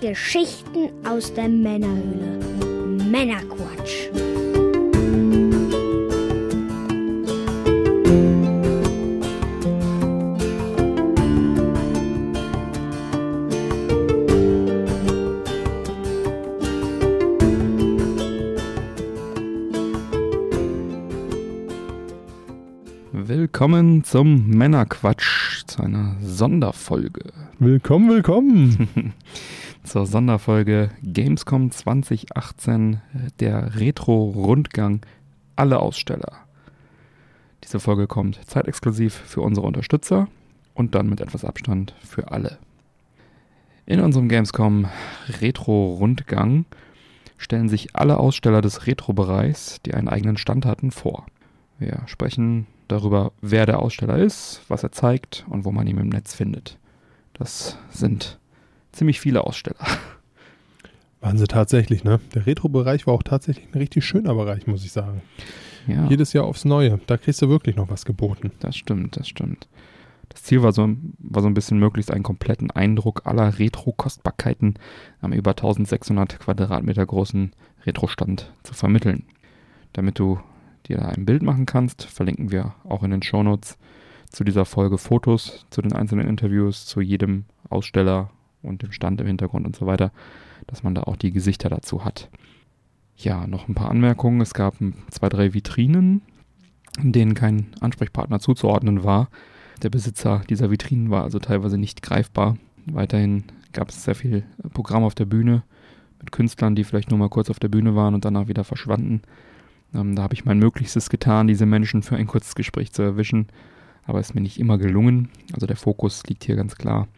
Geschichten aus der Männerhöhle. Männerquatsch. Willkommen zum Männerquatsch, zu einer Sonderfolge. Willkommen, willkommen. Zur Sonderfolge Gamescom 2018, der Retro-Rundgang, alle Aussteller. Diese Folge kommt zeitexklusiv für unsere Unterstützer und dann mit etwas Abstand für alle. In unserem Gamescom Retro-Rundgang stellen sich alle Aussteller des Retro-Bereichs, die einen eigenen Stand hatten, vor. Wir sprechen darüber, wer der Aussteller ist, was er zeigt und wo man ihn im Netz findet. Das sind ziemlich viele Aussteller. Waren sie tatsächlich, ne? Der Retro-Bereich war auch tatsächlich ein richtig schöner Bereich, muss ich sagen. Ja, Jedes Jahr aufs Neue. Da kriegst du wirklich noch was geboten. das stimmt, das stimmt. Das Ziel war so, war so ein bisschen möglichst einen kompletten Eindruck aller Retro-Kostbarkeiten am über 1600 Quadratmeter großen Retro-Stand zu vermitteln. Damit du dir da ein Bild machen kannst, verlinken wir auch in den Shownotes zu dieser Folge Fotos zu den einzelnen Interviews, zu jedem Aussteller und dem Stand im Hintergrund und so weiter, dass man da auch die Gesichter dazu hat. Ja, noch ein paar Anmerkungen. Es gab zwei, drei Vitrinen, in denen kein Ansprechpartner zuzuordnen war. Der Besitzer dieser Vitrinen war also teilweise nicht greifbar. Weiterhin gab es sehr viel Programm auf der Bühne mit Künstlern, die vielleicht nur mal kurz auf der Bühne waren und danach wieder verschwanden. Ähm, da habe ich mein Möglichstes getan, diese Menschen für ein kurzes Gespräch zu erwischen, aber ist mir nicht immer gelungen. Also der Fokus liegt hier ganz klar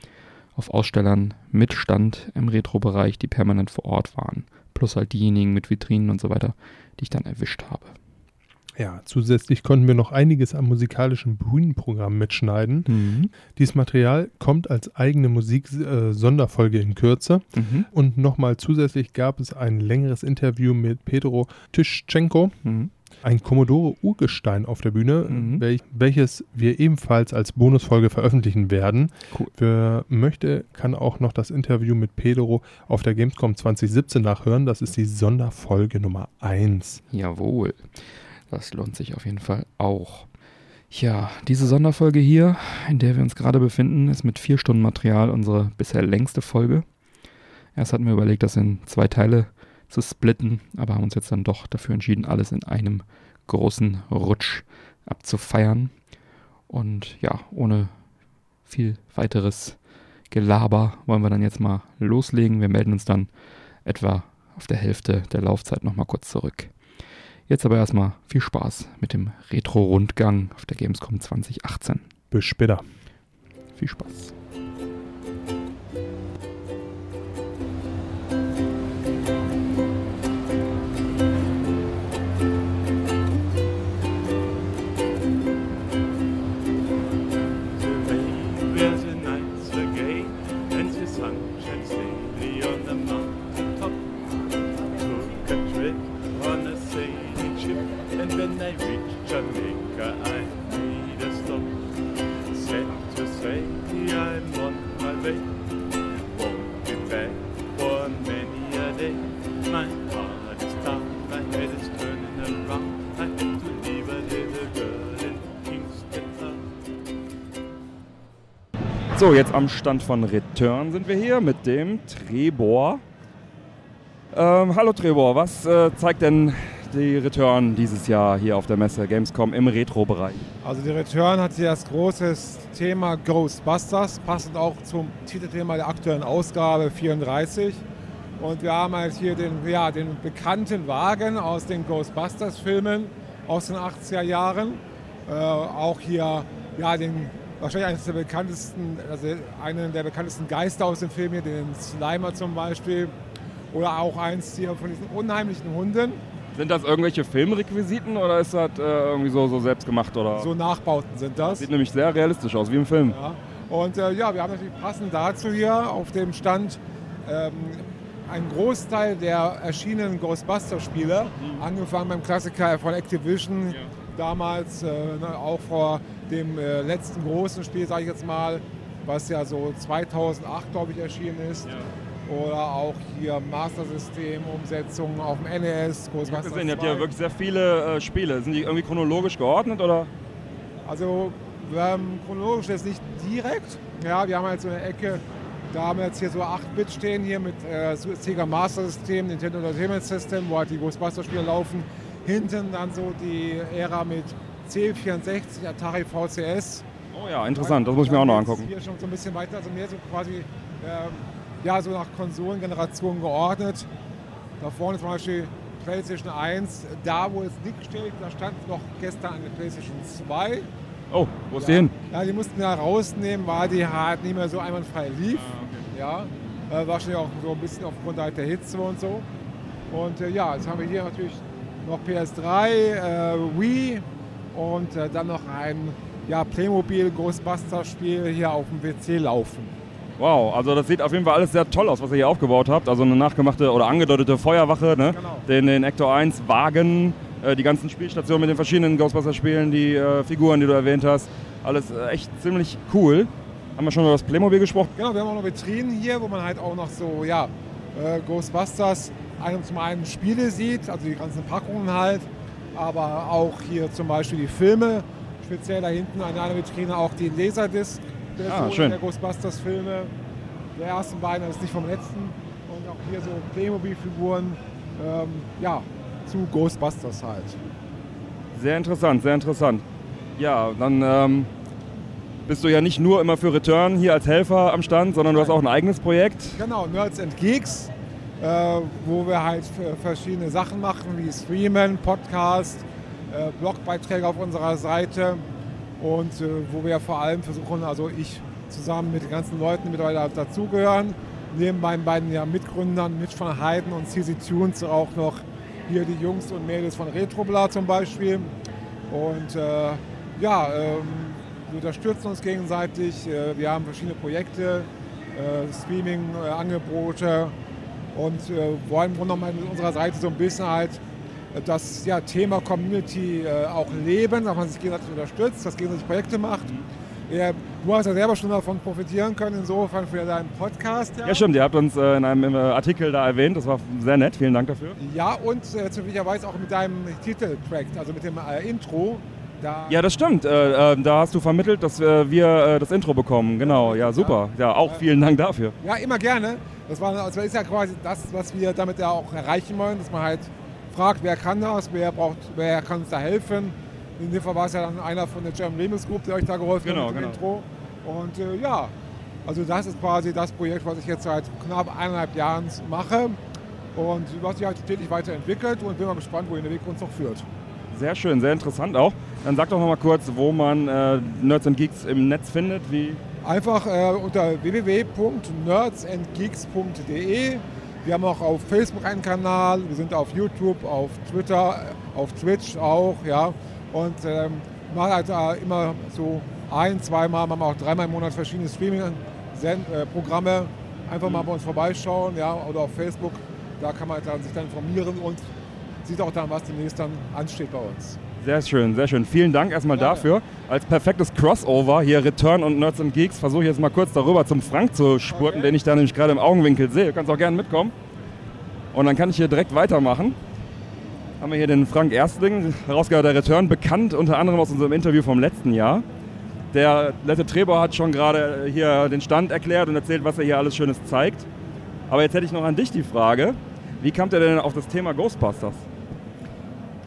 auf Ausstellern mit Stand im Retro-Bereich, die permanent vor Ort waren. Plus halt diejenigen mit Vitrinen und so weiter, die ich dann erwischt habe. Ja, zusätzlich konnten wir noch einiges am musikalischen Bühnenprogramm mitschneiden. Mhm. Dieses Material kommt als eigene Musik-Sonderfolge in Kürze. Mhm. Und nochmal zusätzlich gab es ein längeres Interview mit Pedro Tischchenko, Mhm. Ein Commodore-Urgestein auf der Bühne, Mhm. welch, welches wir ebenfalls als Bonusfolge veröffentlichen werden. Cool. Wer möchte, kann auch noch das Interview mit Pedro auf der Gamescom 2017 nachhören. Das ist die Sonderfolge Nummer 1. Jawohl. Das lohnt sich auf jeden Fall auch. Ja, diese Sonderfolge hier, in der wir uns gerade befinden, ist mit vier Stunden Material unsere bisher längste Folge. Erst hatten wir überlegt, das in zwei Teile zu splitten, aber haben uns jetzt dann doch dafür entschieden, alles in einem großen Rutsch abzufeiern. Und ja, ohne viel weiteres Gelaber wollen wir dann jetzt mal loslegen. Wir melden uns dann etwa auf der Hälfte der Laufzeit nochmal kurz zurück. Jetzt aber erstmal viel Spaß mit dem Retro-Rundgang auf der Gamescom 2018. Bis später. Viel Spaß. So, jetzt am Stand von Return sind wir hier mit dem Trebor. Ähm, hallo Trebor, was äh, zeigt denn die Return dieses Jahr hier auf der Messe Gamescom im Retro-Bereich? Also die Return hat hier das große Thema Ghostbusters, passend auch zum Titelthema der aktuellen Ausgabe 34. Und wir haben halt hier den, ja, den bekannten Wagen aus den Ghostbusters-Filmen aus den 80er Jahren. Äh, auch hier ja, den, wahrscheinlich eines der bekanntesten, also einen der bekanntesten Geister aus dem Film hier, den Slimer zum Beispiel. Oder auch eins hier von diesen unheimlichen Hunden. Sind das irgendwelche Filmrequisiten oder ist das äh, irgendwie so, so selbst gemacht? Oder? So Nachbauten sind das. Sieht nämlich sehr realistisch aus, wie im Film. Ja. Und äh, ja, wir haben natürlich passend dazu hier auf dem Stand ähm, einen Großteil der erschienenen Ghostbusters-Spiele, angefangen beim Klassiker von Activision, damals äh, ne, auch vor dem äh, letzten großen Spiel, sage ich jetzt mal, was ja so 2008, glaube ich, erschienen ist. oder auch hier Master System Umsetzungen auf dem NES, Ich habe Ghostbusters gesehen, ihr habt 2. ja wirklich sehr viele äh, Spiele. Sind die irgendwie chronologisch geordnet oder? Also ähm, chronologisch jetzt nicht direkt. Ja, wir haben halt so eine Ecke, da haben wir jetzt hier so 8-Bit stehen, hier mit äh, Sega Master System, Nintendo Entertainment System, wo halt die Ghostbusters-Spiele laufen. Hinten dann so die Ära mit C64, Atari VCS. Oh ja, interessant. Das muss ich mir auch noch angucken. Hier schon so ein bisschen weiter, also mehr so quasi ähm, ja, so nach Konsolengenerationen geordnet. Da vorne zum Beispiel PlayStation 1, da wo es nicht steht, da stand noch gestern eine PlayStation 2. Oh, wo ist die hin? Ja, die mussten ja rausnehmen, weil die halt nicht mehr so einwandfrei lief. Ah, Ja, äh, wahrscheinlich auch so ein bisschen aufgrund halt der Hitze und so. Und äh, ja, jetzt haben wir hier natürlich noch PS3, äh, Wii und äh, dann noch ein ja, Playmobil Ghostbusters Spiel hier auf dem PC laufen. Wow, also das sieht auf jeden Fall alles sehr toll aus, was ihr hier aufgebaut habt. Also eine nachgemachte oder angedeutete Feuerwache, ne? Genau. den, den Ector 1 Wagen, äh, die ganzen Spielstationen mit den verschiedenen Ghostbusters-Spielen, die äh, Figuren, die du erwähnt hast. Alles äh, echt ziemlich cool. Haben wir schon über das Playmobil gesprochen? Genau, wir haben auch noch Vitrinen hier, wo man halt auch noch so, ja, äh, Ghostbusters einem zum einen Spiele sieht, also die ganzen Packungen halt, aber auch hier zum Beispiel die Filme, speziell da hinten an einer Vitrine auch die Laserdisc Ah, schön. der Ghostbusters-Filme, der ersten beiden, das ist nicht vom letzten, und auch hier so Playmobil-Figuren, ähm, ja, zu Ghostbusters halt. Sehr interessant, sehr interessant. Ja, dann ähm, bist du ja nicht nur immer für Return hier als Helfer am Stand, sondern du hast auch ein eigenes Projekt. Genau, Nerds and Geeks, wo wir halt verschiedene Sachen machen, wie Streamen, Podcast, äh, Blogbeiträge auf unserer Seite und äh, wo wir vor allem versuchen, also ich zusammen mit den ganzen Leuten, die mittlerweile dazugehören, neben meinen beiden ja, Mitgründern, Mitch von Heiden und CC Tunes, auch noch hier die Jungs und Mädels von Retrobla zum Beispiel. Und äh, ja, ähm, wir unterstützen uns gegenseitig. Äh, wir haben verschiedene Projekte, äh, Streaming-Angebote und äh, wollen im Grunde genommen mit unserer Seite so ein bisschen halt äh, das ja, Thema Community äh, auch leben, dass man sich gegenseitig unterstützt, dass gegenseitig Projekte macht. Ja, du hast ja selber schon davon profitieren können, insofern für deinen Podcast. Ja, stimmt, ihr habt uns äh, in einem äh, Artikel da erwähnt, das war sehr nett, vielen Dank dafür. Ja, und äh, zufälligerweise auch mit deinem Titeltrack, also mit dem äh, Intro. Da Ja, das stimmt. Äh, da hast du vermittelt, dass wir das Intro bekommen. Genau, ja, super. Ja, auch vielen Dank dafür. Ja, immer gerne. Das, war, das ist ja quasi das, was wir damit ja auch erreichen wollen, dass man halt fragt, wer kann das, wer braucht, wer kann uns da helfen. In dem Fall war es ja dann einer von der German Remix Group, der euch da geholfen Genau, hat mit dem genau. Intro. Und äh, ja, also das ist quasi das Projekt, was ich jetzt seit knapp eineinhalb Jahren mache und was sich halt stetig weiterentwickelt und bin mal gespannt, wohin der Weg uns noch führt. Sehr schön, sehr interessant auch. Dann sag doch noch mal kurz, wo man äh, Nerds and Geeks im Netz findet. Wie Einfach äh, unter www.nerdsandgeeks.de. Wir haben auch auf Facebook einen Kanal, wir sind auf YouTube, auf Twitter, äh, auf Twitch auch, ja. Und ähm, machen halt äh, immer so ein, zweimal, manchmal auch dreimal im Monat verschiedene Streaming-Programme. Einfach mal bei uns vorbeischauen, ja, oder auf Facebook. Da kann man dann sich dann informieren und sieht auch dann, was demnächst dann ansteht bei uns. Sehr schön, sehr schön. Vielen Dank erstmal Gerne. dafür. Als perfektes Crossover hier Return und Nerds and Geeks versuche ich jetzt mal kurz darüber zum Frank zu spurten, Okay. den ich da nämlich gerade im Augenwinkel sehe. Du kannst auch gerne mitkommen. Und dann kann ich hier direkt weitermachen. Haben wir hier den Frank Erstling, Herausgeber der Return, bekannt unter anderem aus unserem Interview vom letzten Jahr. Der Lette Trebor hat schon gerade hier den Stand erklärt und erzählt, was er hier alles Schönes zeigt. Aber jetzt hätte ich noch an dich die Frage, wie kamt ihr denn auf das Thema Ghostbusters?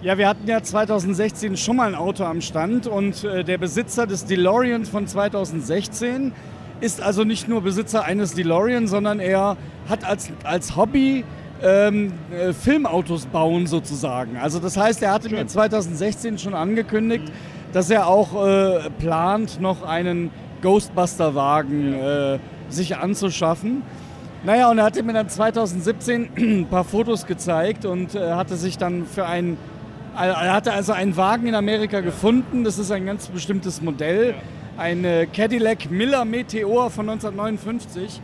Ja, wir hatten ja 2016 schon mal ein Auto am Stand und äh, der Besitzer des DeLorean von 2016 ist also nicht nur Besitzer eines DeLorean, sondern er hat als, als Hobby ähm, äh, Filmautos bauen sozusagen. Also das heißt, er hatte mir 2016 schon angekündigt, dass er auch äh, plant, noch einen Ghostbuster-Wagen äh, sich anzuschaffen. Naja, und er hatte mir dann 2017 ein paar Fotos gezeigt und äh, hatte sich dann für ein, er hatte also einen Wagen in Amerika gefunden. Das ist ein ganz bestimmtes Modell, ein äh, Cadillac Miller Meteor von 1959.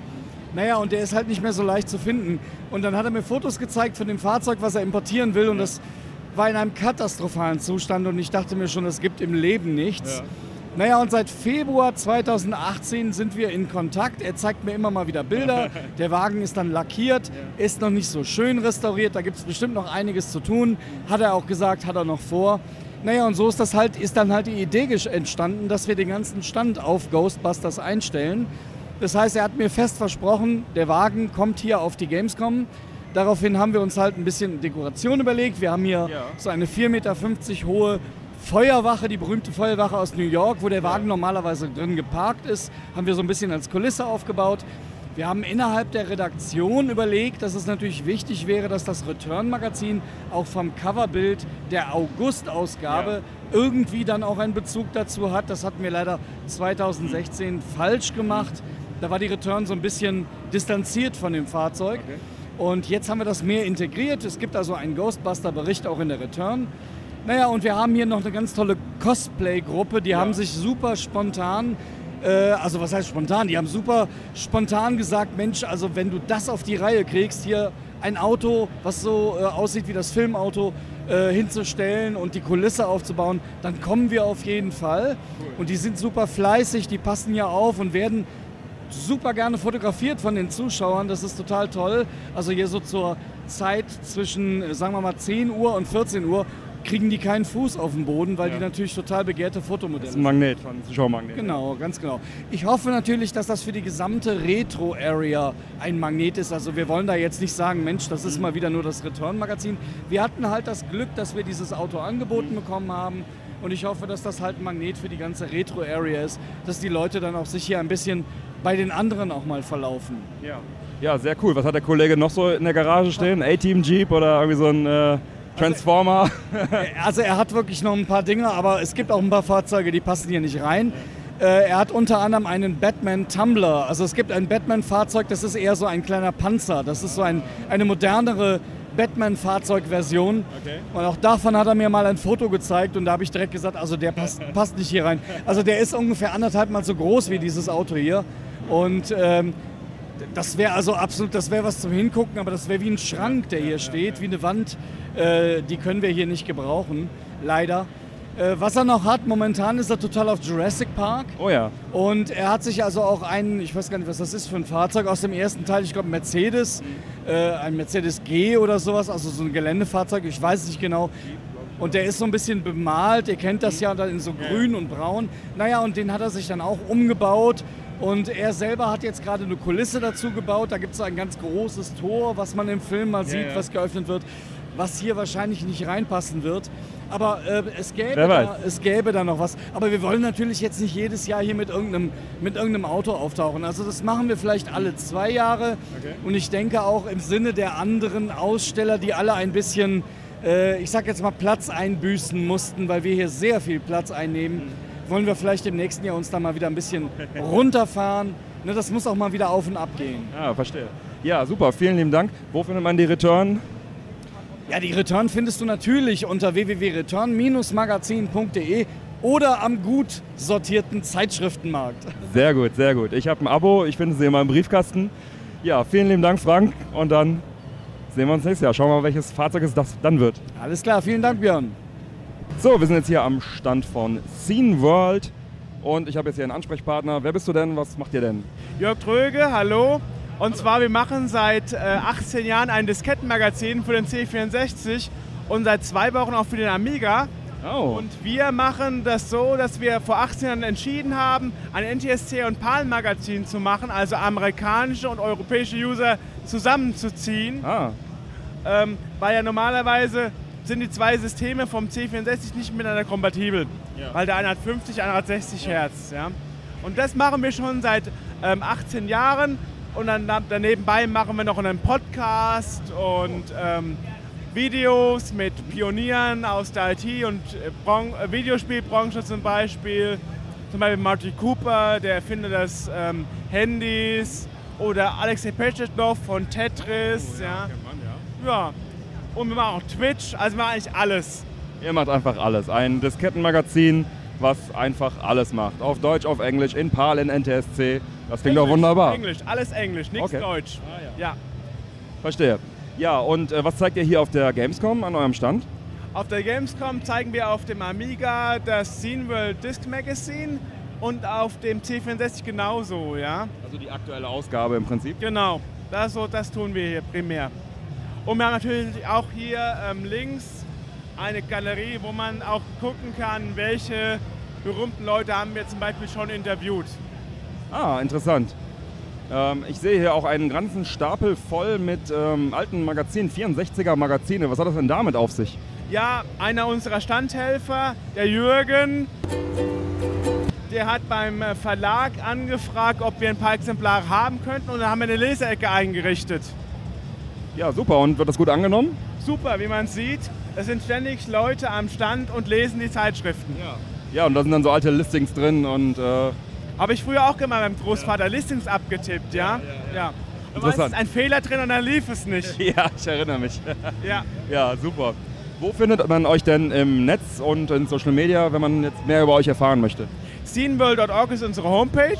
Naja, und der ist halt nicht mehr so leicht zu finden. Und dann hat er mir Fotos gezeigt von dem Fahrzeug, was er importieren will. Und das war in einem katastrophalen Zustand. Und ich dachte mir schon, das gibt im Leben nichts. Naja, und seit Februar 2018 sind wir in Kontakt. Er zeigt mir immer mal wieder Bilder. Der Wagen ist dann lackiert, ist noch nicht so schön restauriert. Da gibt es bestimmt noch einiges zu tun. Hat er auch gesagt, hat er noch vor. Naja, und so ist das halt, ist dann halt die Idee entstanden, dass wir den ganzen Stand auf Ghostbusters einstellen. Das heißt, er hat mir fest versprochen, der Wagen kommt hier auf die Gamescom. Daraufhin haben wir uns halt ein bisschen Dekoration überlegt. Wir haben hier Ja. so eine 4,50 Meter hohe Feuerwache, die berühmte Feuerwache aus New York, wo der Wagen normalerweise drin geparkt ist, haben wir so ein bisschen als Kulisse aufgebaut. Wir haben innerhalb der Redaktion überlegt, dass es natürlich wichtig wäre, dass das Return-Magazin auch vom Coverbild der August-Ausgabe irgendwie dann auch einen Bezug dazu hat. Das hatten wir leider 2016 falsch gemacht. Da war die Return so ein bisschen distanziert von dem Fahrzeug. Und jetzt haben wir das mehr integriert. Es gibt also einen Ghostbuster-Bericht auch in der Return. Naja, und wir haben hier noch eine ganz tolle Cosplay-Gruppe. Die haben sich super spontan, äh, also was heißt spontan? Die haben super spontan gesagt, Mensch, also wenn du das auf die Reihe kriegst, hier ein Auto, was so äh, aussieht wie das Filmauto, äh, hinzustellen und die Kulisse aufzubauen, dann kommen wir auf jeden Fall. Und die sind super fleißig, die passen ja auf und werden super gerne fotografiert von den Zuschauern. Das ist total toll. Also hier so zur Zeit zwischen, äh, sagen wir mal, 10 Uhr und 14 Uhr kriegen die keinen Fuß auf den Boden, weil Ja. die natürlich total begehrte Das Fotomodelle ist ein sind. Magnet, ein Zuschauermagnet. Genau, ganz genau. Ich hoffe natürlich, dass das für die gesamte Retro-Area ein Magnet ist. Also wir wollen da jetzt nicht sagen, Mensch, das ist mal wieder nur das Return-Magazin. Wir hatten halt das Glück, dass wir dieses Auto angeboten bekommen haben. Und ich hoffe, dass das halt ein Magnet für die ganze Retro-Area ist, dass die Leute dann auch sich hier ein bisschen bei den anderen auch mal verlaufen. Ja. ja, sehr cool. Was hat der Kollege noch so in der Garage stehen? A-Team Jeep oder irgendwie so ein äh, Transformer? Also er hat wirklich noch ein paar Dinge, aber es gibt auch ein paar Fahrzeuge, die passen hier nicht rein. Äh, er hat unter anderem einen Batman Tumbler. Also es gibt ein Batman-Fahrzeug, das ist eher so ein kleiner Panzer. Das ist so ein, eine modernere Batman-Fahrzeugversion. Okay. Und auch davon hat er mir mal ein Foto gezeigt und da habe ich direkt gesagt, also der passt, passt nicht hier rein. Also der ist ungefähr anderthalb Mal so groß wie dieses Auto hier. Und ähm, das wäre also absolut, das wäre was zum Hingucken, aber das wäre wie ein Schrank, der hier steht, wie eine Wand. Äh, die können wir hier nicht gebrauchen, leider. Äh, was er noch hat, momentan ist er total auf Jurassic Park. Oh ja. Und er hat sich also auch einen, ich weiß gar nicht, was das ist für ein Fahrzeug aus dem ersten Teil, ich glaube Mercedes, äh, ein Mercedes G oder sowas, also so ein Geländefahrzeug, ich weiß es nicht genau. Und der ist so ein bisschen bemalt, ihr kennt das ja, dann in so grün und braun. Naja, und den hat er sich dann auch umgebaut. Und er selber hat jetzt gerade eine Kulisse dazu gebaut. Da gibt es ein ganz großes Tor, was man im Film mal sieht, ja. was geöffnet wird, was hier wahrscheinlich nicht reinpassen wird. Aber äh, es, gäbe da, es gäbe da noch was. Aber wir wollen natürlich jetzt nicht jedes Jahr hier mit irgendeinem, mit irgendeinem Auto auftauchen. Also das machen wir vielleicht alle zwei Jahre. Und ich denke auch im Sinne der anderen Aussteller, die alle ein bisschen, äh, ich sag jetzt mal, Platz einbüßen mussten, weil wir hier sehr viel Platz einnehmen, wollen wir vielleicht im nächsten Jahr uns da mal wieder ein bisschen runterfahren. Ne, das muss auch mal wieder auf und ab gehen. Ja, verstehe. Ja, super. Vielen lieben Dank. Wo findet man die Return? Ja, die Return findest du natürlich unter www.return-magazin.de oder am gut sortierten Zeitschriftenmarkt. Sehr gut, sehr gut. Ich habe ein Abo. Ich finde sie in meinem Briefkasten. Ja, vielen lieben Dank, Frank. Und dann sehen wir uns nächstes Jahr. Schauen wir mal, welches Fahrzeug es das dann wird. Alles klar, vielen Dank, Björn. So, wir sind jetzt hier am Stand von Scene World. Und ich habe jetzt hier einen Ansprechpartner. Wer bist du denn? Was macht ihr denn? Jörg Tröge, hallo. Und zwar, wir machen seit äh, 18 Jahren ein Diskettenmagazin für den C64 und seit zwei Wochen auch für den Amiga. Oh, Und wir machen das so, dass wir vor 18 Jahren entschieden haben, ein NTSC und PAL-Magazin zu machen, also amerikanische und europäische User zusammenzuziehen. ah, Ähm, weil ja normalerweise sind die zwei Systeme vom C64 nicht miteinander kompatibel. Weil der eine hat 50, der andere hat 60 Hertz. Ja? Und das machen wir schon seit ähm, 18 Jahren. Und dann da- danebenbei machen wir noch einen Podcast und ähm, Videos mit Pionieren aus der IT und äh, äh, Videospielbranche zum Beispiel. Zum Beispiel Marty Cooper, der Erfinder des ähm, Handys. Oder Alexei Pechetnov von Tetris. ja. Ja, und wir machen auch Twitch, also wir machen eigentlich alles. ihr macht einfach alles. Ein Diskettenmagazin, was einfach alles macht. Auf Deutsch, auf Englisch, in PAL, in NTSC. Das klingt doch wunderbar. Englisch, alles Englisch, nichts Okay. Deutsch. ja. Verstehe. Ja, und äh, was zeigt ihr hier auf der Gamescom an eurem Stand? Auf der Gamescom zeigen wir auf dem Amiga das Scene World Disc Magazine und auf dem C64 genauso, ja. Also die aktuelle Ausgabe im Prinzip. Genau, das, so, das tun wir hier primär. Und wir haben natürlich auch hier ähm, links eine Galerie, wo man auch gucken kann, welche berühmten Leute haben wir zum Beispiel schon interviewt. Ah, interessant. Ähm, ich sehe hier auch einen ganzen Stapel voll mit ähm, alten Magazinen, 64er Magazine. Was hat das denn damit auf sich? Ja, einer unserer Standhelfer, der Jürgen, der hat beim äh, Verlag angefragt, ob wir ein paar Exemplare haben könnten und dann haben wir eine Leseecke eingerichtet. Ja, super. Und wird das gut angenommen? Super, wie man sieht. Es sind ständig Leute am Stand und lesen die Zeitschriften. Ja. Ja, und da sind dann so alte Listings drin und äh, Habe ich früher auch gemacht beim Großvater. Listings abgetippt, ja? Ja. Da war Interessant. jetzt ein Fehler drin und dann lief es nicht. ja, ich erinnere mich. Ja. ja, super. Wo findet man euch denn im Netz und in Social Media, wenn man jetzt mehr über euch erfahren möchte? Sceneworld.org ist unsere Homepage.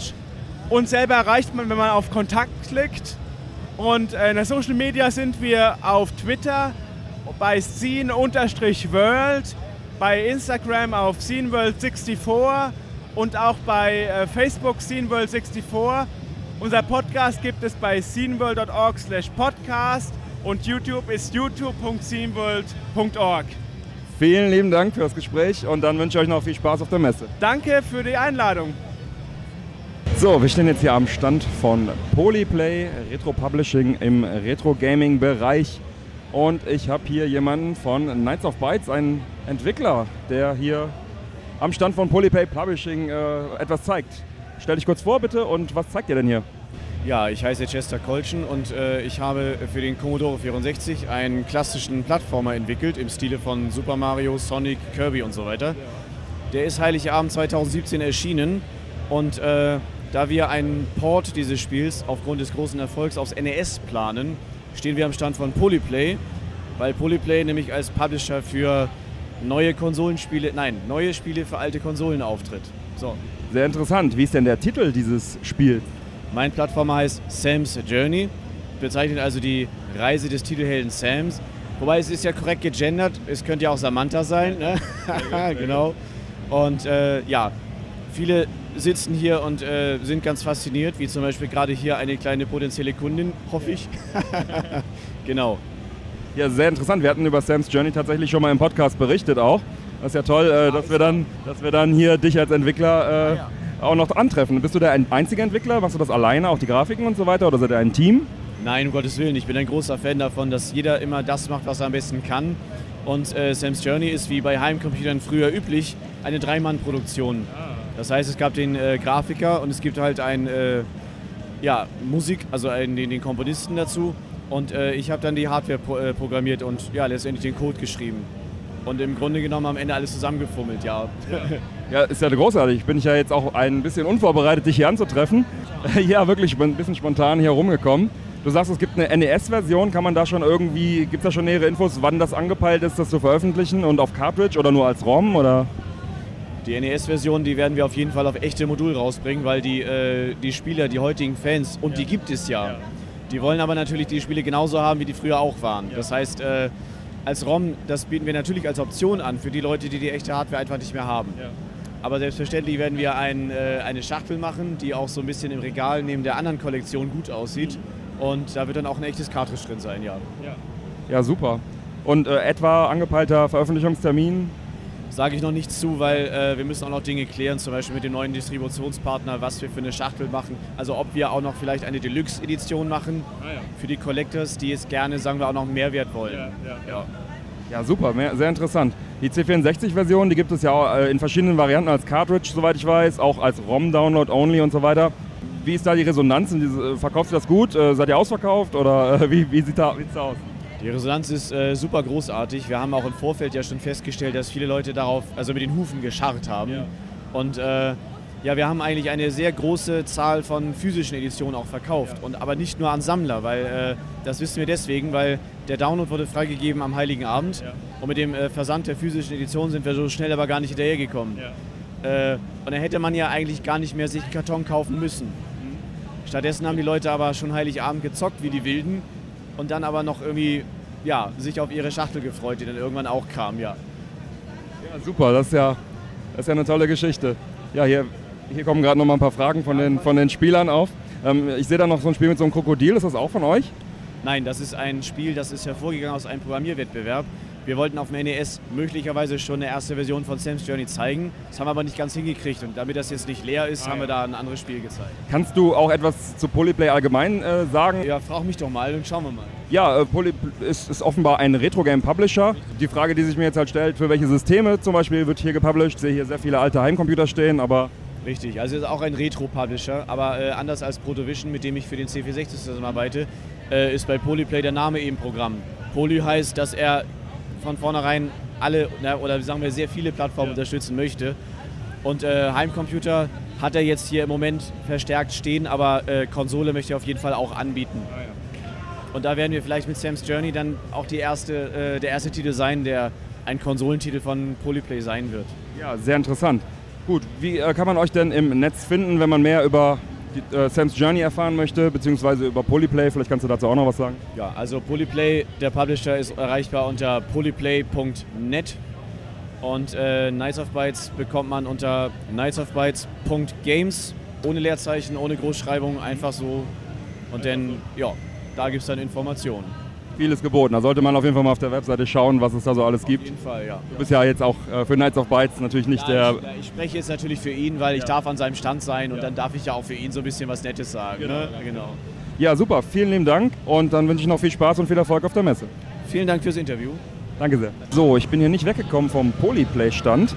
Und selber erreicht man, wenn man auf Kontakt klickt. Und äh, in der Social Media sind wir auf Twitter bei scene-world, bei Instagram auf sceneworld64 und auch bei äh, Facebook sceneworld64. Unser Podcast gibt es bei sceneworld.org slash podcast und YouTube ist youtube.sceneworld.org. Vielen lieben Dank für das Gespräch und dann wünsche ich euch noch viel Spaß auf der Messe. Danke für die Einladung. So, wir stehen jetzt hier am Stand von Polyplay Retro Publishing im Retro Gaming Bereich. Und ich habe hier jemanden von Knights of Bytes, einen Entwickler, der hier am Stand von Polyplay Publishing äh, etwas zeigt. Stell dich kurz vor bitte und was zeigt ihr denn hier? Ja, ich heiße Chester Kolchen und äh, ich habe für den Commodore 64 einen klassischen Plattformer entwickelt im Stile von Super Mario, Sonic, Kirby und so weiter. Der ist Heiligabend 2017 erschienen und äh, da wir einen Port dieses Spiels aufgrund des großen Erfolgs aufs NES planen, stehen wir am Stand von Polyplay, weil Polyplay nämlich als Publisher für neue Konsolenspiele, nein, neue Spiele für alte Konsolen auftritt. So, Sehr interessant. Wie ist denn der Titel dieses Spiels? Mein Plattformer heißt Sam's Journey, bezeichnet also die Reise des Titelhelden Sams. Wobei es ist ja korrekt gegendert, es könnte ja auch Samantha sein. Ne? genau. Und äh, ja, viele sitzen hier und äh, sind ganz fasziniert, wie zum Beispiel gerade hier eine kleine potenzielle Kundin, hoffe ich. genau. Ja, sehr interessant. Wir hatten über Sam's Journey tatsächlich schon mal im Podcast berichtet auch. Das ist ja toll, äh, dass, wir dann, dass wir dann hier dich als Entwickler äh, auch noch antreffen. Bist du der ein einzige Entwickler? Machst du das alleine, auch die Grafiken und so weiter? Oder seid ihr ein Team? Nein, um Gottes Willen. Ich bin ein großer Fan davon, dass jeder immer das macht, was er am besten kann. Und äh, Sam's Journey ist wie bei Heimcomputern früher üblich eine Dreimann-Produktion. Das heißt, es gab den äh, Grafiker und es gibt halt ein äh, ja, Musik, also einen, den, den Komponisten dazu. Und äh, ich habe dann die Hardware pro, äh, programmiert und ja, letztendlich den Code geschrieben. Und im Grunde genommen am Ende alles zusammengefummelt, ja. Ja, ist ja großartig. Bin ich ja jetzt auch ein bisschen unvorbereitet, dich hier anzutreffen. Ja, wirklich, ich bin ein bisschen spontan hier rumgekommen. Du sagst, es gibt eine NES-Version. Kann man da schon irgendwie, gibt es da schon nähere Infos, wann das angepeilt ist, das zu veröffentlichen und auf Cartridge oder nur als ROM? Oder? Die NES-Version, die werden wir auf jeden Fall auf echte Modul rausbringen, weil die, äh, die Spieler, die heutigen Fans, und die gibt es ja, die wollen aber natürlich die Spiele genauso haben, wie die früher auch waren. Das heißt, äh, als ROM, das bieten wir natürlich als Option an für die Leute, die die echte Hardware einfach nicht mehr haben. Aber selbstverständlich werden wir ein, äh, eine Schachtel machen, die auch so ein bisschen im Regal neben der anderen Kollektion gut aussieht. Und da wird dann auch ein echtes Cartridge drin sein, ja. Ja, super. Und äh, etwa angepeilter Veröffentlichungstermin? Sage ich noch nichts zu, weil äh, wir müssen auch noch Dinge klären, zum Beispiel mit dem neuen Distributionspartner, was wir für eine Schachtel machen. Also ob wir auch noch vielleicht eine Deluxe-Edition machen für die Collectors, die es gerne, sagen wir, auch noch einen Mehrwert wollen. Ja, Ja, super, mehr, sehr interessant. Die C64-Version, die gibt es ja auch, äh, in verschiedenen Varianten als Cartridge, soweit ich weiß, auch als ROM-Download-only und so weiter. Wie ist da die Resonanz? Verkauft ihr das gut? Äh, Seid ihr ausverkauft oder äh, wie, wie sieht da wie sieht's da aus? Die Resonanz ist äh, super großartig. Wir haben auch im Vorfeld ja schon festgestellt, dass viele Leute darauf, also mit den Hufen gescharrt haben. Und äh, ja, wir haben eigentlich eine sehr große Zahl von physischen Editionen auch verkauft. Und aber nicht nur an Sammler, weil äh, das wissen wir deswegen, weil der Download wurde freigegeben am Heiligen Abend. Und mit dem äh, Versand der physischen Edition sind wir so schnell aber gar nicht hinterhergekommen. Äh, und dann hätte man ja eigentlich gar nicht mehr sich einen Karton kaufen müssen. Stattdessen haben die Leute aber schon Heiligabend gezockt wie die Wilden und dann aber noch irgendwie ja, sich auf ihre Schachtel gefreut, die dann irgendwann auch kam, ja. Ja, super, das ist ja, das ist ja eine tolle Geschichte. Ja, hier, hier kommen gerade noch mal ein paar Fragen von den, von den Spielern auf. Ähm, ich sehe da noch so ein Spiel mit so einem Krokodil, ist das auch von euch? Nein, das ist ein Spiel, das ist hervorgegangen aus einem Programmierwettbewerb. Wir wollten auf dem NES möglicherweise schon eine erste Version von Sam's Journey zeigen. Das haben wir aber nicht ganz hingekriegt. Und damit das jetzt nicht leer ist, haben wir da ein anderes Spiel gezeigt. Kannst du auch etwas zu Polyplay allgemein äh, sagen? Ja, frag mich doch mal und schauen wir mal. Ja, äh, Poly ist, ist offenbar ein Retro-Game-Publisher. Die Frage, die sich mir jetzt halt stellt, für welche Systeme zum Beispiel wird hier gepublished? Ich sehe hier sehr viele alte Heimcomputer stehen, aber Richtig, also ist auch ein Retro-Publisher, aber äh, anders als Protovision, mit dem ich für den C460 zusammenarbeite, äh, ist bei Polyplay der Name eben Programm. Poly heißt, dass er von vornherein alle oder sagen wir sehr viele Plattformen unterstützen möchte. Und äh, Heimcomputer hat er jetzt hier im Moment verstärkt stehen, aber äh, Konsole möchte er auf jeden Fall auch anbieten. Und da werden wir vielleicht mit Sam's Journey dann auch die erste, äh, der erste Titel sein, der ein Konsolentitel von Polyplay sein wird. ja, sehr interessant. Gut, wie äh, kann man euch denn im Netz finden, wenn man mehr über die, äh, Sam's Journey erfahren möchte, beziehungsweise über Polyplay? Vielleicht kannst du dazu auch noch was sagen. Ja, also Polyplay, der Publisher ist erreichbar unter polyplay.net und äh, Nights of Bytes bekommt man unter nightsofbytes.games ohne Leerzeichen, ohne Großschreibung, einfach so. Und dann, ja, da gibt es dann Informationen. Vieles geboten. Da sollte man auf jeden Fall mal auf der Webseite schauen, was es da so alles Auf gibt. jeden Fall, ja. Du bist ja jetzt auch äh, für Nights of Bytes natürlich nicht Ja, der. ich, ja, ich spreche jetzt natürlich für ihn, weil ich darf an seinem Stand sein und dann darf ich ja auch für ihn so ein bisschen was Nettes sagen. ne? genau. Ja, super. Vielen lieben Dank und dann wünsche ich noch viel Spaß und viel Erfolg auf der Messe. Vielen Dank fürs Interview. Danke sehr. So, ich bin hier nicht weggekommen vom Polyplay-Stand.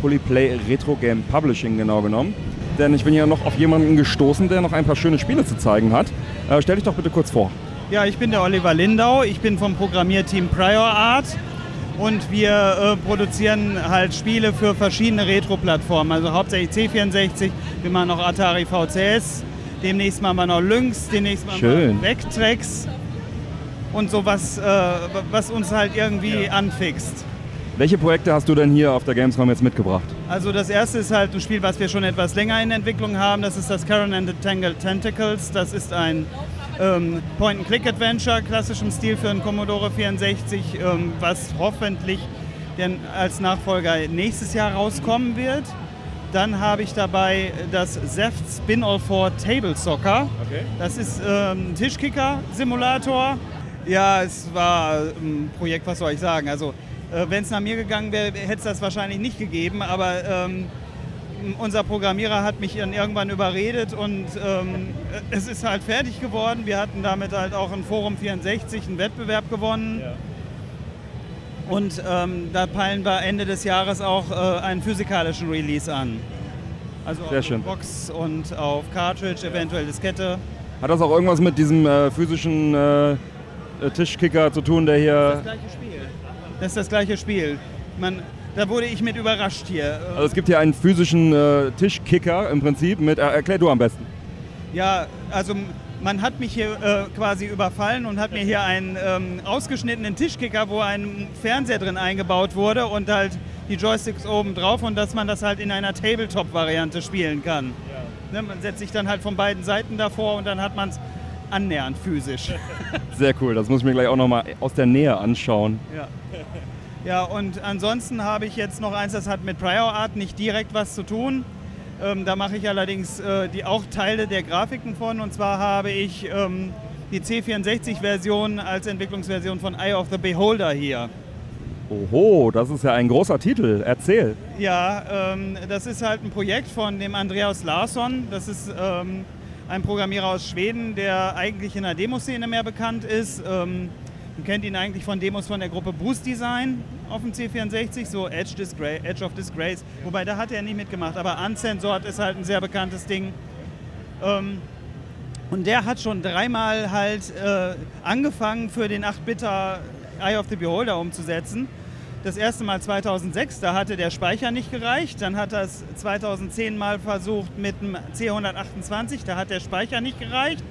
Polyplay Retro Game Publishing genau genommen. Denn ich bin hier noch auf jemanden gestoßen, der noch ein paar schöne Spiele zu zeigen hat. Äh, stell dich doch bitte kurz vor. Ja, ich bin der Oliver Lindau, ich bin vom Programmierteam Prior Art und wir äh, produzieren halt Spiele für verschiedene Retro-Plattformen, also hauptsächlich C64, wir machen noch Atari VCS, demnächst machen wir noch Lynx, demnächst machen wir Vectrex und sowas, äh, was uns halt irgendwie anfixt. Welche Projekte hast du denn hier auf der Gamescom jetzt mitgebracht? Also das erste ist halt ein Spiel, was wir schon etwas länger in Entwicklung haben. Das ist das Karen and the Tangled Tentacles. Das ist ein ähm, Point-and-Click-Adventure, klassischem Stil für einen Commodore 64, ähm, was hoffentlich denn als Nachfolger nächstes Jahr rauskommen wird. Dann habe ich dabei das Zeft Spin-All 4 Table Soccer. Das ist ähm, ein Tischkicker-Simulator. Ja, es war ein Projekt, was soll ich sagen? Also, äh, wenn es nach mir gegangen wäre, hätte es das wahrscheinlich nicht gegeben. Aber ähm, unser Programmierer hat mich dann irgendwann überredet und ähm, es ist halt fertig geworden. Wir hatten damit halt auch in Forum 64 einen Wettbewerb gewonnen. Und ähm, da peilen wir Ende des Jahres auch äh, einen physikalischen Release an. Also Sehr auf schön. Box und auf Cartridge, eventuell Diskette. Hat das auch irgendwas mit diesem äh, physischen äh, äh, Tischkicker zu tun, der hier. gleiche Spiel. Das ist das gleiche Spiel. Man, da wurde ich mit überrascht hier. Also es gibt hier einen physischen äh, Tischkicker im Prinzip mit. Äh, erklär du am besten. Ja, also man hat mich hier äh, quasi überfallen und hat mir hier einen ähm, ausgeschnittenen Tischkicker, wo ein Fernseher drin eingebaut wurde und halt die Joysticks oben drauf und dass man das halt in einer Tabletop-Variante spielen kann. Ne, man setzt sich dann halt von beiden Seiten davor und dann hat man es annähernd physisch. Sehr cool, das muss ich mir gleich auch nochmal aus der Nähe anschauen. Ja. ja, und ansonsten habe ich jetzt noch eins, das hat mit Prior Art nicht direkt was zu tun. Ähm, da mache ich allerdings äh, die, auch Teile der Grafiken von. Und zwar habe ich ähm, die C64-Version als Entwicklungsversion von Eye of the Beholder hier. Oho, das ist ja ein großer Titel. Erzähl. Ja, ähm, das ist halt ein Projekt von dem Andreas Larsson. Das ist ähm, ein Programmierer aus Schweden, der eigentlich in der Demoszene mehr bekannt ist. Ähm, man kennt ihn eigentlich von Demos von der Gruppe Boost Design auf dem C64, so Edge, Disgra Edge of Disgrace. Wobei da hat er nicht mitgemacht, aber Uncensored ist halt ein sehr bekanntes Ding. Ähm, und der hat schon dreimal halt äh, angefangen für den 8-Bitter Eye of the Beholder umzusetzen. Das erste Mal 2006, da hatte der Speicher nicht gereicht. Dann hat er es 2010 mal versucht mit dem C128, da hat der Speicher nicht gereicht.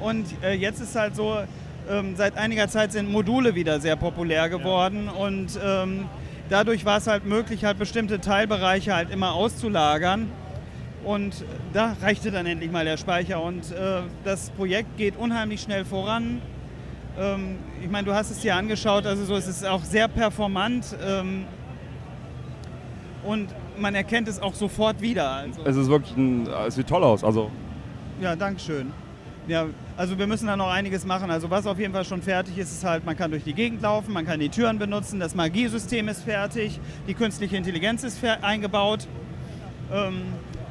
Und äh, jetzt ist halt so, ähm, seit einiger Zeit sind Module wieder sehr populär geworden und ähm, dadurch war es halt möglich, halt bestimmte Teilbereiche halt immer auszulagern. Und da reichte dann endlich mal der Speicher und äh, das Projekt geht unheimlich schnell voran. Ähm, ich meine, du hast es dir angeschaut, also so, es ist auch sehr performant ähm, und man erkennt es auch sofort wieder. Also, Es ist wirklich ein, es sieht toll aus. Also ja, Dankeschön. Ja, also wir müssen da noch einiges machen. Also was auf jeden Fall schon fertig ist, ist halt, man kann durch die Gegend laufen, man kann die Türen benutzen, das Magiesystem ist fertig, die künstliche Intelligenz ist eingebaut. Ähm,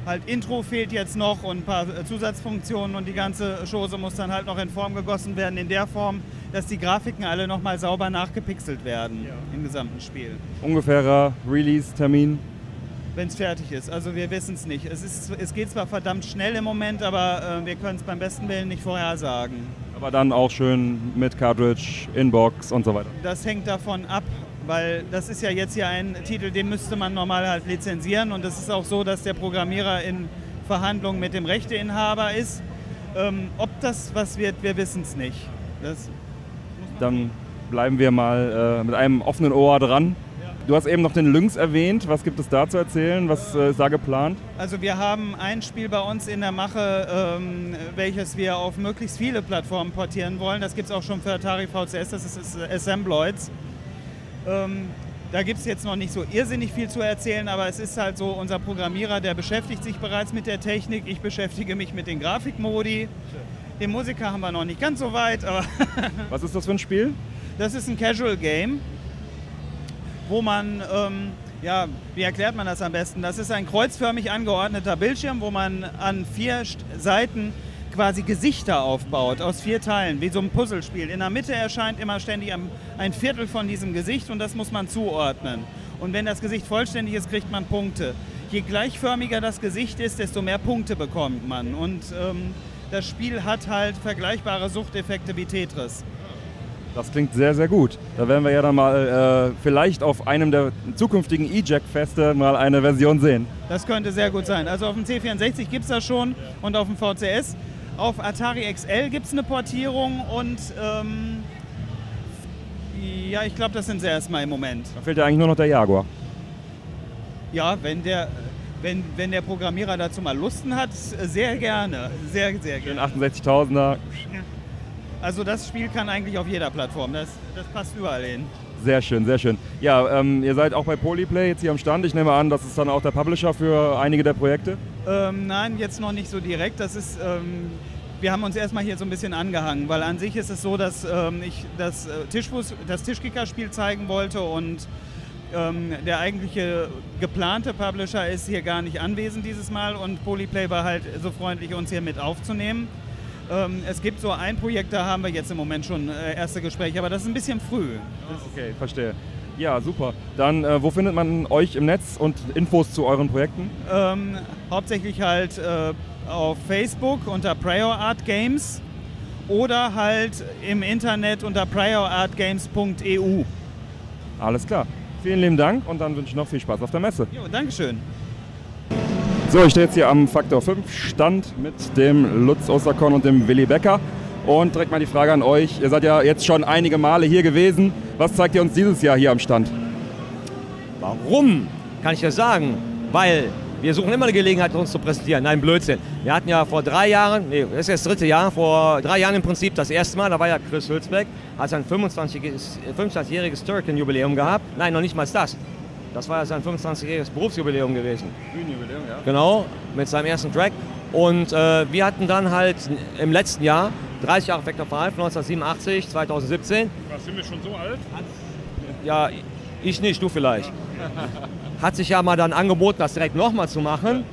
halt Intro fehlt jetzt noch und ein paar äh, Zusatzfunktionen und die ganze Chose muss dann halt noch in Form gegossen werden, in der Form, dass die Grafiken alle nochmal sauber nachgepixelt werden im gesamten Spiel. ungefährer Release-Termin. Wenn es fertig ist. Also wir wissen es nicht. Es, ist, es geht zwar verdammt schnell im Moment, aber äh, wir können es beim besten Willen nicht vorhersagen. Aber dann auch schön mit Cartridge, Inbox und so weiter. Das hängt davon ab, weil das ist ja jetzt hier ein Titel, den müsste man normal halt lizenzieren und es ist auch so, dass der Programmierer in Verhandlungen mit dem Rechteinhaber ist. Ähm, ob das was wird, wir wissen es nicht. Dann bleiben wir mal äh, mit einem offenen Ohr dran. Du hast eben noch den Lynx erwähnt. Was gibt es da zu erzählen? Was äh, ist da geplant? also wir haben ein Spiel bei uns in der Mache, ähm, welches wir auf möglichst viele Plattformen portieren wollen. Das gibt es auch schon für Atari VCS, das ist Assembloids. Ähm, da gibt es jetzt noch nicht so irrsinnig viel zu erzählen, aber es ist halt so, unser Programmierer, der beschäftigt sich bereits mit der Technik. Ich beschäftige mich mit den Grafikmodi. Den Musiker haben wir noch nicht ganz so weit, aber Was ist das für ein Spiel? das ist ein Casual Game, wo man, ähm, ja, wie erklärt man das am besten? Das ist ein kreuzförmig angeordneter Bildschirm, wo man an vier St- Seiten quasi Gesichter aufbaut aus vier Teilen, wie so ein Puzzlespiel. In der Mitte erscheint immer ständig ein- Viertel von diesem Gesicht und das muss man zuordnen. Und wenn das Gesicht vollständig ist, kriegt man Punkte. Je gleichförmiger das Gesicht ist, desto mehr Punkte bekommt man. Und ähm, das Spiel hat halt vergleichbare Suchteffekte wie Tetris. Das klingt sehr, sehr gut. Da werden wir ja dann mal äh, vielleicht auf einem der zukünftigen E-Jack-Feste mal eine Version sehen. Das könnte sehr gut sein. Also auf dem C64 gibt es das schon und auf dem VCS. Auf Atari XL gibt es eine Portierung und ähm, ja, ich glaube, das sind sie erstmal im Moment. Da fehlt ja eigentlich nur noch der Jaguar. Ja, wenn der, wenn, wenn der Programmierer dazu mal Lusten hat, sehr gerne. Sehr, sehr gerne. 68.000er, Also das Spiel kann eigentlich auf jeder Plattform. Das, das passt überall hin. sehr schön, sehr schön. Ja, ähm, ihr seid auch bei Polyplay jetzt hier am Stand. Ich nehme an, das ist dann auch der Publisher für einige der Projekte. Ähm, nein, jetzt noch nicht so direkt. Das ist, ähm, wir haben uns erstmal hier so ein bisschen angehangen, weil an sich ist es so, dass ähm, ich das, äh, Tischfuß, das Tischkicker-Spiel zeigen wollte und ähm, der eigentliche geplante Publisher ist hier gar nicht anwesend dieses Mal und Polyplay war halt so freundlich, uns hier mit aufzunehmen. Ähm, es gibt so ein Projekt, da haben wir jetzt im Moment schon äh, erste Gespräche, aber das ist ein bisschen früh. Okay, verstehe. Ja, super. Dann, äh, wo findet man euch im Netz und Infos zu euren Projekten? Ähm, hauptsächlich halt äh, auf Facebook unter Prior Art Games oder halt im Internet unter priorartgames.eu. Alles klar. Vielen lieben Dank und dann wünsche ich noch viel Spaß auf der Messe. Jo, Dankeschön. So, ich stehe jetzt hier am Faktor 5 Stand mit dem Lutz Osterkorn und dem Willi Becker. Und direkt mal die Frage an euch. Ihr seid ja jetzt schon einige Male hier gewesen. Was zeigt ihr uns dieses Jahr hier am Stand? Warum? Kann ich das sagen? Weil wir suchen immer eine Gelegenheit, uns zu präsentieren. Nein, Blödsinn. Wir hatten ja vor drei Jahren, nee, das ist jetzt das dritte Jahr, vor drei Jahren im Prinzip das erste Mal, da war ja Chris Hülsbeck, hat sein 25-jähriges 25 Turrican-Jubiläum gehabt. Nein, noch nicht mal das. Das war ja sein 25-jähriges Berufsjubiläum gewesen. Bühnenjubiläum, ja. Genau, mit seinem ersten Track. Und äh, wir hatten dann halt im letzten Jahr 30 Jahre Vector 5, 1987, 2017. Was sind wir schon so alt? Ja, ich nicht, du vielleicht. Hat sich ja mal dann angeboten, das direkt nochmal zu machen.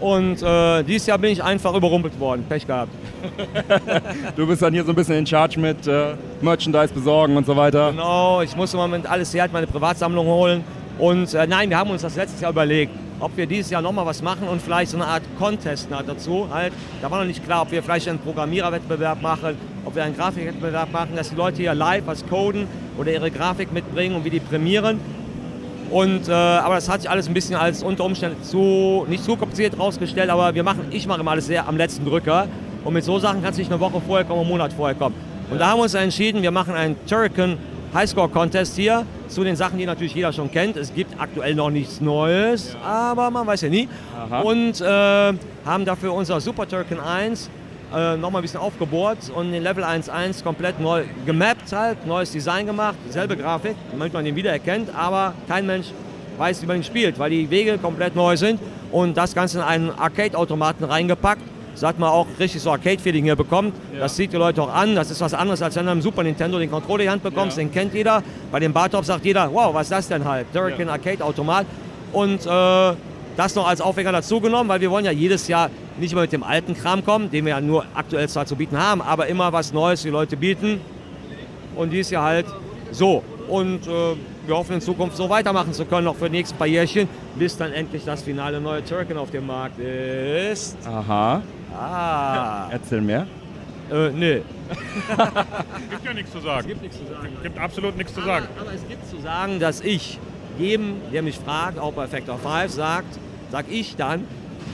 Und äh, dieses Jahr bin ich einfach überrumpelt worden. Pech gehabt. Du bist dann hier so ein bisschen in Charge mit äh, Merchandise besorgen und so weiter. Genau, ich musste im Moment alles her, halt meine Privatsammlung holen. Und äh, nein, wir haben uns das letztes Jahr überlegt, ob wir dieses Jahr nochmal was machen und vielleicht so eine Art Contest dazu. Halt, da war noch nicht klar, ob wir vielleicht einen Programmiererwettbewerb machen, ob wir einen Grafikwettbewerb machen, dass die Leute hier live was coden oder ihre Grafik mitbringen und wir die prämieren. Und, äh, aber das hat sich alles ein bisschen als unter Umständen zu, nicht zu kompliziert rausgestellt, aber wir machen, ich mache immer alles sehr am letzten Drücker. Und mit so Sachen kannst du nicht eine Woche vorher kommen, einen Monat vorher kommen. Und da haben wir uns entschieden, wir machen einen Turrican Highscore Contest hier zu den Sachen, die natürlich jeder schon kennt. Es gibt aktuell noch nichts Neues, aber man weiß ja nie. Aha. Und äh, haben dafür unser Super Turrican 1 äh, nochmal ein bisschen aufgebohrt und den Level 1.1 komplett neu gemappt halt, neues Design gemacht, selbe Grafik, damit man den wiedererkennt, aber kein Mensch weiß, wie man ihn spielt, weil die Wege komplett neu sind und das Ganze in einen Arcade-Automaten reingepackt, so hat man auch richtig so Arcade-Feeling hier bekommt. Das zieht die Leute auch an, das ist was anderes, als wenn du am Super Nintendo den Controller in die Hand bekommst, den kennt jeder. Bei dem Bartop sagt jeder, wow, was ist das denn halt? Turrican Arcade-Automat und äh, das noch als Aufhänger dazu genommen, weil wir wollen ja jedes Jahr nicht immer mit dem alten Kram kommen, den wir ja nur aktuell zwar zu bieten haben, aber immer was Neues die Leute bieten. Und dies Jahr halt so. Und äh, wir hoffen in Zukunft so weitermachen zu können, noch für die nächsten paar Jährchen, bis dann endlich das finale neue Turrican auf dem Markt ist. Aha. Ah. Erzähl mehr. Äh, nee. Gibt ja nichts zu sagen. Es gibt nichts zu sagen. Gibt absolut nichts zu sagen. Aber es gibt zu sagen, dass ich jedem, der mich fragt, auch bei Factor 5, sagt, sag ich dann,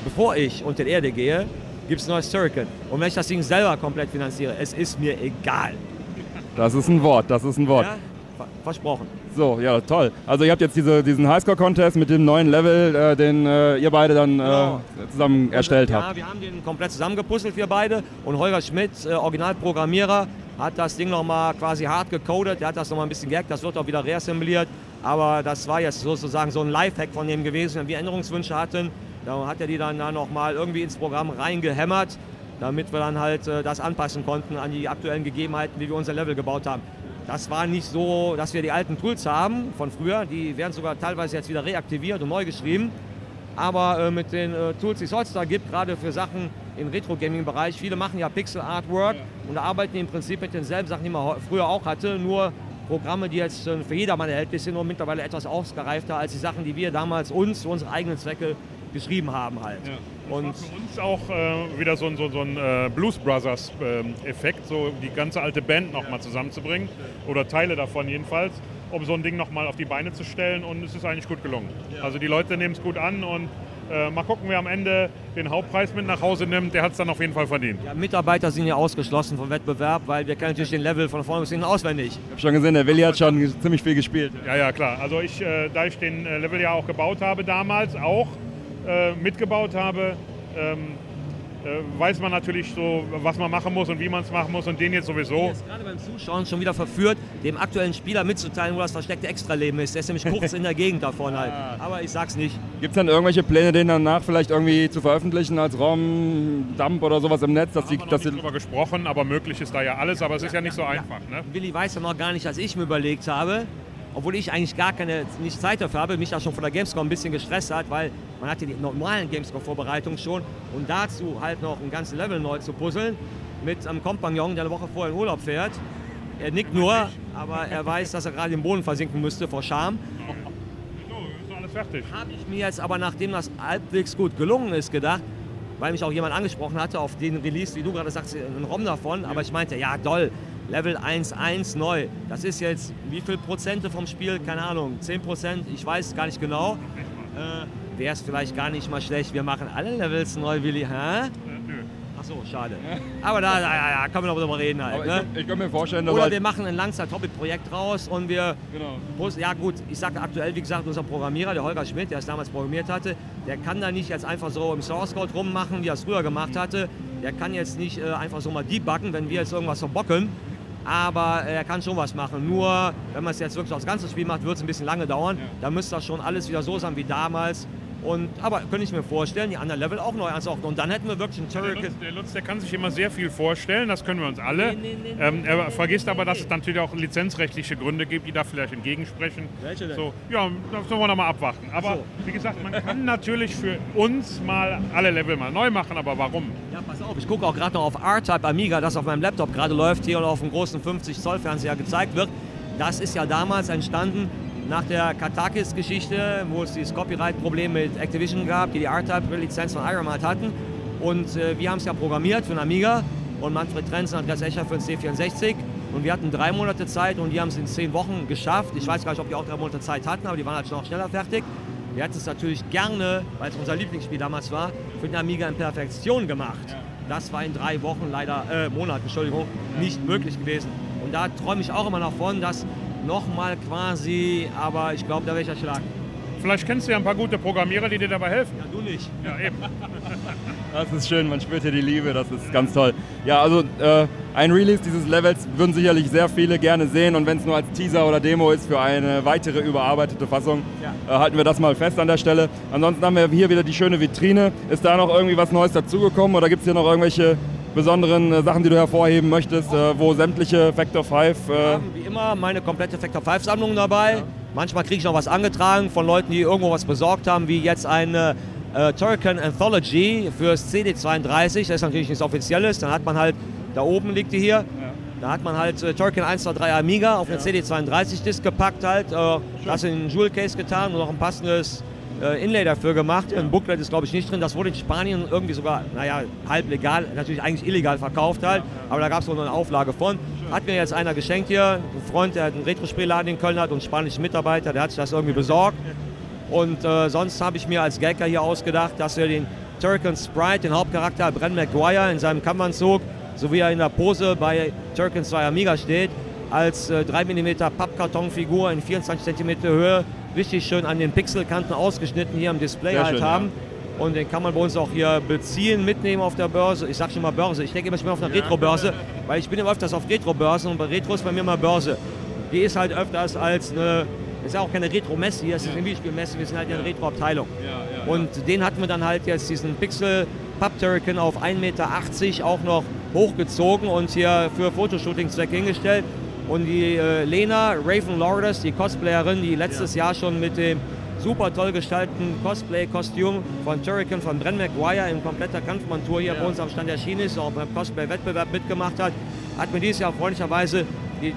bevor ich unter die Erde gehe, gibt es neues Turrican. Und wenn ich das Ding selber komplett finanziere, es ist mir egal. Das ist ein Wort, das ist ein Wort. Ja? Ver- Versprochen. So, ja, toll. Also ihr habt jetzt diese, diesen Highscore-Contest mit dem neuen Level, äh, den äh, ihr beide dann Genau. äh, zusammen erstellt ja, habt. wir haben den komplett zusammengepuzzelt, wir beide. Und Holger Schmidt, äh, Originalprogrammierer, hat das Ding nochmal quasi hart gecodet. Der hat das nochmal ein bisschen gehackt, das wird auch wieder reassembliert. Aber das war jetzt sozusagen so ein Lifehack von dem gewesen. Wenn wir Änderungswünsche hatten, da hat er die dann da nochmal irgendwie ins Programm reingehämmert, damit wir dann halt äh, das anpassen konnten an die aktuellen Gegebenheiten, wie wir unser Level gebaut haben. Das war nicht so, dass wir die alten Tools haben von früher. Die werden sogar teilweise jetzt wieder reaktiviert und neu geschrieben. Aber äh, mit den äh, Tools, die es heutzutage gibt, gerade für Sachen im Retro-Gaming-Bereich, viele machen ja Pixel-Artwork und da arbeiten im Prinzip mit denselben Sachen, die man früher auch hatte, nur Programme, die jetzt äh, für jedermann erhältlich sind und mittlerweile etwas ausgereifter als die Sachen, die wir damals uns für unsere eigenen Zwecke geschrieben haben halt. Und Für uns auch äh, wieder so ein, so, so ein äh, Blues Brothers ähm, Effekt, so die ganze alte Band nochmal zusammenzubringen oder Teile davon jedenfalls, um so ein Ding nochmal auf die Beine zu stellen und es ist eigentlich gut gelungen. Also die Leute nehmen es gut an und äh, mal gucken, wer am Ende den Hauptpreis mit nach Hause nimmt, der hat es dann auf jeden Fall verdient. ja, Mitarbeiter sind ja ausgeschlossen vom Wettbewerb, weil wir kennen natürlich den Level von vorne bis hinten auswendig. Ich habe schon gesehen, der Willi hat schon ziemlich viel gespielt. Ja, ja, klar. Also ich, äh, da ich den äh, Level ja auch gebaut habe damals, auch äh, mitgebaut habe, ähm, äh, weiß man natürlich so, was man machen muss und wie man es machen muss und den jetzt sowieso. ist gerade beim Zuschauen schon wieder verführt, dem aktuellen Spieler mitzuteilen, wo das versteckte Extraleben ist. Der ist nämlich kurz in der Gegend davon halt. Aber ich sag's nicht. Gibt es dann irgendwelche Pläne, den danach vielleicht irgendwie zu veröffentlichen als ROM, Dump oder sowas im Netz? Dass die, Noch dass nicht drüber gesprochen, aber möglich ist da ja alles, aber es ist ja nicht so einfach. Ne? Willi weiß ja noch gar nicht, als ich mir überlegt habe, obwohl ich eigentlich gar keine nicht Zeit dafür habe, mich da schon von der Gamescom ein bisschen gestresst hat, weil man hatte die normalen Gamescom-Vorbereitungen schon und dazu halt noch ein ganzes Level neu zu puzzeln mit einem Kompagnon, der eine Woche vorher in Urlaub fährt. Er nickt nur, aber er weiß, dass er gerade im Boden versinken müsste vor Scham. So, ist alles fertig. Habe ich mir jetzt aber, nachdem das halbwegs gut gelungen ist, gedacht, weil mich auch jemand angesprochen hatte auf den Release, wie du gerade sagst, ein ROM davon, aber ich meinte, ja toll, Level 1.1 neu, das ist jetzt wie viel Prozente vom Spiel, keine Ahnung, 10 Prozent, ich weiß gar nicht genau. Äh, Wäre es vielleicht gar nicht mal schlecht, wir machen alle Levels neu, Willi, hä? Ach so, schade. Aber da, da, da, können wir noch drüber reden halt. Ne? ich, ich kann mir vorstellen, dass Oder halt, wir machen ein Langzeit-Hobby-Projekt raus und wir. Genau. Ja, gut, ich sage aktuell, wie gesagt, unser Programmierer, der Holger Schmidt, der es damals programmiert hatte, der kann da nicht jetzt einfach so im Source Code rummachen, wie er es früher gemacht hatte. Der kann jetzt nicht äh, einfach so mal debuggen, wenn wir jetzt irgendwas verbocken. Aber er kann schon was machen. Nur, wenn man es jetzt wirklich aufs ganze Spiel macht, wird es ein bisschen lange dauern. Da müsste das schon alles wieder so sein wie damals. Und, aber könnte ich mir vorstellen, die anderen Level auch neu anzuordnen. Und dann hätten wir wirklich einen Der Turrican. Lutz, der Lutz, der kann sich immer sehr viel vorstellen, das können wir uns alle. Nee, nee, nee, ähm, er vergisst aber, dass es natürlich auch lizenzrechtliche Gründe gibt, die da vielleicht entgegensprechen. Welche denn? So, ja, das sollen wir noch mal abwarten. Aber wie gesagt, man kann natürlich für uns mal alle Level mal neu machen, aber warum? Ja, pass auf, ich gucke auch gerade noch auf R-Type Amiga, das auf meinem Laptop gerade läuft hier und auf dem großen 50 Zoll Fernseher gezeigt wird. Das ist ja damals entstanden nach der Katakis-Geschichte, wo es dieses Copyright-Problem mit Activision gab, die die R-Type-Lizenz von Iron Man hatten. Und äh, wir haben es ja programmiert für den Amiga und Manfred Trenz und Andreas Escher für den C64. Und wir hatten drei Monate Zeit und die haben es in zehn Wochen geschafft. Ich weiß gar nicht, ob die auch drei Monate Zeit hatten, aber die waren halt schon noch schneller fertig. Wir hätten es natürlich gerne, weil es unser Lieblingsspiel damals war, für den Amiga in Perfektion gemacht. Das war in drei Wochen leider, äh, Monaten, Entschuldigung, nicht möglich gewesen. Und da träume ich auch immer noch von, dass nochmal quasi, aber ich glaube, da werde ich erschlagen. Vielleicht kennst du ja ein paar gute Programmierer, die dir dabei helfen. Ja, du nicht. Ja, eben. Das ist schön, man spürt hier die Liebe, das ist ganz toll. Ja, also äh, ein Release dieses Levels würden sicherlich sehr viele gerne sehen und wenn es nur als Teaser oder Demo ist für eine weitere überarbeitete Fassung, äh, halten wir das mal fest an der Stelle. Ansonsten haben wir hier wieder die schöne Vitrine. Ist da noch irgendwie was Neues dazugekommen oder gibt es hier noch irgendwelche besonderen äh, Sachen, die du hervorheben möchtest, äh, wo sämtliche Factor 5... Äh, Wie immer meine komplette Factor 5 Sammlung dabei. Manchmal kriege ich noch was angetragen von Leuten, die irgendwo was besorgt haben, wie jetzt eine äh, Turrican Anthology fürs CD32. Das ist natürlich nichts Offizielles. Dann hat man halt, da oben liegt die hier. Da hat man halt äh, Turrican 1, 2, 3 Amiga auf eine CD32-Disc gepackt halt. Äh, das in den Jewel Case getan und noch ein passendes äh, Inlay dafür gemacht. Ein Booklet ist glaube ich nicht drin. Das wurde in Spanien irgendwie sogar, naja, halb legal, natürlich eigentlich illegal verkauft halt. Aber da gab es wohl eine Auflage von. Hat mir jetzt einer geschenkt hier. Ein Freund, der einen Retro-Spielladen in Köln hat und einen spanischen Mitarbeiter, der hat sich das irgendwie besorgt. Und äh, sonst habe ich mir als Gagger hier ausgedacht, dass wir den Turrican Sprite, den Hauptcharakter Bren McGuire in seinem Kampfanzug, so wie er in der Pose bei Turrican 2 Amiga steht, als äh, 3 mm Pappkartonfigur in 24 cm Höhe, richtig schön an den Pixelkanten ausgeschnitten hier am Display Sehr halt schön, haben. Und den kann man bei uns auch hier beziehen, mitnehmen auf der Börse. Ich sag schon mal Börse. Ich denke immer, ich bin auf einer Retro-Börse, weil ich bin immer öfters auf Retro-Börsen und bei Retro ist bei mir mal Börse. Die ist halt öfters als eine, ist ja auch keine Retro-Messe hier, es ist eine Videospielmesse, wir sind halt eine Retro-Abteilung. Und den hatten wir dann halt jetzt diesen Pixel Pub Turrican auf 1,80 Meter auch noch hochgezogen und hier für Fotoshootings-Zwecke hingestellt. Und die äh, Lena Raven Lourdes, die Cosplayerin, die letztes Jahr schon mit dem super toll gestalteten Cosplay-Kostüm von Turrican von Bren McGuire in kompletter Kampfmontur hier bei uns am Stand erschienen ist, auch beim Cosplay-Wettbewerb mitgemacht hat, hat mir dieses Jahr freundlicherweise die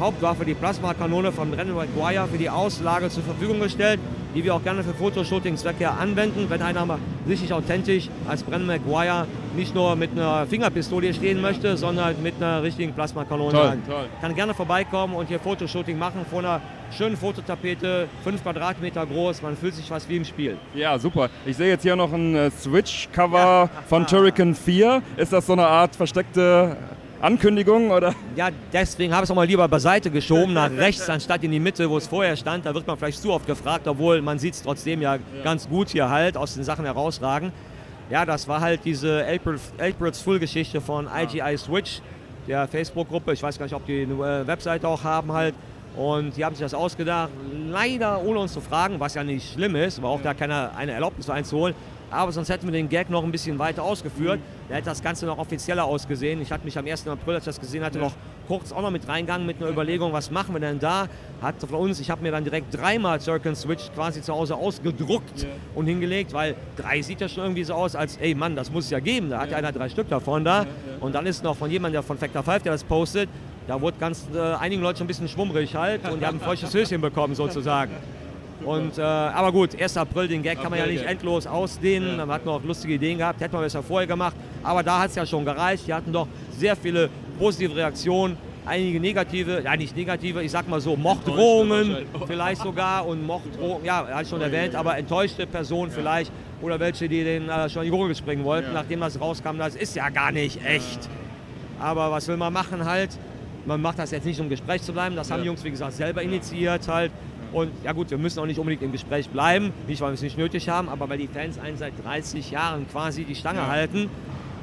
Hauptwaffe, die Plasmakanone von Bren McGuire für die Auslage zur Verfügung gestellt, die wir auch gerne für Fotoshooting-Zwecke anwenden, wenn einer mal richtig authentisch als Bren McGuire nicht nur mit einer Fingerpistole stehen möchte, sondern mit einer richtigen Plasmakanone. Toll, toll. Kann gerne vorbeikommen und hier Fotoshooting machen vor einer schönen Fototapete, 5 Quadratmeter groß, man fühlt sich fast wie im Spiel. Ja, super. Ich sehe jetzt hier noch ein äh, Switch-Cover von Turrican 4. Ist das so eine Art versteckte Ankündigung oder? Ja, deswegen habe ich es auch mal lieber beiseite geschoben, nach rechts anstatt in die Mitte, wo es vorher stand. Da wird man vielleicht zu oft gefragt, obwohl man sieht es trotzdem ja, ganz gut hier halt, aus den Sachen herausragen. Ja, das war halt diese April, April's Full-Geschichte von IGI Switch, der Facebook-Gruppe. Ich weiß gar nicht, ob die eine äh, Webseite auch haben halt. Und die haben sich das ausgedacht, leider ohne uns zu fragen, was ja nicht schlimm ist, aber auch da keiner eine Erlaubnis einzuholen. Aber sonst hätten wir den Gag noch ein bisschen weiter ausgeführt. Da hätte das Ganze noch offizieller ausgesehen. Ich hatte mich am 1. April, als ich das gesehen hatte, noch kurz auch noch mit reingegangen mit einer Überlegung, was machen wir denn da? Hat von uns, ich habe mir dann direkt dreimal Circle Switch quasi zu Hause ausgedruckt und hingelegt, weil drei sieht ja schon irgendwie so aus, als, ey Mann, das muss es ja geben. Da hat ja einer drei Stück davon da. Und dann ist noch von jemandem, der von Factor 5, der das postet, da wurde ganz äh, einigen Leuten schon ein bisschen schwummrig halt und die haben ein feuchtes Höschen bekommen sozusagen. Und, äh, aber gut, 1. April, den Gag kann man ja nicht endlos ausdehnen. Man hat noch lustige Ideen gehabt, hätte man besser vorher gemacht. Aber da hat es ja schon gereicht. Die hatten doch sehr viele positive Reaktionen, einige negative, ja nicht negative, ich sag mal so, Morddrohungen vielleicht sogar und Morddrohungen, ja, hat schon erwähnt, aber enttäuschte Personen vielleicht oder welche, die den äh, schon in die Gurgel springen wollten, nachdem das rauskam, das ist ja gar nicht echt. Aber was will man machen halt? Man macht das jetzt nicht, um Gespräch zu bleiben. Das haben die Jungs, wie gesagt, selber initiiert halt. Und ja gut, wir müssen auch nicht unbedingt im Gespräch bleiben, nicht weil wir es nicht nötig haben, aber weil die Fans einen seit 30 Jahren quasi die Stange halten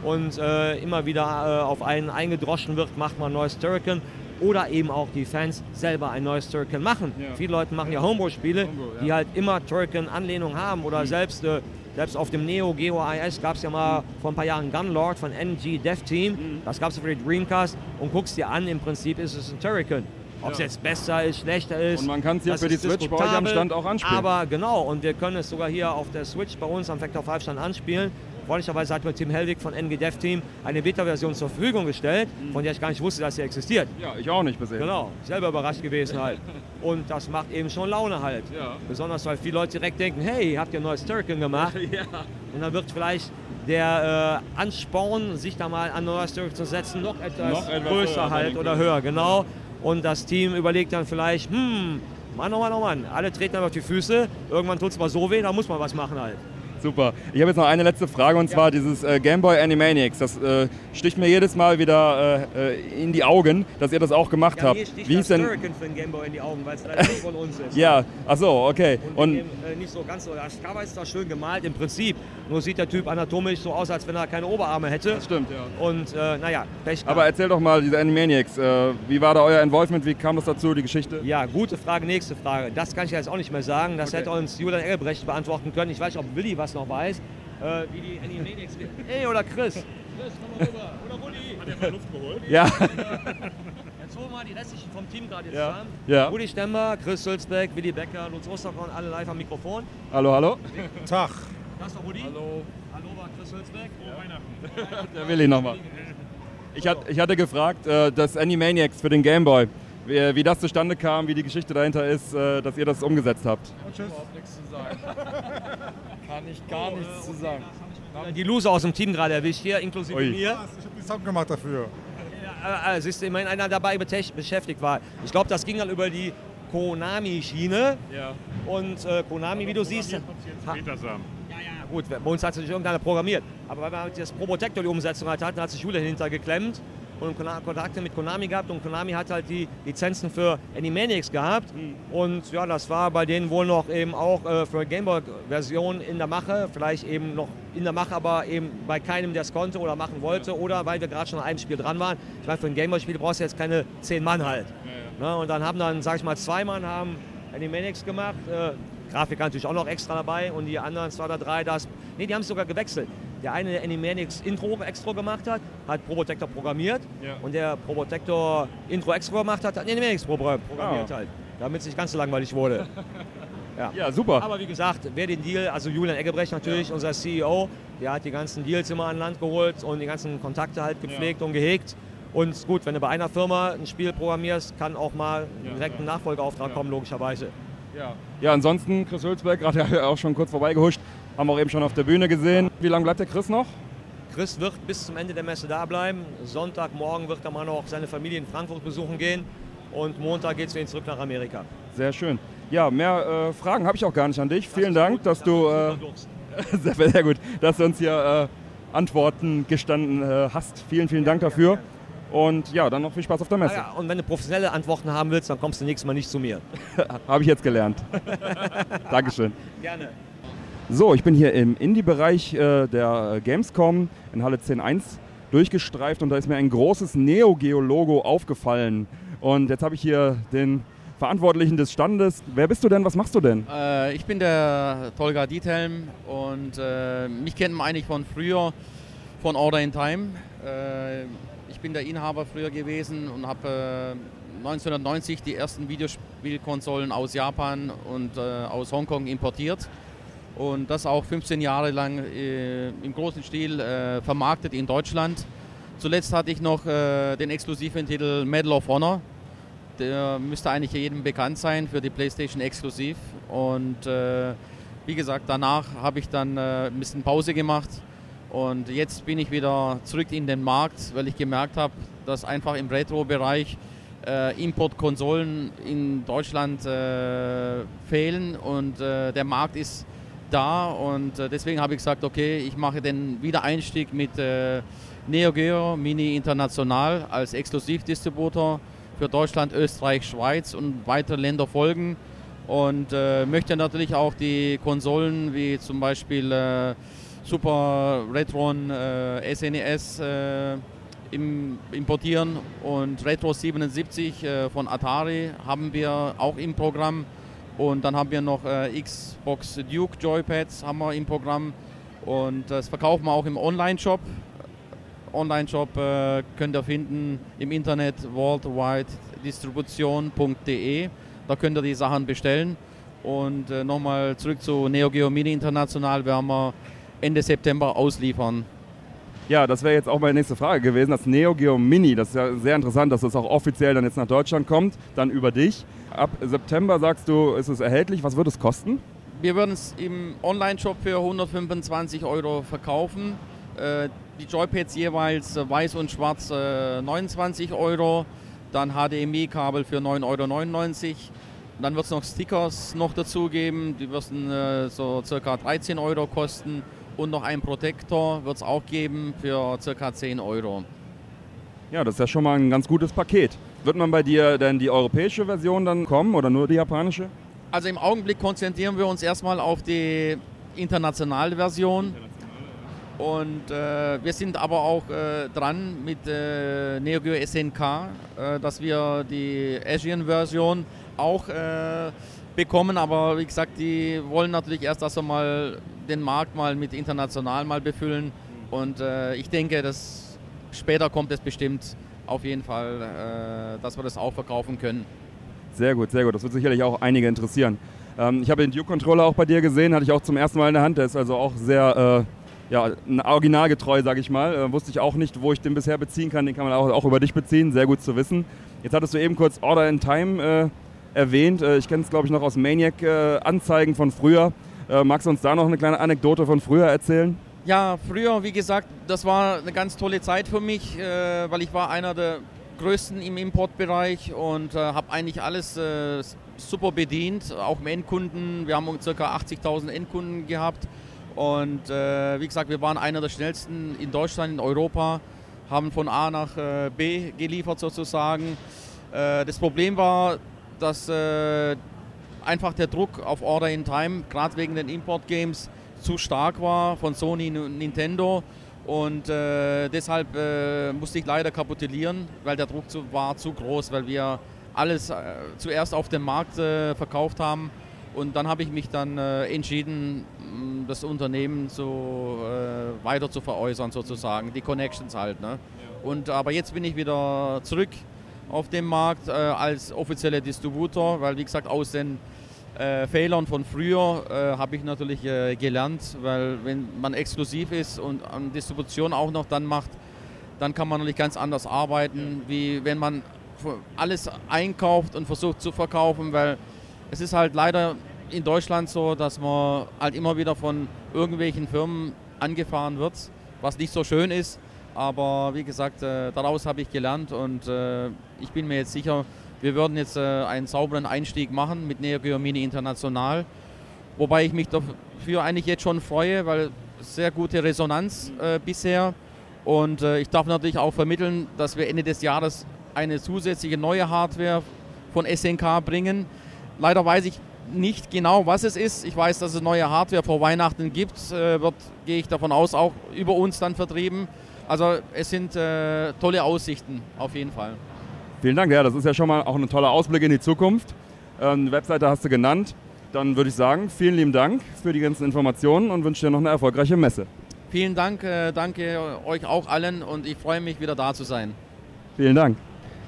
und äh, immer wieder äh, auf einen eingedroschen wird, macht man ein neues Turrican. Oder eben auch die Fans selber ein neues Turrican machen. Viele Leute machen ja Homebrew-Spiele, die halt immer Turrican-Anlehnung haben oder selbst äh, selbst auf dem Neo Geo IS gab es ja mal vor ein paar Jahren Gunlord von NG Dev Team. Das gab es für die Dreamcast und guckst dir an, im Prinzip ist es ein Turrican. Ob es Ja. jetzt besser ist, schlechter ist. Und man kann's hier das für die Switch bei euch am. Stand auch anspielen. Aber genau, und wir können es sogar hier auf der Switch bei uns am Factor 5 Stand anspielen. Freundlicherweise hat mir Tim Helwig von NG Dev Team eine Beta-Version zur Verfügung gestellt, von der ich gar nicht wusste, dass sie existiert. Ja, ich auch nicht bisher. Genau, selber überrascht gewesen halt. Und das macht eben schon Laune halt. Besonders, weil viele Leute direkt denken, hey, habt ihr ein neues Turrican gemacht? Und dann wird vielleicht der äh, Ansporn, sich da mal an ein neues Turrican zu setzen, noch etwas, Noch etwas größer höher, halt oder höher, genau. Und das Team überlegt dann vielleicht, hm, Mann, oh Mann, oh Mann, alle treten aber auf die Füße, irgendwann tut es mal so weh, da muss man was machen halt. Super. Ich habe jetzt noch eine letzte Frage und zwar dieses äh, Game Boy Animaniacs. Das äh, sticht mir jedes Mal wieder äh, äh, in die Augen, dass ihr das auch gemacht Ja, habt. Wie das ist denn? Turrican für den Gameboy in die Augen, weil es leider nicht von uns ist. Ja, ach so, okay. Und, Und eben, äh, nicht so ganz so. Das Cover ist zwar schön gemalt im Prinzip, nur sieht der Typ anatomisch so aus, als wenn er keine Oberarme hätte. Das stimmt, ja. Und äh, naja, Pech aber erzähl doch mal diese Animaniacs. Äh, wie war da euer Involvement? Wie kam das dazu, die Geschichte? Ja, gute Frage, nächste Frage. Das kann ich jetzt auch nicht mehr sagen. Das Okay. hätte uns Julian Engelbrecht beantworten können. Ich weiß nicht, ob Willi was noch weiß. Äh, wie die Animaniacs. Ey, oder Chris. Chris, komm mal rüber. Oder Rudi. Hat er mal Luft geholt? Ja. Jetzt holen wir mal die restlichen vom Team gerade jetzt Ja. zusammen. Ja. Rudi Stemmer, Chris Hülsbeck, Willi Becker, Lutz Osterkorn, alle live am Mikrofon. Hallo, hallo. Tag. Das war Rudi. Hallo. Hallo, war Chris Hülsbeck. Frohe Weihnachten. Der Willi nochmal. Ich, hat, ich hatte gefragt, äh, das Animaniacs für den Game Boy, wie, wie das zustande kam, wie die Geschichte dahinter ist, äh, dass ihr das umgesetzt habt. Tschüss. Überhaupt nichts zu sagen. Kann ich gar nichts zu sagen. Die Loser aus dem Team gerade erwischt hier, inklusive Ui. mir. Ich habe die Sound gemacht dafür. Äh, äh, siehst du, immerhin einer dabei beschäftigt war. Ich glaube, das ging dann über die Konami-Schiene. Ja. Und äh, Konami, wie du siehst. ha- Petersamen. Gut, bei uns hat sich irgendeiner programmiert. Aber weil wir halt das Probotector die Umsetzung halt hatten, hat sich Julian hinter geklemmt und Kontakte mit Konami gehabt und Konami hat halt die Lizenzen für Animaniacs gehabt. Und ja, das war bei denen wohl noch eben auch äh, für Gameboy-Version in der Mache, vielleicht eben noch in der Mache, aber eben bei keinem, der es konnte oder machen wollte oder weil wir gerade schon an einem Spiel dran waren. Ich meine, für ein Gameboy-Spiel brauchst du jetzt keine zehn Mann halt. Ne, und dann haben dann, sag ich mal, zwei Mann haben Animaniacs gemacht. Äh, Grafiker natürlich auch noch extra dabei und die anderen zwei oder drei, das. Nee, die haben es sogar gewechselt. Der eine, der Animaniacs Intro extra gemacht hat, hat Probotector programmiert. Ja. Und der Probotector Intro extra gemacht hat, hat Animaniacs pro- programmiert Ah. halt. Damit es nicht ganz so langweilig wurde. Ja. Ja, super. Aber wie gesagt, wer den Deal, also Julian Eggebrecht natürlich, unser CEO, der hat die ganzen Deals immer an Land geholt und die ganzen Kontakte halt gepflegt und gehegt. Und gut, wenn du bei einer Firma ein Spiel programmierst, kann auch mal direkt ein Nachfolgeauftrag kommen, logischerweise. Ja. Ja, ansonsten Chris Hülsberg, gerade auch schon kurz vorbeigehuscht, haben wir auch eben schon auf der Bühne gesehen. Wie lange bleibt der Chris noch? Chris wird bis zum Ende der Messe da bleiben. Sonntagmorgen wird er mal noch seine Familie in Frankfurt besuchen gehen. Und Montag geht es ihn zurück nach Amerika. Sehr schön. Ja, mehr äh, Fragen habe ich auch gar nicht an dich. Vielen Dank, dass du äh, sehr, sehr gut, dass du uns hier äh, Antworten gestanden äh, hast. Vielen, vielen Dank dafür. Und ja, dann noch viel Spaß auf der Messe. Ah ja, und wenn du professionelle Antworten haben willst, dann kommst du nächstes Mal nicht zu mir. Habe ich jetzt gelernt. Dankeschön. Gerne. So, ich bin hier im Indie-Bereich äh, der Gamescom in Halle 10.1 durchgestreift und da ist mir ein großes Neo Geo-Logo aufgefallen. Und jetzt habe ich hier den Verantwortlichen des Standes. Wer bist du denn? Was machst du denn? Äh, ich bin der Tolga Diethelm und äh, mich kennt man eigentlich von früher, von Order in Time. Ich bin der Inhaber früher gewesen und habe äh, 1990 die ersten Videospielkonsolen aus Japan und äh, aus Hongkong importiert und das auch 15 Jahre lang äh, im großen Stil vermarktet in Deutschland. Zuletzt hatte ich noch den exklusiven Titel Medal of Honor. Der müsste eigentlich jedem bekannt sein für die PlayStation exklusiv. Und wie gesagt, danach habe ich dann ein bisschen Pause gemacht. Und jetzt bin ich wieder zurück in den Markt, weil ich gemerkt habe, dass einfach im Retro-Bereich äh, Importkonsolen in Deutschland äh, fehlen und äh, der Markt ist da. Und äh, deswegen habe ich gesagt, okay, ich mache den Wiedereinstieg mit äh, Neo Geo Mini International als Exklusivdistributor für Deutschland, Österreich, Schweiz und weitere Länder folgen. Und äh, möchte natürlich auch die Konsolen wie zum Beispiel Super Retron äh, SNES äh, im, importieren und Retro 77 äh, von Atari haben wir auch im Programm und dann haben wir noch äh, Xbox Duke Joypads haben wir im Programm und das verkaufen wir auch im Online-Shop. Online-Shop äh, könnt ihr finden im Internet worldwidedistribution.de. Da könnt ihr die Sachen bestellen. Und äh, nochmal zurück zu Neo Geo Mini International wir Ende September ausliefern. Ja, das wäre jetzt auch meine nächste Frage gewesen. Das Neo Geo Mini, das ist ja sehr interessant, dass das auch offiziell dann jetzt nach Deutschland kommt, dann über dich. Ab September sagst du, ist es erhältlich. Was wird es kosten? Wir würden es im Online-Shop für 125 Euro verkaufen. Äh, die Joypads jeweils äh, weiß und schwarz äh, 29 Euro. Dann HDMI-Kabel für 9,99 Euro. Dann wird es noch Stickers noch dazu geben, die werden äh, so circa 13 Euro kosten. Und noch ein Protektor wird es auch geben für circa 10 Euro. Ja, das ist ja schon mal ein ganz gutes Paket. Wird man bei dir denn die europäische Version dann kommen oder nur die japanische? Also im Augenblick konzentrieren wir uns erstmal auf die internationale Version. Und äh, wir sind aber auch äh, dran mit äh, Neo Geo SNK, äh, dass wir die Asian-Version auch äh, bekommen. Aber wie gesagt, die wollen natürlich erst, dass wir mal den Markt mal mit international mal befüllen. Und äh, ich denke, dass später kommt es bestimmt auf jeden Fall, dass wir das auch verkaufen können. Sehr gut, sehr gut. Das wird sicherlich auch einige interessieren. Ähm, ich habe den Duke-Controller auch bei dir gesehen, hatte ich auch zum ersten Mal in der Hand. Der ist also auch sehr äh, ja, originalgetreu, sage ich mal. Äh, wusste ich auch nicht, wo ich den bisher beziehen kann. Den kann man auch, auch über dich beziehen. Sehr gut zu wissen. Jetzt hattest du eben kurz Order in Time äh, erwähnt. Äh, ich kenne es, glaube ich, noch aus Maniac-Anzeigen von früher. Äh, magst du uns da noch eine kleine Anekdote von früher erzählen? Ja, früher, wie gesagt, das war eine ganz tolle Zeit für mich, äh, weil ich war einer der größten im Importbereich und äh, habe eigentlich alles äh, super bedient, auch im Endkunden. Wir haben ca. 80.000 Endkunden gehabt und äh, wie gesagt, wir waren einer der schnellsten in Deutschland, in Europa, haben von A nach äh, B geliefert sozusagen. Das Problem war, dass einfach der Druck auf Order in Time, gerade wegen den Import-Games, zu stark war von Sony und Nintendo. Und äh, deshalb äh, musste ich leider kapitulieren, weil der Druck zu, war zu groß, weil wir alles äh, zuerst auf dem Markt äh, verkauft haben. Und dann habe ich mich dann äh, entschieden, das Unternehmen so äh, weiter zu veräußern sozusagen, die Connections halt. Ne? Und, aber jetzt bin ich wieder zurück auf dem Markt als offizieller Distributor, weil wie gesagt aus den äh, Fehlern von früher äh, habe ich natürlich äh, gelernt, weil wenn man exklusiv ist und an Distribution auch noch dann macht, dann kann man natürlich ganz anders arbeiten, wie wenn man alles einkauft und versucht zu verkaufen, weil es ist halt leider in Deutschland so, dass man halt immer wieder von irgendwelchen Firmen angefahren wird, was nicht so schön ist. Aber wie gesagt, äh, daraus habe ich gelernt und äh, ich bin mir jetzt sicher, wir würden jetzt äh, einen sauberen Einstieg machen mit Neo Geo Mini International, wobei ich mich dafür eigentlich jetzt schon freue, weil sehr gute Resonanz äh, bisher und äh, ich darf natürlich auch vermitteln, dass wir Ende des Jahres eine zusätzliche neue Hardware von SNK bringen. Leider weiß ich nicht genau, was es ist. Ich weiß, dass es neue Hardware vor Weihnachten gibt, äh, wird, gehe ich davon aus, auch über uns dann vertrieben. Also es sind äh, tolle Aussichten auf jeden Fall. Vielen Dank, ja, das ist ja schon mal auch ein toller Ausblick in die Zukunft. Ähm, die Webseite hast du genannt. Dann würde ich sagen, vielen lieben Dank für die ganzen Informationen und wünsche dir noch eine erfolgreiche Messe. Vielen Dank, äh, danke euch auch allen und ich freue mich wieder da zu sein. Vielen Dank.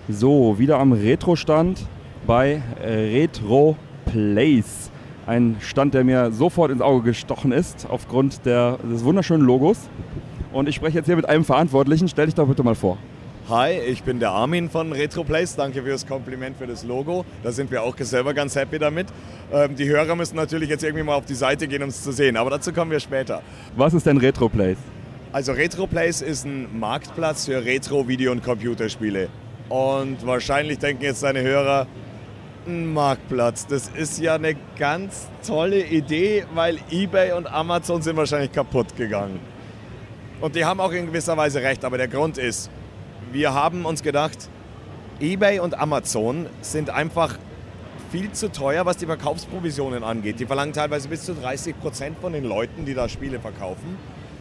So, wieder am Retro-Stand bei Retro Place. Ein Stand, der mir sofort ins Auge gestochen ist, aufgrund der, des wunderschönen Logos. Und ich spreche jetzt hier mit einem Verantwortlichen. Stell dich doch bitte mal vor. Hi, ich bin der Armin von RetroPlace. Danke für das Kompliment für das Logo. Da sind wir auch selber ganz happy damit. Ähm, die Hörer müssen natürlich jetzt irgendwie mal auf die Seite gehen, um es zu sehen, aber dazu kommen wir später. Was ist denn RetroPlace? Also RetroPlace ist ein Marktplatz für Retro-Video- und Computerspiele. Und wahrscheinlich denken jetzt deine Hörer, ein Marktplatz. Das ist ja eine ganz tolle Idee, weil eBay und Amazon sind wahrscheinlich kaputt gegangen. Und die haben auch in gewisser Weise recht, aber der Grund ist, wir haben uns gedacht, eBay und Amazon sind einfach viel zu teuer, was die Verkaufsprovisionen angeht. Die verlangen teilweise bis zu 30 Prozent von den Leuten, die da Spiele verkaufen.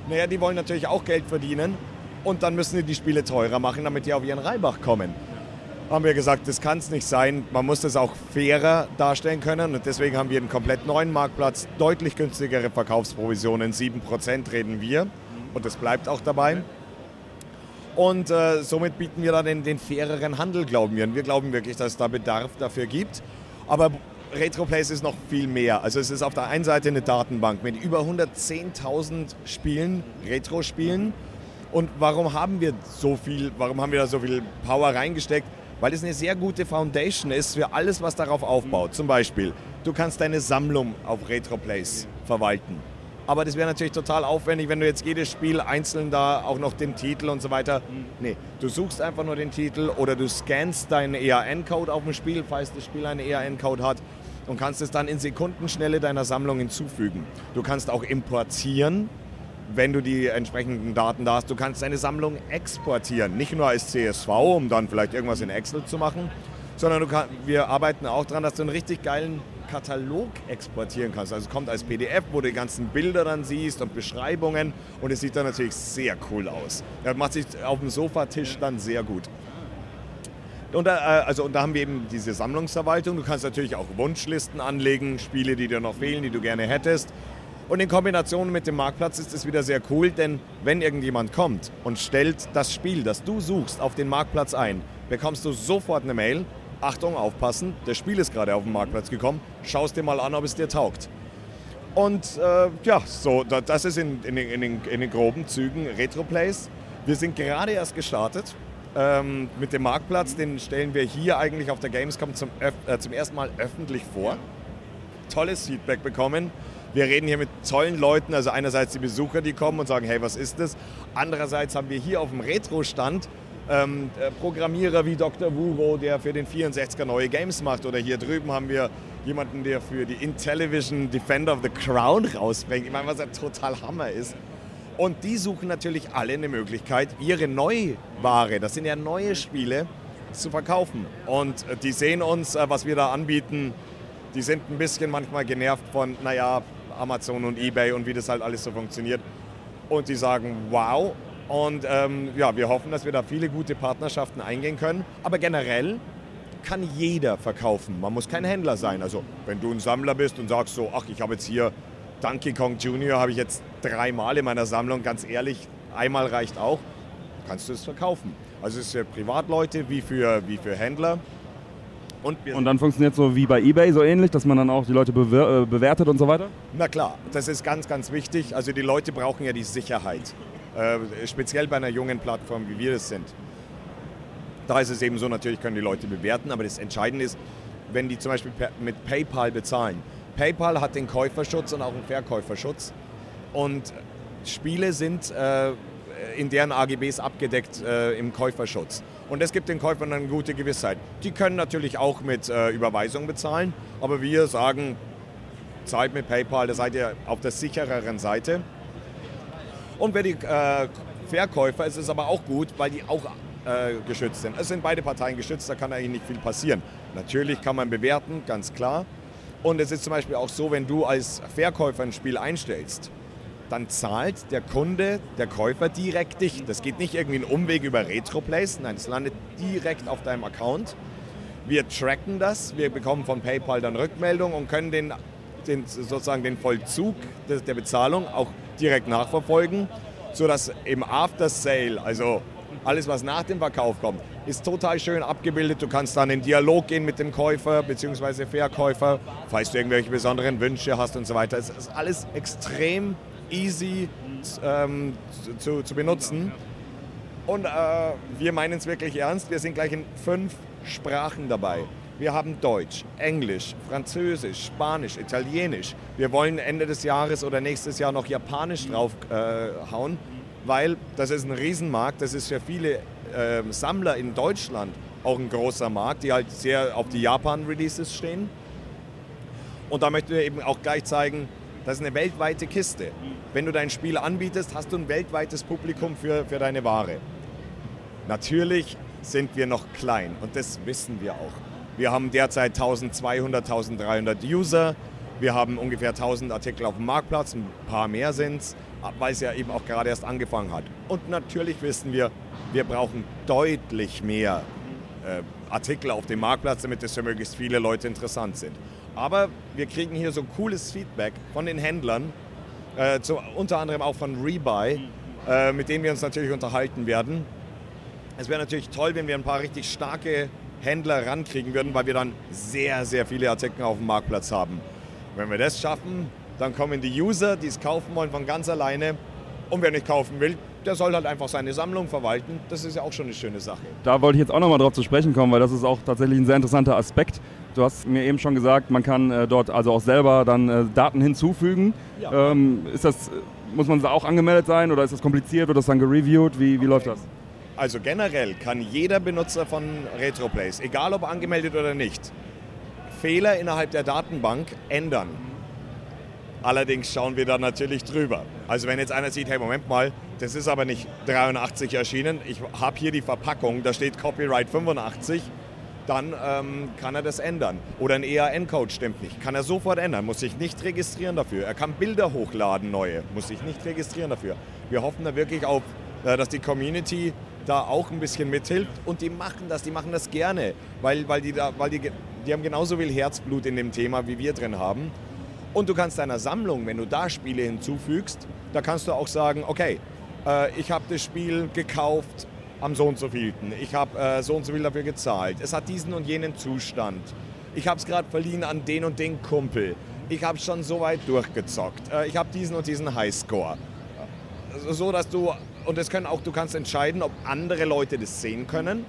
Naja, die wollen natürlich auch Geld verdienen und dann müssen die die Spiele teurer machen, damit die auf ihren Reibach kommen. Haben wir gesagt, das kann es nicht sein. Man muss das auch fairer darstellen können und deswegen haben wir einen komplett neuen Marktplatz, deutlich günstigere Verkaufsprovisionen, 7% reden wir und das bleibt auch dabei. Und äh, somit bieten wir dann den, den faireren Handel, glauben wir. Und wir glauben wirklich, dass es da Bedarf dafür gibt. Aber RetroPlace ist noch viel mehr. Also es ist auf der einen Seite eine Datenbank mit über 110.000 Spielen, Retro-Spielen. Und warum haben wir so viel, warum haben wir da so viel Power reingesteckt? Weil es eine sehr gute Foundation ist für alles, was darauf aufbaut. Zum Beispiel, du kannst deine Sammlung auf RetroPlace verwalten. Aber das wäre natürlich total aufwendig, wenn du jetzt jedes Spiel einzeln da auch noch den Titel und so weiter. Nee, du suchst einfach nur den Titel oder du scannst deinen EAN-Code auf dem Spiel, falls das Spiel einen EAN-Code hat. und kannst es dann in Sekundenschnelle deiner Sammlung hinzufügen. Du kannst auch importieren, wenn du die entsprechenden Daten da hast. Du kannst deine Sammlung exportieren, nicht nur als CSV, um dann vielleicht irgendwas in Excel zu machen, sondern kann, wir arbeiten auch daran, dass du einen richtig geilen Katalog exportieren kannst. Also kommt als PDF, wo du die ganzen Bilder dann siehst und Beschreibungen und es sieht dann natürlich sehr cool aus. Das macht sich auf dem Sofatisch dann sehr gut. Und da, äh, also, und da haben wir eben diese Sammlungsverwaltung. Du kannst natürlich auch Wunschlisten anlegen, Spiele, die dir noch fehlen, die du gerne hättest. Und in Kombination mit dem Marktplatz ist es wieder sehr cool, denn wenn irgendjemand kommt und stellt das Spiel, das du suchst, auf den Marktplatz ein, bekommst du sofort eine Mail. Achtung, aufpassen, das Spiel ist gerade auf den Marktplatz gekommen. Schaust dir mal an, ob es dir taugt. Und äh, ja, so, da- das ist in, in, in, den, in den groben Zügen Retroplays. Wir sind gerade erst gestartet ähm, mit dem Marktplatz. Den stellen wir hier eigentlich auf der Gamescom zum, äh, zum ersten Mal öffentlich vor. Tolles Feedback bekommen. Wir reden hier mit tollen Leuten, also einerseits die Besucher, die kommen und sagen, hey, was ist das? Andererseits haben wir hier auf dem Retro-Stand ähm, äh, Programmierer wie Dr. Wuro, der für den 64er neue Games macht. Oder hier drüben haben wir jemanden, der für die Intellivision Defender of the Crown rausbringt. Ich meine, was ja total Hammer ist. Und die suchen natürlich alle eine Möglichkeit, ihre Neuware, das sind ja neue Spiele, zu verkaufen. Und äh, die sehen uns, äh, was wir da anbieten, die sind ein bisschen manchmal genervt von, naja, Amazon und Ebay und wie das halt alles so funktioniert. Und die sagen, wow. Und ähm, ja, wir hoffen, dass wir da viele gute Partnerschaften eingehen können. Aber generell kann jeder verkaufen. Man muss kein Händler sein. Also wenn du ein Sammler bist und sagst so, ach, ich habe jetzt hier Donkey Kong Jr. habe ich jetzt dreimal in meiner Sammlung, ganz ehrlich, einmal reicht auch, kannst du es verkaufen. Also es ist für Privatleute wie für, wie für Händler. Und, Und dann funktioniert es so wie bei eBay so ähnlich, dass man dann auch die Leute äh, bewertet und so weiter? Na klar, das ist ganz, ganz wichtig. Also die Leute brauchen ja die Sicherheit. Äh, speziell bei einer jungen Plattform, wie wir es sind. Da ist es eben so, natürlich können die Leute bewerten, aber das Entscheidende ist, wenn die zum Beispiel mit PayPal bezahlen. PayPal hat den Käuferschutz und auch einen Verkäuferschutz. Und Spiele sind äh, in deren AGBs abgedeckt äh, im Käuferschutz. Und das gibt den Käufern eine gute Gewissheit. Die können natürlich auch mit äh, Überweisung bezahlen, aber wir sagen, zahlt mit PayPal, da seid ihr auf der sichereren Seite. Und für die äh, Verkäufer ist es aber auch gut, weil die auch äh, geschützt sind. Es sind beide Parteien geschützt, da kann eigentlich nicht viel passieren. Natürlich kann man bewerten, ganz klar. Und es ist zum Beispiel auch so, wenn du als Verkäufer ein Spiel einstellst, dann zahlt der Kunde, der Käufer direkt dich. Das geht nicht irgendwie einen Umweg über Retroplays, nein, es landet direkt auf deinem Account. Wir tracken das, wir bekommen von PayPal dann Rückmeldung und können den, den, sozusagen den Vollzug der Bezahlung auch direkt nachverfolgen, sodass im After Sale, also alles, was nach dem Verkauf kommt, ist total schön abgebildet. Du kannst dann in Dialog gehen mit dem Käufer bzw. Verkäufer, falls du irgendwelche besonderen Wünsche hast und so weiter. Es ist alles extrem easy ähm, zu, zu benutzen. Und äh, wir meinen es wirklich ernst. Wir sind gleich in fünf Sprachen dabei. Wir haben Deutsch, Englisch, Französisch, Spanisch, Italienisch. Wir wollen Ende des Jahres oder nächstes Jahr noch Japanisch draufhauen, äh, weil das ist ein Riesenmarkt. Das ist für viele äh, Sammler in Deutschland auch ein großer Markt, die halt sehr auf die Japan-Releases stehen. Und da möchten wir eben auch gleich zeigen, das ist eine weltweite Kiste. Wenn du dein Spiel anbietest, hast du ein weltweites Publikum für, für deine Ware. Natürlich sind wir noch klein und das wissen wir auch. Wir haben derzeit 1200, 1300 User. Wir haben ungefähr 1000 Artikel auf dem Marktplatz, ein paar mehr sind es, weil es ja eben auch gerade erst angefangen hat. Und natürlich wissen wir, wir brauchen deutlich mehr äh, Artikel auf dem Marktplatz, damit es für möglichst viele Leute interessant sind. Aber wir kriegen hier so cooles Feedback von den Händlern, äh, zu, unter anderem auch von Rebuy, äh, mit denen wir uns natürlich unterhalten werden. Es wäre natürlich toll, wenn wir ein paar richtig starke Händler rankriegen würden, weil wir dann sehr, sehr viele Artikel auf dem Marktplatz haben. Wenn wir das schaffen, dann kommen die User, die es kaufen wollen, von ganz alleine. Und wer nicht kaufen will, der soll halt einfach seine Sammlung verwalten. Das ist ja auch schon eine schöne Sache. Da wollte ich jetzt auch nochmal drauf zu sprechen kommen, weil das ist auch tatsächlich ein sehr interessanter Aspekt. Du hast mir eben schon gesagt, man kann äh, dort also auch selber dann äh, Daten hinzufügen. Ja. Ähm, ist das, muss man da auch angemeldet sein oder ist das kompliziert? Wird das dann gereviewt? Wie, wie läuft das? Also generell kann jeder Benutzer von Retroplays, egal ob angemeldet oder nicht, Fehler innerhalb der Datenbank ändern. Allerdings schauen wir da natürlich drüber. Also wenn jetzt einer sieht, hey Moment mal, das ist aber nicht 83 erschienen, ich habe hier die Verpackung, da steht Copyright 85, dann ähm, kann er das ändern. Oder ein EAN-Code stimmt nicht, kann er sofort ändern, muss sich nicht registrieren dafür. Er kann Bilder hochladen, neue, muss sich nicht registrieren dafür. Wir hoffen da wirklich auf, äh, dass die Community da auch ein bisschen mithilft. Und die machen das, die machen das gerne, weil, weil, die, da, weil die, die haben genauso viel Herzblut in dem Thema, wie wir drin haben. Und du kannst deiner Sammlung, wenn du da Spiele hinzufügst, da kannst du auch sagen, okay, äh, ich habe das Spiel gekauft am so und so vielten, ich habe äh, so und so viel dafür gezahlt, es hat diesen und jenen Zustand, ich habe es gerade verliehen an den und den Kumpel, ich habe schon so weit durchgezockt, äh, ich habe diesen und diesen Highscore. So dass du, und das können auch, du kannst entscheiden, ob andere Leute das sehen können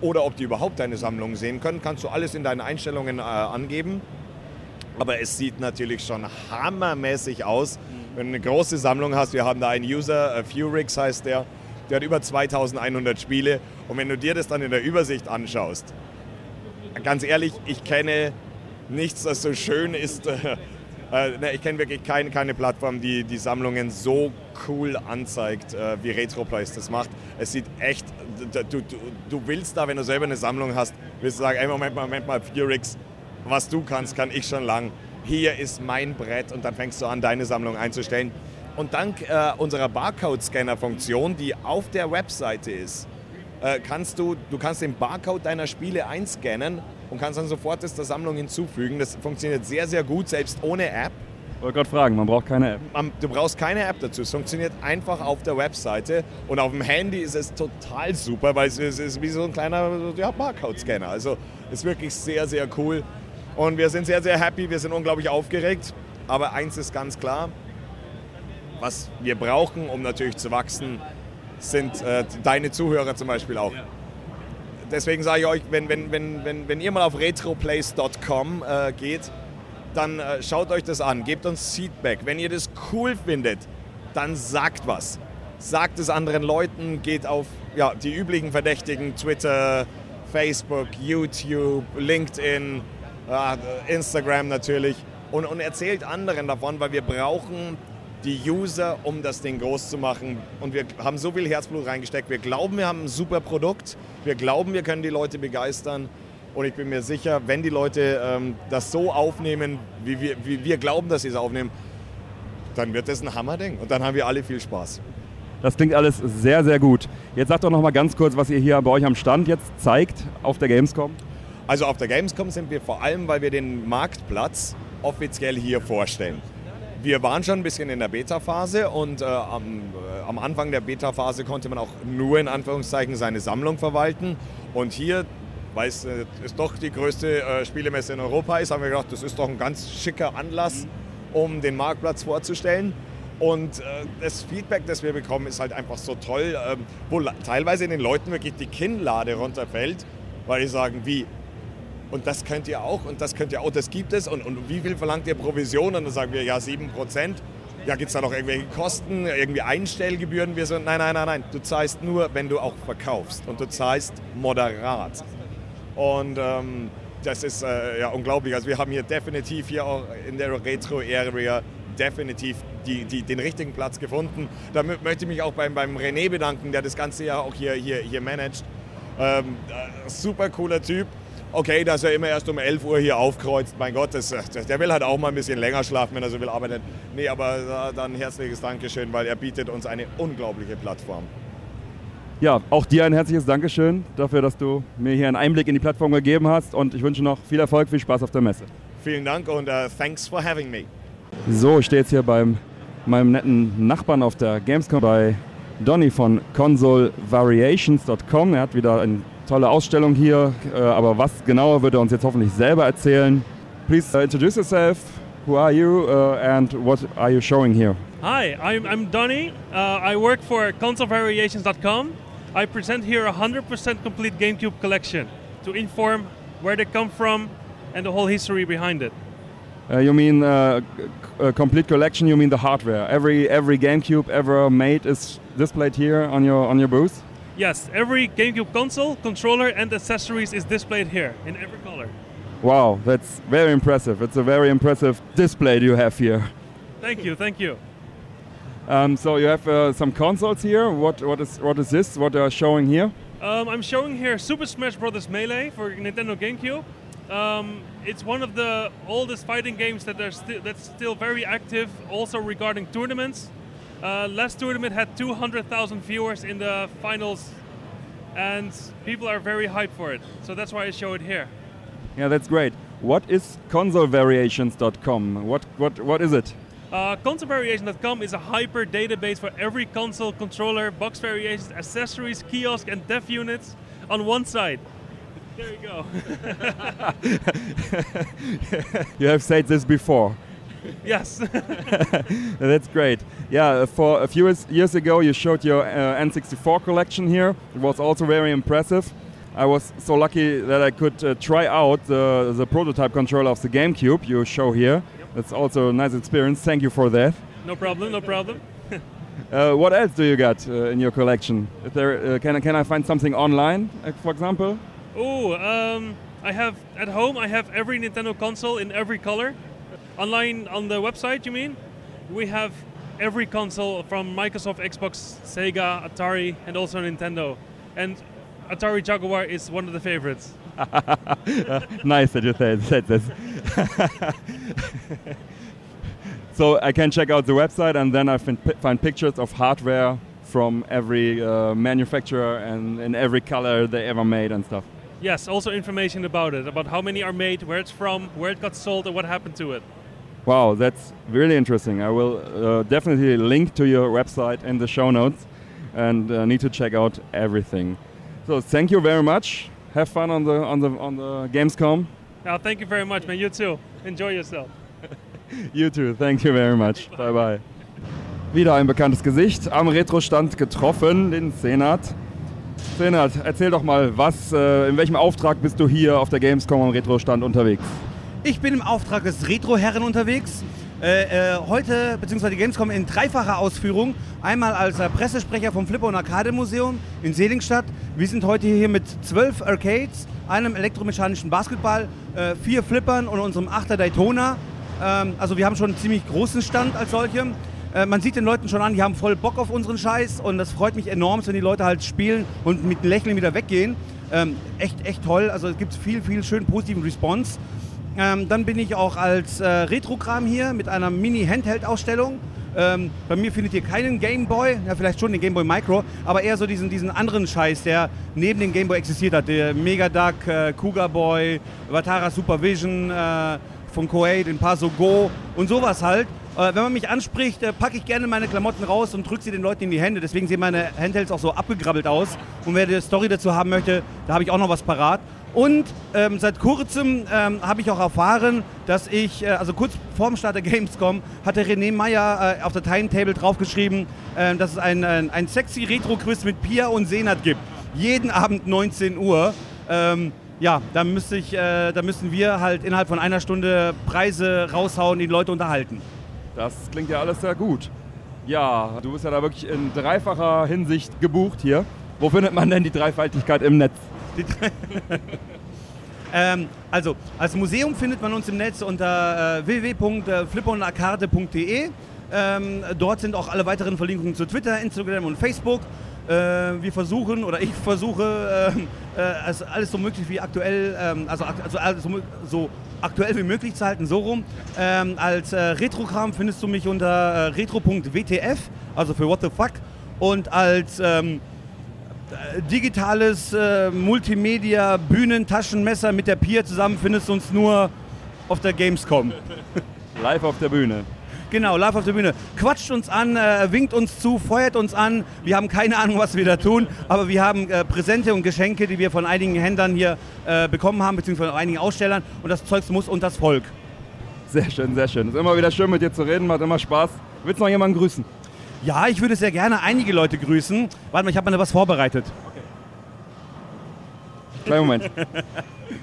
oder ob die überhaupt deine Sammlung sehen können, kannst du alles in deinen Einstellungen äh, angeben. Aber es sieht natürlich schon hammermäßig aus, wenn du eine große Sammlung hast. Wir haben da einen User, äh, Furix heißt der, der hat über 2100 Spiele. Und wenn du dir das dann in der Übersicht anschaust, ganz ehrlich, ich kenne nichts, das so schön ist. Äh, ich kenne wirklich kein, keine Plattform, die die Sammlungen so cool anzeigt, äh, wie RetroPlays das macht. Es sieht echt, du, du, du willst da, wenn du selber eine Sammlung hast, willst du sagen, ey, Moment mal, Moment mal, Furix, was du kannst, kann ich schon lang. Hier ist mein Brett und dann fängst du an, deine Sammlung einzustellen. Und dank äh, unserer Barcode-Scanner-Funktion, die auf der Webseite ist, äh, kannst du, du kannst den Barcode deiner Spiele einscannen und kannst dann sofort das der Sammlung hinzufügen. Das funktioniert sehr, sehr gut, selbst ohne App. Ich wollte gerade fragen, man braucht keine App. Du brauchst keine App dazu. Es funktioniert einfach auf der Webseite. Und auf dem Handy ist es total super, weil es ist, ist wie so ein kleiner ja, Barcode-Scanner. Also ist wirklich sehr, sehr cool. Und wir sind sehr, sehr happy, wir sind unglaublich aufgeregt. Aber eins ist ganz klar, was wir brauchen, um natürlich zu wachsen, sind äh, deine Zuhörer zum Beispiel auch. Deswegen sage ich euch, wenn, wenn, wenn, wenn, wenn ihr mal auf retroplace.com äh, geht, dann äh, schaut euch das an, gebt uns Feedback. Wenn ihr das cool findet, dann sagt was. Sagt es anderen Leuten, geht auf ja, die üblichen Verdächtigen, Twitter, Facebook, YouTube, LinkedIn, äh, Instagram natürlich und, und erzählt anderen davon, weil wir brauchen die User, um das Ding groß zu machen. Und wir haben so viel Herzblut reingesteckt. Wir glauben, wir haben ein super Produkt. Wir glauben, wir können die Leute begeistern. Und ich bin mir sicher, wenn die Leute ähm, das so aufnehmen, wie wir, wie wir glauben, dass sie es aufnehmen, dann wird das ein Hammerding. Und dann haben wir alle viel Spaß. Das klingt alles sehr, sehr gut. Jetzt sagt doch noch mal ganz kurz, was ihr hier bei euch am Stand jetzt zeigt auf der Gamescom. Also auf der Gamescom sind wir vor allem, weil wir den Marktplatz offiziell hier vorstellen. Wir waren schon ein bisschen in der Beta-Phase und äh, am, äh, am, Anfang der Beta-Phase konnte man auch nur in Anführungszeichen seine Sammlung verwalten. Und hier, weil es äh, doch die größte äh, Spielemesse in Europa ist, haben wir gedacht, das ist doch ein ganz schicker Anlass, um den Marktplatz vorzustellen. Und äh, das Feedback, das wir bekommen, ist halt einfach so toll, ähm, wo teilweise den Leuten wirklich die Kinnlade runterfällt, weil die sagen, wie, und das könnt ihr auch und das könnt ihr auch, das gibt es und, und wie viel verlangt ihr Provision? Und dann sagen wir, ja, 7 Prozent. Ja, gibt es da noch irgendwelche Kosten, irgendwie Einstellgebühren? Wir so, nein, nein, nein, nein. Du zahlst nur, wenn du auch verkaufst und du zahlst moderat. Und ähm, das ist äh, ja unglaublich. Also wir haben hier definitiv hier auch in der Retro-Area definitiv die, die, den richtigen Platz gefunden. Da möchte ich mich auch beim, beim René bedanken, der das Ganze ja auch hier, hier, hier managt. Ähm, äh, super cooler Typ okay, dass er immer erst um 11 Uhr hier aufkreuzt, mein Gott, das, das, der will halt auch mal ein bisschen länger schlafen, wenn er so will, aber nicht. Nee, aber dann herzliches Dankeschön, weil er bietet uns eine unglaubliche Plattform. Ja, auch dir ein herzliches Dankeschön dafür, dass du mir hier einen Einblick in die Plattform gegeben hast und ich wünsche noch viel Erfolg, viel Spaß auf der Messe. Vielen Dank und uh, thanks for having me. So, ich stehe jetzt hier beim meinem netten Nachbarn auf der Gamescom bei Donny von consolevariations.com. Er hat wieder ein tolle Ausstellung hier, äh, aber was genauer wird er uns jetzt hoffentlich selber erzählen. Please uh, introduce yourself. Who are you uh, and what are you showing here? Hi, I'm, I'm Donny. Uh, I work for consolevariations.com. I present here a 100% complete GameCube collection to inform where they come from and the whole history behind it. Uh, you mean uh, a complete collection? You mean the hardware? Every every GameCube ever made is displayed here on your on your booth? Yes, every GameCube console, controller, and accessories is displayed here in every color. Wow, that's very impressive. It's a very impressive display you have here. Thank you, thank you. Um, so you have uh, some consoles here. What what is what is this? What are showing here? Um, I'm showing here Super Smash Bros. Melee for Nintendo GameCube. Um, it's one of the oldest fighting games that are sti- that's still very active. Also regarding tournaments, uh, last tournament had 200,000 viewers in the finals, and people are very hyped for it. So that's why I show it here. Yeah, that's great. What is consolevariations.com? What what what is it? Uh, consolevariation.com is a hyper database for every console, controller, box variations, accessories, kiosk, and dev units on one side. There you go. you have said this before. yes. That's great. Yeah, for a few years- ago, you showed your uh, N64 collection here. It was also very impressive. I was so lucky that I could uh, try out the, the prototype controller of the GameCube you show here. That's also a nice experience. Thank you for that. no problem, no problem. Uh, what else do you got uh, in your collection? Is there, uh, can, I- can I find something online, uh, for example? Oh, um, I have at home. I have every Nintendo console in every color. Online on the website, you mean? We have every console from Microsoft, Xbox, Sega, Atari, and also Nintendo. And Atari Jaguar is one of the favorites. nice that you said, said this. so I can check out the website and then I fin- find pictures of hardware from every uh, manufacturer and in every color they ever made and stuff. Yes, also information about it, about how many are made, where it's from, where it got sold, and what happened to it. Wow, that's really interesting. I will uh, definitely link to your website in the show notes and uh, need to check out everything. So thank you very much. Have fun on the on the on the Gamescom. Now, thank you very much, man. You too. Enjoy yourself. You too. Thank you very much. Bye bye. Wieder ein bekanntes Gesicht am Retro-Stand getroffen, den Senat. Senat, erzähl doch mal, was, äh, in welchem Auftrag bist du hier auf der Gamescom am Retro-Stand unterwegs? Ich bin im Auftrag des Retro-Herren unterwegs. Äh, äh, heute, beziehungsweise die Gamescom in dreifacher Ausführung. Einmal als äh, Pressesprecher vom Flipper und Arcade Museum in Seligenstadt. Wir sind heute hier mit zwölf Arcades, einem elektromechanischen Basketball, äh, vier Flippern und unserem Achter Daytona. Ähm, also wir haben schon einen ziemlich großen Stand als solche. Äh, man sieht den Leuten schon an, die haben voll Bock auf unseren Scheiß und das freut mich enorm, wenn die Leute halt spielen und mit Lächeln wieder weggehen. Ähm, echt, echt toll. Also es gibt viel, viel schön positiven Response. Ähm, dann bin ich auch als äh, Retrogramm hier mit einer Mini-Handheld-Ausstellung. Ähm, bei mir findet ihr keinen Game Boy, ja vielleicht schon den Game Boy Micro, aber eher so diesen, diesen anderen Scheiß, der neben dem Game Boy existiert hat. Der Mega Duck, äh, Cougar Boy, Vatara Supervision äh, von Koei, den Paso Go und sowas halt. Äh, wenn man mich anspricht, äh, packe ich gerne meine Klamotten raus und drücke sie den Leuten in die Hände. Deswegen sehen meine Handhelds auch so abgegrabbelt aus. Und wer die Story dazu haben möchte, da habe ich auch noch was parat. Und ähm, seit kurzem ähm, habe ich auch erfahren, dass ich, äh, also kurz vorm Start der Gamescom, hatte René Meyer äh, auf der Timetable draufgeschrieben, äh, dass es ein, ein, ein sexy Retro-Quiz mit Pia und Senat gibt. Jeden Abend 19 Uhr. Ähm, ja, da, müsste ich, äh, da müssen wir halt innerhalb von einer Stunde Preise raushauen, die Leute unterhalten. Das klingt ja alles sehr gut. Ja, du bist ja da wirklich in dreifacher Hinsicht gebucht hier. Wo findet man denn die Dreifaltigkeit im Netz? Ähm, also, als Museum findet man uns im Netz unter äh, www.flipperundarcade.de. Ähm, dort sind auch alle weiteren Verlinkungen zu Twitter, Instagram und Facebook. Äh, wir versuchen oder ich versuche äh, also alles so möglich wie aktuell, ähm, also, also so, aktuell wie möglich zu halten, so rum. Ähm, als äh, Retrogramm findest du mich unter äh, retro.wtf, also für What the Fuck. Und als ähm, äh, digitales äh, Multimedia Bühnentaschenmesser mit der Pier zusammen findest du uns nur auf der Gamescom. Live auf der Bühne. Genau, live auf der Bühne. Quatscht uns an, äh, winkt uns zu, feuert uns an. Wir haben keine Ahnung, was wir da tun, aber wir haben äh, Präsente und Geschenke, die wir von einigen Händlern hier äh, bekommen haben, beziehungsweise von einigen Ausstellern. Und das Zeugs muss und das Volk. Sehr schön, sehr schön. Ist immer wieder schön mit dir zu reden, macht immer Spaß. Willst du noch jemanden grüßen? Ja, ich würde sehr gerne einige Leute grüßen. Warte mal, ich habe mal was vorbereitet. Kleinen Moment.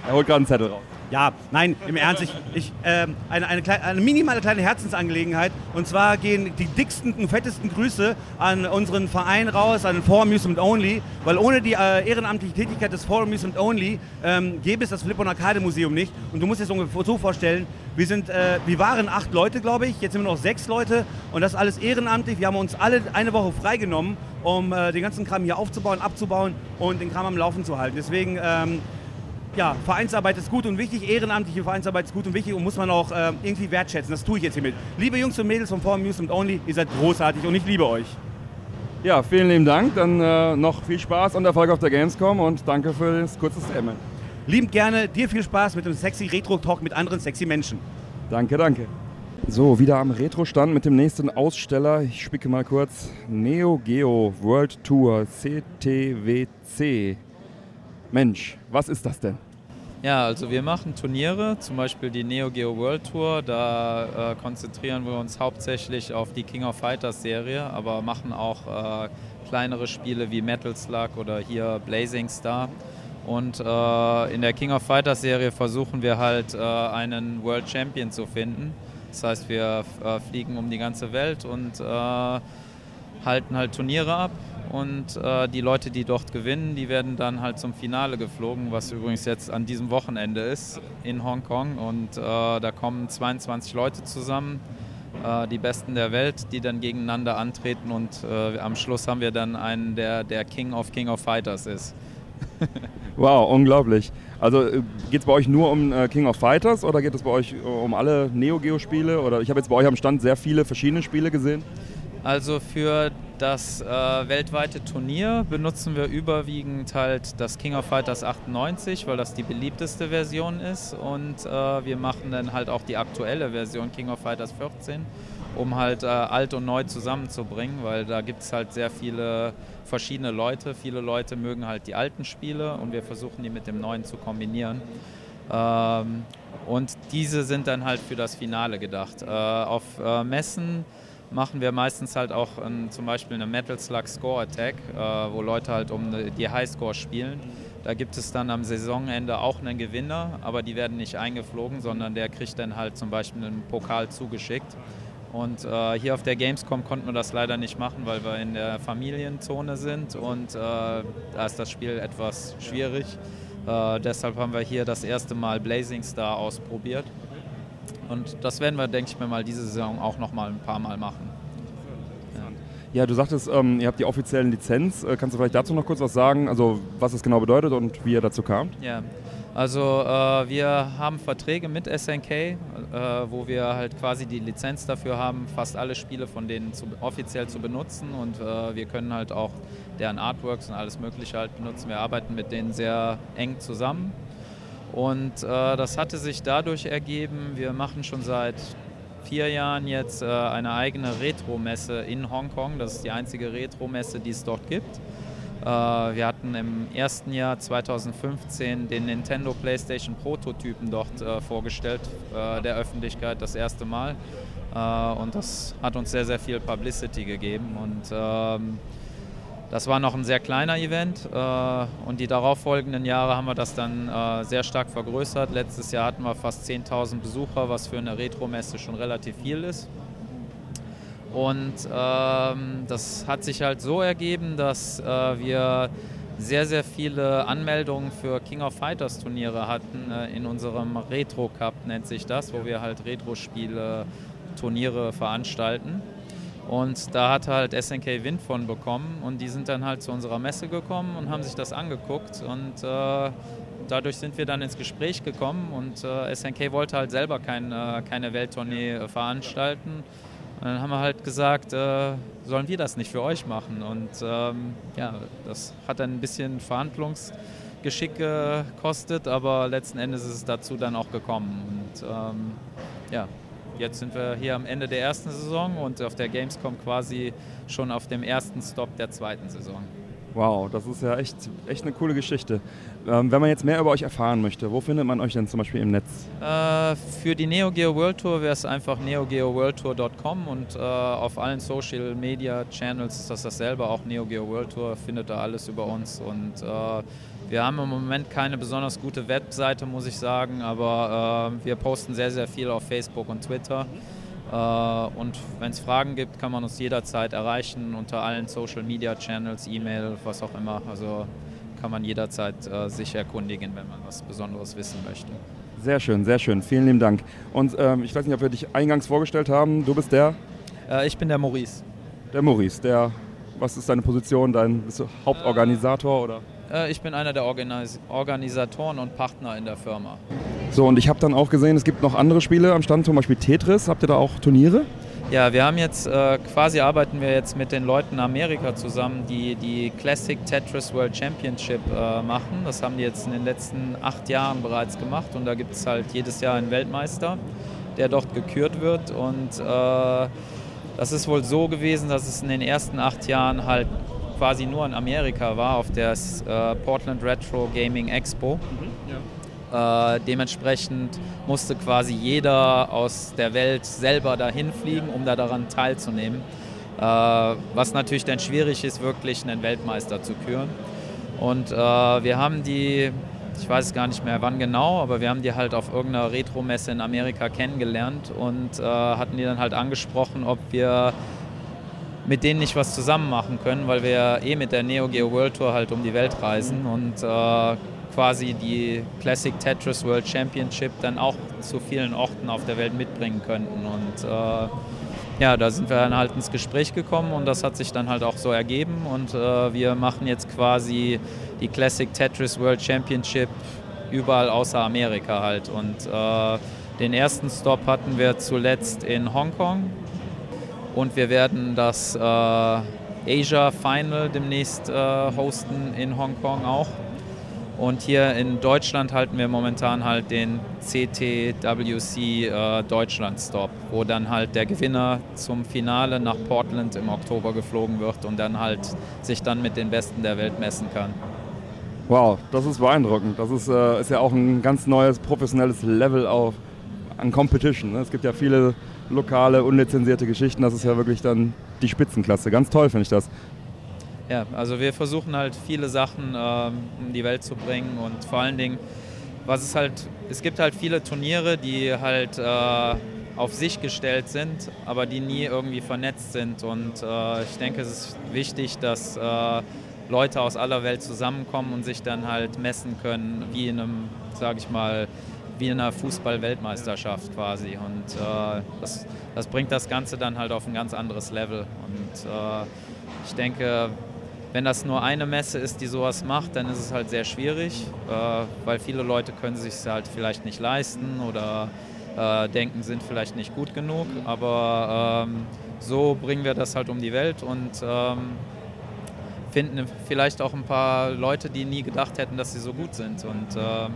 Er holt gerade einen Zettel raus. Ja, nein, im Ernst, ich, ich, ähm, eine, eine, klei- eine minimale kleine Herzensangelegenheit. Und zwar gehen die dicksten und fettesten Grüße an unseren Verein raus, an den Forum Amusement Only, weil ohne die äh, ehrenamtliche Tätigkeit des Forum Amusement Only ähm, gäbe es das Flip- und Arcade-Museum nicht. Und du musst dir das so vorstellen, wir, sind, äh, wir waren acht Leute, glaube ich, jetzt sind wir noch sechs Leute und das alles ehrenamtlich. Wir haben uns alle eine Woche freigenommen, um äh, den ganzen Kram hier aufzubauen, abzubauen und den Kram am Laufen zu halten. Deswegen... Ähm, ja, Vereinsarbeit ist gut und wichtig, ehrenamtliche Vereinsarbeit ist gut und wichtig und muss man auch äh, irgendwie wertschätzen. Das tue ich jetzt hiermit. Liebe Jungs und Mädels vom Forum Amusement Only, ihr seid großartig und ich liebe euch. Ja, vielen lieben Dank. Dann äh, noch viel Spaß und Erfolg auf der Gamescom und danke für das kurze Statement. Liebend gerne, dir viel Spaß mit dem sexy Retro-Talk mit anderen sexy Menschen. Danke, danke. So, wieder am Retro-Stand mit dem nächsten Aussteller. Ich spicke mal kurz. Neo Geo World Tour CTWC. Mensch, was ist das denn? Ja, also wir machen Turniere, zum Beispiel die Neo Geo World Tour. Da äh, konzentrieren wir uns hauptsächlich auf die King of Fighters Serie, aber machen auch äh, kleinere Spiele wie Metal Slug oder hier Blazing Star. Und äh, in der King of Fighters Serie versuchen wir halt äh, einen World Champion zu finden. Das heißt, wir äh, fliegen um die ganze Welt und äh, halten halt Turniere ab. Und äh, die Leute, die dort gewinnen, die werden dann halt zum Finale geflogen, was übrigens jetzt an diesem Wochenende ist in Hongkong. Und äh, da kommen 22 Leute zusammen, äh, die Besten der Welt, die dann gegeneinander antreten. Und äh, am Schluss haben wir dann einen, der der King of King of Fighters ist. Wow, unglaublich. Also geht es bei euch nur um äh, King of Fighters oder geht es bei euch äh, um alle Neo Geo Spiele? Oder ich habe jetzt bei euch am Stand sehr viele verschiedene Spiele gesehen. Also für das äh, weltweite Turnier benutzen wir überwiegend halt das King of Fighters 98, weil das die beliebteste Version ist. Und äh, wir machen dann halt auch die aktuelle Version King of Fighters 14, um halt äh, alt und neu zusammenzubringen, weil da gibt es halt sehr viele verschiedene Leute. Viele Leute mögen halt die alten Spiele und wir versuchen die mit dem neuen zu kombinieren. Ähm, und diese sind dann halt für das Finale gedacht. Äh, auf äh, Messen machen wir meistens halt auch ein, zum Beispiel eine Metal Slug Score Attack, äh, wo Leute halt um die Highscore spielen. Da gibt es dann am Saisonende auch einen Gewinner, aber die werden nicht eingeflogen, sondern der kriegt dann halt zum Beispiel einen Pokal zugeschickt. Und äh, hier auf der Gamescom konnten wir das leider nicht machen, weil wir in der Familienzone sind und äh, da ist das Spiel etwas schwierig. Äh, deshalb haben wir hier das erste Mal Blazing Star ausprobiert. Und das werden wir, denke ich mir mal, diese Saison auch noch mal ein paar Mal machen. Ja, du sagtest, ähm, ihr habt die offizielle Lizenz. Äh, kannst du vielleicht dazu noch kurz was sagen? Also was das genau bedeutet und wie ihr dazu kamt? Ja, also äh, wir haben Verträge mit SNK, äh, wo wir halt quasi die Lizenz dafür haben, fast alle Spiele von denen zu, offiziell zu benutzen und äh, wir können halt auch deren Artworks und alles Mögliche halt benutzen. Wir arbeiten mit denen sehr eng zusammen und äh, das hatte sich dadurch ergeben, wir machen schon seit vier Jahren jetzt äh, eine eigene Retro-Messe in Hongkong. Das ist die einzige Retro-Messe, die es dort gibt. Äh, wir hatten im ersten Jahr 2015 den Nintendo PlayStation Prototypen dort äh, vorgestellt, äh, der Öffentlichkeit das erste Mal. Äh, und das hat uns sehr, sehr viel Publicity gegeben. Und ähm, das war noch ein sehr kleiner Event äh, und die darauffolgenden Jahre haben wir das dann äh, sehr stark vergrößert. Letztes Jahr hatten wir fast 10.000 Besucher, was für eine Retro-Messe schon relativ viel ist. Und ähm, das hat sich halt so ergeben, dass äh, wir sehr, sehr viele Anmeldungen für King of Fighters Turniere hatten äh, in unserem Retro Cup, nennt sich das, wo wir halt Retro-Spiele, Turniere veranstalten. Und da hat halt SNK Wind von bekommen und die sind dann halt zu unserer Messe gekommen und haben sich das angeguckt und äh, dadurch sind wir dann ins Gespräch gekommen und äh, SNK wollte halt selber kein, äh, keine Welttournee veranstalten. Und dann haben wir halt gesagt, äh, sollen wir das nicht für euch machen? Und ähm, ja, das hat dann ein bisschen Verhandlungsgeschick gekostet, aber letzten Endes ist es dazu dann auch gekommen. Und ähm, ja, Jetzt sind wir hier am Ende der ersten Saison und auf der Gamescom quasi schon auf dem ersten Stop der zweiten Saison. Wow, das ist ja echt, echt eine coole Geschichte. Ähm, wenn man jetzt mehr über euch erfahren möchte, wo findet man euch denn zum Beispiel im Netz? Äh, für die Neo Geo World Tour wäre es einfach neogeoworldtour.com und äh, auf allen Social Media Channels ist das dasselbe. Auch Neo Geo World Tour findet da alles über uns und äh, wir haben im Moment keine besonders gute Webseite, muss ich sagen, aber äh, wir posten sehr, sehr viel auf Facebook und Twitter. Äh, und wenn es Fragen gibt, kann man uns jederzeit erreichen unter allen Social Media Channels, E-Mail, was auch immer. Also kann man jederzeit äh, sich erkundigen, wenn man was Besonderes wissen möchte. Sehr schön, sehr schön. Vielen lieben Dank. Und ähm, ich weiß nicht, ob wir dich eingangs vorgestellt haben. Du bist der? Äh, ich bin der Maurice. Der Maurice, der, was ist deine Position? Dein, bist du Hauptorganisator oder? Äh, ich bin einer der Organis Organisatoren und Partner in der Firma. So, und ich habe dann auch gesehen, es gibt noch andere Spiele am Stand, zum Beispiel Tetris. Habt ihr da auch Turniere? Ja, wir haben jetzt äh, quasi arbeiten wir jetzt mit den Leuten in Amerika zusammen, die die Classic Tetris World Championship äh, machen. Das haben die jetzt in den letzten acht Jahren bereits gemacht und da gibt es halt jedes Jahr einen Weltmeister, der dort gekürt wird. Und äh, das ist wohl so gewesen, dass es in den ersten acht Jahren halt quasi nur in Amerika war, auf der äh, Portland Retro Gaming Expo. Äh, dementsprechend musste quasi jeder aus der Welt selber dahin fliegen, um da daran teilzunehmen. Äh, was natürlich dann schwierig ist, wirklich einen Weltmeister zu küren. Und äh, wir haben die, ich weiß gar nicht mehr wann genau, aber wir haben die halt auf irgendeiner Retro-Messe in Amerika kennengelernt und äh, hatten die dann halt angesprochen, ob wir mit denen nicht was zusammen machen können, weil wir eh mit der Neo Geo World Tour halt um die Welt reisen und äh, quasi die Classic Tetris World Championship dann auch zu vielen Orten auf der Welt mitbringen könnten. Und äh, ja, da sind wir dann halt ins Gespräch gekommen und das hat sich dann halt auch so ergeben. Und äh, wir machen jetzt quasi die Classic Tetris World Championship überall außer Amerika halt. Und äh, den ersten Stop hatten wir zuletzt in Hongkong und wir werden das äh, Asia Final demnächst äh, hosten in Hongkong auch. Und hier in Deutschland halten wir momentan halt den CTWC äh, Deutschland Stop, wo dann halt der Gewinner zum Finale nach Portland im Oktober geflogen wird und dann halt sich dann mit den Besten der Welt messen kann. Wow, das ist beeindruckend. Das ist, äh, ist ja auch ein ganz neues professionelles Level auf, an Competition. Ne? Es gibt ja viele lokale, unlizenzierte Geschichten. Das ist ja wirklich dann die Spitzenklasse. Ganz toll finde ich das. Ja, also wir versuchen halt viele Sachen ähm, um die Welt zu bringen und vor allen Dingen, was es halt, es gibt halt viele Turniere, die halt äh, auf sich gestellt sind, aber die nie irgendwie vernetzt sind und äh, ich denke, es ist wichtig, dass äh, Leute aus aller Welt zusammenkommen und sich dann halt messen können, wie in einem, sage ich mal, wie in einer Fußball-Weltmeisterschaft quasi. Und äh, das, das, bringt das Ganze dann halt auf ein ganz anderes Level. Und äh, ich denke, wenn das nur eine Messe ist, die sowas macht, dann ist es halt sehr schwierig, äh, weil viele Leute können sich es halt vielleicht nicht leisten oder äh, denken, sind vielleicht nicht gut genug. Aber ähm, so bringen wir das halt um die Welt und ähm, finden vielleicht auch ein paar Leute, die nie gedacht hätten, dass sie so gut sind. Und äh,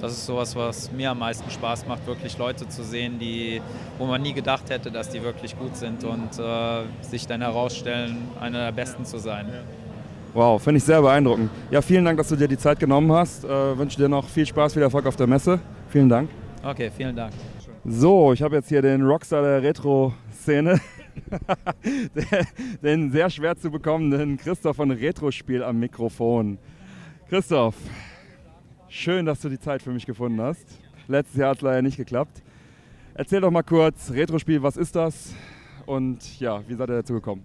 das ist sowas, was mir am meisten Spaß macht, wirklich Leute zu sehen, die, wo man nie gedacht hätte, dass die wirklich gut sind und äh, sich dann herausstellen, einer der Besten zu sein. Wow, finde ich sehr beeindruckend. Ja, vielen Dank, dass du dir die Zeit genommen hast. Äh, wünsche dir noch viel Spaß, viel Erfolg auf der Messe. Vielen Dank. Okay, vielen Dank. So, ich habe jetzt hier den Rockstar der Retro-Szene, den sehr schwer zu bekommenden Christoph von Retrospiel am Mikrofon. Christoph, schön, dass du die Zeit für mich gefunden hast. Letztes Jahr hat es leider nicht geklappt. Erzähl doch mal kurz, Retrospiel, was ist das? Und ja, wie seid ihr dazu gekommen?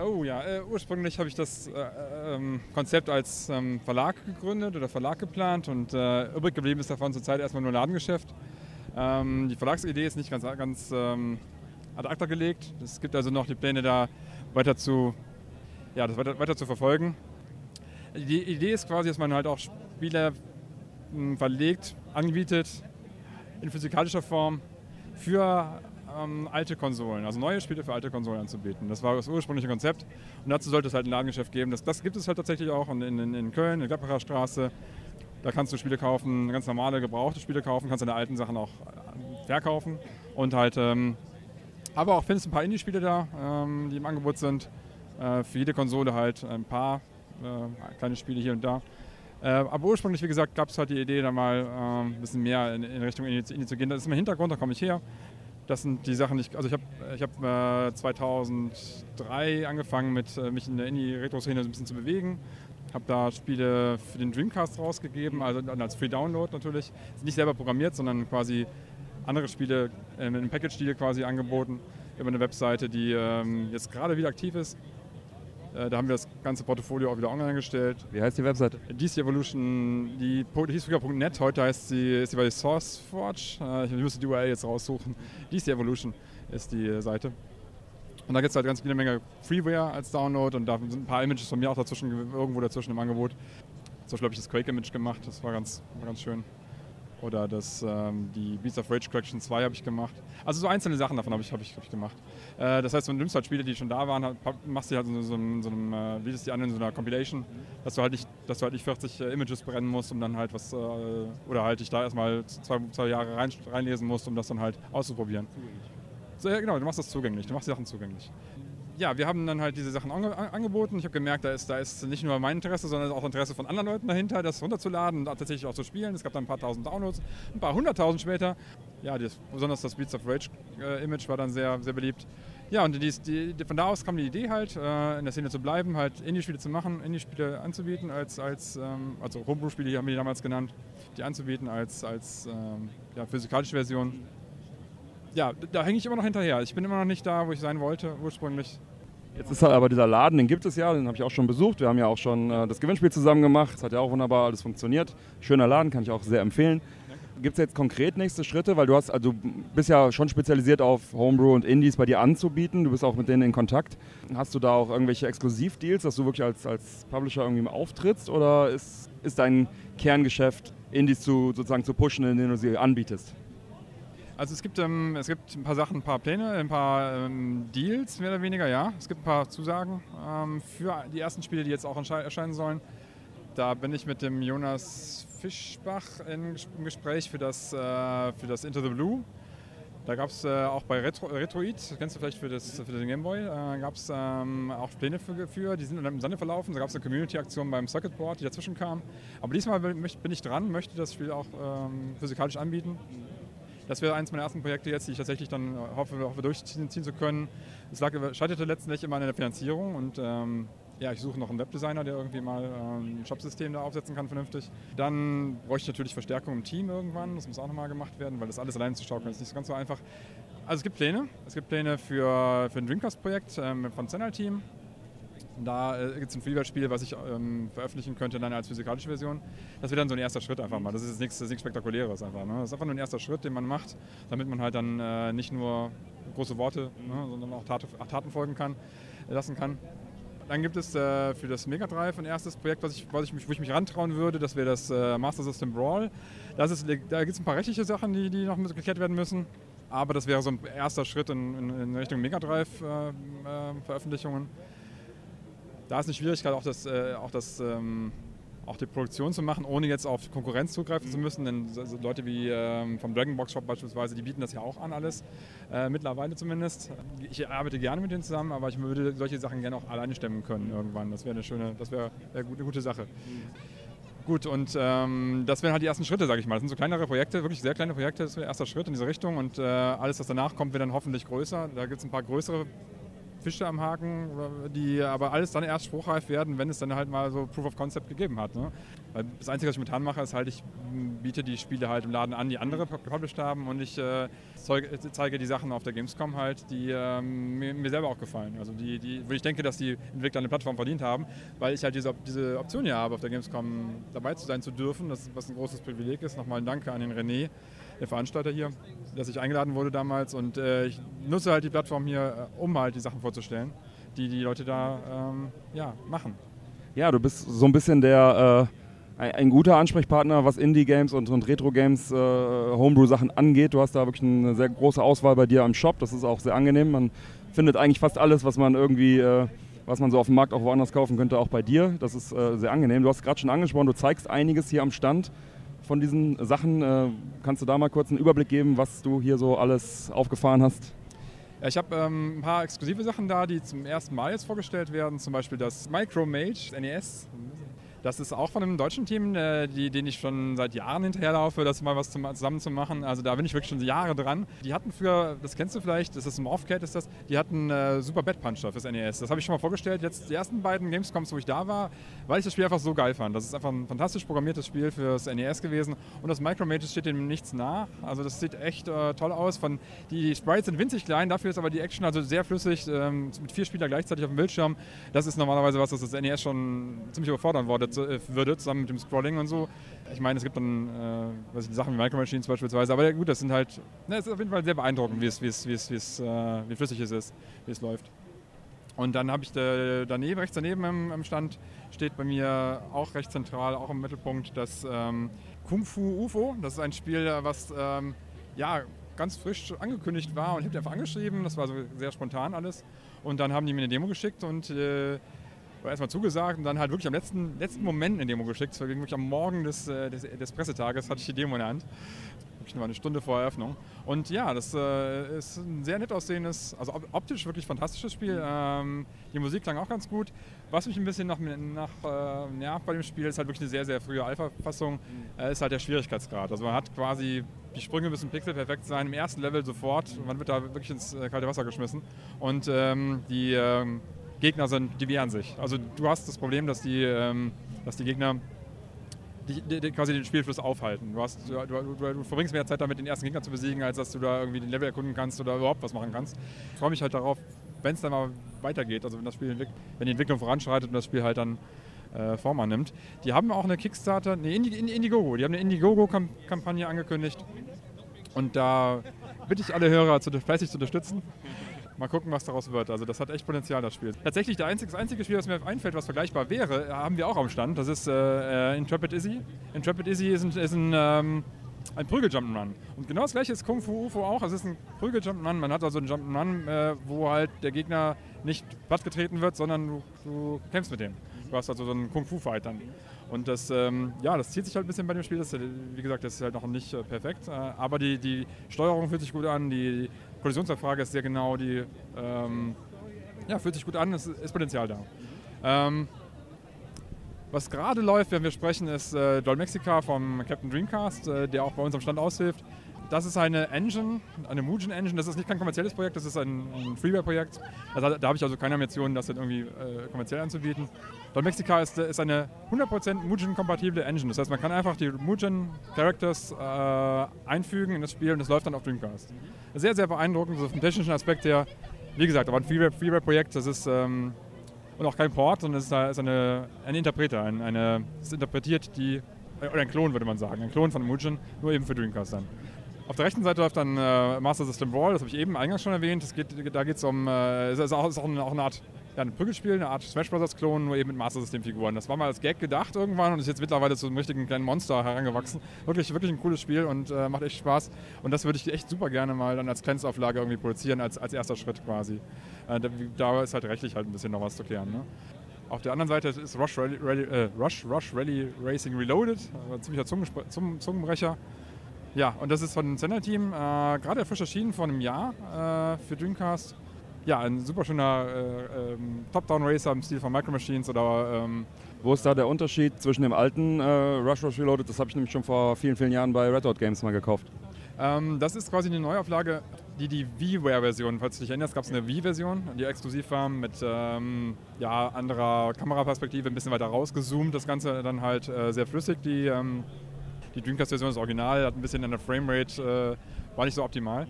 Oh ja, äh, ursprünglich habe ich das äh, ähm, Konzept als ähm, Verlag gegründet oder Verlag geplant und äh, übrig geblieben ist davon zurzeit erstmal nur Ladengeschäft. Ähm, die Verlagsidee ist nicht ganz, ganz ähm, ad acta gelegt. Es gibt also noch die Pläne da weiter zu, ja, das weiter, weiter zu verfolgen. Die Idee ist quasi, dass man halt auch Spiele verlegt, anbietet in physikalischer Form für ähm, alte Konsolen, also neue Spiele für alte Konsolen anzubieten. Das war das ursprüngliche Konzept und dazu sollte es halt ein Ladengeschäft geben. Das, das gibt es halt tatsächlich auch in, in, in Köln, in Gladbacher Straße. Da kannst du Spiele kaufen, ganz normale gebrauchte Spiele kaufen, kannst deine alten Sachen auch äh, verkaufen und halt, ähm, aber auch findest ein paar Indie-Spiele da, ähm, die im Angebot sind. Äh, für jede Konsole halt ein paar äh, kleine Spiele hier und da. Äh, aber ursprünglich, wie gesagt, gab es halt die Idee, da mal äh, ein bisschen mehr in, in Richtung Indie, zu gehen. Das ist mein Hintergrund, da komme ich her. Das sind die Sachen, ich, also ich habe ich hab, äh, 2003 angefangen, mit, äh, mich in der Indie-Retro-Szene ein bisschen zu bewegen. Habe da Spiele für den Dreamcast rausgegeben, also als Free Download natürlich. Nicht selber programmiert, sondern quasi andere Spiele äh, mit einem Package-Deal quasi angeboten über eine Webseite, die ähm, jetzt gerade wieder aktiv ist. Äh, da haben wir das ganze Portfolio auch wieder online gestellt. Wie heißt die Webseite? DC Evolution, die po- hieß früher .net, heute heißt sie, ist sie bei SourceForge. Äh, ich müsste die URL jetzt raussuchen. DC Evolution ist die äh, Seite. Und da gibt es halt ganz viele Menge Freeware als Download und da sind ein paar Images von mir auch dazwischen, irgendwo dazwischen im Angebot. Zum Beispiel habe ich das Quake-Image gemacht, das war ganz, war ganz schön. Oder das, ähm, die Beats of Rage Collection 2 habe ich gemacht. Also so einzelne Sachen davon habe ich, hab ich, hab ich gemacht. Äh, das heißt, du nimmst halt Spiele, die schon da waren, machst die halt so, so, so, so einem, äh, bietest die an in so einer Compilation, dass du halt nicht, dass du halt nicht 40 äh, Images brennen musst, um dann halt was, oder halt dich da erstmal zwei, zwei Jahre rein, reinlesen musst, um das dann halt auszuprobieren. So, ja, genau, du machst das zugänglich, du machst die Sachen zugänglich. Ja, wir haben dann halt diese Sachen ange an- angeboten. Ich habe gemerkt, da ist, da ist nicht nur mein Interesse, sondern auch Interesse von anderen Leuten dahinter, das runterzuladen und tatsächlich auch zu spielen. Es gab dann ein paar tausend Downloads, ein paar hunderttausend später. Ja, das, besonders das Beats of Rage äh, Image war dann sehr, sehr beliebt. Ja, und die, die, von da aus kam die Idee halt, äh, in der Szene zu bleiben, halt Indie-Spiele zu machen, Indie-Spiele anzubieten, als, als ähm, also Homebrew-Spiele, die haben wir die damals genannt, die anzubieten als, als ähm, ja, physikalische Version. Ja, da hänge ich immer noch hinterher. Ich bin immer noch nicht da, wo ich sein wollte ursprünglich. Jetzt ist halt aber dieser Laden, den gibt es ja, den habe ich auch schon besucht. Wir haben ja auch schon äh, das Gewinnspiel zusammen gemacht. Es hat ja auch wunderbar alles funktioniert. Schöner Laden, kann ich auch sehr empfehlen. Gibt es jetzt konkret nächste Schritte? Weil du hast, also bist ja schon spezialisiert auf Homebrew und Indies bei dir anzubieten. Du bist auch mit denen in Kontakt. Hast du da auch irgendwelche Exklusivdeals, dass du wirklich als, als Publisher irgendwie auftrittst? Oder ist, ist dein Kerngeschäft, Indies zu, sozusagen zu pushen, indem du sie anbietest? Also es gibt, ähm, es gibt ein paar Sachen, ein paar Pläne, ein paar ähm, Deals, mehr oder weniger, ja. Es gibt ein paar Zusagen ähm, für die ersten Spiele, die jetzt auch ersche- erscheinen sollen. Da bin ich mit dem Jonas Fischbach in, im Gespräch für das, äh, für das Into the Blue. Da gab es äh, auch bei Retro, Retroid, kennst du vielleicht für, das, für den Gameboy, äh, gab es ähm, auch Pläne für, für, die sind im Sande verlaufen. Da gab es eine Community-Aktion beim Circuit Board, die dazwischen kam. Aber diesmal bin bin ich dran, möchte das Spiel auch ähm, physikalisch anbieten. Das wäre eines meiner ersten Projekte jetzt, die ich tatsächlich dann äh, hoffe, hoffe durchziehen ziehen zu können. Es lag, scheiterte letztendlich immer an der Finanzierung und ähm, ja, ich suche noch einen Webdesigner, der irgendwie mal ähm, ein Shopsystem da aufsetzen kann vernünftig. Dann bräuchte ich natürlich Verstärkung im Team irgendwann. Das muss auch nochmal gemacht werden, weil das alles alleine zu schaukeln ist nicht so ganz so einfach. Also es gibt Pläne. Es gibt Pläne für, für ein Dreamcast-Projekt ähm, von Zenal Team. Da äh, gibt es ein Freeware-Spiel, was ich ähm, veröffentlichen könnte dann als physikalische Version. Das wäre dann so ein erster Schritt einfach mal. Das ist nichts, nichts Spektakuläres einfach. Ne? Das ist einfach nur ein erster Schritt, den man macht, damit man halt dann äh, nicht nur große Worte, ne, sondern auch, Tat, Taten folgen kann, äh, lassen kann. Dann gibt es äh, für das Mega Drive ein erstes Projekt, was ich, was ich mich, wo ich mich rantrauen würde. Das wäre das äh, Master System Brawl. Das ist, da gibt es ein paar rechtliche Sachen, die, die noch geklärt werden müssen. Aber das wäre so ein erster Schritt in, in, in Richtung Mega Drive-Veröffentlichungen. Da ist eine Schwierigkeit, auch, das, äh, auch, das, ähm, auch die Produktion zu machen, ohne jetzt auf Konkurrenz zugreifen zu müssen. Denn so, so Leute wie ähm, vom Dragon Box Shop beispielsweise, die bieten das ja auch an alles, äh, mittlerweile zumindest. Ich arbeite gerne mit denen zusammen, aber ich würde solche Sachen gerne auch alleine stemmen können irgendwann. Das wäre eine schöne, das wäre wär eine gute Sache. Gut, und ähm, das wären halt die ersten Schritte, sage ich mal. Das sind so kleinere Projekte, wirklich sehr kleine Projekte. Das wäre der erste Schritt in diese Richtung und äh, alles, was danach kommt, wird dann hoffentlich größer. Da gibt es ein paar größere Fische am Haken, die aber alles dann erst spruchreif werden, wenn es dann halt mal so Proof of Concept gegeben hat. Ne? Das Einzige, was ich momentan mache, ist halt, ich biete die Spiele halt im Laden an, die andere gepublished haben und ich äh, zeige die Sachen auf der Gamescom halt, die äh, mir, mir, selber auch gefallen. Also die, die, wo ich denke, dass die Entwickler eine Plattform verdient haben, weil ich halt diese, diese Option hier habe, auf der Gamescom dabei zu sein zu dürfen, das, was ein großes Privileg ist. Nochmal ein Danke an den René, der Veranstalter hier, dass ich eingeladen wurde damals und äh, ich nutze halt die Plattform hier, äh, um halt die Sachen vorzustellen, die die Leute da ähm, ja, machen. Ja, du bist so ein bisschen der äh, ein, guter Ansprechpartner, was Indie-Games und, und Retro-Games, äh, Homebrew-Sachen angeht. Du hast da wirklich eine sehr große Auswahl bei dir am Shop. Das ist auch sehr angenehm. Man findet eigentlich fast alles, was man irgendwie, äh, was man so auf dem Markt auch woanders kaufen könnte, auch bei dir. Das ist äh, sehr angenehm. Du hast gerade schon angesprochen, du zeigst einiges hier am Stand von diesen Sachen. Äh, kannst du da mal kurz einen Überblick geben, was du hier so alles aufgefahren hast? Ja, ich habe ähm, ein paar exklusive Sachen da, die zum ersten Mal jetzt vorgestellt werden. Zum Beispiel das Micro Mage NES. Das ist auch von einem deutschen Team, äh, die, den ich schon seit Jahren hinterherlaufe, das mal was zum, zusammen zu machen. Also da bin ich wirklich schon Jahre dran. Die hatten früher, das kennst du vielleicht, das ist ein Morphcat, ist das, die hatten äh, Super Bad Puncher fürs NES. Das habe ich schon mal vorgestellt. Jetzt die ersten beiden Gamescoms, wo ich da war, weil ich das Spiel einfach so geil fand. Das ist einfach ein fantastisch programmiertes Spiel fürs NES gewesen. Und das Micromage steht dem nichts nach. Also das sieht echt äh, toll aus. Von, die Sprites sind winzig klein, dafür ist aber die Action also sehr flüssig, ähm, mit vier Spielern gleichzeitig auf dem Bildschirm. Das ist normalerweise was, das das NES schon ziemlich überfordern wurde, äh, würde, zusammen mit dem Scrolling und so. Ich meine, es gibt dann äh, weiß ich, Sachen wie Micro Machines beispielsweise, aber gut, das sind halt, ne, es ist auf jeden Fall sehr beeindruckend, wie, es, wie, es, äh, wie flüssig es ist, wie es läuft. Und dann habe ich da, daneben, rechts daneben im, im, Stand, steht bei mir auch recht zentral, auch im Mittelpunkt, das ähm, Kung Fu UFO. Das ist ein Spiel, was ähm, ja, ganz frisch angekündigt war und ich habe einfach angeschrieben. Das war so sehr spontan alles. Und dann haben die mir eine Demo geschickt und äh, erstmal zugesagt und dann halt wirklich am letzten, letzten Moment eine Demo geschickt. Wirklich am Morgen des, äh, des, des Pressetages hatte ich die Demo in der Hand wirklich nur eine Stunde vor Eröffnung. Und ja, das äh, ist ein sehr nett aussehendes, also optisch wirklich fantastisches Spiel. Ähm, die Musik klang auch ganz gut. Was mich ein bisschen nach, nach äh, nervt bei dem Spiel, ist halt wirklich eine sehr, sehr frühe Alpha-Fassung, äh, ist halt der Schwierigkeitsgrad. Also man hat quasi, die Sprünge müssen pixelperfekt sein, im ersten Level sofort. Man wird da wirklich ins äh, kalte Wasser geschmissen. Und ähm, die ähm, Gegner sind, die wehren sich. Also du hast das Problem, dass die, ähm, dass die Gegner die, die, quasi den Spielfluss aufhalten. Du, hast, du, du, du, verbringst mehr Zeit damit, den ersten Gegner zu besiegen, als dass du da irgendwie den Level erkunden kannst oder überhaupt was machen kannst. Ich freue mich halt darauf, wenn es dann mal weitergeht, also wenn das Spiel wenn die Entwicklung voranschreitet und das Spiel halt dann äh, Form annimmt. Die haben auch eine Kickstarter, Indi, Indiegogo, die haben eine Indiegogo-Kampagne angekündigt. Und da bitte ich alle Hörer, zu, fleißig zu unterstützen. Mal gucken, was daraus wird. Also das hat echt Potenzial, das Spiel. Tatsächlich der einzige, das einzige Spiel, was mir einfällt, was vergleichbar wäre, haben wir auch am Stand. Das ist äh, Intrepid Izzy. Intrepid Izzy ist ein, ist ein, ähm, ein Prügel-Jump'n'Run. Und genau das gleiche ist Kung Fu UFO auch. Es ist ein Prügel-Jump'n'Run. Man hat also einen Jump'n'Run, äh, wo halt der Gegner nicht plattgetreten wird, sondern du, du kämpfst mit dem. Du hast also so einen Kung Fu-Fight dann. Und das, ähm, ja, das zieht sich halt ein bisschen bei dem Spiel. Das, wie gesagt, das ist halt noch nicht äh, perfekt. Äh, aber die, die Steuerung fühlt sich gut an, die Kollisionsabfrage ist sehr genau, die ähm, ja, fühlt sich gut an, es ist Potenzial da. Ähm, was gerade läuft, wenn wir sprechen, ist äh, Joel Mexica vom Captain Dreamcast, äh, der auch bei uns am Stand aushilft. Das ist eine Engine, eine Mugen Engine. Das ist nicht kein kommerzielles Projekt, das ist ein, ein Freeware-Projekt. Also, da habe ich also keine Ambitionen, das irgendwie äh, kommerziell anzubieten. Don Mexica ist, ist eine 100% Mugen-kompatible Engine. Das heißt, man kann einfach die Mugen-Characters äh, einfügen in das Spiel und das läuft dann auf Dreamcast. Sehr, sehr beeindruckend, so vom technischen Aspekt her. Wie gesagt, aber ein Freeware-Projekt, das ist ähm, und auch kein Port, sondern es ist, eine, ein Interpreter. Ein, eine, es interpretiert die, oder ein Klon würde man sagen, ein Klon von Mugen, nur eben für Dreamcast dann. Auf der rechten Seite läuft dann äh, Master System Brawl, das habe ich eben eingangs schon erwähnt. Das geht, da geht es um, äh, es ist auch, ist auch, eine, auch eine Art ja, ein Prügelspiel, eine Art Smash Bros. Klon, nur eben mit Master System Figuren. Das war mal als Gag gedacht irgendwann und ist jetzt mittlerweile zu einem richtigen kleinen Monster herangewachsen. Wirklich, wirklich ein cooles Spiel und äh, macht echt Spaß. Und das würde ich echt super gerne mal dann als Cleanse-Auflage irgendwie produzieren, als, als erster Schritt quasi. Äh, da, da, ist halt rechtlich halt ein bisschen noch was zu klären. Ne? Auf der anderen Seite ist Rush Rally, Rally äh, Rush, Rush Rally Racing Reloaded, ein ziemlicher Zungenbrecher. Ja, und das ist von dem Sender-Team, äh, gerade frisch erschienen vor einem Jahr äh, für Dreamcast. Ja, ein super schöner äh, ähm, Top-Down-Racer im Stil von Micro Machines oder. Ähm Wo ist da der Unterschied zwischen dem alten äh, Rush Rush Reloaded? Das habe ich nämlich schon vor vielen, vielen Jahren bei Red Dot Games mal gekauft. Ähm, das ist quasi eine Neuauflage, die die V-Ware-Version, falls du dich erinnerst, gab es eine V-Version, die exklusiv war mit ähm, ja, anderer Kameraperspektive, ein bisschen weiter rausgezoomt. Das Ganze dann halt äh, sehr flüssig, die ähm, die Dreamcast-Version ist original, hat ein bisschen der Framerate, äh, war nicht so optimal.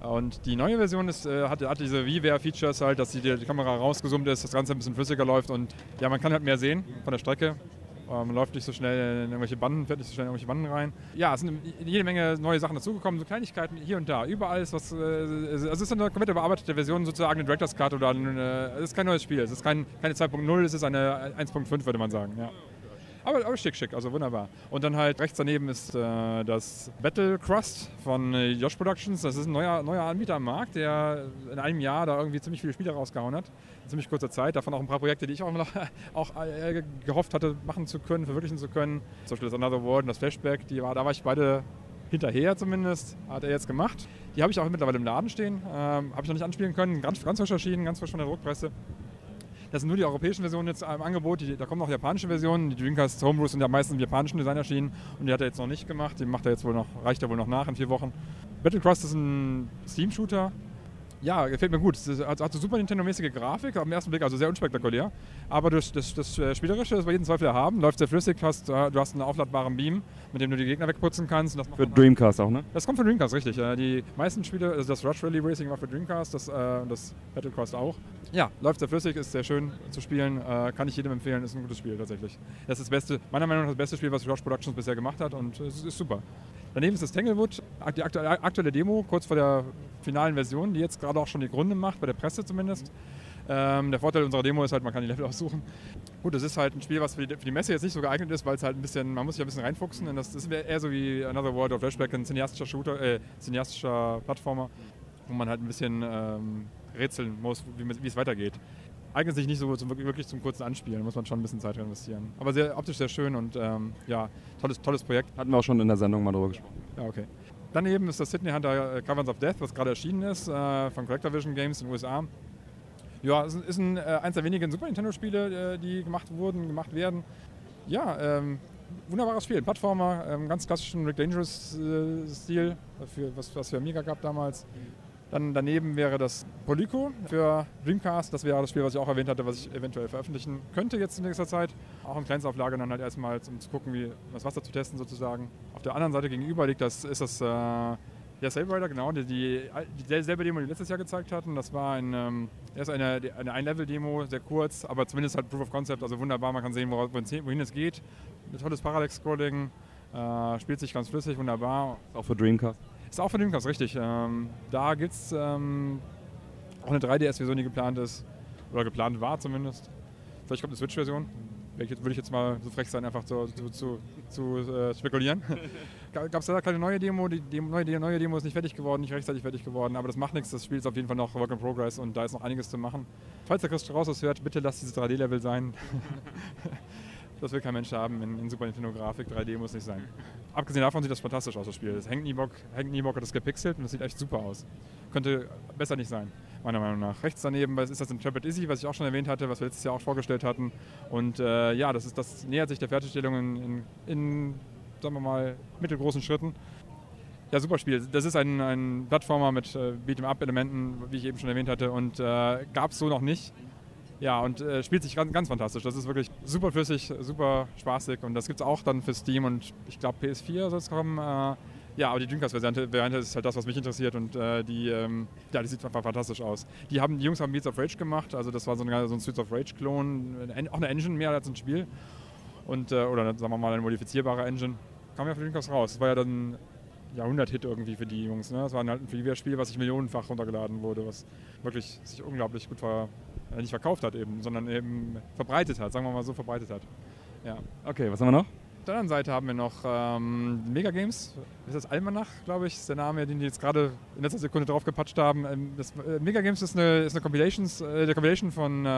Und die neue Version ist, äh, hat, hat diese VWare-Features halt, dass die, die Kamera rausgezoomt ist, das Ganze ein bisschen flüssiger läuft und ja, man kann halt mehr sehen von der Strecke. Man läuft nicht so schnell in irgendwelche Banden, fährt nicht so schnell in irgendwelche Banden rein. Ja, es sind jede Menge neue Sachen dazugekommen, so Kleinigkeiten hier und da. Überall ist was. Äh, also es ist eine komplett überarbeitete Version, sozusagen eine Director's Cut oder eine, es ist kein neues Spiel. Es ist kein, keine 2.0, es ist eine 1.5, würde man sagen. Ja. Aber, aber schick, schick, also wunderbar. Und dann halt rechts daneben ist äh, das Battle Crust von äh, Josh Productions. Das ist ein neuer, neuer Anbieter am Markt, der in einem Jahr da irgendwie ziemlich viele Spiele rausgehauen hat. In ziemlich kurzer Zeit. Davon auch ein paar Projekte, die ich auch, auch äh, gehofft hatte, machen zu können, verwirklichen zu können. Zum Beispiel das Another World und das Flashback. Die war, da war ich beide hinterher zumindest. Hat er jetzt gemacht. Die habe ich auch mittlerweile im Laden stehen. Ähm, habe ich noch nicht anspielen können. Ganz, ganz frisch erschienen, ganz frisch von der Druckpresse. Das sind nur die europäischen Versionen jetzt im Angebot. Die, da kommen noch japanische Versionen. Die Dreamcast Homebrews sind ja meistens im japanischen Design erschienen. Und die hat er jetzt noch nicht gemacht. Die macht er jetzt wohl noch, reicht er wohl noch nach in vier Wochen. Battlecross ist ein Steam-Shooter. Ja, gefällt mir gut. Es hat, hat so super Nintendo-mäßige Grafik, auf den ersten Blick also sehr unspektakulär. Aber das, das, das äh, Spielerische, das wir jeden Zweifel haben, läuft sehr flüssig. Hast, äh, du hast einen aufladbaren Beam, mit dem du die Gegner wegputzen kannst. Das Für Dreamcast auch, ne? Das kommt von Dreamcast, richtig. Die meisten Spiele, also das Rush Rally Racing war für Dreamcast, das, äh, das Battlecross auch. Ja, läuft sehr flüssig, ist sehr schön zu spielen, äh, kann ich jedem empfehlen, ist ein gutes Spiel tatsächlich. Das ist das beste, meiner Meinung nach das beste Spiel, was Rush Productions bisher gemacht hat und es ist super. Daneben ist das Tanglewood, die aktu- aktuelle Demo, kurz vor der finalen Version, die jetzt gerade auch schon die Gründe macht, bei der Presse zumindest. Ähm, der Vorteil unserer Demo ist halt, man kann die Level aussuchen. Gut, das ist halt ein Spiel, was für die, für die Messe jetzt nicht so geeignet ist, weil es halt ein bisschen, man muss sich ein bisschen reinfuchsen. Und das, wäre eher so wie Another World of Flashback, ein cineastischer Shooter, äh, cineastischer Plattformer, wo man halt ein bisschen ähm, rätseln muss, wie, es weitergeht. Eignet sich nicht so zum, wirklich zum kurzen Anspielen, da muss man schon ein bisschen Zeit investieren. Aber sehr, optisch sehr schön und ähm, ja, tolles, tolles Projekt. Hatten wir auch schon in der Sendung mal drüber gesprochen. Ja, okay. Daneben ist das Sydney Hunter äh, Caverns of Death, was gerade erschienen ist, äh, von Collector Vision Games in den USA. Ja, es ist, ist ein, äh, eins der wenigen Super Nintendo-Spiele, äh, die gemacht wurden, gemacht werden. Ja, ähm, wunderbares Spiel. Plattformer, ähm, ganz klassischen Rick Dangerous-Stil, was, was für Amiga gab damals. Dann daneben wäre das Polyco für Dreamcast. Das wäre das Spiel, was ich auch erwähnt hatte, was ich eventuell veröffentlichen könnte jetzt in nächster Zeit. Auch in Kleinstauflage dann halt erstmal, um zu gucken, wie das Wasser zu testen sozusagen. Auf der anderen Seite gegenüber liegt das, ist das äh, ja, Saber Rider, genau, die, die, dieselbe Demo, die wir letztes Jahr gezeigt hatten. Das war ein, ähm, erst eine, eine Ein-Level-Demo, sehr kurz, aber zumindest halt Proof of Concept, also wunderbar, man kann sehen, wohin es geht. Ein tolles Parallax-Scrolling, äh, spielt sich ganz flüssig, wunderbar. Ist auch für Dreamcast. Ist auch für Dreamcast, richtig. Ähm, da gibt es ähm, auch eine 3DS-Version, die geplant ist, oder geplant war zumindest. Vielleicht kommt eine Switch-Version. Würde ich jetzt mal so frech sein, einfach zu, zu, zu, zu äh, spekulieren. Gab es da keine neue Demo? Die Demo, neue, die neue Demo ist nicht fertig geworden, nicht rechtzeitig fertig geworden, aber das macht nichts. Das Spiel ist auf jeden Fall noch Work in Progress und da ist noch einiges zu machen. Falls der Chris Strauß das hört, bitte lasst diese 3D-Level sein. das will kein Mensch haben in, in Super Nintendo Grafik. 3D muss nicht sein. Abgesehen davon sieht das fantastisch aus, das Spiel. Das Hank Niebock, Hank hat das gepixelt und das sieht echt super aus. Könnte besser nicht sein, meiner Meinung nach. Rechts daneben ist das Intrepid Izzy, was ich auch schon erwähnt hatte, was wir letztes Jahr auch vorgestellt hatten. Und äh, ja, das, ist, das nähert sich der Fertigstellung in, in, in, sagen wir mal, mittelgroßen Schritten. Ja, super Spiel. Das ist ein, ein Plattformer mit äh, Beat'em-up-Elementen, wie ich eben schon erwähnt hatte, und äh, gab es so noch nicht. Ja, und äh, spielt sich ganz, ganz fantastisch. Das ist wirklich super flüssig, super spaßig und das gibt es auch dann für Steam und ich glaube PS4 soll es kommen. Äh, ja, aber die Dreamcast-Variante Variante ist halt das, was mich interessiert und äh, die, ähm, ja, die sieht einfach fantastisch aus. Die, haben, die Jungs haben Beats of Rage gemacht, also das war so ein, so ein Streets of Rage-Klon, auch eine Engine mehr als ein Spiel. Und, äh, oder sagen wir mal eine modifizierbare Engine. Kam ja für Dreamcast raus. Das war ja dann Jahrhundert-Hit irgendwie für die Jungs. Ne? Das war halt ein Freeware-Spiel, was sich millionenfach runtergeladen wurde, was wirklich sich unglaublich gut ver nicht verkauft hat eben, sondern eben verbreitet hat, sagen wir mal so verbreitet hat. Ja. Okay, was haben wir noch? Auf der anderen Seite haben wir noch ähm, Mega Games. Das ist das Almanach, glaube ich, ist der Name, den die jetzt gerade in letzter Sekunde drauf gepatscht haben. Ähm, das, äh, Mega Games ist eine, ist eine Compilations, äh, der Compilation von äh,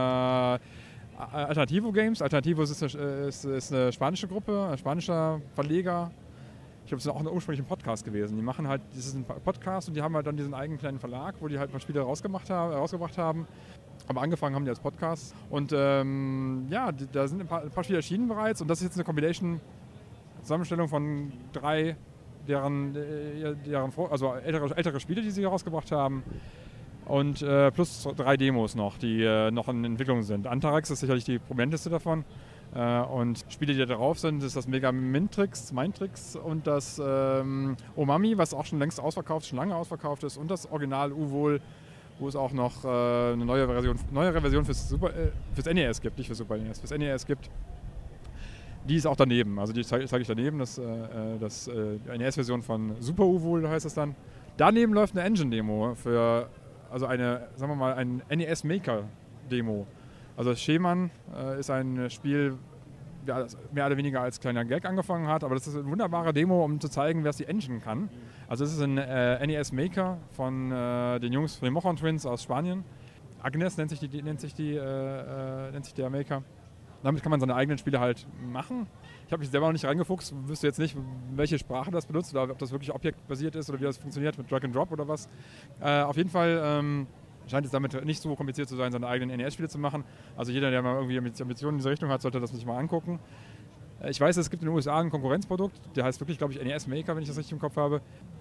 Alternativo Games. Alternativo ist eine, äh, ist, ist eine spanische Gruppe, ein spanischer Verleger. Ich glaube, es ist auch ein ursprünglicher Podcast gewesen. Die machen halt, das ist ein Podcast und die haben halt dann diesen eigenen kleinen Verlag, wo die halt mal Spiele rausgemacht haben, rausgebracht haben. Aber angefangen haben die als Podcast. Und ähm, ja, da sind ein paar, ein paar Spiele erschienen bereits. Und das ist jetzt eine Compilation, Zusammenstellung von drei deren, äh, deren also ältere, ältere Spiele, die sie rausgebracht haben. Und äh, plus drei Demos noch, die äh, noch in Entwicklung sind. Antarex ist sicherlich die prominenteste davon. Äh, und Spiele, die da drauf sind, ist das Mega Mintrix, Mindtrix und das ähm, Omami, was auch schon längst ausverkauft, schon lange ausverkauft ist. Und das Original Uvol, wo es auch noch äh, eine neue Version, neuere Version fürs, Super, äh, fürs NES gibt, nicht für Super NES, fürs NES gibt. Die ist auch daneben, also die zeige zeig ich daneben, das, äh, äh, das äh, NES-Version von Super Uvol heißt es dann. Daneben läuft eine Engine-Demo für, also eine, sagen wir mal, ein NES-Maker-Demo. Also Schemann äh, ist ein Spiel, das mehr oder weniger als kleiner Gag angefangen hat, aber das ist eine wunderbare Demo, um zu zeigen, was die Engine kann. Also es ist ein äh, NES Maker von äh, den Jungs von den Mochon Twins aus Spanien. Agnes nennt sich, die, nennt sich, die, äh, äh, nennt sich der Maker. Damit kann man seine eigenen Spiele halt machen. Ich habe mich selber noch nicht reingefuchst, wüsste jetzt nicht, welche Sprache das benutzt oder ob das wirklich objektbasiert ist oder wie das funktioniert mit Drag and Drop oder was. Äh, auf jeden Fall ähm, scheint es damit nicht so kompliziert zu sein, seine eigenen NES-Spiele zu machen. Also jeder, der mal irgendwie Ambitionen in diese Richtung hat, sollte das sich mal angucken. Äh, Ich weiß, es gibt in den USA ein Konkurrenzprodukt, der heißt wirklich, glaube ich, NES Maker, wenn ich das richtig im Kopf habe.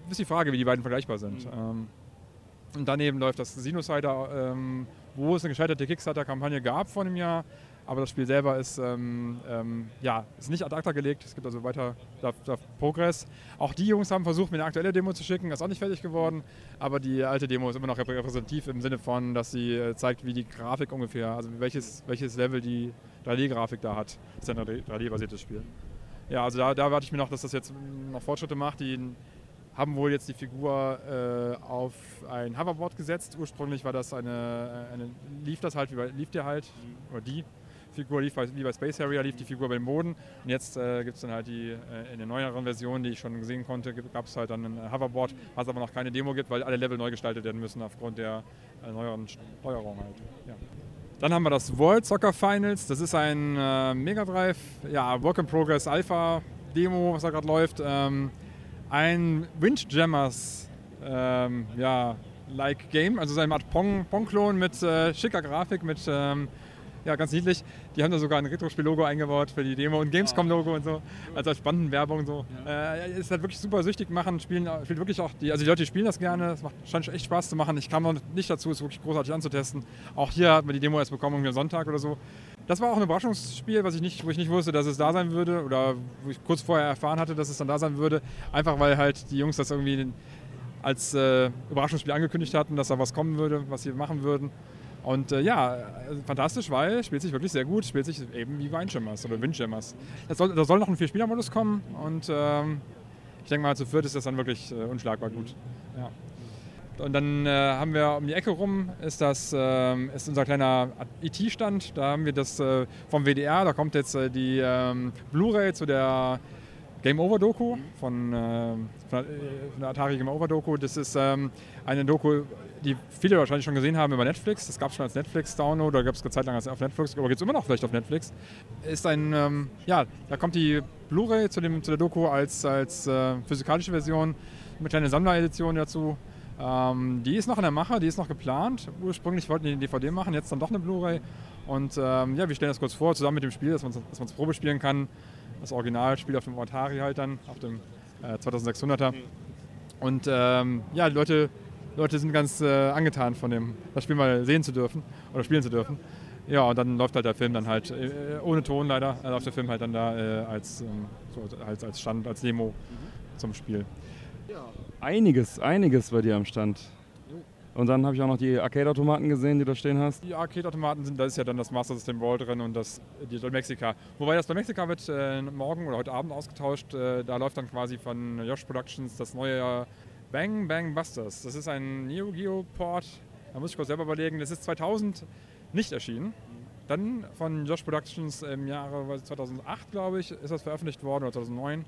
Ist die Frage, wie die beiden vergleichbar sind. Ähm, und daneben läuft das Sinocider, ähm, wo es eine gescheiterte Kickstarter-Kampagne gab vor einem Jahr. Aber das Spiel selber ist, ähm, ähm, ja, ist nicht ad acta gelegt. Es gibt also weiter da, da Progress. Auch die Jungs haben versucht, mir eine aktuelle Demo zu schicken. Ist auch nicht fertig geworden. Aber die alte Demo ist immer noch repräsentativ im Sinne von, dass sie äh, zeigt, wie die Grafik ungefähr, also welches, welches Level die 3D-Grafik da hat. Das ist ein 3D-basiertes Spiel. Ja, also da, da warte ich mir noch, dass das jetzt noch Fortschritte macht. Die haben wohl jetzt die Figur äh, auf ein Hoverboard gesetzt. Ursprünglich war das eine, eine lief das halt, wie bei, lief der halt, oder die Figur lief bei, wie bei Space Harrier, lief die Figur beim Boden. Und jetzt äh, gibt es dann halt die, äh, in der neueren Version, die ich schon sehen konnte, gab es halt dann ein Hoverboard, was aber noch keine Demo gibt, weil alle Level neu gestaltet werden müssen aufgrund der äh, neueren Steuerung halt. Ja. Dann haben wir das World Soccer Finals. Das ist ein äh, Mega Drive, ja, Work in Progress Alpha Demo, was da gerade läuft. Ähm, ein Windjammers, ähm, ja, like Game, also so eine Art Pong- Pong-Klon mit äh, schicker Grafik, mit ähm, ja, ganz niedlich. Die haben da sogar ein Retro-Spiel-Logo eingebaut für die Demo und Gamescom-Logo und so. Also als Spandenwerbung so. Äh, ist halt wirklich super süchtig machen, spielen, spielt wirklich auch die, also die Leute spielen das gerne. Es macht, scheint echt Spaß zu machen. Ich kam noch nicht dazu, es wirklich großartig anzutesten. Auch hier hat man die Demo erst bekommen, irgendwie am Sonntag oder so. Das war auch ein Überraschungsspiel, was ich nicht, wo ich nicht wusste, dass es da sein würde oder wo ich kurz vorher erfahren hatte, dass es dann da sein würde. Einfach weil halt die Jungs das irgendwie als äh, Überraschungsspiel angekündigt hatten, dass da was kommen würde, was sie machen würden. Und äh, ja, äh, fantastisch, weil spielt sich wirklich sehr gut, spielt sich eben wie Weinschirmers oder Windschirmers. Da soll, soll noch ein Vier-Spieler-Modus kommen und ähm, ich denke mal, zu viert ist das dann wirklich äh, unschlagbar gut. Ja. Und dann äh, haben wir um die Ecke rum, ist das ähm, ist unser kleiner IT-Stand. Da haben wir das äh, vom WDR, da kommt jetzt äh, die ähm, Blu-ray zu der Game Over Doku von, äh, der, von der Atari Game Over Doku. Das ist ähm, eine Doku, die viele wahrscheinlich schon gesehen haben über Netflix. Das gab es schon als Netflix-Download oder gab es eine Zeit lang auf Netflix, aber gibt es immer noch vielleicht auf Netflix. Ist ein, ähm, ja, da kommt die Blu-ray zu, dem- zu der Doku als, als äh, physikalische Version, eine kleine Sammleredition dazu. Ähm, die ist noch in der Mache, die ist noch geplant. Ursprünglich wollten die eine DVD machen, jetzt dann doch eine Blu-ray. Und ähm, ja, wir stellen das kurz vor, zusammen mit dem Spiel, dass man es Probe spielen kann. Das Originalspiel auf dem Atari halt dann, auf dem äh, 2600er. Und ähm, ja, die Leute, Leute sind ganz äh, angetan von dem, das Spiel mal sehen zu dürfen oder spielen zu dürfen. Ja, und dann läuft halt der Film dann halt, äh, ohne Ton leider, äh, läuft der Film halt dann da äh, als, ähm, so, als, als Stand, als Demo zum Spiel. Einiges, einiges bei dir am Stand. Und dann habe ich auch noch die Arcade-Automaten gesehen, die du stehen hast. Die Arcade-Automaten sind, da ist ja dann das Master System World drin und das die Dolmexica. Wobei das Dolmexica wird äh, morgen oder heute Abend ausgetauscht. Äh, da läuft dann quasi von Yosh Productions das neue Bang Bang Busters. Das ist ein Neo Geo Port. Da muss ich kurz selber überlegen. Das ist 2000 nicht erschienen. Dann von Josh Productions im Jahre 2008, glaube ich, ist das veröffentlicht worden oder 2009.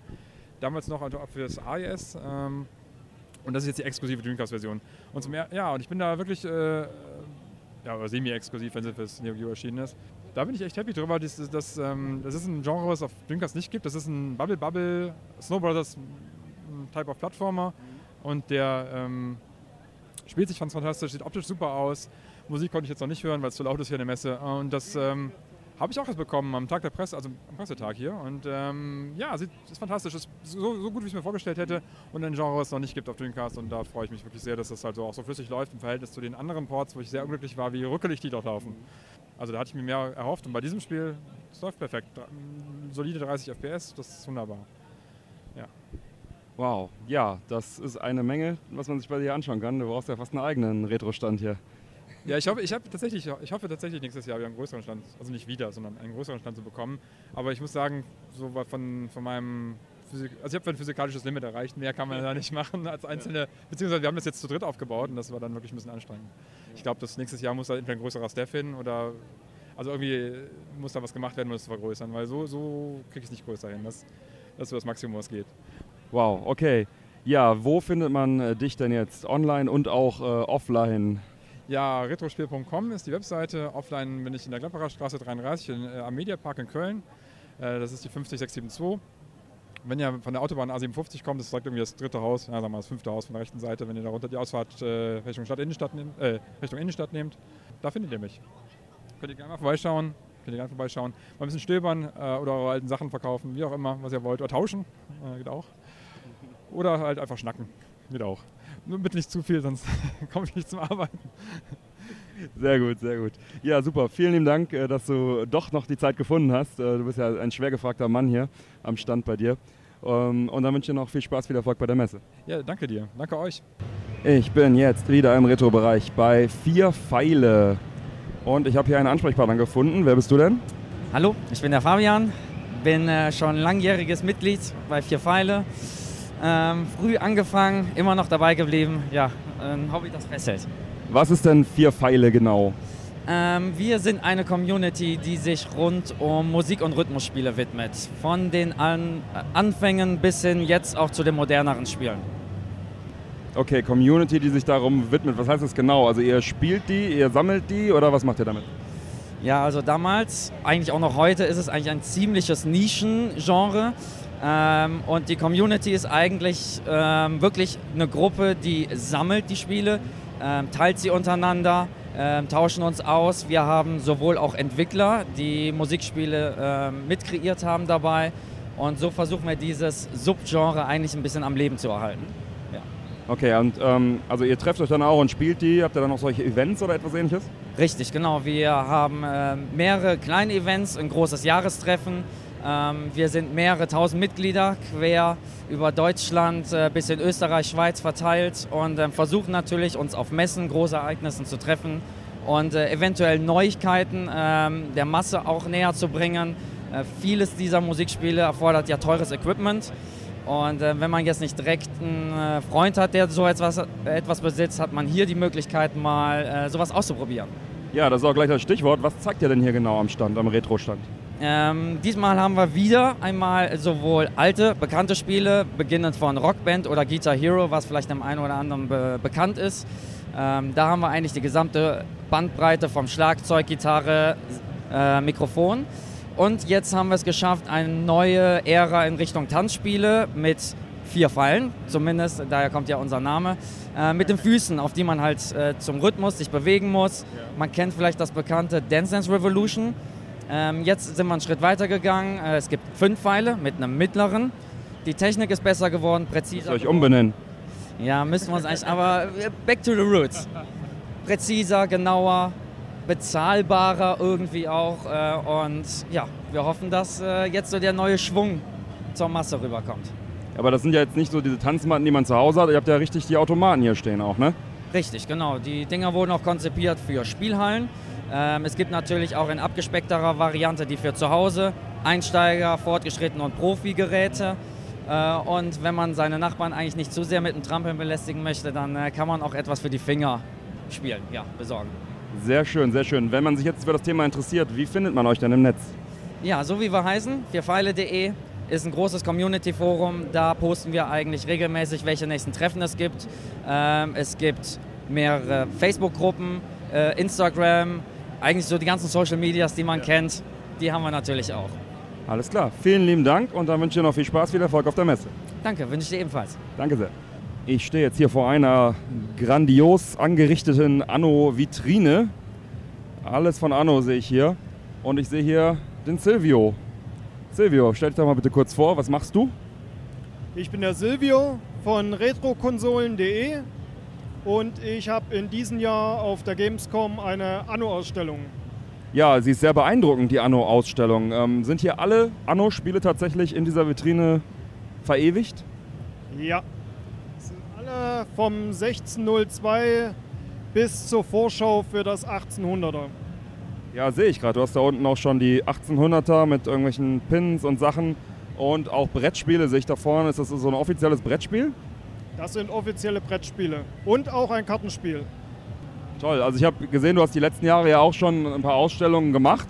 Damals noch für das AES. Ähm, und das ist jetzt die exklusive Dreamcast-Version. Und zum ja, und ich bin da wirklich äh, ja, semi-exklusiv, wenn sie fürs Neo Geo erschienen ist. Da bin ich echt happy drüber. Das, das, das, ähm, das ist ein Genre, was es auf Dreamcast nicht gibt. Das ist ein Bubble Bubble Snow Brothers mm, Type of Plattformer. Und der ähm, spielt sich ganz fantastisch, sieht optisch super aus. Musik konnte ich jetzt noch nicht hören, weil es zu laut ist hier in der Messe. Und das ähm, habe ich auch jetzt bekommen am Tag der Presse, also am Pressetag hier. Und ähm, ja, sieht, ist fantastisch. Ist so, so gut, wie ich es mir vorgestellt hätte. Und ein Genre, was es noch nicht gibt auf Dreamcast. Und da freue ich mich wirklich sehr, dass das halt so auch so flüssig läuft im Verhältnis zu den anderen Ports, wo ich sehr unglücklich war, wie rückelig die dort laufen. Also da hatte ich mir mehr erhofft. Und bei diesem Spiel, es läuft perfekt. Solide 30 FPS, das ist wunderbar. Wow, ja, das ist eine Menge, was man sich bei dir anschauen kann. Du brauchst ja fast einen eigenen Retro-Stand hier. Ja, ich hoffe, ich, habe tatsächlich, ich hoffe tatsächlich nächstes Jahr wieder einen größeren Stand, also nicht wieder, sondern einen größeren Stand zu bekommen. Aber ich muss sagen, so von, von meinem Physik, also ich habe ein physikalisches Limit erreicht, mehr kann man da nicht machen als einzelne, beziehungsweise wir haben das jetzt zu dritt aufgebaut und das war dann wirklich ein bisschen anstrengend. Ich glaube, das nächstes Jahr muss da entweder ein größerer Staff hin oder, also irgendwie muss da was gemacht werden, um es zu vergrößern, weil so, so kriege ich es nicht größer hin. Das, das ist so das Maximum, was geht. Wow, okay. Ja, wo findet man äh, dich denn jetzt online und auch äh, offline? Ja, retrospiel.com ist die Webseite. Offline bin ich in der Gladbacher Straße 33 in, äh, am Mediapark in Köln. Äh, das ist die 50672. wenn ihr von der Autobahn A57 kommt, das ist direkt irgendwie das dritte Haus, ja, sagen wir mal das fünfte Haus von der rechten Seite, wenn ihr da runter die Ausfahrt äh, Richtung, Stadt Innenstadt nehmt, äh, Richtung Innenstadt nehmt, da findet ihr mich. Könnt ihr gerne mal vorbeischauen, könnt ihr gerne vorbeischauen, mal ein bisschen stöbern oder eure alten Sachen verkaufen, wie auch immer, was ihr wollt, oder tauschen, geht auch. Oder halt einfach schnacken, geht auch. Nur bitte nicht zu viel, sonst komme ich nicht zum Arbeiten. Sehr gut, sehr gut. Ja, super. Vielen lieben Dank, äh, dass du doch noch die Zeit gefunden hast. Äh, Du bist ja ein schwer gefragter Mann hier am Stand bei dir. Ähm, Und dann wünsche ich dir noch viel Spaß, viel Erfolg bei der Messe. Ja, danke dir, danke euch. Ich bin jetzt wieder im Retro-Bereich bei Vier Pfeile. Und ich habe hier einen Ansprechpartner gefunden. Wer bist du denn? Hallo, ich bin der Fabian, bin äh, schon langjähriges Mitglied bei Vier Pfeile. Ähm, früh angefangen, immer noch dabei geblieben. Ja, ein Hobby, das fesselt. Was ist denn Vier Pfeile genau? Ähm, wir sind eine Community, die sich rund um Musik- und Rhythmusspiele widmet. Von den An Anfängen bis hin jetzt auch zu den moderneren Spielen. Okay, Community, die sich darum widmet. Was heißt das genau? Also ihr spielt die, ihr sammelt die oder was macht ihr damit? Ja, also damals, eigentlich auch noch heute, ist es eigentlich ein ziemliches Nischengenre. Ähm, und die Community ist eigentlich ähm, wirklich eine Gruppe, die sammelt die Spiele, ähm, teilt sie untereinander, ähm, tauschen uns aus. Wir haben sowohl auch Entwickler, die Musikspiele ähm, mitkreiert haben dabei. Und so versuchen wir dieses Subgenre eigentlich ein bisschen am Leben zu erhalten. Ja. Okay, und ähm, also ihr trefft euch dann auch und spielt die. Habt ihr dann noch solche Events oder etwas ähnliches? Richtig, genau. Wir haben äh, mehrere kleine Events, ein großes Jahrestreffen. Ähm, wir sind mehrere tausend Mitglieder quer über Deutschland äh, bis in Österreich, Schweiz verteilt und ähm, versuchen natürlich, uns auf Messen, Großereignissen zu treffen und äh, eventuell Neuigkeiten ähm, der Masse auch näher zu bringen. Äh, vieles dieser Musikspiele erfordert ja teures Equipment. Und wenn man jetzt nicht direkt einen Freund hat, der so etwas, etwas besitzt, hat man hier die Möglichkeit, mal sowas auszuprobieren. Ja, das ist auch gleich das Stichwort. Was zeigt ihr denn hier genau am Stand, am Retro-Stand? Ähm, diesmal haben wir wieder einmal sowohl alte, bekannte Spiele, beginnend von Rockband oder Guitar Hero, was vielleicht dem einen oder anderen be bekannt ist. Ähm, da haben wir eigentlich die gesamte Bandbreite vom Schlagzeug, Gitarre, äh, Mikrofon. Und jetzt haben wir es geschafft, eine neue Ära in Richtung Tanzspiele mit vier Pfeilen, zumindest, daher kommt ja unser Name, äh, mit den Füßen, auf die man halt äh, zum Rhythmus sich bewegen muss. Man kennt vielleicht das bekannte Dance Dance Revolution. Ähm, jetzt sind wir einen Schritt weiter gegangen. Äh, es gibt fünf Pfeile mit einem mittleren. Die Technik ist besser geworden, präziser. Euch umbenennen. Ja, müssen wir uns eigentlich, aber back to the roots. Präziser, genauer, bezahlbarer irgendwie auch. Äh, und ja, wir hoffen, dass äh, jetzt so der neue Schwung zur Masse rüberkommt. Aber das sind ja jetzt nicht so diese Tanzmatten, die man zu Hause hat. Ihr habt ja richtig die Automaten hier stehen auch, ne? Richtig, genau. Die Dinger wurden auch konzipiert für Spielhallen. Ähm, es gibt natürlich auch in abgespeckterer Variante die für zu Hause, Einsteiger, Fortgeschritten und Profi-Geräte. Äh, und wenn man seine Nachbarn eigentlich nicht zu sehr mit dem Trampeln belästigen möchte, dann äh, kann man auch etwas für die Finger spielen, ja, besorgen. Sehr schön, sehr schön. Wenn man sich jetzt für das Thema interessiert, wie findet man euch denn im Netz? Ja, so wie wir heißen, vierpfeile.de ist ein großes Community-Forum. Da posten wir eigentlich regelmäßig, welche nächsten Treffen es gibt. Ähm, es gibt mehrere Facebook-Gruppen, äh, Instagram, eigentlich so die ganzen Social Medias, die man kennt, die haben wir natürlich auch. Alles klar. Vielen lieben Dank und dann wünsche ich dir noch viel Spaß, viel Erfolg auf der Messe. Danke, wünsche ich dir ebenfalls. Danke sehr. Ich stehe jetzt hier vor einer grandios angerichteten Anno-Vitrine. Alles von Anno sehe ich hier. Und ich sehe hier den Silvio. Silvio, stell dich doch mal bitte kurz vor. Was machst du? Ich bin der Silvio von retrokonsolen.de und ich habe in diesem Jahr auf der Gamescom eine Anno-Ausstellung. Ja, sie ist sehr beeindruckend, die Anno-Ausstellung. Ähm, sind hier alle Anno-Spiele tatsächlich in dieser Vitrine verewigt? Ja, sind alle vom 1602 bis zur Vorschau für das 1800er. Ja, sehe ich gerade. Du hast da unten auch schon die 1800er mit irgendwelchen Pins und Sachen. Und auch Brettspiele sehe ich da vorne. Ist das so ein offizielles Brettspiel? Das sind offizielle Brettspiele und auch ein Kartenspiel. Toll. Also ich habe gesehen, du hast die letzten Jahre ja auch schon ein paar Ausstellungen gemacht.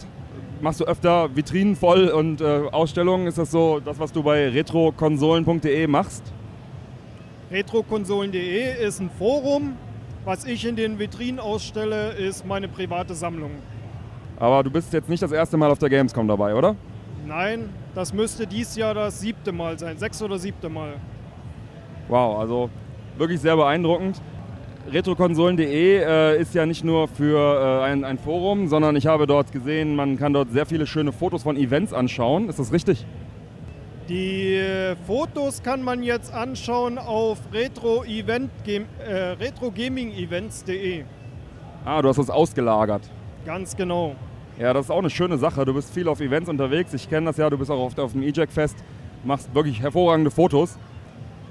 Machst du öfter Vitrinen voll und äh, Ausstellungen? Ist das so das, was du bei retrokonsolen.de machst? Retrokonsolen.de ist ein Forum. Was ich in den Vitrinen ausstelle, ist meine private Sammlung. Aber du bist jetzt nicht das erste Mal auf der Gamescom dabei, oder? Nein, Das müsste dies Jahr das siebte Mal sein, sechs oder siebte Mal. Wow, also wirklich sehr beeindruckend. Retrokonsolen.de äh, ist ja nicht nur für äh, ein, ein Forum, sondern ich habe dort gesehen, man kann dort sehr viele schöne Fotos von Events anschauen. Ist das richtig? Die äh, Fotos kann man jetzt anschauen auf retro äh, retrogamingevents.de. Ah, du hast das ausgelagert. Ganz genau. Ja, das ist auch eine schöne Sache. Du bist viel auf Events unterwegs. Ich kenne das ja, du bist auch oft auf dem E-Jack-Fest, machst wirklich hervorragende Fotos.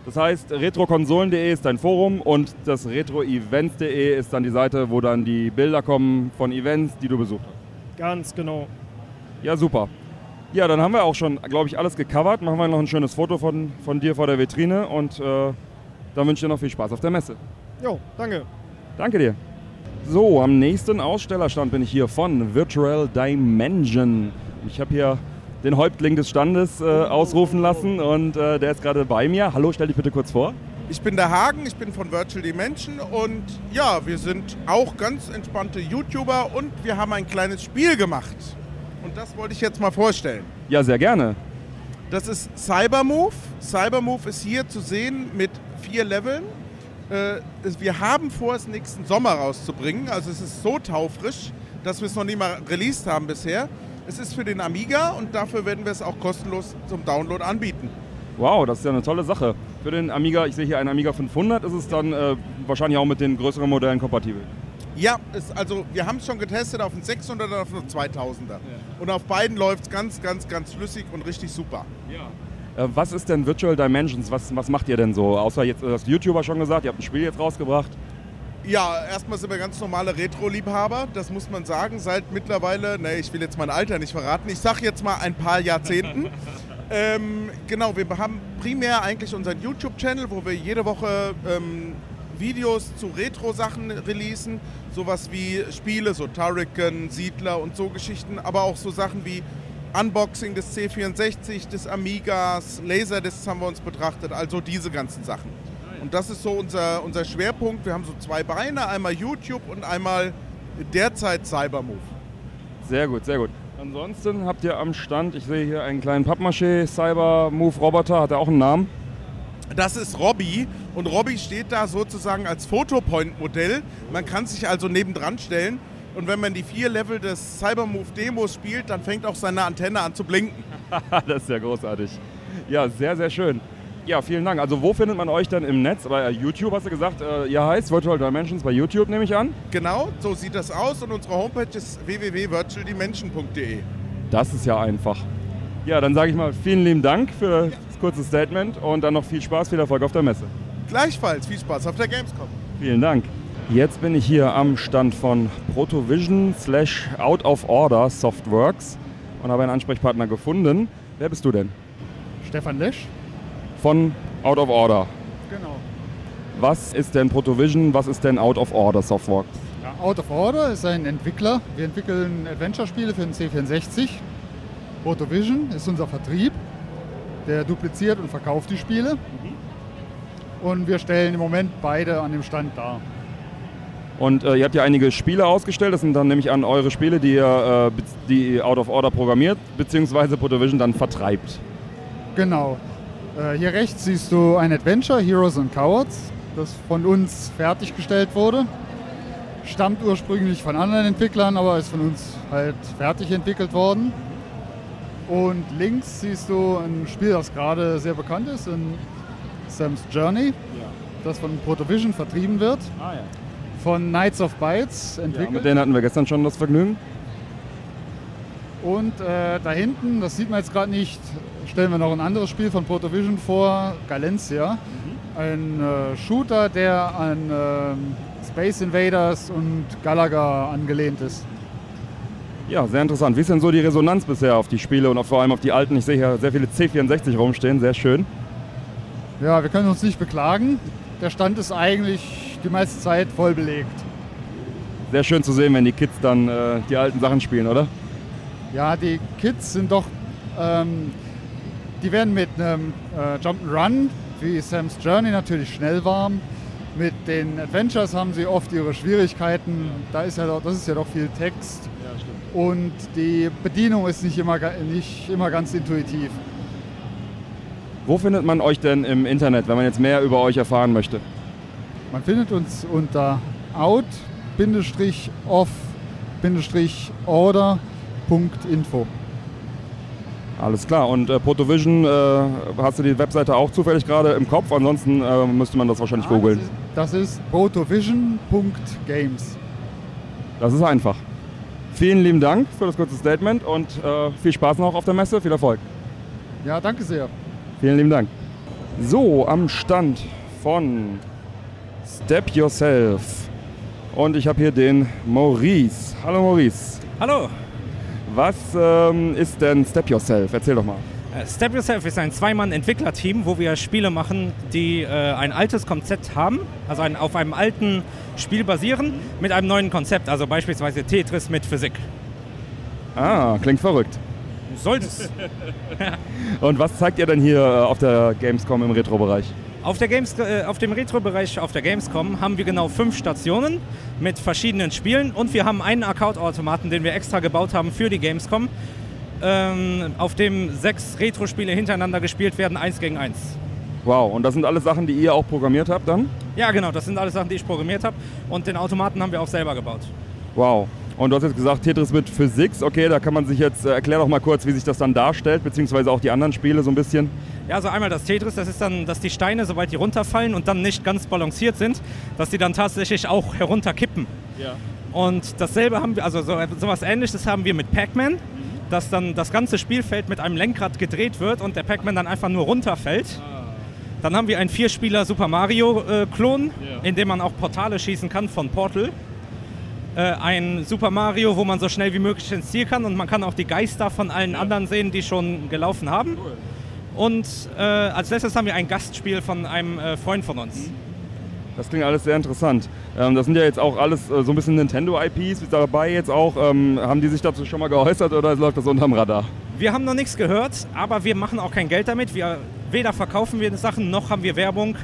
Das heißt, retrokonsolen.de ist dein Forum und das retroevents.de ist dann die Seite, wo dann die Bilder kommen von Events, die du besucht hast. Ganz genau. Ja, super. Ja, dann haben wir auch schon, glaube ich, alles gecovert. Machen wir noch ein schönes Foto von, von dir vor der Vitrine und äh, dann wünsche ich dir noch viel Spaß auf der Messe. Jo, danke. Danke dir. So, am nächsten Ausstellerstand bin ich hier von Virtual Dimension. Ich habe hier den Häuptling des Standes äh, ausrufen lassen und äh, der ist gerade bei mir. Hallo, stell dich bitte kurz vor. Ich bin der Hagen, ich bin von Virtual Dimension und ja, wir sind auch ganz entspannte YouTuber und wir haben ein kleines Spiel gemacht. Und das wollte ich jetzt mal vorstellen. Ja, sehr gerne. Das ist Cybermove. Cybermove ist hier zu sehen mit vier Leveln. Äh, wir haben vor, es nächsten Sommer rauszubringen. Also es ist so taufrisch, dass wir es noch nie mal released haben bisher. Es ist für den Amiga und dafür werden wir es auch kostenlos zum Download anbieten. Wow, das ist ja eine tolle Sache. Für den Amiga, ich sehe hier einen Amiga 500, ist es dann äh, wahrscheinlich auch mit den größeren Modellen kompatibel. Ja, es, also wir haben es schon getestet auf den 600er und auf den 2000er. Und auf beiden läuft es ganz, ganz, ganz flüssig und richtig super. Äh, was ist denn Virtual Dimensions? Was, was macht ihr denn so? Außer jetzt, das YouTuber schon gesagt, ihr habt ein Spiel jetzt rausgebracht. Ja, erstmal sind wir ganz normale Retro-Liebhaber, das muss man sagen. Seit mittlerweile, ne, ich will jetzt mein Alter nicht verraten, ich sag jetzt mal ein paar Jahrzehnten. ähm, genau, wir haben primär eigentlich unseren YouTube-Channel, wo wir jede Woche ähm, Videos zu Retro-Sachen releasen. Sowas wie Spiele, so Turrican, Siedler und so Geschichten, aber auch so Sachen wie Unboxing des C64, des Amigas, Laserdiscs haben wir uns betrachtet, also diese ganzen Sachen. Und das ist so unser, unser Schwerpunkt. Wir haben so zwei Beine, einmal YouTube und einmal derzeit Cybermove. Sehr gut, sehr gut. Ansonsten habt ihr am Stand, ich sehe hier einen kleinen Pappmaché Cyber Move Roboter, hat er auch einen Namen? Das ist Robby und Robby steht da sozusagen als Photopoint-Modell. Man kann sich also nebendran stellen und wenn man die vier Level des Cybermove Demos spielt, dann fängt auch seine Antenne an zu blinken. das ist ja großartig. Ja, sehr, sehr schön. Ja, vielen Dank. Also wo findet man euch denn im Netz? Bei YouTube hast du gesagt, äh, ihr heißt Virtual Dimensions bei YouTube, nehme ich an. Genau, so sieht das aus und unsere Homepage ist www.virtualdimension.de. Das ist ja einfach. Ja, dann sage ich mal vielen lieben Dank für das kurze Statement und dann noch viel Spaß, viel Erfolg auf der Messe. Gleichfalls viel Spaß auf der Gamescom. Vielen Dank. Jetzt bin ich hier am Stand von Protovision slash Out of Order Softworks und habe einen Ansprechpartner gefunden. Wer bist du denn? Stefan Lesch. Von Out of Order. Genau. Was ist denn Protovision? Was ist denn Out of Order Softworks? Ja, Out of Order ist ein Entwickler. Wir entwickeln Adventure-Spiele für den C64. Protovision ist unser Vertrieb. Der dupliziert und verkauft die Spiele. Und wir stellen im Moment beide an dem Stand dar. Und äh, ihr habt ja einige Spiele ausgestellt. Das sind dann nämlich an eure Spiele, die ihr, äh, die Out of Order programmiert, beziehungsweise Protovision dann vertreibt. Genau. Äh, hier rechts siehst du ein Adventure, Heroes and Cowards, das von uns fertiggestellt wurde. Stammt ursprünglich von anderen Entwicklern, aber ist von uns halt fertig entwickelt worden. Und links siehst du ein Spiel, das gerade sehr bekannt ist, in Sam's Journey, das von Protovision vertrieben wird. Von Knights of Bytes Ja, entwickelt. mit denen hatten wir gestern schon das Vergnügen. Und äh, da hinten, das sieht man jetzt gerade nicht, stellen wir noch ein anderes Spiel von Protovision vor, Galencia. Ein äh, Shooter, der an ähm, Space Invaders und Galaga angelehnt ist. Ja, sehr interessant. Wie ist denn so die Resonanz bisher auf die Spiele und auch vor allem auf die alten? Ich sehe hier sehr viele C64 rumstehen, sehr schön. Ja, wir können uns nicht beklagen. Der Stand ist eigentlich die meiste Zeit voll belegt. Sehr schön zu sehen, wenn die Kids dann äh, die alten Sachen spielen, oder? Ja, die Kids sind doch, ähm, die werden mit einem äh, Jump'n'Run wie Sam's Journey natürlich schnell warm. Mit den Adventures haben sie oft ihre Schwierigkeiten. Da ist ja doch, das ist ja doch viel Text. und die Bedienung ist nicht immer, nicht immer ganz intuitiv. Wo findet man euch denn im Internet, wenn man jetzt mehr über euch erfahren möchte? Man findet uns unter out-off-order.info. Alles klar. Und äh, Protovision, äh, hast du die Webseite auch zufällig gerade im Kopf? Ansonsten äh, müsste man das wahrscheinlich googeln. Das ist protovision.games. Das ist einfach. Vielen lieben Dank für das kurze Statement und äh, viel Spaß noch auf der Messe. Viel Erfolg. Ja, danke sehr. Vielen lieben Dank. So, am Stand von Step Yourself. Und ich habe hier den Maurice. Hallo Maurice. Hallo. Was ähm, ist denn Step Yourself? Erzähl doch mal. Äh, Step Yourself ist ein Zweimann-Entwicklerteam, wo wir Spiele machen, die äh, ein altes Konzept haben, also ein, auf einem alten Spiel basieren, mit einem neuen Konzept, also beispielsweise Tetris mit Physik. Ah, klingt verrückt. Sollte es. Und was zeigt ihr denn hier äh, auf der Gamescom im Retro-Bereich? Auf, der Games, äh, auf dem Retro-Bereich auf der Gamescom haben wir genau fünf Stationen mit verschiedenen Spielen und wir haben einen Account-Automaten, den wir extra gebaut haben für die Gamescom, ähm, auf dem sechs Retro-Spiele hintereinander gespielt werden, eins gegen eins. Wow, und das sind alles Sachen, die ihr auch programmiert habt dann? Ja, genau, das sind alles Sachen, die ich programmiert habe und den Automaten haben wir auch selber gebaut. Wow. Und du hast jetzt gesagt, Tetris mit Physik. Okay, da kann man sich jetzt, äh, erklär doch mal kurz, wie sich das dann darstellt, beziehungsweise auch die anderen Spiele so ein bisschen. Ja, also einmal das Tetris, das ist dann, dass die Steine, sobald die runterfallen und dann nicht ganz balanciert sind, dass die dann tatsächlich auch herunterkippen. Ja. Und dasselbe haben wir, also so, sowas ähnliches haben wir mit Pac-Man, dass dann das ganze Spielfeld mit einem Lenkrad gedreht wird und der Pac-Man dann einfach nur runterfällt. Dann haben wir einen Vierspieler Super Mario-Klon, in dem man auch Portale schießen kann von Portal. Äh, ein Super Mario, wo man so schnell wie möglich ins Ziel kann und man kann auch die Geister von allen anderen sehen, die schon gelaufen haben. Und äh, als letztes haben wir ein Gastspiel von einem äh, Freund von uns. Das klingt alles sehr interessant. Ähm, das sind ja jetzt auch alles äh, so ein bisschen Nintendo-IPs dabei jetzt auch. Ähm, haben die sich dazu schon mal geäußert oder läuft das unterm Radar? Wir haben noch nichts gehört, aber wir machen auch kein Geld damit. Wir, weder verkaufen wir Sachen, noch haben wir Werbung.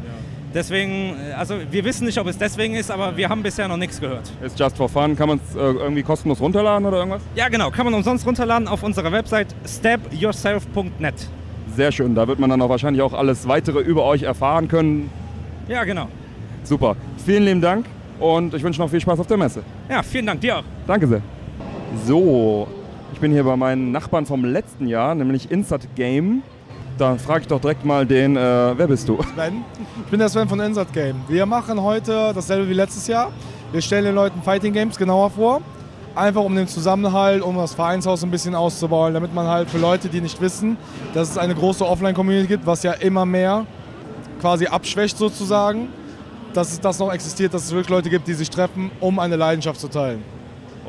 Deswegen, also wir wissen nicht, ob es deswegen ist, aber wir haben bisher noch nichts gehört. Ist just for fun. Kann man es äh, irgendwie kostenlos runterladen oder irgendwas? Ja, genau, kann man umsonst runterladen auf unserer Website stepyourself.net. Sehr schön. Da wird man dann auch wahrscheinlich auch alles weitere über euch erfahren können. Ja, genau. Super. Vielen lieben Dank und ich wünsche noch viel Spaß auf der Messe. Ja, vielen Dank dir auch. Danke sehr. So, ich bin hier bei meinen Nachbarn vom letzten Jahr, nämlich Insert Game. Da frage ich doch direkt mal den, äh, wer bist du? Sven. Ich bin der Sven von Insert Game. Wir machen heute dasselbe wie letztes Jahr. Wir stellen den Leuten Fighting Games genauer vor. Einfach um den Zusammenhalt, um das Vereinshaus ein bisschen auszubauen, damit man halt für Leute, die nicht wissen, dass es eine große Offline-Community gibt, was ja immer mehr quasi abschwächt sozusagen, dass es das noch existiert, dass es wirklich Leute gibt, die sich treffen, um eine Leidenschaft zu teilen.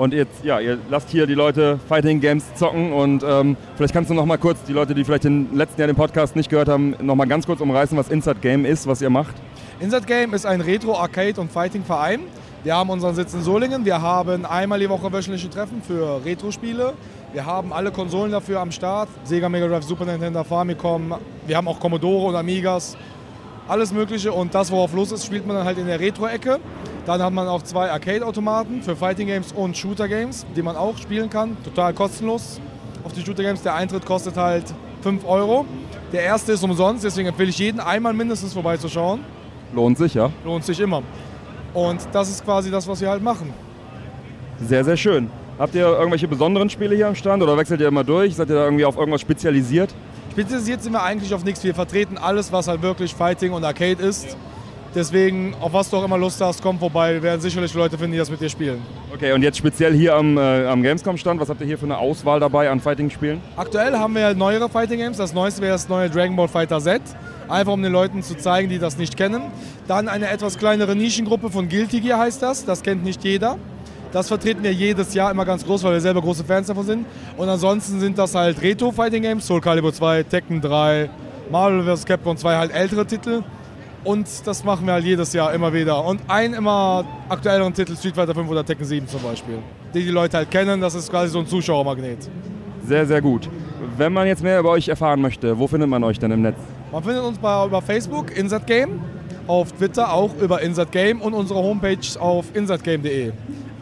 Und jetzt, ja, ihr lasst hier die Leute Fighting Games zocken und ähm, vielleicht kannst du noch mal kurz, die Leute, die vielleicht im letzten Jahr den Podcast nicht gehört haben, noch mal ganz kurz umreißen, was Insert Game ist, was ihr macht. Insert Game ist ein Retro-Arcade- und Fighting-Verein. Wir haben unseren Sitz in Solingen. Wir haben einmal die Woche wöchentliche Treffen für Retro-Spiele. Wir haben alle Konsolen dafür am Start. Sega Mega Drive, Super Nintendo, Famicom. Wir haben auch Commodore und Amigas. Alles Mögliche. Und das, worauf los ist, spielt man dann halt in der Retro-Ecke. Dann hat man auch zwei Arcade-Automaten für Fighting Games und Shooter Games, die man auch spielen kann. Total kostenlos. Auf die Shooter Games, der Eintritt kostet halt 5 Euro. Der erste ist umsonst, deswegen empfehle ich jeden einmal mindestens vorbeizuschauen. Lohnt sich, ja? Lohnt sich immer. Und das ist quasi das, was wir halt machen. Sehr, sehr schön. Habt ihr irgendwelche besonderen Spiele hier am Stand oder wechselt ihr immer durch? Seid ihr da irgendwie auf irgendwas spezialisiert? Spezialisiert sind wir eigentlich auf nichts. Wir vertreten alles, was halt wirklich Fighting und Arcade ist. Deswegen, auf was du auch immer Lust hast, komm vorbei. Wir werden sicherlich Leute finden, die das mit dir spielen. Okay, und jetzt speziell hier am, äh, am Gamescom-Stand, was habt ihr hier für eine Auswahl dabei an Fighting-Spielen? Aktuell haben wir neuere Fighting Games. Das neueste wäre das neue Dragon Ball Fighter Z. Einfach um den Leuten zu zeigen, die das nicht kennen. Dann eine etwas kleinere Nischengruppe von Guilty Gear heißt das. Das kennt nicht jeder. Das vertreten wir jedes Jahr immer ganz groß, weil wir selber große Fans davon sind. Und ansonsten sind das halt Retro-Fighting Games, Soul Calibur 2, Tekken 3, Marvel vs. Capcom 2, halt ältere Titel. Und das machen wir halt jedes Jahr immer wieder. Und einen immer aktuelleren Titel, Street Fighter 5 oder Tekken 7 zum Beispiel. Die die Leute halt kennen, das ist quasi so ein Zuschauermagnet. Sehr, sehr gut. Wenn man jetzt mehr über euch erfahren möchte, wo findet man euch denn im Netz? Man findet uns bei, über Facebook, Insert Game, auf Twitter auch über Insert Game und unsere Homepage auf insertgame.de.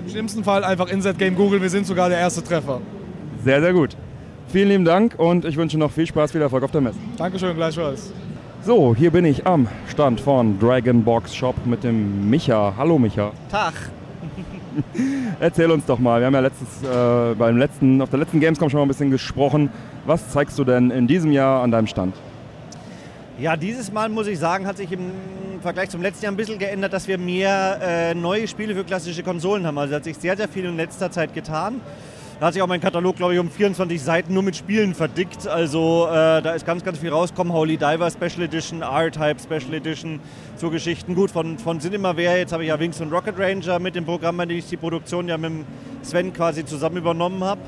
Im schlimmsten Fall einfach Inset-Game googeln, wir sind sogar der erste Treffer. Sehr, sehr gut. Vielen lieben Dank und ich wünsche noch viel Spaß, viel Erfolg auf der Messe. Dankeschön, gleichfalls. So, hier bin ich am Stand von Dragon Box Shop mit dem Micha. Hallo Micha. Tag. Erzähl uns doch mal, wir haben ja letztes, äh, beim letzten, auf der letzten Gamescom schon mal ein bisschen gesprochen. Was zeigst du denn in diesem Jahr an deinem Stand? Ja, dieses Mal muss ich sagen, hat sich im Vergleich zum letzten Jahr ein bisschen geändert, dass wir mehr äh, neue Spiele für klassische Konsolen haben. Also hat sich sehr, sehr viel in letzter Zeit getan. Da hat sich auch mein Katalog, glaube ich, um 24 Seiten nur mit Spielen verdickt. Also äh, da ist ganz, ganz viel rausgekommen. Holy Diver Special Edition, R-Type Special Edition, so Geschichten. Gut, von, von Cinemaware, jetzt habe ich ja Wings und Rocket Ranger mit dem Programm, bei dem ich die Produktion ja mit Sven quasi zusammen übernommen habe.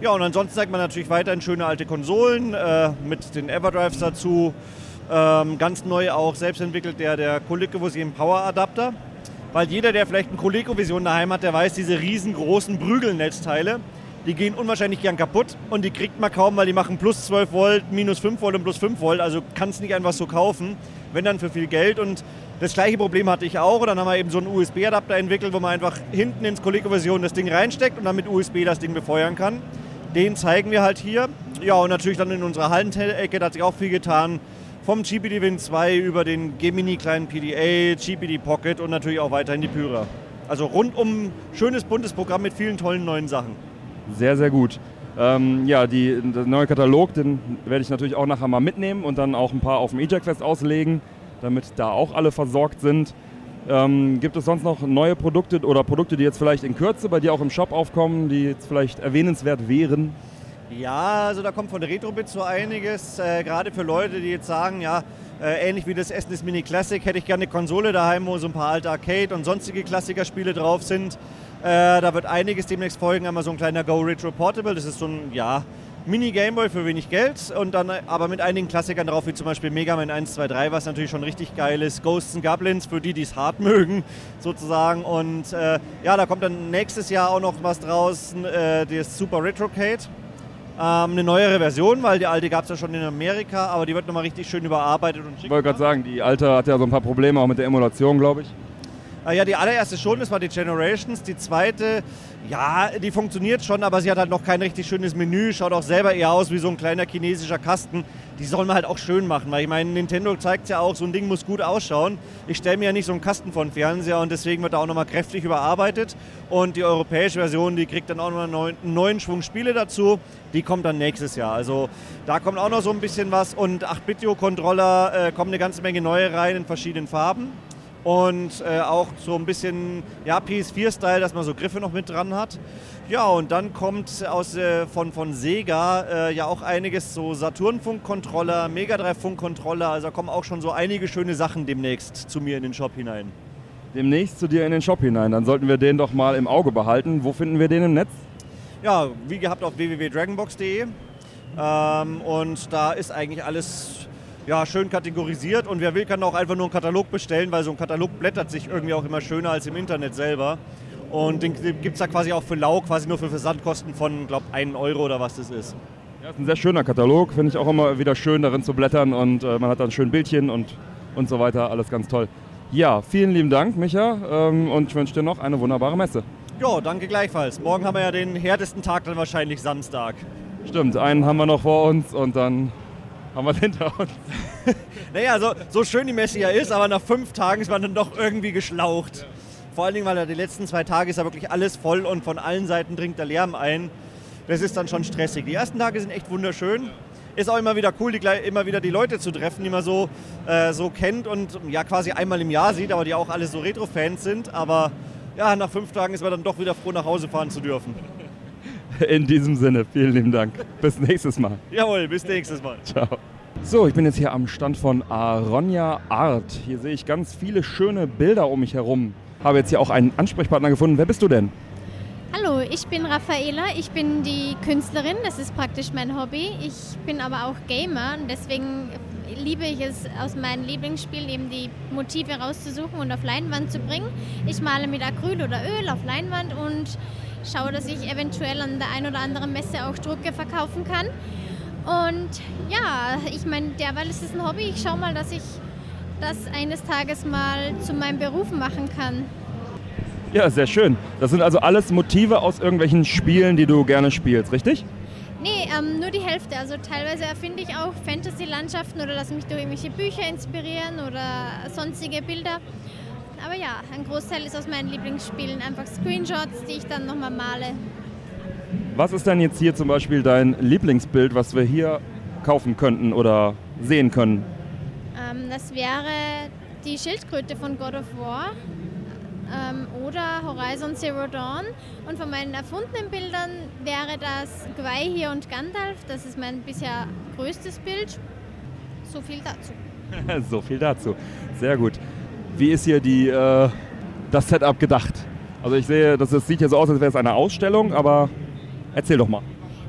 Ja, und ansonsten zeigt man natürlich weiterhin schöne alte Konsolen äh, mit den Everdrives dazu. Ähm, ganz neu auch selbst entwickelt der, der ColecoVision Power Adapter. Weil jeder, der vielleicht eine ColecoVision daheim hat, der weiß, diese riesengroßen Prügelnetzteile, die gehen unwahrscheinlich gern kaputt und die kriegt man kaum, weil die machen plus 12 Volt, minus 5 Volt und plus 5 Volt. Also kannst nicht einfach so kaufen, wenn dann für viel Geld. Und das gleiche Problem hatte ich auch. Und dann haben wir eben so einen USB-Adapter entwickelt, wo man einfach hinten ins ColecoVision das Ding reinsteckt und dann mit USB das Ding befeuern kann. Den zeigen wir halt hier. Ja, und natürlich dann in unserer Hallenecke, da hat sich auch viel getan. Vom GPD Win 2 über den Gemini kleinen PDA, GPD Pocket und natürlich auch weiterhin die Pyra. Also rundum schönes buntes Programm mit vielen tollen neuen Sachen. Sehr, sehr gut. Ähm, ja, die, der neue Katalog, den werde ich natürlich auch nachher mal mitnehmen und dann auch ein paar auf dem Eject Fest auslegen, damit da auch alle versorgt sind. Ähm, gibt es sonst noch neue Produkte oder Produkte, die jetzt vielleicht in Kürze bei dir auch im Shop aufkommen, die jetzt vielleicht erwähnenswert wären? Ja, also da kommt von Retrobit so einiges, äh, gerade für Leute, die jetzt sagen, ja, äh, ähnlich wie das SNES Mini Classic hätte ich gerne eine Konsole daheim, wo so ein paar alte Arcade und sonstige Klassikerspiele drauf sind. Äh, da wird einiges demnächst folgen, einmal so ein kleiner Go Retro Portable, das ist so ein, ja, Mini Gameboy für wenig Geld und dann aber mit einigen Klassikern drauf, wie zum Beispiel Mega Man 1, 2, 3, was natürlich schon richtig geil ist. Ghosts and Goblins, für die, die es hart mögen, sozusagen. Und äh, ja, da kommt dann nächstes Jahr auch noch was draußen, äh, das Super Retrocade. Ähm, eine neuere Version, weil die alte gab es ja schon in Amerika, aber die wird nochmal richtig schön überarbeitet und Ich schick. wollte gerade sagen, die alte hat ja so ein paar Probleme auch mit der Emulation, glaube ich. Äh, ja, die allererste schon, das war die Generations. Die zweite, ja, die funktioniert schon, aber sie hat halt noch kein richtig schönes Menü, schaut auch selber eher aus wie so ein kleiner chinesischer Kasten. Die soll man halt auch schön machen, weil ich meine, Nintendo zeigt ja auch, so ein Ding muss gut ausschauen. Ich stelle mir ja nicht so einen Kasten von Fernseher und deswegen wird da auch nochmal kräftig überarbeitet. Und die europäische Version, die kriegt dann auch nochmal einen neuen Schwung Spiele dazu. Die kommt dann nächstes Jahr. Also da kommt auch noch so ein bisschen was und 8-Bit-Controller äh, kommen eine ganze Menge neue rein in verschiedenen Farben und äh, auch so ein bisschen ja, PS4-Style, dass man so Griffe noch mit dran hat. Ja, und dann kommt aus, äh, von, von Sega äh, ja auch einiges, so Saturn-Funkcontroller, Mega Drive-Funkcontroller, also da kommen auch schon so einige schöne Sachen demnächst zu mir in den Shop hinein. Demnächst zu dir in den Shop hinein, dann sollten wir den doch mal im Auge behalten. Wo finden wir den im Netz? Ja, wie gehabt auf www.dragonbox.de ähm, und da ist eigentlich alles ja, schön kategorisiert und wer will, kann auch einfach nur einen Katalog bestellen, weil so ein Katalog blättert sich irgendwie auch immer schöner als im Internet selber. Und den, den gibt es da quasi auch für lau, quasi nur für Versandkosten von, glaube ich, 1 Euro oder was das ist. Ja, ist ein sehr schöner Katalog, finde ich auch immer wieder schön darin zu blättern und äh, man hat dann schön Bildchen und, und so weiter, alles ganz toll. Ja, vielen lieben Dank, Micha, ähm, und ich wünsche dir noch eine wunderbare Messe. Ja, danke gleichfalls. Morgen haben wir ja den härtesten Tag dann wahrscheinlich Samstag. Stimmt, einen haben wir noch vor uns und dann haben wir den hinter uns. Naja, so, so schön die Messe ja ist, aber nach fünf Tagen ist man dann doch irgendwie geschlaucht. Vor allen Dingen, weil ja die letzten zwei Tage ist ja wirklich alles voll und von allen Seiten dringt der Lärm ein. Das ist dann schon stressig. Die ersten Tage sind echt wunderschön. Ist auch immer wieder cool, die, immer wieder die Leute zu treffen, die man so, äh, so kennt und ja quasi einmal im Jahr sieht, aber die auch alle so Retro-Fans sind. Aber ja, nach fünf Tagen ist man dann doch wieder froh, nach Hause fahren zu dürfen. In diesem Sinne, vielen lieben Dank. Bis nächstes Mal. Jawohl, bis nächstes Mal. Ciao. So, ich bin jetzt hier am Stand von Aronia Art. Hier sehe ich ganz viele schöne Bilder um mich herum. Habe jetzt hier auch einen Ansprechpartner gefunden. Wer bist du denn? Hallo, ich bin Raffaela, ich bin die Künstlerin, das ist praktisch mein Hobby. Ich bin aber auch Gamer und deswegen liebe ich es, aus meinen Lieblingsspielen eben die Motive rauszusuchen und auf Leinwand zu bringen. Ich male mit Acryl oder Öl auf Leinwand und schaue, dass ich eventuell an der einen oder anderen Messe auch Drucke verkaufen kann. Und ja, ich meine, derweil ist es ein Hobby. Ich schaue mal, dass ich das eines Tages mal zu meinem Beruf machen kann. Ja, sehr schön. Das sind also alles Motive aus irgendwelchen Spielen, die du gerne spielst, richtig? Nee, ähm, nur die Hälfte. Also teilweise erfinde ich auch Fantasy-Landschaften oder lasse mich durch irgendwelche Bücher inspirieren oder sonstige Bilder. Aber ja, ein Großteil ist aus meinen Lieblingsspielen einfach Screenshots, die ich dann nochmal male. Was ist denn jetzt hier zum Beispiel dein Lieblingsbild, was wir hier kaufen könnten oder sehen können? Ähm, das wäre die Schildkröte von God of War ähm, oder Horizon Zero Dawn. Und von meinen erfundenen Bildern wäre das Gwei hier und Gandalf. Das ist mein bisher größtes Bild. So viel dazu. so viel dazu. Sehr gut. Wie ist hier die, äh, das Setup gedacht? Also ich sehe, das, das sieht ja so aus, als wäre es eine Ausstellung, aber erzähl doch mal.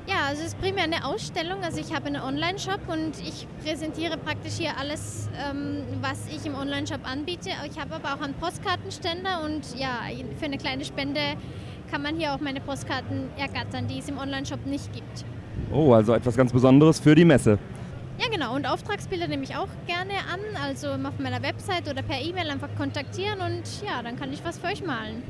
Ja, also es ist primär eine Ausstellung. Also ich habe einen Online-Shop und ich präsentiere praktisch hier alles, ähm, was ich im Online-Shop anbiete. Ich habe aber auch einen Postkartenständer und ja, für eine kleine Spende kann man hier auch meine Postkarten ergattern, die es im Online-Shop nicht gibt. Oh, also etwas ganz Besonderes für die Messe. Ja, genau. Und Auftragsbilder nehme ich auch gerne an. Also auf meiner Website oder per E-Mail einfach kontaktieren und ja, dann kann ich was für euch malen.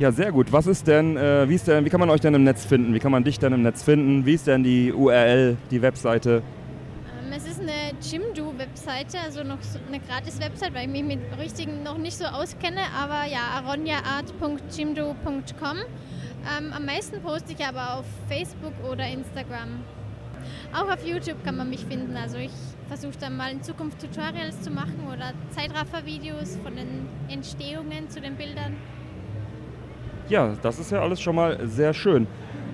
Ja, sehr gut. Was ist denn, äh, wie ist denn, wie kann man euch denn im Netz finden? Wie kann man dich denn im Netz finden? Wie ist denn die URL, die Webseite? Ähm, es ist eine Jimdo-Webseite, also noch so eine Gratis-Website, weil ich mich mit richtigen noch nicht so auskenne. Aber ja, aronjaart.jimdo.com. Ähm, am meisten poste ich aber auf Facebook oder Instagram. Auch auf YouTube kann man mich finden. Also ich versuche dann mal in Zukunft Tutorials zu machen oder Zeitraffer-Videos von den Entstehungen zu den Bildern. Ja, das ist ja alles schon mal sehr schön.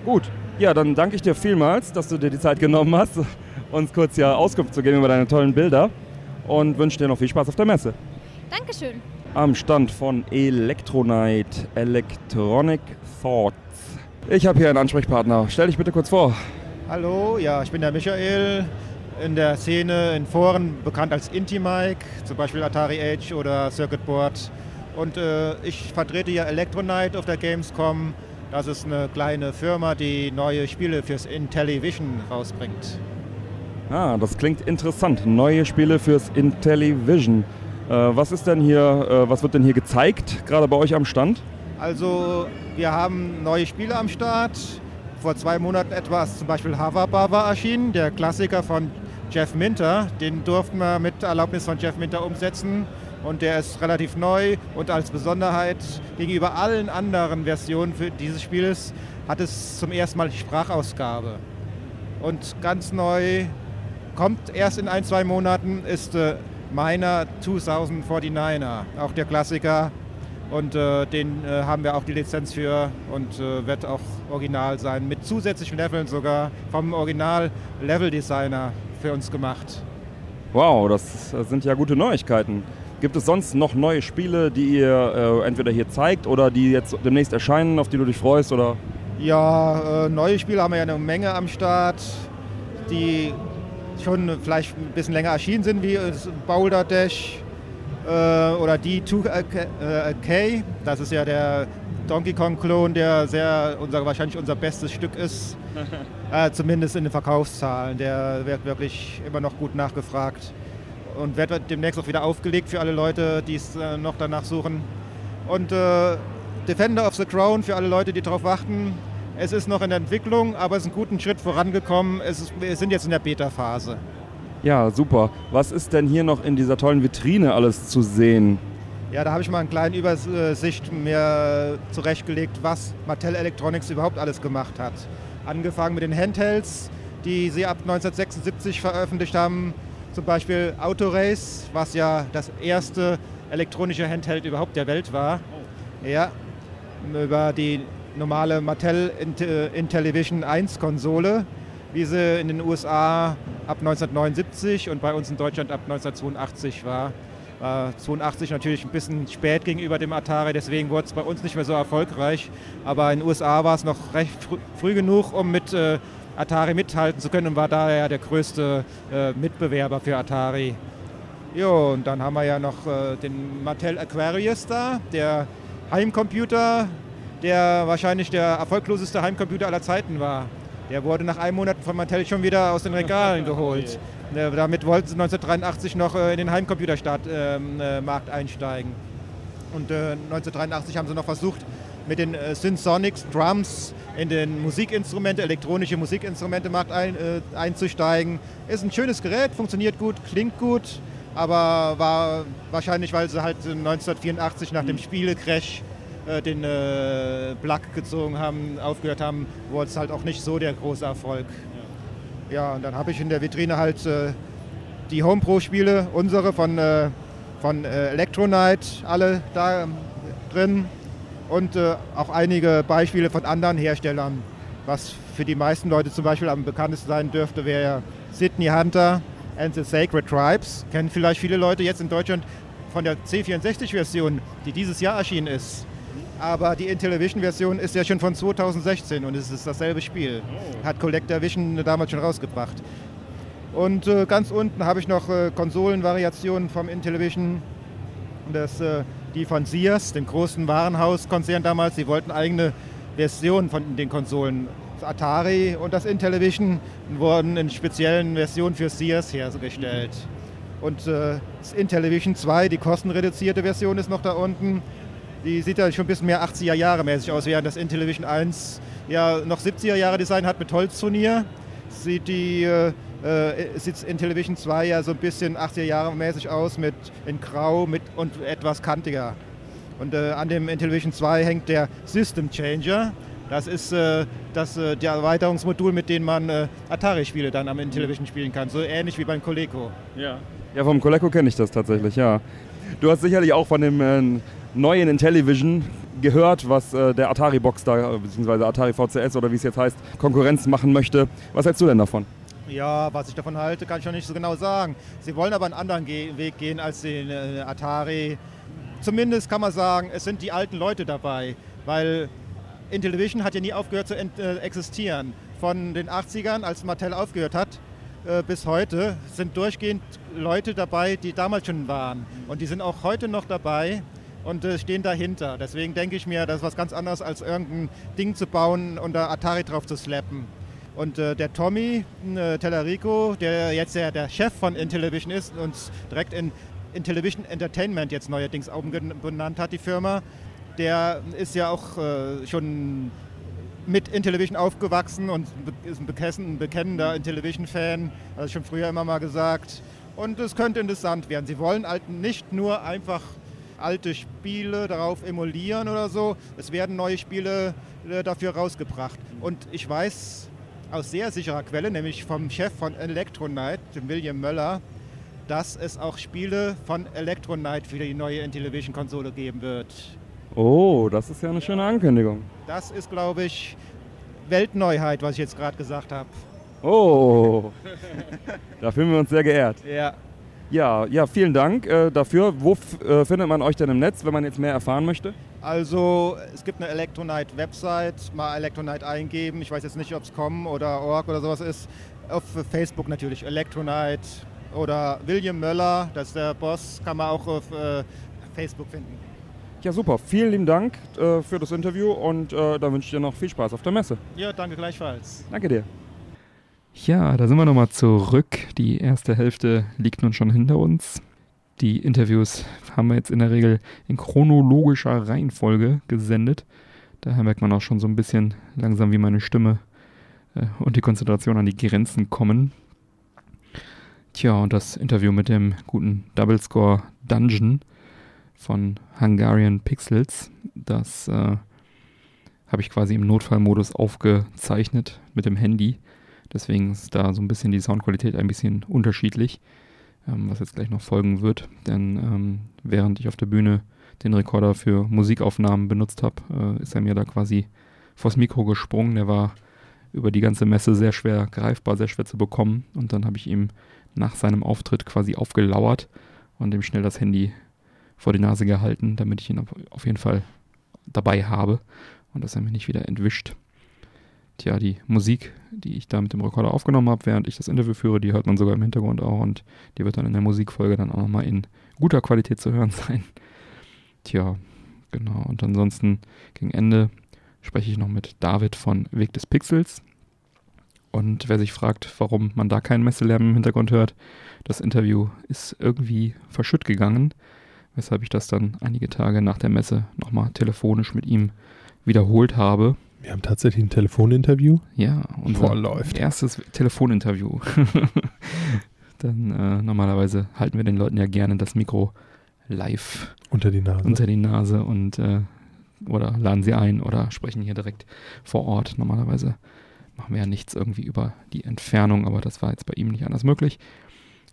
Gut, ja, dann danke ich dir vielmals, dass du dir die Zeit genommen hast, uns kurz ja Auskunft zu geben über deine tollen Bilder und wünsche dir noch viel Spaß auf der Messe. Dankeschön. Am Stand von Electronite, Electronic Thoughts. Ich habe hier einen Ansprechpartner. Stell dich bitte kurz vor. Hallo, ja, ich bin der Michael, in der Szene in Foren bekannt als Inti-Mike, zum Beispiel Atari Age oder Circuit Board. Und äh, ich vertrete hier Electronite auf der Gamescom. Das ist eine kleine Firma, die neue Spiele fürs Intellivision rausbringt. Ah, das klingt interessant. Neue Spiele fürs Intellivision. Äh, was ist denn hier, äh, was wird denn hier gezeigt, gerade bei euch am Stand? Also wir haben neue Spiele am Start. Vor zwei Monaten etwas zum Beispiel Hava Baba erschienen, der Klassiker von Jeff Minter. Den durften wir mit Erlaubnis von Jeff Minter umsetzen und der ist relativ neu und als Besonderheit gegenüber allen anderen Versionen dieses Spiels hat es zum ersten Mal Sprachausgabe. Und ganz neu kommt erst in ein, zwei Monaten ist äh, Miner 2049er, auch der Klassiker. Und äh, den äh, haben wir auch die Lizenz für und äh, wird auch original sein, mit zusätzlichen Leveln sogar vom Original-Level-Designer für uns gemacht. Wow, das sind ja gute Neuigkeiten. Gibt es sonst noch neue Spiele, die ihr äh, entweder hier zeigt oder die jetzt demnächst erscheinen, auf die du dich freust? Oder? Ja, äh, neue Spiele haben wir ja eine Menge am Start, die schon vielleicht ein bisschen länger erschienen sind, wie äh, Boulder Dash oder D2K. Das ist ja der Donkey Kong-Klon, der sehr unser, wahrscheinlich unser bestes Stück ist. äh, zumindest in den Verkaufszahlen. Der wird wirklich immer noch gut nachgefragt und wird demnächst auch wieder aufgelegt für alle Leute, die es äh, noch danach suchen. Und äh, Defender of the Crown für alle Leute, die darauf warten. Es ist noch in der Entwicklung, aber es ist einen guten Schritt vorangekommen. Es ist, wir sind jetzt in der Beta-Phase. Ja, super. Was ist denn hier noch in dieser tollen Vitrine alles zu sehen? Ja, da habe ich mal eine kleine Übersicht mir zurechtgelegt, was Mattel Electronics überhaupt alles gemacht hat. Angefangen mit den Handhelds, die sie ab 1976 veröffentlicht haben, zum Beispiel Autorace, was ja das erste elektronische Handheld überhaupt der Welt war. Ja, über die normale Mattel Intellivision 1 Konsole, wie sie in den USA ab 1979 und bei uns in Deutschland ab 1982 war. Äh, 82 natürlich ein bisschen spät gegenüber dem Atari, deswegen wurde es bei uns nicht mehr so erfolgreich. Aber in den USA war es noch recht früh, früh genug, um mit äh, Atari mithalten zu können und war daher der größte äh, Mitbewerber für Atari. Jo, und dann haben wir ja noch äh, den Mattel Aquarius da, der Heimcomputer, der wahrscheinlich der erfolgloseste Heimcomputer aller Zeiten war. Der wurde nach einem Monat von Mattel schon wieder aus den Regalen geholt. Damit wollten sie 1983 noch äh, in den Heimcomputermarkt ähm, äh, einsteigen. Und äh, 1983 haben sie noch versucht, mit den äh, Synthsonics Drums in den Musikinstrumente, elektronische Musikinstrumente-Markt ein, äh, einzusteigen. Ist ein schönes Gerät, funktioniert gut, klingt gut, aber war wahrscheinlich, weil sie halt 1984 nach dem Spielecrash äh, den äh, Plug gezogen haben, aufgehört haben, wurde es halt auch nicht so der große Erfolg. Ja, und dann habe ich in der Vitrine halt äh, die HomePro-Spiele, unsere von, äh, von äh, Electronite, alle da ähm, drin und äh, auch einige Beispiele von anderen Herstellern. Was für die meisten Leute zum Beispiel am bekanntesten sein dürfte, wäre Sydney Hunter and the Sacred Tribes. Kennen vielleicht viele Leute jetzt in Deutschland von der C64-Version, die dieses Jahr erschienen ist. Aber die Intellivision-Version ist ja schon von 2016 und es ist dasselbe Spiel. Hat Collector Vision damals schon rausgebracht. Und äh, ganz unten habe ich noch äh, Konsolenvariationen vom Intellivision. Das, äh, die von Sears, dem großen Warenhauskonzern damals. Sie wollten eigene Versionen von den Konsolen. Das Atari und das Intellivision wurden in speziellen Versionen für Sears hergestellt. Und äh, das Intellivision 2, die kostenreduzierte Version, ist noch da unten. Die sieht ja schon ein bisschen mehr 80er Jahre mäßig aus, während das Intellivision 1 ja noch 70er Jahre Design hat mit Holzturnier. Sieht die äh, sieht Intellivision 2 ja so ein bisschen 80er Jahre mäßig aus mit in Grau mit und etwas kantiger. Und äh, an dem Intellivision 2 hängt der System Changer. Das ist äh, das äh, der Erweiterungsmodul, mit dem man äh, Atari-Spiele dann am Intellivision spielen kann. So ähnlich wie beim Coleco. Ja. Ja, vom Coleco kenne ich das tatsächlich, ja. Du hast sicherlich auch von dem äh, neuen Intellivision gehört, was äh, der Atari-Box da, beziehungsweise Atari VCS oder wie es jetzt heißt, Konkurrenz machen möchte. Was hältst du denn davon? Ja, was ich davon halte, kann ich noch nicht so genau sagen. Sie wollen aber einen anderen Ge Weg gehen als den äh, Atari. Zumindest kann man sagen, es sind die alten Leute dabei, weil Intellivision hat ja nie aufgehört zu äh, existieren. Von den 80ern, als Mattel aufgehört hat, äh, bis heute sind durchgehend Leute dabei, die damals schon waren. Und die sind auch heute noch dabei und äh, stehen dahinter. Deswegen denke ich mir, das ist was ganz anderes, als irgendein Ding zu bauen und da Atari drauf zu slappen. Und äh, der Tommy äh, Tellerico, der jetzt ja der Chef von Intellivision ist und direkt in Intellivision Entertainment jetzt neuerdings umbenannt hat, die Firma, der ist ja auch äh, schon mit Intellivision aufgewachsen und ist ein bekennender Intellivision-Fan, also schon früher immer mal gesagt. Und es könnte interessant werden. Sie wollen halt nicht nur einfach alte Spiele darauf emulieren oder so. Es werden neue Spiele äh, dafür rausgebracht. Und ich weiß aus sehr sicherer Quelle, nämlich vom Chef von Electronite, dem William Möller, dass es auch Spiele von Electronite für die neue Intellivision-Konsole geben wird. Oh, das ist ja eine schöne Ankündigung. Das ist, glaube ich, Weltneuheit, was ich jetzt gerade gesagt habe. Oh, da fühlen wir uns sehr geehrt. Ja. Ja, ja, vielen Dank äh, dafür. Wo äh, findet man euch denn im Netz, wenn man jetzt mehr erfahren möchte? Also es gibt eine Electronite-Website, mal Electronite eingeben. Ich weiß jetzt nicht, ob es com oder org oder sowas ist. Auf Facebook natürlich Electronite oder William Möller, das ist der Boss, kann man auch auf äh, Facebook finden. Ja, super. Vielen lieben Dank äh, für das Interview und äh, da wünsche ich dir noch viel Spaß auf der Messe. Ja, danke gleichfalls. Danke dir. Ja, da sind wir nochmal zurück. Die erste Hälfte liegt nun schon hinter uns. Die Interviews haben wir jetzt in der Regel in chronologischer Reihenfolge gesendet. Daher merkt man auch schon so ein bisschen langsam, wie meine Stimme äh, und die Konzentration an die Grenzen kommen. Tja, und das Interview mit dem guten Double Score Dungeon von Hungarian Pixels, das äh, habe ich quasi im Notfallmodus aufgezeichnet mit dem Handy. Deswegen ist da so ein bisschen die Soundqualität ein bisschen unterschiedlich, ähm, was jetzt gleich noch folgen wird. Denn ähm, während ich auf der Bühne den Rekorder für Musikaufnahmen benutzt habe, äh, ist er mir da quasi vors Mikro gesprungen. Der war über die ganze Messe sehr schwer greifbar, sehr schwer zu bekommen. Und dann habe ich ihm nach seinem Auftritt quasi aufgelauert und ihm schnell das Handy vor die Nase gehalten, damit ich ihn auf jeden Fall dabei habe und dass er mich nicht wieder entwischt. Tja, die Musik, die ich da mit dem Rekorder aufgenommen habe, während ich das Interview führe, die hört man sogar im Hintergrund auch und die wird dann in der Musikfolge dann auch nochmal in guter Qualität zu hören sein. Tja, genau. Und ansonsten gegen Ende spreche ich noch mit David von Weg des Pixels. Und wer sich fragt, warum man da keinen Messelärm im Hintergrund hört, das Interview ist irgendwie verschütt gegangen weshalb ich das dann einige Tage nach der Messe nochmal telefonisch mit ihm wiederholt habe. Wir haben tatsächlich ein Telefoninterview. Ja, unser Boah, läuft. erstes Telefoninterview. dann äh, normalerweise halten wir den Leuten ja gerne das Mikro live Unter die Nase. unter die Nase und äh, oder laden sie ein oder sprechen hier direkt vor Ort. Normalerweise machen wir ja nichts irgendwie über die Entfernung, aber das war jetzt bei ihm nicht anders möglich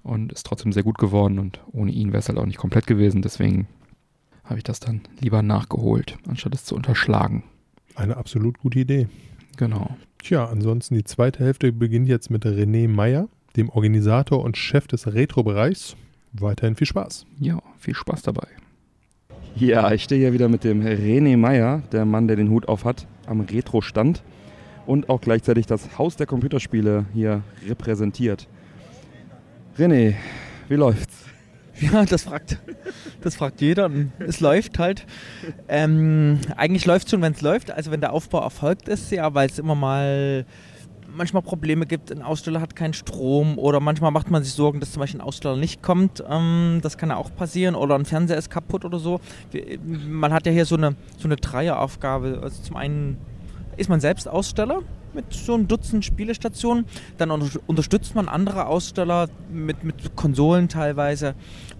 und ist trotzdem sehr gut geworden und ohne ihn wäre es halt auch nicht komplett gewesen. Deswegen habe ich das dann lieber nachgeholt, anstatt es zu unterschlagen. Eine absolut gute Idee. Genau. Tja, ansonsten die zweite Hälfte beginnt jetzt mit René Meyer, dem Organisator und Chef des Retro-Bereichs. Weiterhin viel Spaß. Ja, viel Spaß dabei. Ja, ich stehe hier wieder mit dem René Meyer, der Mann, der den Hut auf hat, am Retro-Stand und auch gleichzeitig das Haus der Computerspiele hier repräsentiert. René, wie läuft's? Ja, das fragt, das fragt jeder. Es läuft halt. Ähm, eigentlich läuft es schon, wenn es läuft. Also wenn der Aufbau erfolgt ist, ja, weil es immer mal manchmal Probleme gibt. Ein Aussteller hat keinen Strom oder manchmal macht man sich Sorgen, dass zum Beispiel ein Aussteller nicht kommt. Ähm, das kann ja auch passieren oder ein Fernseher ist kaputt oder so. Man hat ja hier so eine, so eine Dreieraufgabe. Also zum einen ist man selbst Aussteller mit so einem Dutzend Spielestationen. Dann unter unterstützt man andere Aussteller mit, mit Konsolen teilweise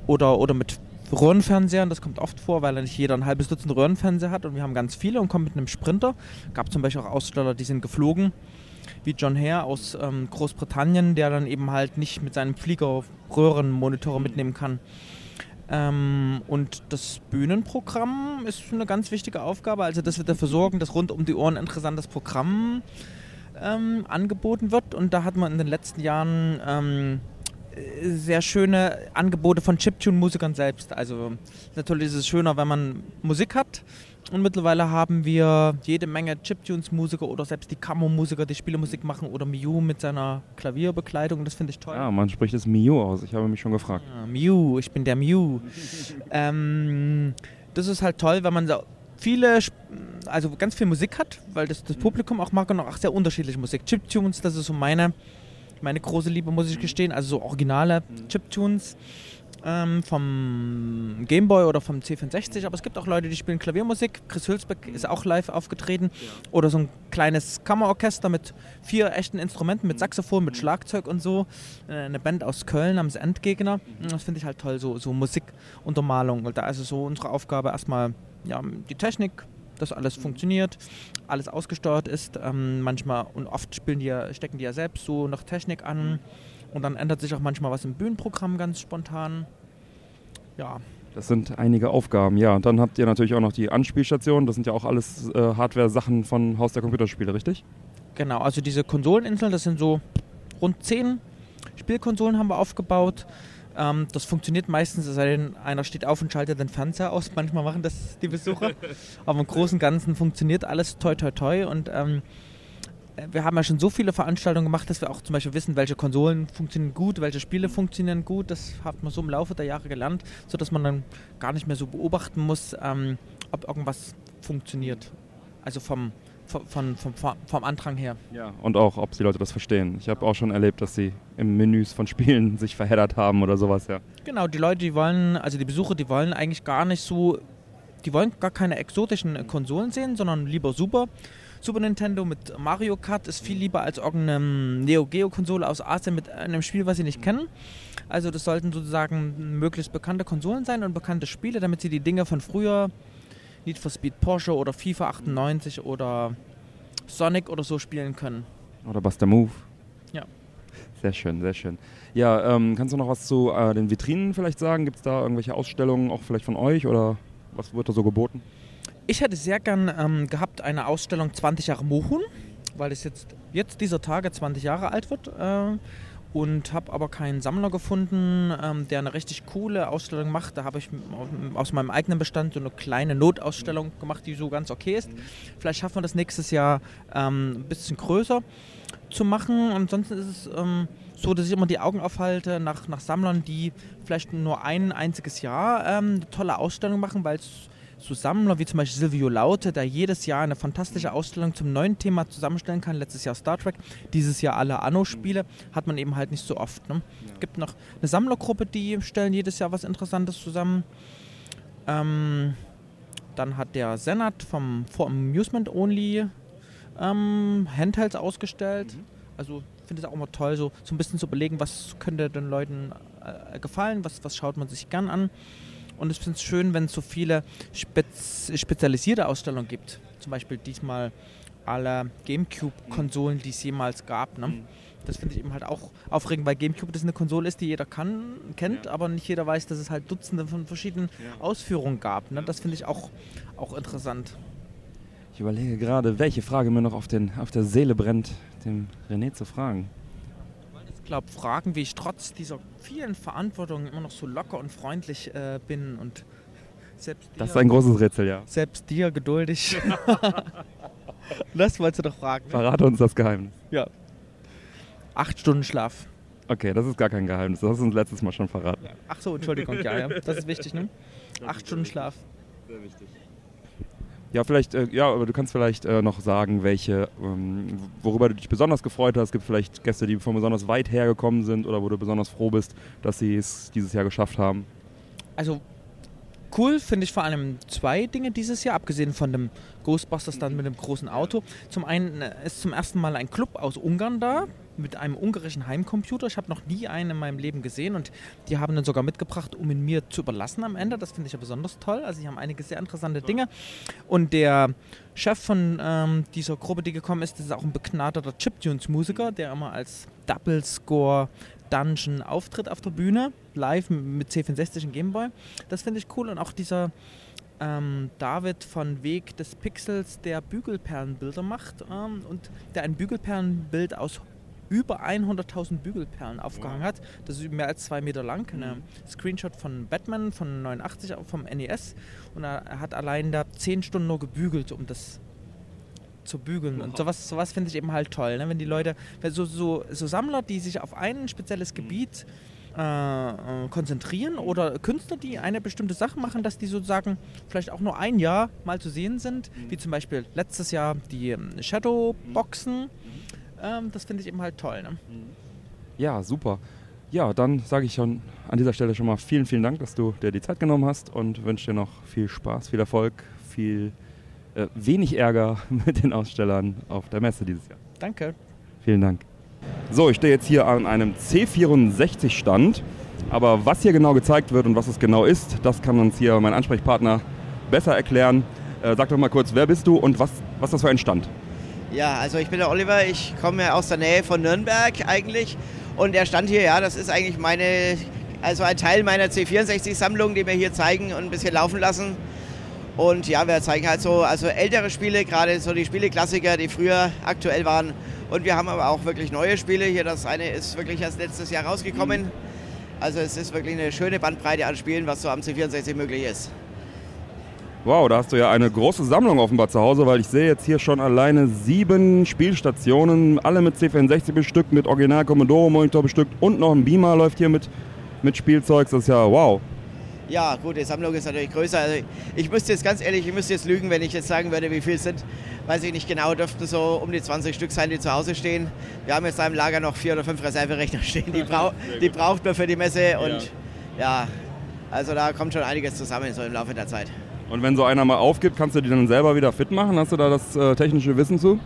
oder, oder mit Röhrenfernsehern. Das kommt oft vor, weil nicht jeder ein halbes Dutzend Röhrenfernseher hat und wir haben ganz viele und kommen mit einem Sprinter. Gab zum Beispiel auch Aussteller, die sind geflogen, wie John Hare aus ähm, Großbritannien, der dann eben halt nicht mit seinem Flieger Röhrenmonitore mitnehmen kann. Ähm, und das Bühnenprogramm ist eine ganz wichtige Aufgabe. Also, dass wir dafür sorgen, dass rund um die Ohren interessantes Programm ähm, angeboten wird. Und da hat man in den letzten Jahren ähm, äh, sehr schöne Angebote von Chiptune-Musikern selbst. Also, natürlich ist es schöner, wenn man Musik hat. Und mittlerweile haben wir jede Menge Chiptunes-Musiker oder selbst die Kammermusiker, die Spielemusik machen oder Miu mit seiner Klavierbekleidung. Das finde ich toll. Ja, man spricht es Miu aus. Ich habe mich schon gefragt. Ja, Mew, ich bin der Mew. ähm, das ist halt toll, wenn man so viele, also ganz viel Musik hat, weil das, das Publikum auch mag und auch sehr unterschiedliche Musik. Chiptunes, das ist so meine, meine große Liebe, muss ich gestehen. Also so originale Chiptunes ähm, vom Gameboy oder vom C64, aber es gibt auch Leute, die spielen Klaviermusik. Chris Hülsbeck ist auch live aufgetreten. Oder so ein kleines Kammerorchester mit vier echten Instrumenten, mit Saxophon, mit Schlagzeug und so. Äh, Eine Band aus Köln namens Endgegner. Das finde ich halt toll, so, so Musikuntermalung. Und da ist es so unsere Aufgabe erstmal ja, die Technik, dass alles funktioniert, alles ausgesteuert ist. Ähm, manchmal und oft spielen die ja, stecken die ja selbst so noch Technik an. Und dann ändert sich auch manchmal was im Bühnenprogramm ganz spontan. Ja, Das sind einige Aufgaben, ja. Und dann habt ihr natürlich auch noch die Anspielstation. Das sind ja auch alles äh, Hardware-Sachen von Haus der Computerspiele, richtig? Genau, also diese Konsoleninseln, das sind so rund zehn Spielkonsolen haben wir aufgebaut. Ähm, das funktioniert meistens, es sei denn, einer steht auf und schaltet den Fernseher aus. Manchmal machen das die Besucher. Aber im Großen und Ganzen funktioniert alles toi toi toi. Und ähm, wir haben ja schon so viele Veranstaltungen gemacht, dass wir auch zum Beispiel wissen, welche Konsolen funktionieren gut, welche Spiele funktionieren gut. Das hat man so im Laufe der Jahre gelernt, sodass man dann gar nicht mehr so beobachten muss, ähm, ob irgendwas funktioniert. Also vom, vom, vom, vom, Andrang her. Ja. Und auch, ob die Leute das verstehen. Ich habe auch schon erlebt, dass sie im Menüs von Spielen sich verheddert haben oder sowas, ja. Genau, die Leute, die wollen, also die Besucher, die wollen eigentlich gar nicht so, die wollen gar keine exotischen Konsolen sehen, sondern lieber Super. Super Nintendo mit Mario Kart ist viel lieber als irgendeine Neo Geo Konsole aus Asien mit einem Spiel, was sie nicht kennen. Also das sollten sozusagen möglichst bekannte Konsolen sein und bekannte Spiele, damit sie die Dinge von früher, Need for Speed Porsche oder FIFA 98 oder Sonic oder so spielen können. Oder Buster Move. Ja. Sehr schön, sehr schön. Ja, ähm, kannst du noch was zu äh, den Vitrinen vielleicht sagen? Gibt es da irgendwelche Ausstellungen auch vielleicht von euch oder was wird da so geboten? Ich hätte sehr gern ähm, gehabt eine Ausstellung 20 Jahre Mohun, weil es jetzt, jetzt dieser Tage 20 Jahre alt wird. Äh, und habe aber keinen Sammler gefunden, ähm, der eine richtig coole Ausstellung macht. Da habe ich aus meinem eigenen Bestand so eine kleine Notausstellung gemacht, die so ganz okay ist. Vielleicht schaffen wir das nächstes Jahr ähm, ein bisschen größer zu machen. Ansonsten ist es ähm, so, dass ich immer die Augen aufhalte nach, nach Sammlern, die vielleicht nur ein einziges Jahr ähm, eine tolle Ausstellung machen, weil es so Sammler wie zum Beispiel Silvio Laute, der jedes Jahr eine fantastische Ausstellung zum neuen Thema zusammenstellen kann. Letztes Jahr Star Trek, dieses Jahr alle Anno-Spiele, hat man eben halt nicht so oft. Ne? Es gibt noch eine Sammlergruppe, die stellen jedes Jahr was Interessantes zusammen. Ähm, dann hat der Senat vom For Amusement Only ähm, Handhelds ausgestellt. Mhm. Also ich finde es auch immer toll, so, so ein bisschen zu überlegen, was könnte den Leuten äh, gefallen, was, was schaut man sich gern an. Und ich finde es schön, wenn es so viele spez spezialisierte Ausstellungen gibt. Zum Beispiel diesmal alle Gamecube-Konsolen, die es jemals gab. Ne? Das finde ich eben halt auch aufregend, weil Gamecube das eine Konsole ist, die jeder kann, kennt, aber nicht jeder weiß, dass es halt Dutzende von verschiedenen Ausführungen gab. Ne? Das finde ich auch, auch interessant. Ich überlege gerade, welche Frage mir noch auf, den, auf der Seele brennt, dem René zu fragen. Ich glaube, Fragen, wie ich trotz dieser vielen Verantwortungen immer noch so locker und freundlich äh, bin und selbst dir, Das ist ein großes Rätsel, ja. Selbst dir geduldig. das wolltest du doch fragen. Ne? Verrate uns das Geheimnis. Ja. Acht Stunden Schlaf. Okay, das ist gar kein Geheimnis. Das hast du uns letztes Mal schon verraten. Ach so, Entschuldigung, ja, ja. Das ist wichtig, ne? Acht Stunden Schlaf. Sehr wichtig. Ja, vielleicht, äh, ja, aber du kannst vielleicht äh, noch sagen, welche, ähm, worüber du dich besonders gefreut hast. Es gibt vielleicht Gäste, die von besonders weit hergekommen sind oder wo du besonders froh bist, dass sie es dieses Jahr geschafft haben. Also cool finde ich vor allem zwei Dinge dieses Jahr, abgesehen von dem Ghostbusters dann mit dem großen Auto. Zum einen äh, ist zum ersten Mal ein Club aus Ungarn da mit einem ungarischen Heimcomputer. Ich habe noch nie einen in meinem Leben gesehen und die haben den sogar mitgebracht, um ihn mir zu überlassen am Ende. Das finde ich ja besonders toll. Also die haben einige sehr interessante Dinge. Und der Chef von ähm, dieser Gruppe, die gekommen ist, das ist auch ein begnadeter Chiptunes-Musiker, der immer als Double Score Dungeon auftritt auf der Bühne, live mit C64 und Gameboy. Das finde ich cool und auch dieser ähm, David von Weg des Pixels, der Bügelperlenbilder macht ähm, und der ein Bügelperlenbild aus über 100.000 Bügelperlen aufgehangen hat. Das ist mehr als zwei Meter lang. Ein Screenshot von Batman von 89 auch vom NES. Und er hat allein da 10 Stunden nur gebügelt, um das zu bügeln. Und sowas, sowas finde ich eben halt toll, ne? wenn die Leute, so, so, so Sammler, die sich auf ein spezielles Gebiet äh, äh, konzentrieren oder Künstler, die eine bestimmte Sache machen, dass die sozusagen vielleicht auch nur ein Jahr mal zu sehen sind, wie zum Beispiel letztes Jahr die ähm, Shadowboxen. Ähm, das finde ich eben halt toll. Ne? Ja, super. Ja, dann sage ich schon an dieser Stelle schon mal vielen, vielen Dank, dass du dir die Zeit genommen hast und wünsche dir noch viel Spaß, viel Erfolg, viel äh, wenig Ärger mit den Ausstellern auf der Messe dieses Jahr. Danke. Vielen Dank. So, ich stehe jetzt hier an einem C64-Stand. Aber was hier genau gezeigt wird und was es genau ist, das kann uns hier mein Ansprechpartner besser erklären. Äh, sag doch mal kurz, wer bist du und was, was ist das für ein Stand? Ja, also ich bin der Oliver, ich komme aus der Nähe von Nürnberg eigentlich. Und der Stand hier, ja, das ist eigentlich meine, also ein Teil meiner C64-Sammlung, die wir hier zeigen und ein bisschen laufen lassen. Und ja, wir zeigen halt so also ältere Spiele, gerade so die Spieleklassiker, die früher aktuell waren. Und wir haben aber auch wirklich neue Spiele hier. Das eine ist wirklich erst letztes Jahr rausgekommen. Also es ist wirklich eine schöne Bandbreite an Spielen, was so am C64 möglich ist. Wow, da hast du ja eine große Sammlung offenbar zu Hause, weil ich sehe jetzt hier schon alleine sieben Spielstationen, alle mit C64 bestückt, mit Original Commodore Monitor bestückt und noch ein Beamer läuft hier mit, mit Spielzeug. Das ist ja wow. Ja, gut, die Sammlung ist natürlich größer. Also ich müsste jetzt ganz ehrlich, ich müsste jetzt lügen, wenn ich jetzt sagen würde, wie viel es sind. Weiß ich nicht genau, dürften so um die 20 Stück sein, die zu Hause stehen. Wir haben jetzt da im Lager noch vier oder fünf Reserverechner stehen, die, brau die braucht man für die Messe. Und ja. also da kommt schon einiges zusammen so im Laufe der Zeit. Und wenn so einer mal aufgibt, kannst du die dann selber wieder fit machen? Hast du da das äh, technische Wissen zu?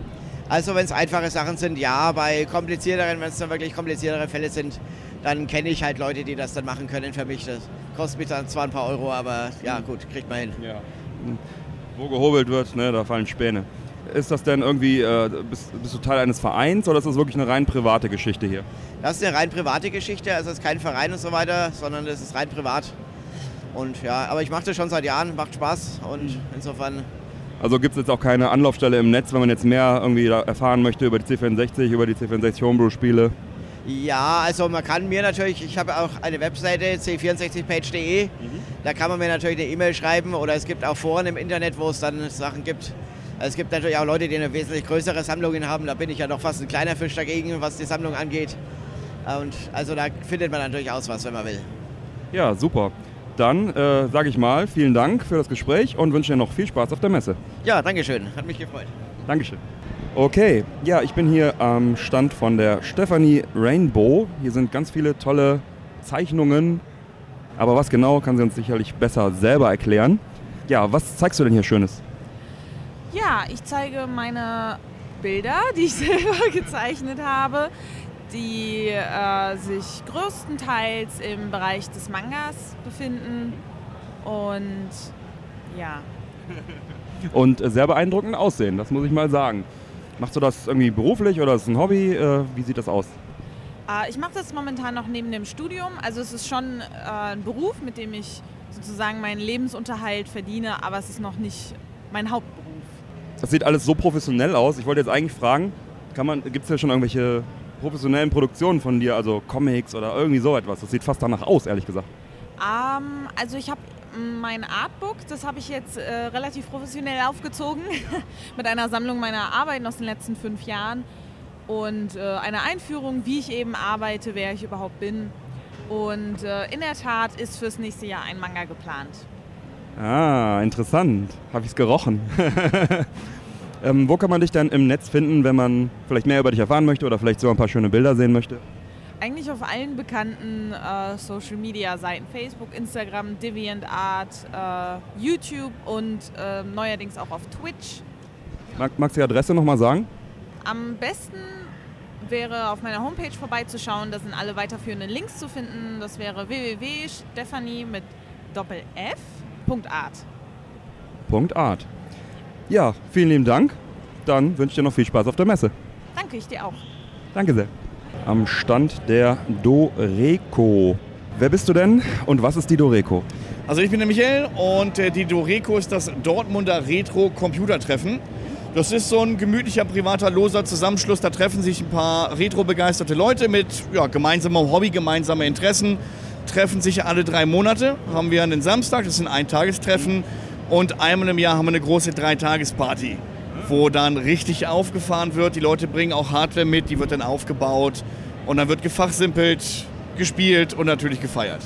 Also wenn es einfache Sachen sind, ja. Bei komplizierteren, wenn es dann wirklich kompliziertere Fälle sind, dann kenne ich halt Leute, die das dann machen können für mich. Das kostet mich dann zwar ein paar Euro, aber ja gut, kriegt man hin. Ja. Wo gehobelt wird, ne, da fallen Späne. Ist das denn irgendwie, äh, bist, bist, du Teil eines Vereins oder ist das wirklich eine rein private Geschichte hier? Das ist eine rein private Geschichte, also es ist kein Verein und so weiter, sondern es ist rein privat. Und ja, aber ich mache das schon seit Jahren, macht Spaß und insofern. Also gibt es jetzt auch keine Anlaufstelle im Netz, wenn man jetzt mehr irgendwie erfahren möchte über die C64, über die C64 Homebrew-Spiele? Ja, also man kann mir natürlich, ich habe auch eine Webseite, c64page.de, mhm. da kann man mir natürlich eine E-Mail schreiben oder es gibt auch Foren im Internet, wo es dann Sachen gibt. Also es gibt natürlich auch Leute, die eine wesentlich größere Sammlungen haben, da bin ich ja noch fast ein kleiner Fisch dagegen, was die Sammlung angeht. Und also da findet man natürlich aus was, wenn man will. Ja, super. Dann äh, sage ich mal vielen Dank für das Gespräch und wünsche dir noch viel Spaß auf der Messe. Ja, Dankeschön. Hat mich gefreut. Dankeschön. Okay, ja, ich bin hier am Stand von der Stephanie Rainbow. Hier sind ganz viele tolle Zeichnungen Aber was genau, kann sie uns sicherlich besser selber erklären. Ja, was zeigst du denn hier Schönes? Ja, ich zeige meine Bilder, die ich selber gezeichnet habe, die äh, sich größtenteils im Bereich des Mangas befinden. Und ja. Und äh, sehr beeindruckend aussehen, das muss ich mal sagen. Machst du das irgendwie beruflich oder ist es ein Hobby? Äh, wie sieht das aus? Äh, ich mache das momentan noch neben dem Studium. Also es ist schon äh, ein Beruf, mit dem ich sozusagen meinen Lebensunterhalt verdiene, aber es ist noch nicht mein Hauptberuf. Das sieht alles so professionell aus. Ich wollte jetzt eigentlich fragen, gibt es ja schon irgendwelche professionellen Produktionen von dir, also Comics oder irgendwie so etwas? Das sieht fast danach aus, ehrlich gesagt. Ähm, also ich habe mein Artbook, das habe ich jetzt äh, relativ professionell aufgezogen mit einer Sammlung meiner Arbeiten aus den letzten fünf Jahren und äh, eine Einführung, wie ich eben arbeite, wer ich überhaupt bin. Und äh, in der Tat ist fürs nächste Jahr ein Manga geplant. Ah, interessant. Habe ich es gerochen. ähm, wo kann man dich dann im Netz finden, wenn man vielleicht mehr über dich erfahren möchte oder vielleicht so ein paar schöne Bilder sehen möchte? Eigentlich auf allen bekannten äh, Social Media Seiten: Facebook, Instagram, DeviantArt, äh, YouTube und äh, neuerdings auch auf Twitch. Mag, magst du die Adresse nochmal sagen? Am besten wäre auf meiner Homepage vorbeizuschauen. Da sind alle weiterführenden Links zu finden. Das wäre www.stephanie mit Doppel F Art. Punkt Art. Ja, vielen lieben Dank. Dann wünsche ich dir noch viel Spaß auf der Messe. Danke, ich dir auch. Danke sehr. Am Stand der Doreco. Wer bist du denn und was ist die Doreco? Also ich bin der Michael und äh, die Doreco ist das Dortmunder Retro-Computertreffen. Das ist so ein gemütlicher, privater, loser Zusammenschluss. Da treffen sich ein paar retro-begeisterte Leute mit ja, gemeinsamem Hobby, gemeinsamen Interessen treffen sich alle drei Monate. Haben wir einen Samstag, das sind Eintagestreffen. Und einmal im Jahr haben wir eine große Dreitagesparty, wo dann richtig aufgefahren wird. Die Leute bringen auch Hardware mit, die wird dann aufgebaut. Und dann wird gefachsimpelt, gespielt und natürlich gefeiert.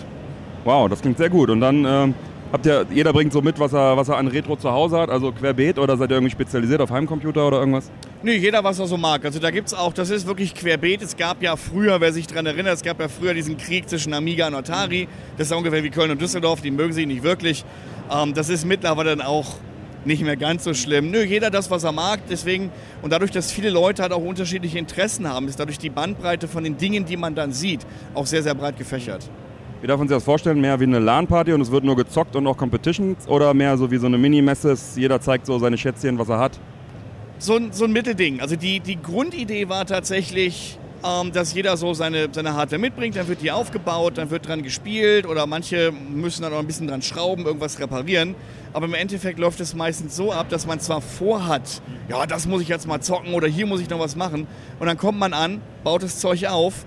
Wow, das klingt sehr gut. Und dann ähm, habt ihr, jeder bringt so mit, was er, was er an Retro zu Hause hat, also querbeet oder seid ihr irgendwie spezialisiert auf Heimcomputer oder irgendwas? Nee, jeder, was er so mag. Also da gibt es auch, das ist wirklich querbeet. Es gab ja früher, wer sich daran erinnert, es gab ja früher diesen Krieg zwischen Amiga und Atari. Das ist ungefähr wie Köln und Düsseldorf, die mögen sich nicht wirklich. Ähm, das ist mittlerweile dann auch nicht mehr ganz so schlimm. Nö, jeder das, was er mag. Deswegen, und dadurch, dass viele Leute halt auch unterschiedliche Interessen haben, ist dadurch die Bandbreite von den Dingen, die man dann sieht, auch sehr, sehr breit gefächert. Wie darf man sich das vorstellen? Mehr wie eine LAN-Party und es wird nur gezockt und auch Competitions? Oder mehr so wie so eine Mini-Messe, jeder zeigt so seine Schätzchen, was er hat? so ein, so ein Mittelding. Also die, die Grundidee war tatsächlich, ähm, dass jeder so seine, seine Hardware mitbringt, dann wird die aufgebaut, dann wird dran gespielt oder manche müssen dann auch ein bisschen dran schrauben, irgendwas reparieren. Aber im Endeffekt läuft es meistens so ab, dass man zwar vorhat, ja, das muss ich jetzt mal zocken oder hier muss ich noch was machen. Und dann kommt man an, baut das Zeug auf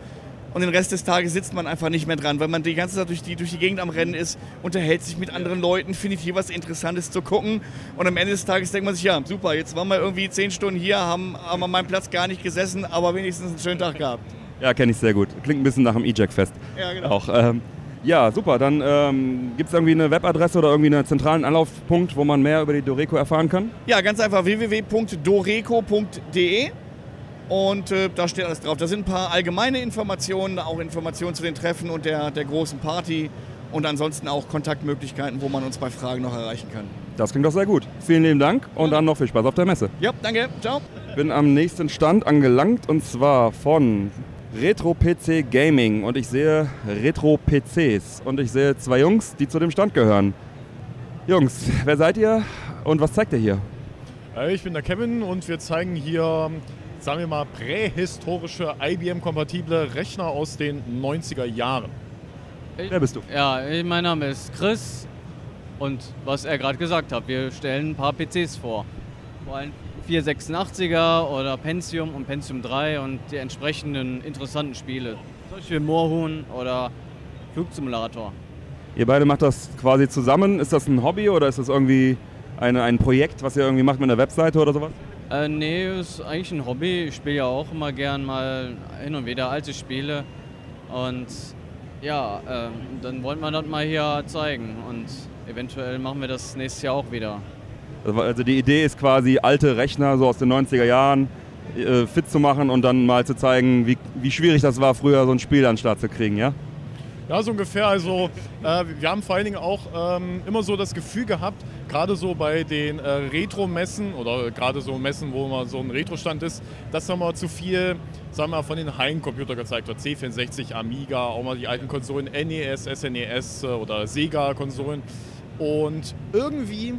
und den Rest des Tages sitzt man einfach nicht mehr dran, weil man die ganze Zeit durch die, durch die Gegend am Rennen ist, unterhält sich mit anderen Leuten, findet hier was Interessantes zu gucken und am Ende des Tages denkt man sich, ja, super, jetzt waren wir irgendwie zehn Stunden hier, haben, haben an meinem Platz gar nicht gesessen, aber wenigstens einen schönen Tag gehabt. Ja, kenne ich sehr gut. Klingt ein bisschen nach dem E-Jack-Fest. Ja, genau. Auch, ähm, ja, super. Dann ähm, gibt es irgendwie eine Webadresse oder irgendwie einen zentralen Anlaufpunkt, wo man mehr über die Doreco erfahren kann? Ja, ganz einfach www.doreco.de und äh, da steht alles drauf. Da sind ein paar allgemeine Informationen, auch Informationen zu den Treffen und der, der großen Party und ansonsten auch Kontaktmöglichkeiten, wo man uns bei Fragen noch erreichen kann. Das klingt doch sehr gut. Vielen lieben Dank und dann noch viel Spaß auf der Messe. Ja, danke. Ciao. Bin am nächsten Stand angelangt und zwar von Retro PC Gaming und ich sehe Retro PCs und ich sehe zwei Jungs, die zu dem Stand gehören. Jungs, wer seid ihr und was zeigt ihr hier? Äh, ich bin der Kevin und wir zeigen hier sagen wir mal, prähistorische IBM-kompatible Rechner aus den 90er Jahren. Wer bist du? Ja, mein Name ist Chris und was er gerade gesagt hat, wir stellen ein paar PCs vor. Vor allem 486er oder Pentium und Pentium 3 und die entsprechenden interessanten Spiele. Zum Beispiel Moorhuhn oder Flugsimulator. Ihr beide macht das quasi zusammen. Ist das ein Hobby oder ist das irgendwie eine, ein Projekt, was ihr irgendwie macht mit einer Webseite oder sowas? Äh, nee, ist eigentlich ein Hobby. Ich spiele ja auch immer gern mal hin und wieder alte Spiele. Und ja, äh, dann wollen wir das mal hier zeigen. Und eventuell machen wir das nächstes Jahr auch wieder. Also die Idee ist quasi, alte Rechner so aus den 90er Jahren äh, fit zu machen und dann mal zu zeigen, wie, wie schwierig das war, früher so ein Spiel an den Start zu kriegen, ja? Ja, so ungefähr. Also äh, wir haben vor allen Dingen auch ähm, immer so das Gefühl gehabt, gerade so bei den äh, Retro-Messen oder gerade so Messen, wo mal so ein Retro-Stand ist, dass da mal zu viel, sagen wir von den Heimcomputer gezeigt wird. C64, Amiga, auch mal die alten Konsolen, NES, SNES äh, oder Sega-Konsolen. Und irgendwie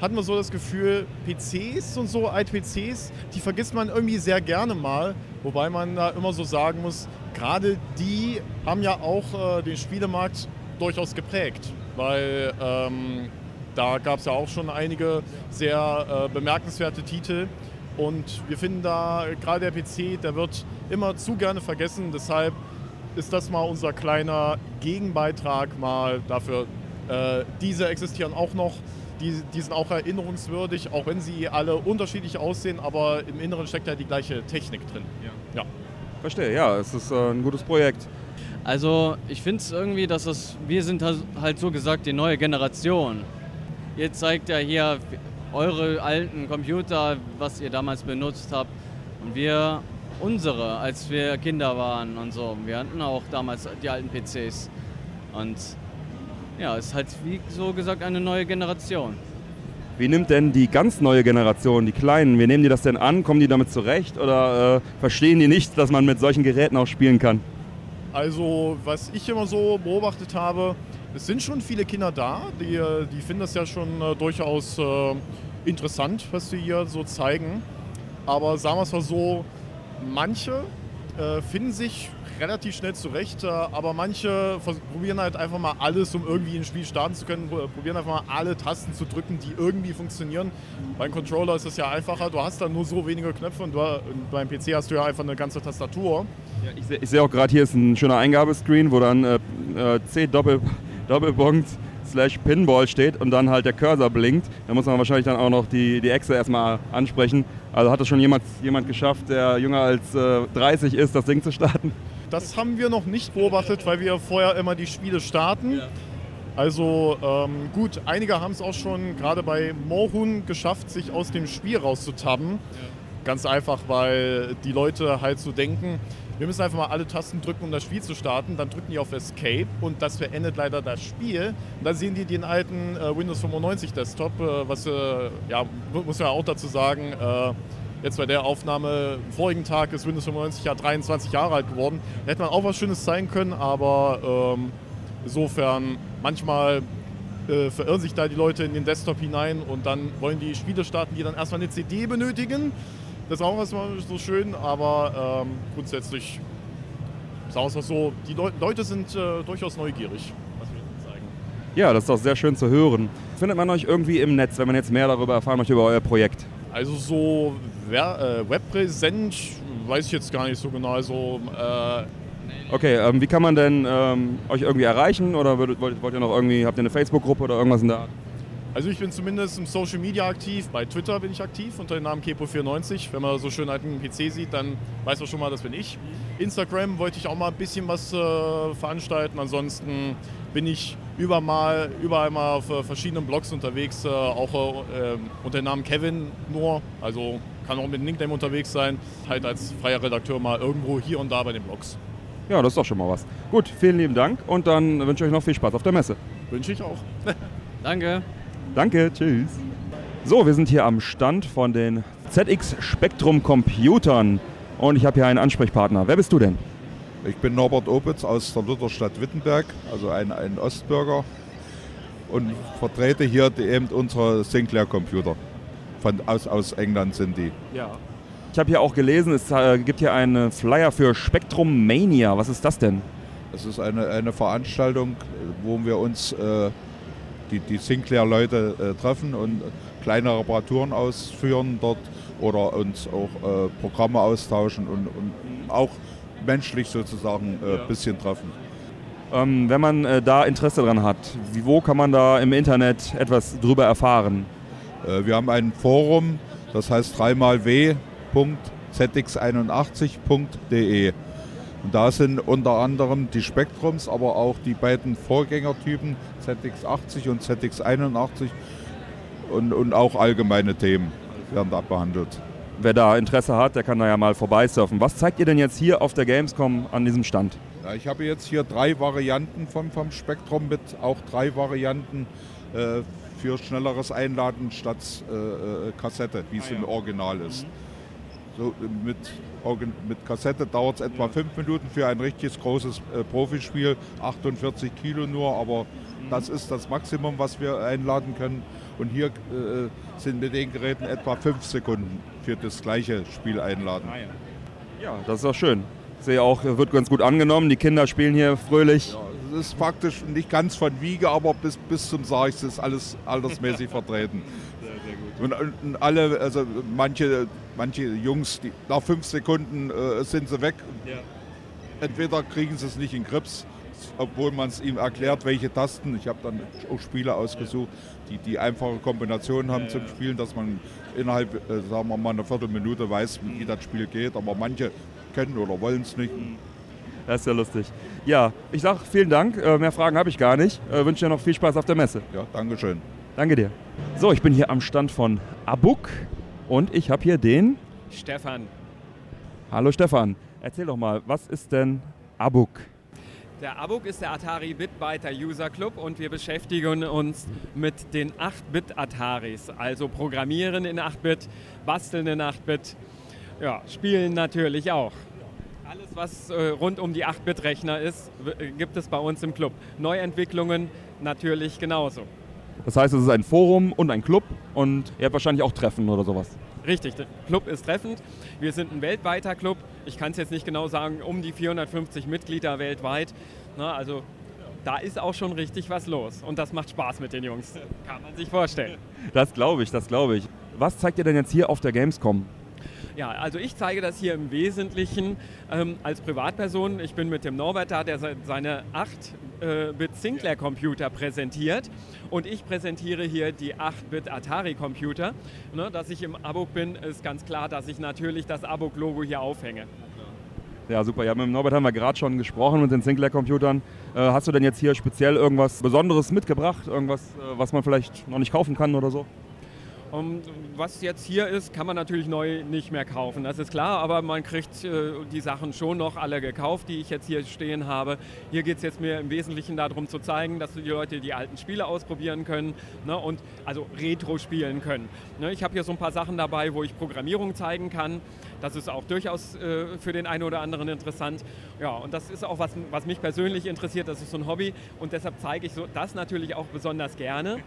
hatten wir so das Gefühl, PCs und so, Alt-PCs, die vergisst man irgendwie sehr gerne mal. Wobei man da immer so sagen muss, gerade die haben ja auch äh, den Spielemarkt durchaus geprägt. Weil ähm, da gab es ja auch schon einige sehr äh, bemerkenswerte Titel. Und wir finden da, gerade der PC, der wird immer zu gerne vergessen. Deshalb ist das mal unser kleiner Gegenbeitrag mal dafür. Äh, diese existieren auch noch die, die sind auch erinnerungswürdig, auch wenn sie alle unterschiedlich aussehen, aber im Inneren steckt ja die gleiche Technik drin. Ja. ja. Verstehe, ja, es ist äh, ein gutes Projekt. Also ich finde es irgendwie, dass es, wir sind halt so gesagt die neue Generation. Ihr zeigt ja hier eure alten Computer, was ihr damals benutzt habt. Und wir unsere, als wir Kinder waren und so. Wir hatten auch damals die alten PCs. Und ja, es ist halt wie so gesagt eine neue Generation. Wie nimmt denn die ganz neue Generation, die Kleinen, wie nehmen die das denn an? Kommen die damit zurecht oder äh, verstehen die nicht, dass man mit solchen Geräten auch spielen kann? Also, was ich immer so beobachtet habe, es sind schon viele Kinder da, die, die finden das ja schon äh, durchaus äh, interessant, was sie hier so zeigen. Aber sagen wir es mal so, manche äh, finden sich relativ schnell zurecht, äh, aber manche probieren halt einfach mal alles, um irgendwie ein Spiel starten zu können, probieren einfach mal alle Tasten zu drücken, die irgendwie funktionieren. Beim Controller ist das ja einfacher, du hast dann nur so wenige Knöpfe und, du, und beim PC hast du ja einfach eine ganze Tastatur. Ja, ich sehe seh auch gerade hier ist ein schöner Eingabescreen, wo dann äh, äh C Doppel, slash Pinball steht und dann halt der Cursor blinkt. Da muss man wahrscheinlich dann auch noch die, die Echse erstmal ansprechen. Also hat es schon jemand, jemand geschafft, der jünger als äh, 30 ist, das Ding zu starten? Das haben wir noch nicht beobachtet, weil wir vorher immer die Spiele starten. Ja. Also ähm, gut, einige haben es auch schon gerade bei Mohun geschafft, sich aus dem Spiel rauszutabben. Ja. Ganz einfach, weil die Leute halt so denken, wir müssen einfach mal alle Tasten drücken, um das Spiel zu starten. Dann drücken die auf Escape und das beendet leider das Spiel. Und dann sehen die den alten äh, Windows 95 Desktop, äh, was, äh, ja, muss man auch dazu sagen, äh, Jetzt bei der Aufnahme, vorigen Tag ist Windows 95 ja 23 Jahre alt geworden. Da hätte man auch was Schönes zeigen können, aber ähm, insofern manchmal äh, verirren sich da die Leute in den Desktop hinein und dann wollen die Spiele starten, die dann erstmal eine CD benötigen. Das ist auch erstmal so schön, aber ähm, grundsätzlich sagen wir es so, die Le Leute sind äh, durchaus neugierig, was wir zeigen. Ja, das ist doch sehr schön zu hören. Findet man euch irgendwie im Netz, wenn man jetzt mehr darüber erfahren möchte, über euer Projekt? Also so äh, webpräsent weiß ich jetzt gar nicht so genau. Also, äh okay, ähm, wie kann man denn ähm, euch irgendwie erreichen oder wollt, wollt, ihr noch irgendwie, habt ihr eine Facebook-Gruppe oder irgendwas in der Art? Also ich bin zumindest im Social Media aktiv, bei Twitter bin ich aktiv unter dem Namen Kepo94. Wenn man so schön halt einen PC sieht, dann weiß man schon mal, das bin ich. Instagram wollte ich auch mal ein bisschen was äh, veranstalten. Ansonsten bin ich überall mal, überall mal auf äh, verschiedenen Blogs unterwegs, äh, auch äh, unter dem Namen Kevin nur. Also kann auch mit Nickname unterwegs sein, halt als freier Redakteur mal irgendwo hier und da bei den Blogs. Ja, das ist doch schon mal was. Gut, vielen lieben Dank und dann wünsche ich euch noch viel Spaß auf der Messe. Wünsche ich auch. Danke. Danke, tschüss. So, wir sind hier am Stand von den ZX Spectrum Computern und ich habe hier einen Ansprechpartner. Wer bist du denn? Ich bin Norbert Opitz aus der Lutherstadt Wittenberg, also ein, ein Ostbürger und vertrete hier die, eben unsere Sinclair-Computer. Aus, aus England sind die. Ja. Ich habe hier auch gelesen, es äh, gibt hier einen Flyer für Spectrum Mania. Was ist das denn? Das ist eine, eine Veranstaltung, wo wir uns äh, die, die Sinclair-Leute äh, treffen und kleine Reparaturen ausführen dort oder uns auch äh, Programme austauschen und, und auch menschlich sozusagen ein äh, bisschen treffen. Ähm, wenn man äh, da Interesse dran hat, wo kann man da im Internet etwas drüber erfahren? Äh, wir haben ein Forum, das heißt 3xw.zx81.de. Und da sind unter anderem die Spektrums, aber auch die beiden Vorgängertypen ZX80 und ZX81 und, und auch allgemeine Themen werden da behandelt wer da Interesse hat, der kann da ja mal vorbeisurfen. Was zeigt ihr denn jetzt hier auf der Gamescom an diesem Stand? Ja, ich habe jetzt hier drei Varianten vom, vom Spektrum mit auch drei Varianten äh, für schnelleres Einladen statt äh, äh, Kassette, wie es Ah, ja. im Original ist. Mhm. So, mit, mit Kassette dauert es etwa fünf Minuten für ein richtiges großes äh, Profispiel, 48 Kilo nur, aber. Das ist das Maximum, was wir einladen können. Und hier äh, sind mit den Geräten etwa fünf Sekunden für das gleiche Spiel einladen. Ah, Ja, das ist auch schön. Ich sehe auch, wird ganz gut angenommen. Die Kinder spielen hier fröhlich. Es ist faktisch nicht ganz von Wiege, aber bis, bis zum Sachs ist alles altersmäßig vertreten. Und, und alle, also manche, manche Jungs, die, nach fünf Sekunden äh, sind sie weg. Entweder kriegen sie es nicht in den Grips, obwohl man es ihm erklärt, welche Tasten. Ich habe dann auch Spiele ausgesucht, die, die einfache Kombinationen haben zum Spielen, dass man innerhalb, äh, sagen wir mal, einer Viertelminute weiß, wie das Spiel geht. Aber manche können oder wollen es nicht. Das ist ja lustig. Ja, ich sage vielen Dank. Äh, mehr Fragen habe ich gar nicht. Äh, wünsche dir noch viel Spaß auf der Messe. Ja, Dankeschön. Danke dir. So, ich bin hier am Stand von Abuk und ich habe hier den. Stefan, Hallo Stefan. Erzähl doch mal, was ist denn Abuk? Der ABUK ist der Atari Bitbyter User Club und wir beschäftigen uns mit den 8-Bit-Ataris, also Programmieren in 8-Bit, Basteln in 8-Bit, ja, Spielen natürlich auch. Alles, was äh, rund um die 8-Bit-Rechner ist, w- gibt es bei uns im Club. Neuentwicklungen natürlich genauso. Das heißt, es ist ein Forum und ein Club und ihr habt wahrscheinlich auch Treffen oder sowas. Richtig, der Club ist treffend. Wir sind ein weltweiter Club. Ich kann es jetzt nicht genau sagen, um die 450 Mitglieder weltweit. Na, also da ist auch schon richtig was los. Und das macht Spaß mit den Jungs. Kann man sich vorstellen. Das glaube ich, das glaube ich. Was zeigt ihr denn jetzt hier auf der Gamescom? Ja, also ich zeige das hier im Wesentlichen ähm, als Privatperson. Ich bin mit dem Norbert da, der se- seine 8-Bit Sinclair-Computer präsentiert. Und ich präsentiere hier die 8-Bit Atari-Computer. Ne, dass ich im Abuk bin, ist ganz klar, dass ich natürlich das Abuk-Logo hier aufhänge. Ja, super. Ja, mit Norbert haben wir gerade schon gesprochen mit den Sinclair-Computern. Äh, hast du denn jetzt hier speziell irgendwas Besonderes mitgebracht? Irgendwas, äh, was man vielleicht noch nicht kaufen kann oder so? Und was jetzt hier ist, kann man natürlich neu nicht mehr kaufen, das ist klar, aber man kriegt äh, die Sachen schon noch alle gekauft, die ich jetzt hier stehen habe. Hier geht es jetzt mir im Wesentlichen darum zu zeigen, dass die Leute die alten Spiele ausprobieren können ne, und also Retro spielen können. Ne, ich habe hier so ein paar Sachen dabei, wo ich Programmierung zeigen kann. Das ist auch durchaus äh, für den einen oder anderen interessant. Ja, und das ist auch was, was mich persönlich interessiert, das ist so ein Hobby und deshalb zeige ich so, das natürlich auch besonders gerne.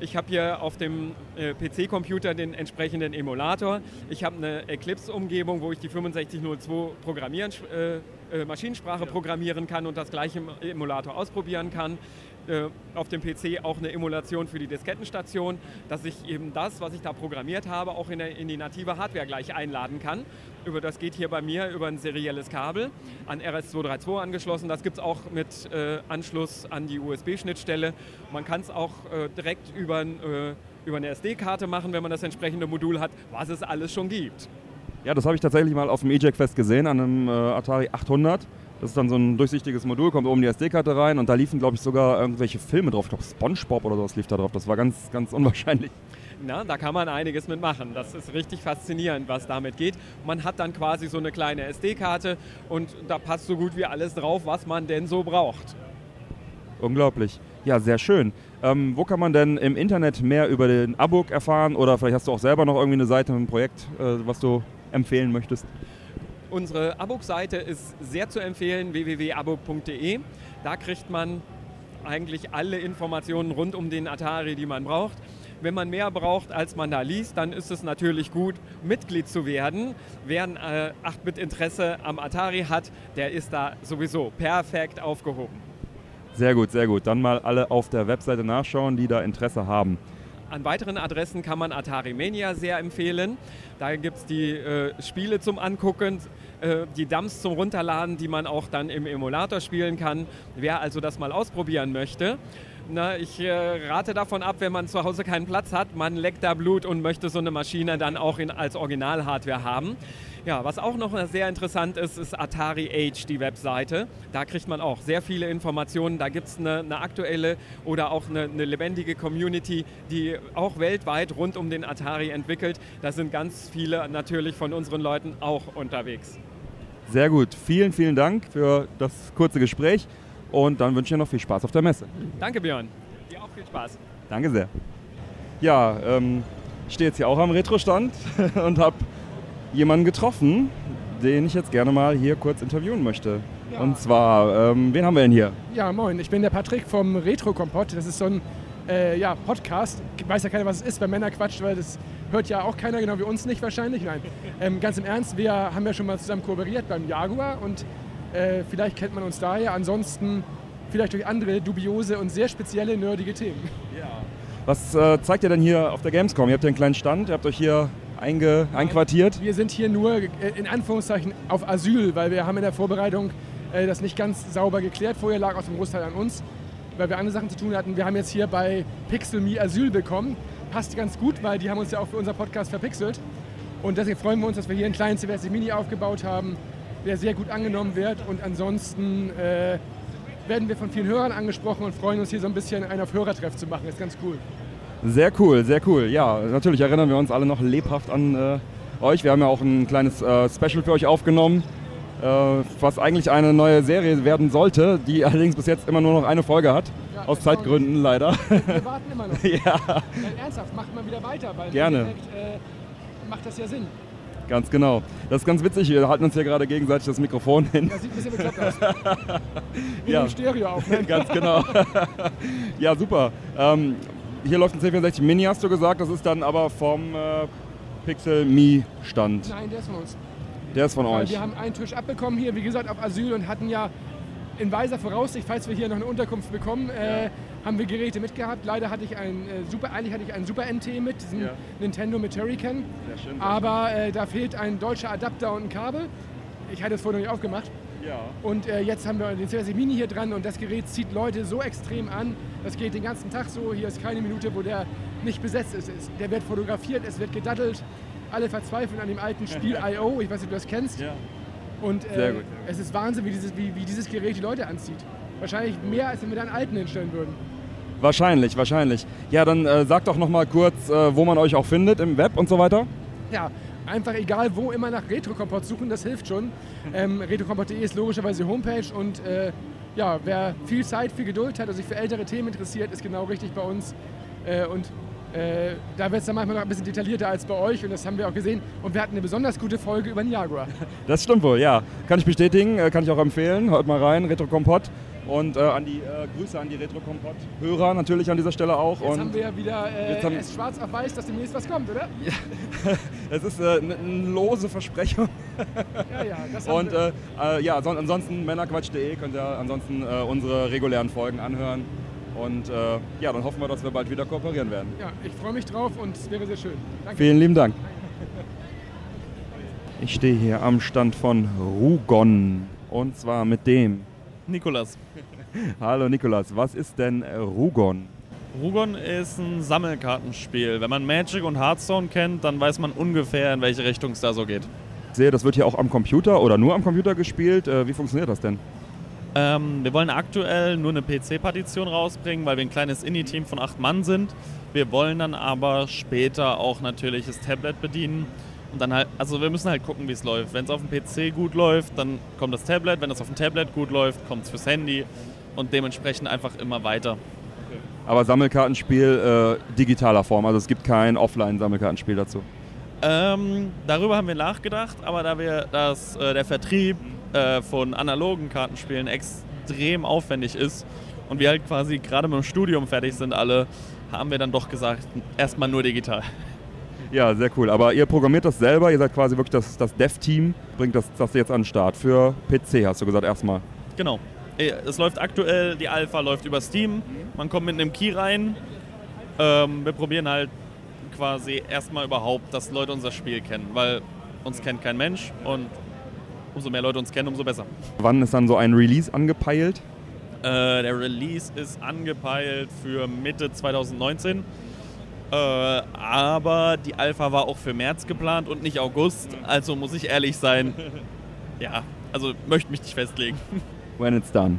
Ich habe hier auf dem äh, PC-Computer den entsprechenden Emulator. Ich habe eine Eclipse-Umgebung, wo ich die 6502 programmieren, äh, äh, Maschinensprache programmieren kann und das gleiche im Emulator ausprobieren kann. Äh, auf dem PC auch eine Emulation für die Diskettenstation, dass ich eben das, was ich da programmiert habe, auch in, der, in die native Hardware gleich einladen kann. Über das geht hier bei mir über ein serielles Kabel an RS232 angeschlossen. Das gibt es auch mit äh, Anschluss an die USB-Schnittstelle. Man kann es auch äh, direkt über, äh, über eine SD-Karte machen, wenn man das entsprechende Modul hat, was es alles schon gibt. Ja, das habe ich tatsächlich mal auf dem EJAC Fest gesehen, an einem äh, Atari 800. Das ist dann so ein durchsichtiges Modul, kommt oben die SD-Karte rein und da liefen, glaube ich, sogar irgendwelche Filme drauf. Ich glaube, Spongebob oder sowas lief da drauf. Das war ganz, ganz unwahrscheinlich. Na, da kann man einiges mitmachen. Das ist richtig faszinierend, was damit geht. Man hat dann quasi so eine kleine SD-Karte und da passt so gut wie alles drauf, was man denn so braucht. Unglaublich. Ja, sehr schön. Ähm, wo kann man denn im Internet mehr über den Abuk erfahren oder vielleicht hast du auch selber noch irgendwie eine Seite, ein Projekt, äh, was du empfehlen möchtest? Unsere Abuk-Seite ist sehr zu empfehlen, www.abuk.de. Da kriegt man eigentlich alle Informationen rund um den Atari, die man braucht. Wenn man mehr braucht, als man da liest, dann ist es natürlich gut, Mitglied zu werden. Wer ein äh, 8-Bit-Interesse am Atari hat, der ist da sowieso perfekt aufgehoben. Sehr gut, sehr gut. Dann mal alle auf der Webseite nachschauen, die da Interesse haben. An weiteren Adressen kann man Atari Mania sehr empfehlen. Da gibt es die äh, Spiele zum Angucken, äh, die Dumps zum Runterladen, die man auch dann im Emulator spielen kann. Wer also das mal ausprobieren möchte, na, ich äh, rate davon ab, wenn man zu Hause keinen Platz hat, man leckt da Blut und möchte so eine Maschine dann auch in, als Original-Hardware haben. Ja, was auch noch sehr interessant ist, ist Atari Age, die Webseite. Da kriegt man auch sehr viele Informationen. Da gibt es eine, eine aktuelle oder auch eine, eine lebendige Community, die auch weltweit rund um den Atari entwickelt. Da sind ganz viele natürlich von unseren Leuten auch unterwegs. Sehr gut. Vielen, vielen Dank für das kurze Gespräch und dann wünsche ich dir noch viel Spaß auf der Messe. Danke, Björn. Dir auch viel Spaß. Danke sehr. Ja, ähm, ich stehe jetzt hier auch am Retro-Stand und habe jemanden getroffen, den ich jetzt gerne mal hier kurz interviewen möchte. Ja. Und zwar, ähm, wen haben wir denn hier? Ja, moin, ich bin der Patrick vom Retro Kompott. Das ist so ein äh, ja, Podcast. Weiß ja keiner, was es ist, wenn Männer quatscht, weil das hört ja auch keiner, genau wie uns nicht wahrscheinlich. Nein, ähm, ganz im Ernst, wir haben ja schon mal zusammen kooperiert beim Jaguar und äh, vielleicht kennt man uns daher. Ansonsten vielleicht durch andere dubiose und sehr spezielle nerdige Themen. Was äh, zeigt ihr denn hier auf der Gamescom? Ihr habt ja einen kleinen Stand, ihr habt euch hier einge einquartiert. Wir sind hier nur äh, in Anführungszeichen auf Asyl, weil wir haben in der Vorbereitung äh, das nicht ganz sauber geklärt. Vorher lag aus dem Großteil an uns, weil wir andere Sachen zu tun hatten. Wir haben jetzt hier bei Pixel Me Asyl bekommen. Passt ganz gut, weil die haben uns ja auch für unser Podcast verpixelt. Und deswegen freuen wir uns, dass wir hier einen kleinen CBS Mini aufgebaut haben, der sehr gut angenommen wird. Und ansonsten äh, werden wir von vielen Hörern angesprochen und freuen uns hier so ein bisschen einen auf Hörertreff zu machen. Das ist ganz cool. Sehr cool, sehr cool. Ja, natürlich erinnern wir uns alle noch lebhaft an äh, euch. Wir haben ja auch ein kleines äh, Special für euch aufgenommen, äh, was eigentlich eine neue Serie werden sollte, die allerdings bis jetzt immer nur noch eine Folge hat. aus Zeitgründen leider. Wir warten immer noch. ja, Nein, ernsthaft, macht mal wieder weiter, weil Gerne. Endeffekt, äh, macht das ja Sinn. ganz genau. Das ist ganz witzig. Wir halten uns hier gerade gegenseitig das Mikrofon hin. Das sieht ein bisschen bekloppt aus. Wie Ja. im Stereo auch. Ne? Ganz genau. ja, super. Ähm, hier läuft ein C64 Mini, hast du gesagt. Das ist dann aber vom äh, Pixel Me Stand. Nein, der ist von uns. Der ist von Weil euch. Wir haben einen Tisch abbekommen hier, wie gesagt, auf Asyl und hatten ja in weiser Voraussicht, falls wir hier noch eine Unterkunft bekommen, äh, haben wir Geräte mitgehabt. Leider hatte ich ein äh, super, eigentlich hatte ich einen Super NT mit, diesen Ja. Nintendo mit Turrican. Sehr schön, sehr Aber äh, da fehlt ein deutscher Adapter und ein Kabel. Ich hatte es vorher noch nicht aufgemacht. Ja. Und äh, jetzt haben wir den CSI Mini hier dran und das Gerät zieht Leute so extrem an. Das geht den ganzen Tag so. Hier ist keine Minute, wo der nicht besetzt ist. Der wird fotografiert, es wird gedattelt. Alle verzweifeln an dem alten Spiel I.O. Ich weiß nicht, ob du das kennst. Und äh, Sehr gut, es ist Wahnsinn, wie dieses, wie, wie dieses Gerät die Leute anzieht. Wahrscheinlich mehr, als wenn wir da einen alten hinstellen würden. Wahrscheinlich, wahrscheinlich. Ja, dann äh, sag doch noch mal kurz, äh, wo man euch auch findet im Web und so weiter. Ja, einfach egal wo, immer nach Retro-Kompott suchen, das hilft schon. Ähm, Retrokompott.de ist logischerweise die Homepage und äh, ja, wer viel Zeit, viel Geduld hat und sich für ältere Themen interessiert, ist genau richtig bei uns. Äh, und äh, da wird es dann manchmal noch ein bisschen detaillierter als bei euch und das haben wir auch gesehen. Und wir hatten eine besonders gute Folge über den Jaguar. Das stimmt wohl, ja. Kann ich bestätigen, äh, kann ich auch empfehlen. Hört mal rein, Retro Kompott. Und äh, an die äh, Grüße an die Retro Kompott-Hörer natürlich an dieser Stelle auch. Jetzt und haben wir ja wieder äh, haben- es schwarz auf weiß, dass demnächst was kommt, oder? es ist äh, eine eine lose Versprechung. Ja, ja, das Und äh, äh, ja, son ansonsten männerquatsch.de könnt ihr ansonsten äh, unsere regulären Folgen anhören. Und äh, ja, dann hoffen wir, dass wir bald wieder kooperieren werden. Ja, ich freue mich drauf und es wäre sehr schön. Danke. Vielen lieben Dank. Ich stehe hier am Stand von Rugon. Und zwar mit dem. Nikolas. Hallo Nikolas, was ist denn äh, Rugon? Rugon ist ein Sammelkartenspiel. Wenn man Magic und Hearthstone kennt, dann weiß man ungefähr, in welche Richtung es da so geht. Ich sehe, das wird hier auch am Computer oder nur am Computer gespielt. Äh, wie funktioniert das denn? Ähm, wir wollen aktuell nur eine PC-Partition rausbringen, weil wir ein kleines Indie-Team von acht Mann sind. Wir wollen dann aber später auch natürlich das Tablet bedienen. Und dann halt, also wir müssen halt gucken, wie es läuft. Wenn es auf dem PC gut läuft, dann kommt das Tablet. Wenn es auf dem Tablet gut läuft, kommt es fürs Handy. Und dementsprechend einfach immer weiter. Aber Sammelkartenspiel äh, digitaler Form, also es gibt kein Offline-Sammelkartenspiel dazu. Ähm, darüber haben wir nachgedacht, aber da wir dass äh, der Vertrieb äh, von analogen Kartenspielen extrem aufwendig ist und wir halt quasi gerade mit dem Studium fertig sind alle, haben wir dann doch gesagt, erstmal nur digital. Ja, sehr cool. Aber ihr programmiert das selber, ihr seid quasi wirklich das, das Dev-Team, bringt das, das jetzt an den Start. Für PC hast du gesagt erstmal. Genau. Es läuft aktuell, die Alpha läuft über Steam. Man kommt mit einem Key rein. Ähm, wir probieren halt quasi erstmal überhaupt, dass Leute unser Spiel kennen, weil uns kennt kein Mensch und umso mehr Leute uns kennen, umso besser. Wann ist dann so ein Release angepeilt? Äh, der Release ist angepeilt für Mitte 2019. Äh, aber die Alpha war auch für März geplant und nicht August. Also muss ich ehrlich sein, ja, also möchte mich nicht festlegen. When it's done.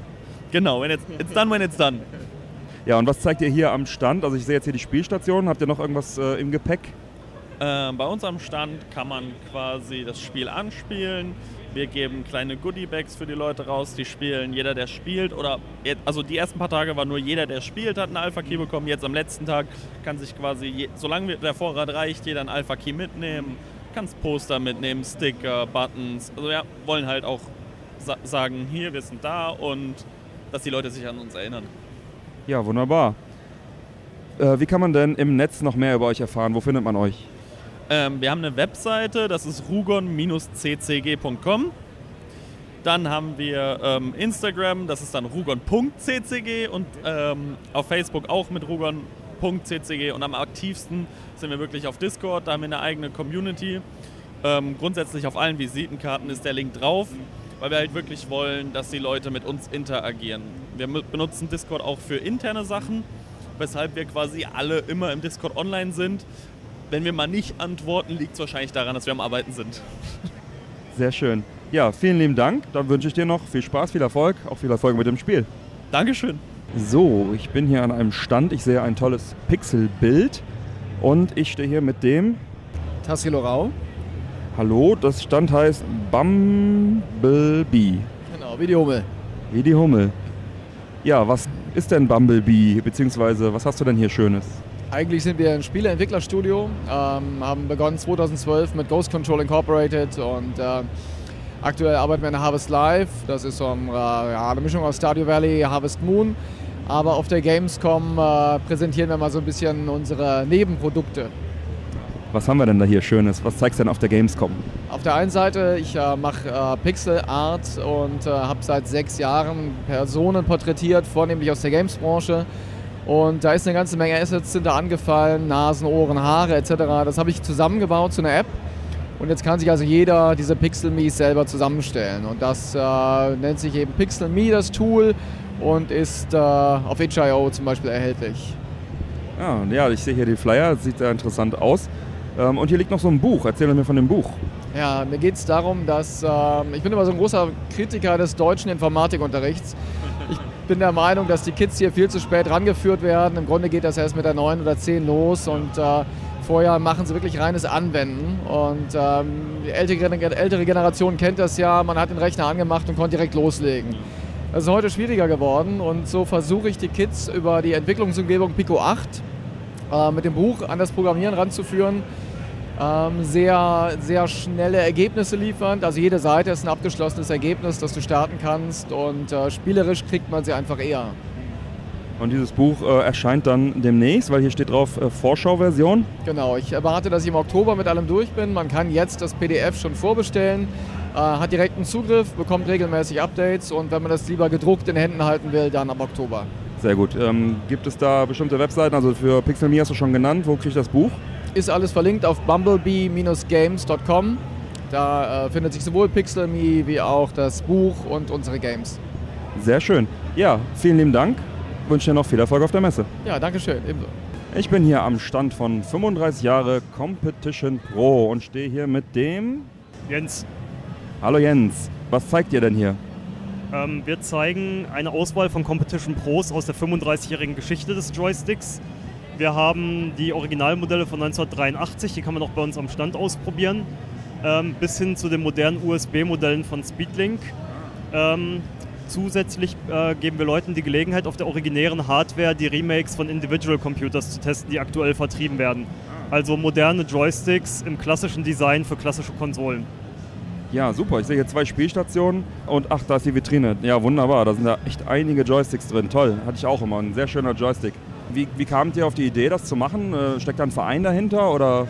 Genau, when it's, it's done, when it's done. Ja, und was zeigt ihr hier am Stand? Also ich sehe jetzt hier die Spielstation. Habt ihr noch irgendwas äh, im Gepäck? Ähm, bei uns am Stand kann man quasi das Spiel anspielen. Wir geben kleine Goodie-Bags für die Leute raus, die spielen. Jeder, der spielt, oder also die ersten paar Tage war nur jeder, der spielt, hat einen Alpha-Key bekommen. Jetzt am letzten Tag kann sich quasi, solange der Vorrat reicht, jeder einen Alpha-Key mitnehmen. Kannst Poster mitnehmen, Sticker, Buttons. Also ja, wollen halt auch sa sagen, hier, wir sind da und dass die Leute sich an uns erinnern. Ja, wunderbar. Äh, wie kann man denn im Netz noch mehr über euch erfahren? Wo findet man euch? Ähm, wir haben eine Webseite, das ist rugon-ccg.com. Dann haben wir ähm, Instagram, das ist dann rugon.ccg und ähm, auf Facebook auch mit rugon.ccg und am aktivsten sind wir wirklich auf Discord, da haben wir eine eigene Community. Ähm, grundsätzlich auf allen Visitenkarten ist der Link drauf, weil wir halt wirklich wollen, dass die Leute mit uns interagieren. Wir benutzen Discord auch für interne Sachen, weshalb wir quasi alle immer im Discord online sind wenn wir mal nicht antworten, liegt es wahrscheinlich daran, dass wir am Arbeiten sind. Sehr schön. Ja, vielen lieben Dank. Dann wünsche ich dir noch viel Spaß, viel Erfolg, auch viel Erfolg mit dem Spiel. Dankeschön. So, ich bin hier an einem Stand. Ich sehe ein tolles Pixelbild und ich stehe hier mit dem Tassilo Rau. Hallo, das Stand heißt Bumblebee. Genau, wie die Hummel. Wie die Hummel. Ja, was ist denn Bumblebee, beziehungsweise was hast du denn hier Schönes? Eigentlich sind wir ein Spieleentwicklerstudio, ähm, haben begonnen 2012 mit Ghost Control Incorporated und äh, aktuell arbeiten wir in Harvest Live. Das ist so ein, äh, ja, eine Mischung aus Stardew Valley, Harvest Moon. Aber auf der Gamescom äh, präsentieren wir mal so ein bisschen unsere Nebenprodukte. Was haben wir denn da hier Schönes? Was zeigst du denn auf der Gamescom? Auf der einen Seite, ich äh, mache äh, Pixel Art und äh, habe seit sechs Jahren Personen porträtiert, vornehmlich aus der Gamesbranche. Und da ist eine ganze Menge Assets da angefallen, Nasen, Ohren, Haare etc. Das habe ich zusammengebaut zu einer App. Und jetzt kann sich also jeder diese Pixel Me selber zusammenstellen. Und das äh, nennt sich eben Pixel Me, das Tool, und ist äh, auf itch.io zum Beispiel erhältlich. Ja, ja, ich sehe hier die Flyer, sieht sehr interessant aus. Ähm, und hier liegt noch so ein Buch. Erzähl mir von dem Buch. Ja, mir geht es darum, dass äh, ich bin immer so ein großer Kritiker des deutschen Informatikunterrichts. Ich bin der Meinung, dass die Kids hier viel zu spät rangeführt werden. Im Grunde geht das erst mit der 9 oder 10 los und äh, vorher machen sie wirklich reines Anwenden. Und ähm, die ältere, ältere Generation kennt das ja, man hat den Rechner angemacht und konnte direkt loslegen. Das ist heute schwieriger geworden und so versuche ich die Kids über die Entwicklungsumgebung Pico 8 äh, mit dem Buch an das Programmieren ranzuführen ähm, sehr, sehr schnelle Ergebnisse liefern. Also jede Seite ist ein abgeschlossenes Ergebnis, das du starten kannst und äh, spielerisch kriegt man sie einfach eher. Und dieses Buch äh, erscheint dann demnächst, weil hier steht drauf äh, Vorschauversion. Genau, ich erwarte, dass ich im Oktober mit allem durch bin. Man kann jetzt das PDF schon vorbestellen, äh, hat direkten Zugriff, bekommt regelmäßig Updates und wenn man das lieber gedruckt in Händen halten will, dann ab Oktober. Sehr gut. Ähm, gibt es da bestimmte Webseiten? Also für Pixelme hast du schon genannt. Wo kriege ich das Buch? Ist alles verlinkt auf bumblebee-games.com. Da äh, findet sich sowohl Pixelme wie auch das Buch und unsere Games. Sehr schön. Ja, vielen lieben Dank. Ich wünsche dir noch viel Erfolg auf der Messe. Ja, danke schön. Ebenso. Ich bin hier am Stand von 35 Jahre Competition Pro und stehe hier mit dem Jens. Hallo Jens, was zeigt ihr denn hier? Ähm, wir zeigen eine Auswahl von Competition Pros aus der 35-jährigen Geschichte des Joysticks wir haben die Originalmodelle von 1983, die kann man auch bei uns am Stand ausprobieren, ähm, bis hin zu den modernen USB-Modellen von Speedlink. Ähm, zusätzlich äh, geben wir Leuten die Gelegenheit, auf der originären Hardware die Remakes von Individual Computers zu testen, die aktuell vertrieben werden. Also moderne Joysticks im klassischen Design für klassische Konsolen. Ja, super. Ich sehe hier zwei Spielstationen und ach, da ist die Vitrine. Ja, wunderbar. Da sind da echt einige Joysticks drin. Toll. Hatte ich auch immer. Ein sehr schöner Joystick. Wie, wie kamt ihr auf die Idee, das zu machen? Äh, steckt da ein Verein dahinter oder?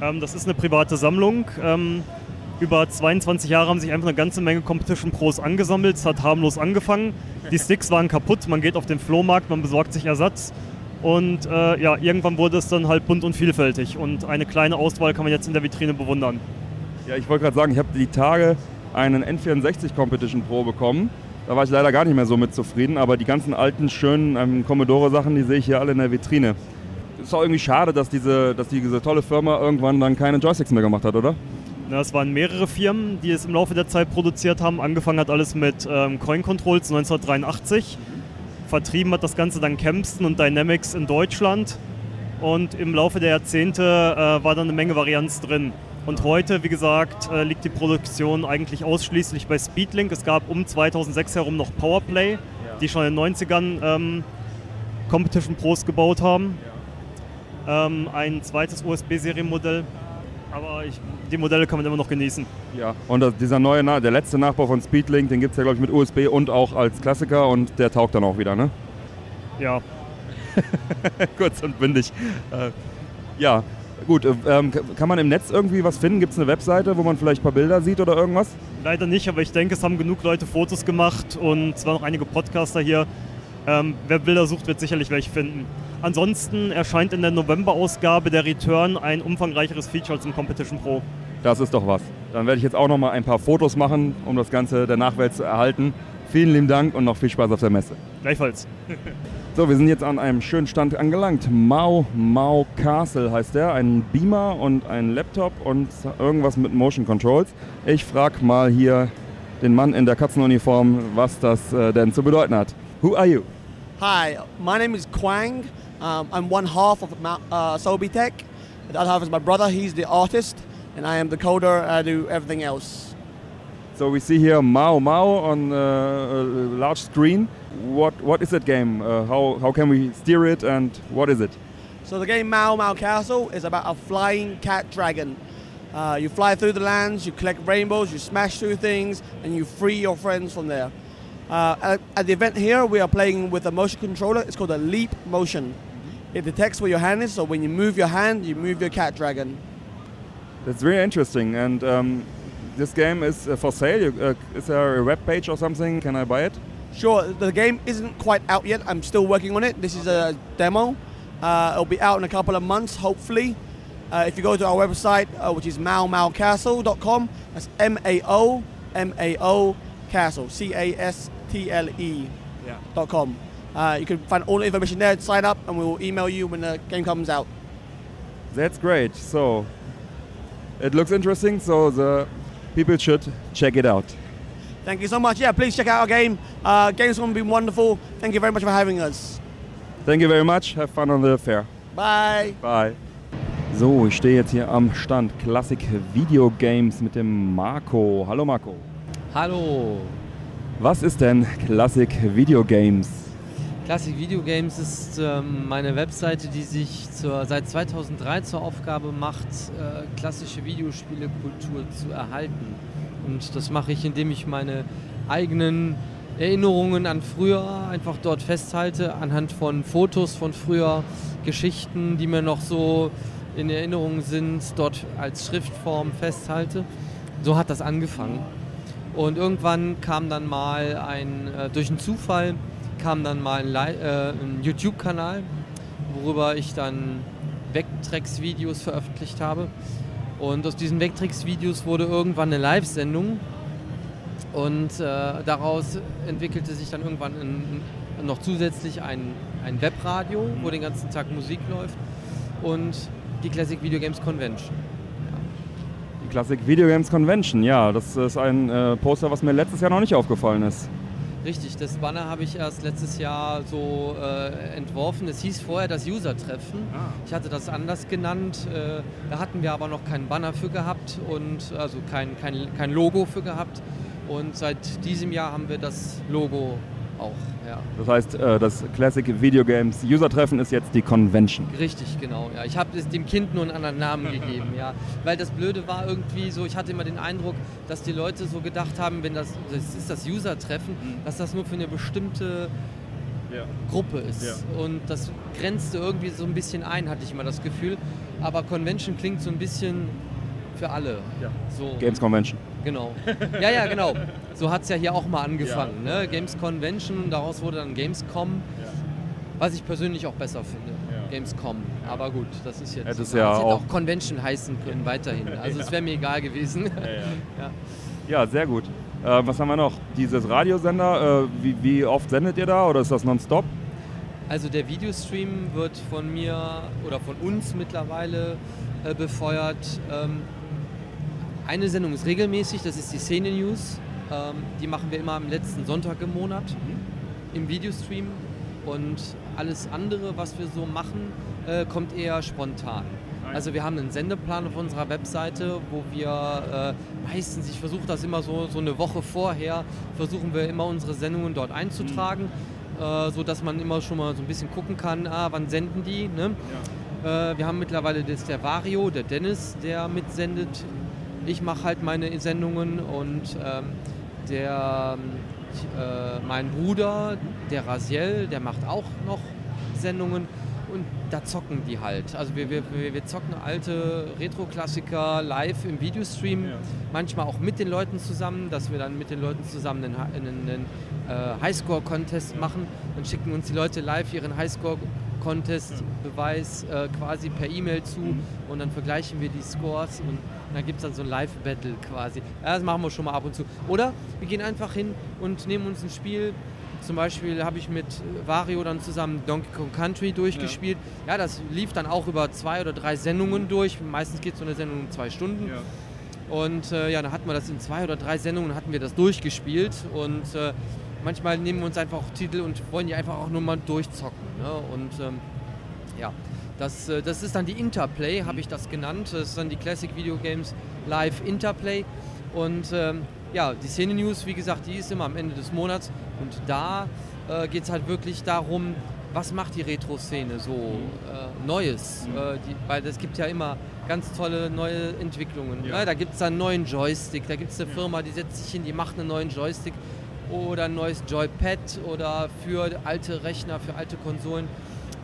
Ähm, das ist eine private Sammlung. Ähm, über 22 Jahre haben sich einfach eine ganze Menge Competition Pros angesammelt. Es hat harmlos angefangen. Die Sticks waren kaputt. Man geht auf den Flohmarkt, man besorgt sich Ersatz. Und äh, ja, irgendwann wurde es dann halt bunt und vielfältig. Und eine kleine Auswahl kann man jetzt in der Vitrine bewundern. Ja, ich wollte gerade sagen, ich habe die Tage einen N64 Competition Pro bekommen. Da war ich leider gar nicht mehr so mit zufrieden, aber die ganzen alten, schönen ähm, Commodore-Sachen, die sehe ich hier alle in der Vitrine. Ist auch irgendwie schade, dass diese, dass diese tolle Firma irgendwann dann keine Joysticks mehr gemacht hat, oder? Ja, es waren mehrere Firmen, die es im Laufe der Zeit produziert haben. Angefangen hat alles mit ähm, Coin Controls 1983. Vertrieben hat das Ganze dann Kempston und Dynamics in Deutschland. Und im Laufe der Jahrzehnte äh, war dann eine Menge Varianz drin. Und heute, wie gesagt, äh, liegt die Produktion eigentlich ausschließlich bei Speedlink. Es gab um 2006 herum noch Powerplay, die schon in den 90ern ähm, Competition Pros gebaut haben. Ähm, ein zweites USB-Serienmodell. Aber ich, die Modelle kann man immer noch genießen. Ja, und das, dieser neue, der letzte Nachbau von Speedlink, den gibt es ja, glaube ich, mit USB und auch als Klassiker und der taugt dann auch wieder, ne? Ja. Kurz und bündig. Äh, ja, gut. äh, Ähm, kann man im Netz irgendwie was finden? Gibt es eine Webseite, wo man vielleicht ein paar Bilder sieht oder irgendwas? Leider nicht, aber ich denke, es haben genug Leute Fotos gemacht und es waren auch einige Podcaster hier. Ähm, wer Bilder sucht, wird sicherlich welche finden. Ansonsten erscheint in der November-Ausgabe der Return ein umfangreicheres Feature zum Competition Pro. Das ist doch was. Dann werde ich jetzt auch noch mal ein paar Fotos machen, um das Ganze der Nachwelt zu erhalten. Vielen lieben Dank und noch viel Spaß auf der Messe. Gleichfalls. So, wir sind jetzt an einem schönen Stand angelangt. Mau Mau Castle heißt der. Ein Beamer und ein Laptop und irgendwas mit Motion Controls. Ich frage mal hier den Mann in der Katzenuniform, was das äh, denn zu bedeuten hat. Who are you? Hi, my name is Quang. Um, I'm one half of uh, Sobitech. The other half is my brother. He's the artist, and I am the coder. I do everything else. So we see here Mao Mao on uh, a large screen. What what is that game? Uh, how how can we steer it and what is it? So the game Mao Mao Castle is about a flying cat dragon. Uh, you fly through the lands, you collect rainbows, you smash through things, and you free your friends from there. Uh, at, at the event here, we are playing with a motion controller. It's called a Leap Motion. It detects where your hand is, so when you move your hand, you move your cat dragon. That's very interesting. And um, this game is uh, for sale. You, uh, is there a web page or something? Can I buy it? Sure, the game isn't quite out yet. I'm still working on it. This is a demo. Uh, it'll be out in a couple of months, hopefully. Uh, if you go to our website, uh, which is maomaocastle.com, that's M A O M A O Castle, C A S T L E dot com. Uh, you can find all the information there. Sign up, and we will email you when the game comes out. That's great. So it looks interesting. So the people should check it out. Thank you so much. Yeah, please check out our game. Uh, game's going to be wonderful. Thank you very much for having us. Thank you very much. Have fun on the fair. Bye. Bye. So, ich stehe jetzt hier am Stand Classic Video Games mit dem Marco. Hallo Marco. Hallo. Was ist denn Classic Video Games? Classic Video Games ist ähm, meine Webseite, die sich zur, seit 2003 zur Aufgabe macht, äh, klassische Videospielekultur zu erhalten. Und das mache ich, indem ich meine eigenen Erinnerungen an früher einfach dort festhalte, anhand von Fotos von früher, Geschichten, die mir noch so in Erinnerung sind, dort als Schriftform festhalte. So hat das angefangen. Und irgendwann kam dann mal ein, äh, durch einen Zufall, kam dann mal ein, äh, ein YouTube-Kanal, worüber ich dann Vectrex-Videos veröffentlicht habe. Und aus diesen Vectrex-Videos wurde irgendwann eine Live-Sendung. Und äh, daraus entwickelte sich dann irgendwann ein, noch zusätzlich ein, ein Webradio, wo den ganzen Tag Musik läuft. Und die Classic Video Games Convention. Die Classic Video Games Convention, ja, das ist ein äh, Poster, was mir letztes Jahr noch nicht aufgefallen ist. Richtig, das Banner habe ich erst letztes Jahr so äh, entworfen. Es hieß vorher das User-Treffen. Ich hatte das anders genannt. Äh, da hatten wir aber noch keinen Banner für gehabt und also kein, kein, kein Logo für gehabt. Und seit diesem Jahr haben wir das Logo auch. Ja. Das heißt, äh, das Classic Video Games User Treffen ist jetzt die Convention. Richtig, genau. Ja. Ich habe dem Kind nur einen anderen Namen gegeben, ja. Weil das Blöde war irgendwie so, ich hatte immer den Eindruck, dass die Leute so gedacht haben, wenn das, das ist das User-Treffen, dass das nur für eine bestimmte Gruppe ist. Ja. Und das grenzte irgendwie so ein bisschen ein, hatte ich immer das Gefühl. Aber Convention klingt so ein bisschen für alle. So. Games Convention. Genau. Ja, ja, genau. So hat es ja hier auch mal angefangen. Ne? Games Convention, daraus wurde dann Gamescom. Was ich persönlich auch besser finde. Gamescom. Aber gut, das ist jetzt. Hätte es ja auch- auch Convention heißen können weiterhin. Also es wäre mir egal gewesen. ja. Ja, sehr gut. Äh, was haben wir noch? Dieses Radiosender, äh, wie, wie oft sendet ihr da oder ist das nonstop? Also der Videostream wird von mir oder von uns mittlerweile äh, befeuert. Ähm, eine Sendung ist regelmäßig, das ist die Szene News. Ähm, die machen wir immer am letzten Sonntag im Monat im Videostream. Und alles andere, was wir so machen, äh, kommt eher spontan. Also wir haben einen Sendeplan auf unserer Webseite, wo wir äh, meistens, ich versuche das immer so, so eine Woche vorher, versuchen wir immer unsere Sendungen dort einzutragen, äh, sodass man immer schon mal so ein bisschen gucken kann, ah, wann senden die. Ne? Äh, wir haben mittlerweile das der Vario, der Dennis, der mitsendet. Ich mache halt meine Sendungen und ähm, der, äh, mein Bruder, der Raziel, der macht auch noch Sendungen und da zocken die halt. Also wir, wir, wir zocken alte Retro-Klassiker live im Videostream, manchmal auch mit den Leuten zusammen, dass wir dann mit den Leuten zusammen einen, einen, einen äh, Highscore-Contest machen. Dann schicken uns die Leute live ihren Highscore-Contest-Beweis äh, quasi per E-Mail zu und dann vergleichen wir die Scores und dann gibt es dann so ein Live-Battle quasi. Ja, das machen wir schon mal ab und zu. Oder wir gehen einfach hin und nehmen uns ein Spiel. Zum Beispiel habe ich mit Vario dann zusammen Donkey Kong Country durchgespielt. Ja, das lief dann auch über zwei oder drei Sendungen durch. Meistens geht so eine Sendung um zwei Stunden. Und äh, ja, dann hatten wir das in zwei oder drei Sendungen, hatten wir das durchgespielt. Und äh, manchmal nehmen wir uns einfach auch Titel und wollen die einfach auch nur mal durchzocken. Ne? Und ähm, ja, das, äh, das ist dann die Interplay, habe ich das genannt. Das ist dann die Classic Video Games Live Interplay. Und ähm, ja, die Szene News, wie gesagt, die ist immer am Ende des Monats. Und da äh, geht es halt wirklich darum, was macht die Retro-Szene so äh, Neues? Äh, die, weil es gibt ja immer ganz tolle neue Entwicklungen. Ja. Ne? Da gibt es einen neuen Joystick, da gibt es eine Firma, die setzt sich hin, die macht einen neuen Joystick oder ein neues Joypad oder für alte Rechner, für alte Konsolen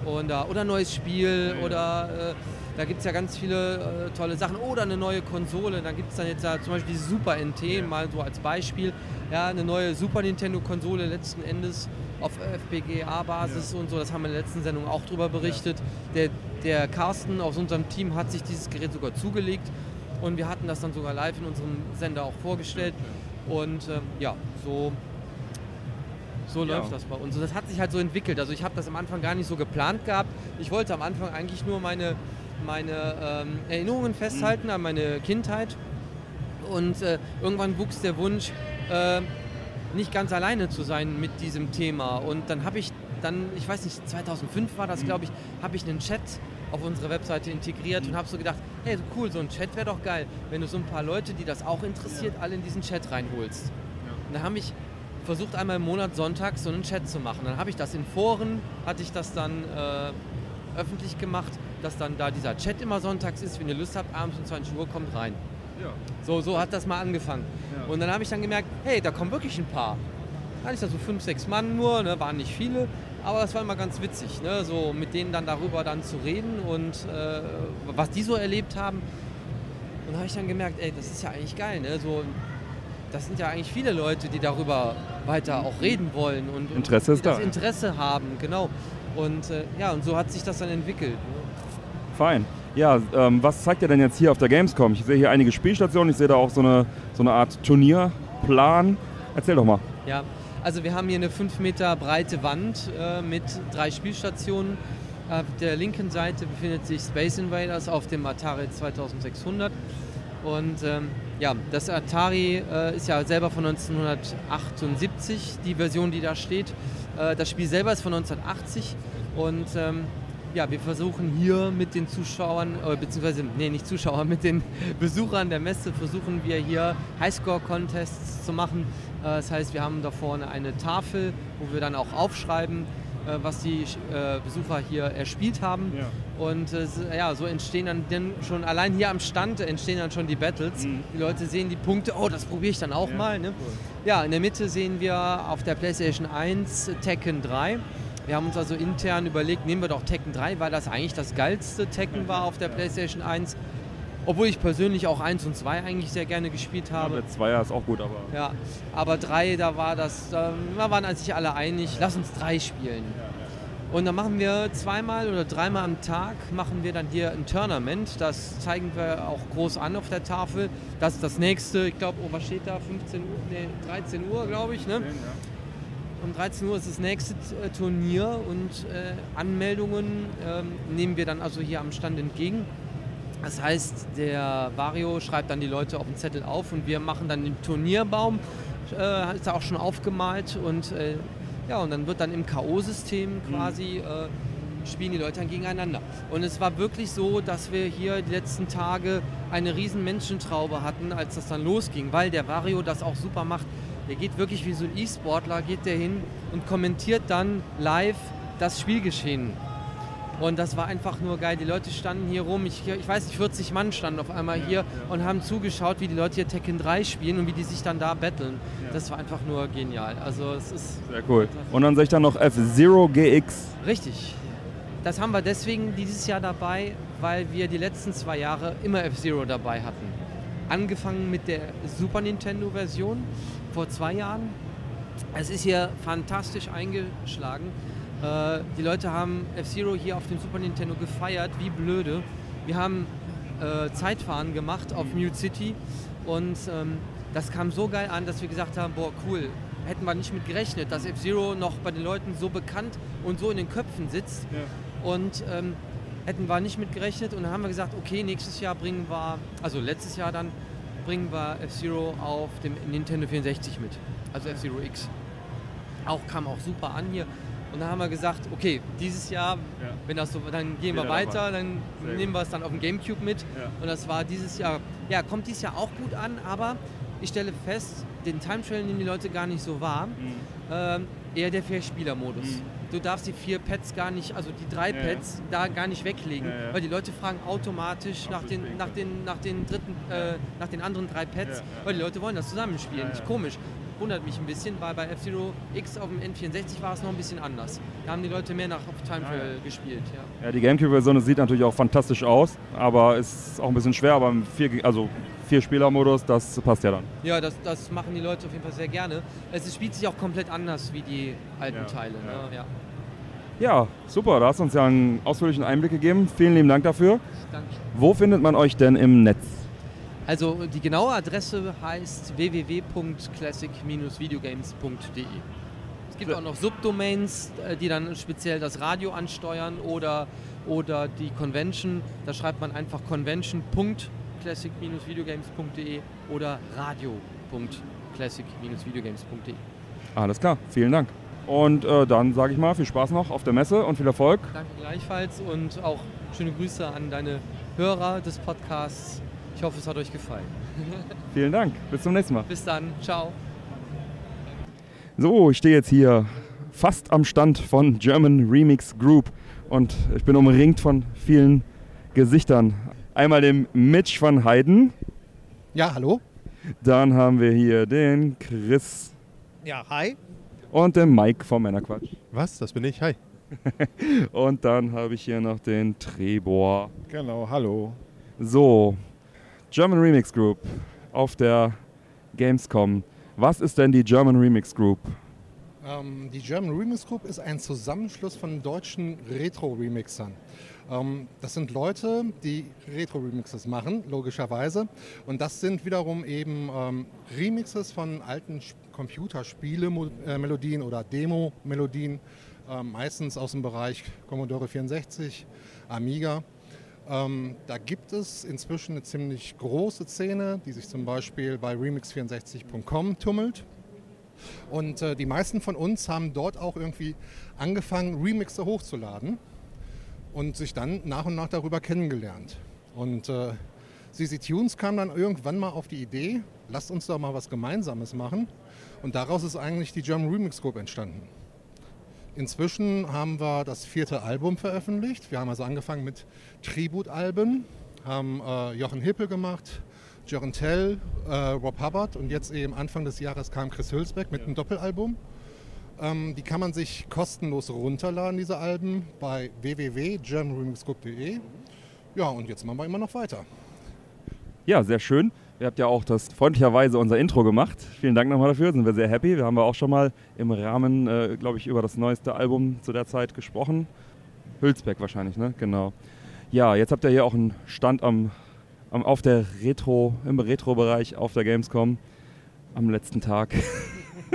und, äh, oder ein neues Spiel oder äh, da gibt es ja ganz viele äh, tolle Sachen oder eine neue Konsole. Da gibt es dann jetzt ja zum Beispiel die Super NT, mal so als Beispiel. Ja, eine neue Super Nintendo Konsole letzten Endes auf FPGA-Basis und so. Das haben wir in der letzten Sendung auch drüber berichtet. Der, der Carsten aus unserem Team hat sich dieses Gerät sogar zugelegt und wir hatten das dann sogar live in unserem Sender auch vorgestellt. Und ähm, ja, so so Ja. läuft das bei uns. Und das hat sich halt so entwickelt. Also ich habe das am Anfang gar nicht so geplant gehabt. Ich wollte am Anfang eigentlich nur meine, meine ähm, Erinnerungen festhalten an meine Kindheit. Und äh, irgendwann wuchs der Wunsch, äh, nicht ganz alleine zu sein mit diesem Thema. Und dann habe ich dann, ich weiß nicht, 2005 war das, glaube ich, habe ich einen Chat auf unsere Webseite integriert und habe so gedacht, hey, cool, so ein Chat wäre doch geil, wenn du so ein paar Leute, die das auch interessiert, alle in diesen Chat reinholst. Und dann habe ich versucht einmal im Monat sonntags so einen Chat zu machen. Dann habe ich das in Foren, hatte ich das dann äh, öffentlich gemacht, dass dann da dieser Chat immer sonntags ist, wenn ihr Lust habt, abends um 20 Uhr kommt rein. So, so hat das mal angefangen. Und dann habe ich dann gemerkt, hey, da kommen wirklich ein paar. Da hatte ich da so fünf, sechs Mann nur, ne, waren nicht viele, aber das war immer ganz witzig, ne, so mit denen dann darüber dann zu reden und äh, was die so erlebt haben. Und da habe ich dann gemerkt, ey, das ist ja eigentlich geil, ne? So, das sind ja eigentlich viele Leute, die darüber weiter auch reden wollen und, und Interesse ist da. Interesse haben, genau. Und äh, ja, und so hat sich das dann entwickelt. Fein. Ja, ähm, was zeigt ihr denn jetzt hier auf der Gamescom? Ich sehe hier einige Spielstationen, ich sehe da auch so eine, so eine Art Turnierplan. Erzähl doch mal. Ja, also wir haben hier eine 5 Meter breite Wand äh, mit drei Spielstationen. Auf der linken Seite befindet sich Space Invaders auf dem Atari 2600. Und ähm, ja, das Atari äh, ist ja selber von 1978, die Version, die da steht. Äh, das Spiel selber ist von 1980 und ähm, ja, wir versuchen hier mit den Zuschauern, äh, beziehungsweise, nee, nicht Zuschauern, mit den Besuchern der Messe versuchen wir hier Highscore-Contests zu machen. Äh, das heißt, wir haben da vorne eine Tafel, wo wir dann auch aufschreiben, was die äh, Besucher hier erspielt haben. Und äh, ja, so entstehen dann denn schon, allein hier am Stand entstehen dann schon die Battles. Die Leute sehen die Punkte, oh, das probiere ich dann auch mal. Ne? Ja, in der Mitte sehen wir auf der PlayStation 1 Tekken 3. Wir haben uns also intern überlegt, nehmen wir doch Tekken 3, weil das eigentlich das geilste Tekken war auf der PlayStation 1. Obwohl ich persönlich auch 1 und 2 eigentlich sehr gerne gespielt habe. Der Zweier ist auch gut, aber. Ja, aber 3, da war das, ähm, da waren sich alle einig, lass uns 3 spielen. Und dann machen wir zweimal oder dreimal am Tag machen wir dann hier ein Tournament. Das zeigen wir auch groß an auf der Tafel. Das ist das nächste, ich glaube, oh, was steht da? 15 Uhr, nee, 13 Uhr, glaube ich. Ne? Um 13 Uhr ist das nächste äh, Turnier und äh, Anmeldungen ähm, nehmen wir dann also hier am Stand entgegen. Das heißt, der Vario schreibt dann die Leute auf den Zettel auf und wir machen dann den Turnierbaum, äh, ist auch schon aufgemalt und äh, ja, und dann wird dann im K.O.-System quasi äh, spielen die Leute dann gegeneinander. Und es war wirklich so, dass wir hier die letzten Tage eine riesen Menschentraube hatten, als das dann losging, weil der Vario das auch super macht. Der geht wirklich wie so ein E-Sportler, geht der hin und kommentiert dann live das Spielgeschehen. Und das war einfach nur geil. Die Leute standen hier rum, ich, ich weiß nicht, 40 Mann standen auf einmal hier und haben zugeschaut, wie die Leute hier Tekken 3 spielen und wie die sich dann da betteln. Das war einfach nur genial. Also es ist Sehr cool. Und dann sehe ich dann noch F-Zero GX. Richtig. Das haben wir deswegen dieses Jahr dabei, weil wir die letzten zwei Jahre immer F-Zero dabei hatten. Angefangen mit der Super Nintendo-Version vor zwei Jahren. Es ist hier fantastisch eingeschlagen. Äh, die Leute haben F-Zero hier auf dem Super Nintendo gefeiert, wie blöde. Wir haben äh, Zeitfahren gemacht auf Mute City und ähm, das kam so geil an, dass wir gesagt haben, boah cool, hätten wir nicht mit gerechnet, dass F-Zero noch bei den Leuten so bekannt und so in den Köpfen sitzt. Und ähm, hätten wir nicht mit gerechnet und dann haben wir gesagt, okay, nächstes Jahr bringen wir, also letztes Jahr dann, bringen wir F-Zero auf dem Nintendo 64 mit. Also F-Zero X. Auch kam auch super an hier. Und dann haben wir gesagt, okay, dieses Jahr, wenn das so, dann gehen wir Wieder weiter, dabei. dann Sehr nehmen wir es dann auf dem Gamecube mit. Ja. Und das war dieses Jahr, ja, kommt dieses Jahr auch gut an, aber ich stelle fest, den Time Trail nehmen die Leute gar nicht so wahr. Mhm. Ähm, eher der Vier-Spieler-Modus. Du darfst die vier Pads gar nicht, also die drei Ja, ja. Pads da gar nicht weglegen, Ja, ja. weil die Leute fragen automatisch nach den, nach den, nach den dritten, äh, nach den anderen drei Pads, Ja, ja. weil die Leute wollen das zusammenspielen. Ja, ja. Nicht komisch. Wundert mich ein bisschen, weil bei F-Zero X auf dem N64 war es noch ein bisschen anders. Da haben die Leute mehr nach Time Trail gespielt. Ja. Ja, die Gamecube-Version sieht natürlich auch fantastisch aus, aber ist auch ein bisschen schwer. Aber im vier, also Vier-Spieler-Modus, das passt ja dann. Ja, das, das machen die Leute auf jeden Fall sehr gerne. Es spielt sich auch komplett anders wie die alten Ja, Teile. Ne? Ja. Ja, super, da hast du uns ja einen ausführlichen Einblick gegeben. Vielen lieben Dank dafür. Danke. Wo findet man euch denn im Netz? Also die genaue Adresse heißt www.classic-videogames.de. Es gibt auch noch Subdomains, äh, die dann speziell das Radio ansteuern oder, oder die Convention. Da schreibt man einfach convention.classic-videogames.de oder radio.classic-videogames.de. Alles klar, vielen Dank. Und äh, dann sage ich mal, viel Spaß noch auf der Messe und viel Erfolg. Danke gleichfalls und auch schöne Grüße an deine Hörer des Podcasts. Ich hoffe, es hat euch gefallen. Vielen Dank, bis zum nächsten Mal. Bis dann, ciao. So, ich stehe jetzt hier fast am Stand von German Remix Group und ich bin umringt von vielen Gesichtern. Einmal dem Mitch van Heiden. Ja, hallo. Dann haben wir hier den Chris Ja, hi. und den Mike vom Männerquatsch. Was? Das bin ich. Hi. und dann habe ich hier noch den Trebor. Genau, hallo. So, German Remix Group auf der Gamescom. Was ist denn die German Remix Group? Ähm, die German Remix Group ist ein Zusammenschluss von deutschen Retro-Remixern. Ähm, das sind Leute, die Retro-Remixes machen, logischerweise. Und das sind wiederum eben ähm, Remixes von alten Computerspiele-Melodien oder Demo-Melodien, ähm, meistens aus dem Bereich Commodore 64, Amiga. Ähm, da gibt es inzwischen eine ziemlich große Szene, die sich zum Beispiel bei remix64.com tummelt. Und äh, die meisten von uns haben dort auch irgendwie angefangen, Remixe hochzuladen und sich dann nach und nach darüber kennengelernt. Und äh, CC Tunes kam dann irgendwann mal auf die Idee, lasst uns doch mal was Gemeinsames machen. Und daraus ist eigentlich die German Remix Group entstanden. Inzwischen haben wir das vierte Album veröffentlicht. Wir haben also angefangen mit Tribute-Alben, haben äh, Jochen Hippel gemacht, Jörn Tell, äh, Rob Hubbard und jetzt eben Anfang des Jahres kam Chris Hülsbeck mit einem Doppelalbum. Ähm, die kann man sich kostenlos runterladen, diese Alben, bei www.germanremixgroup.de. Ja, und jetzt machen wir immer noch weiter. Ja, sehr schön. Ihr habt ja auch das freundlicherweise unser Intro gemacht. Vielen Dank nochmal dafür, sind wir sehr happy. Wir haben ja auch schon mal im Rahmen, äh, glaube ich, über das neueste Album zu der Zeit gesprochen. Hülsbeck wahrscheinlich, ne? Genau. Ja, jetzt habt ihr hier auch einen Stand am, am, auf der Retro, im Retro-Bereich auf der Gamescom am letzten Tag.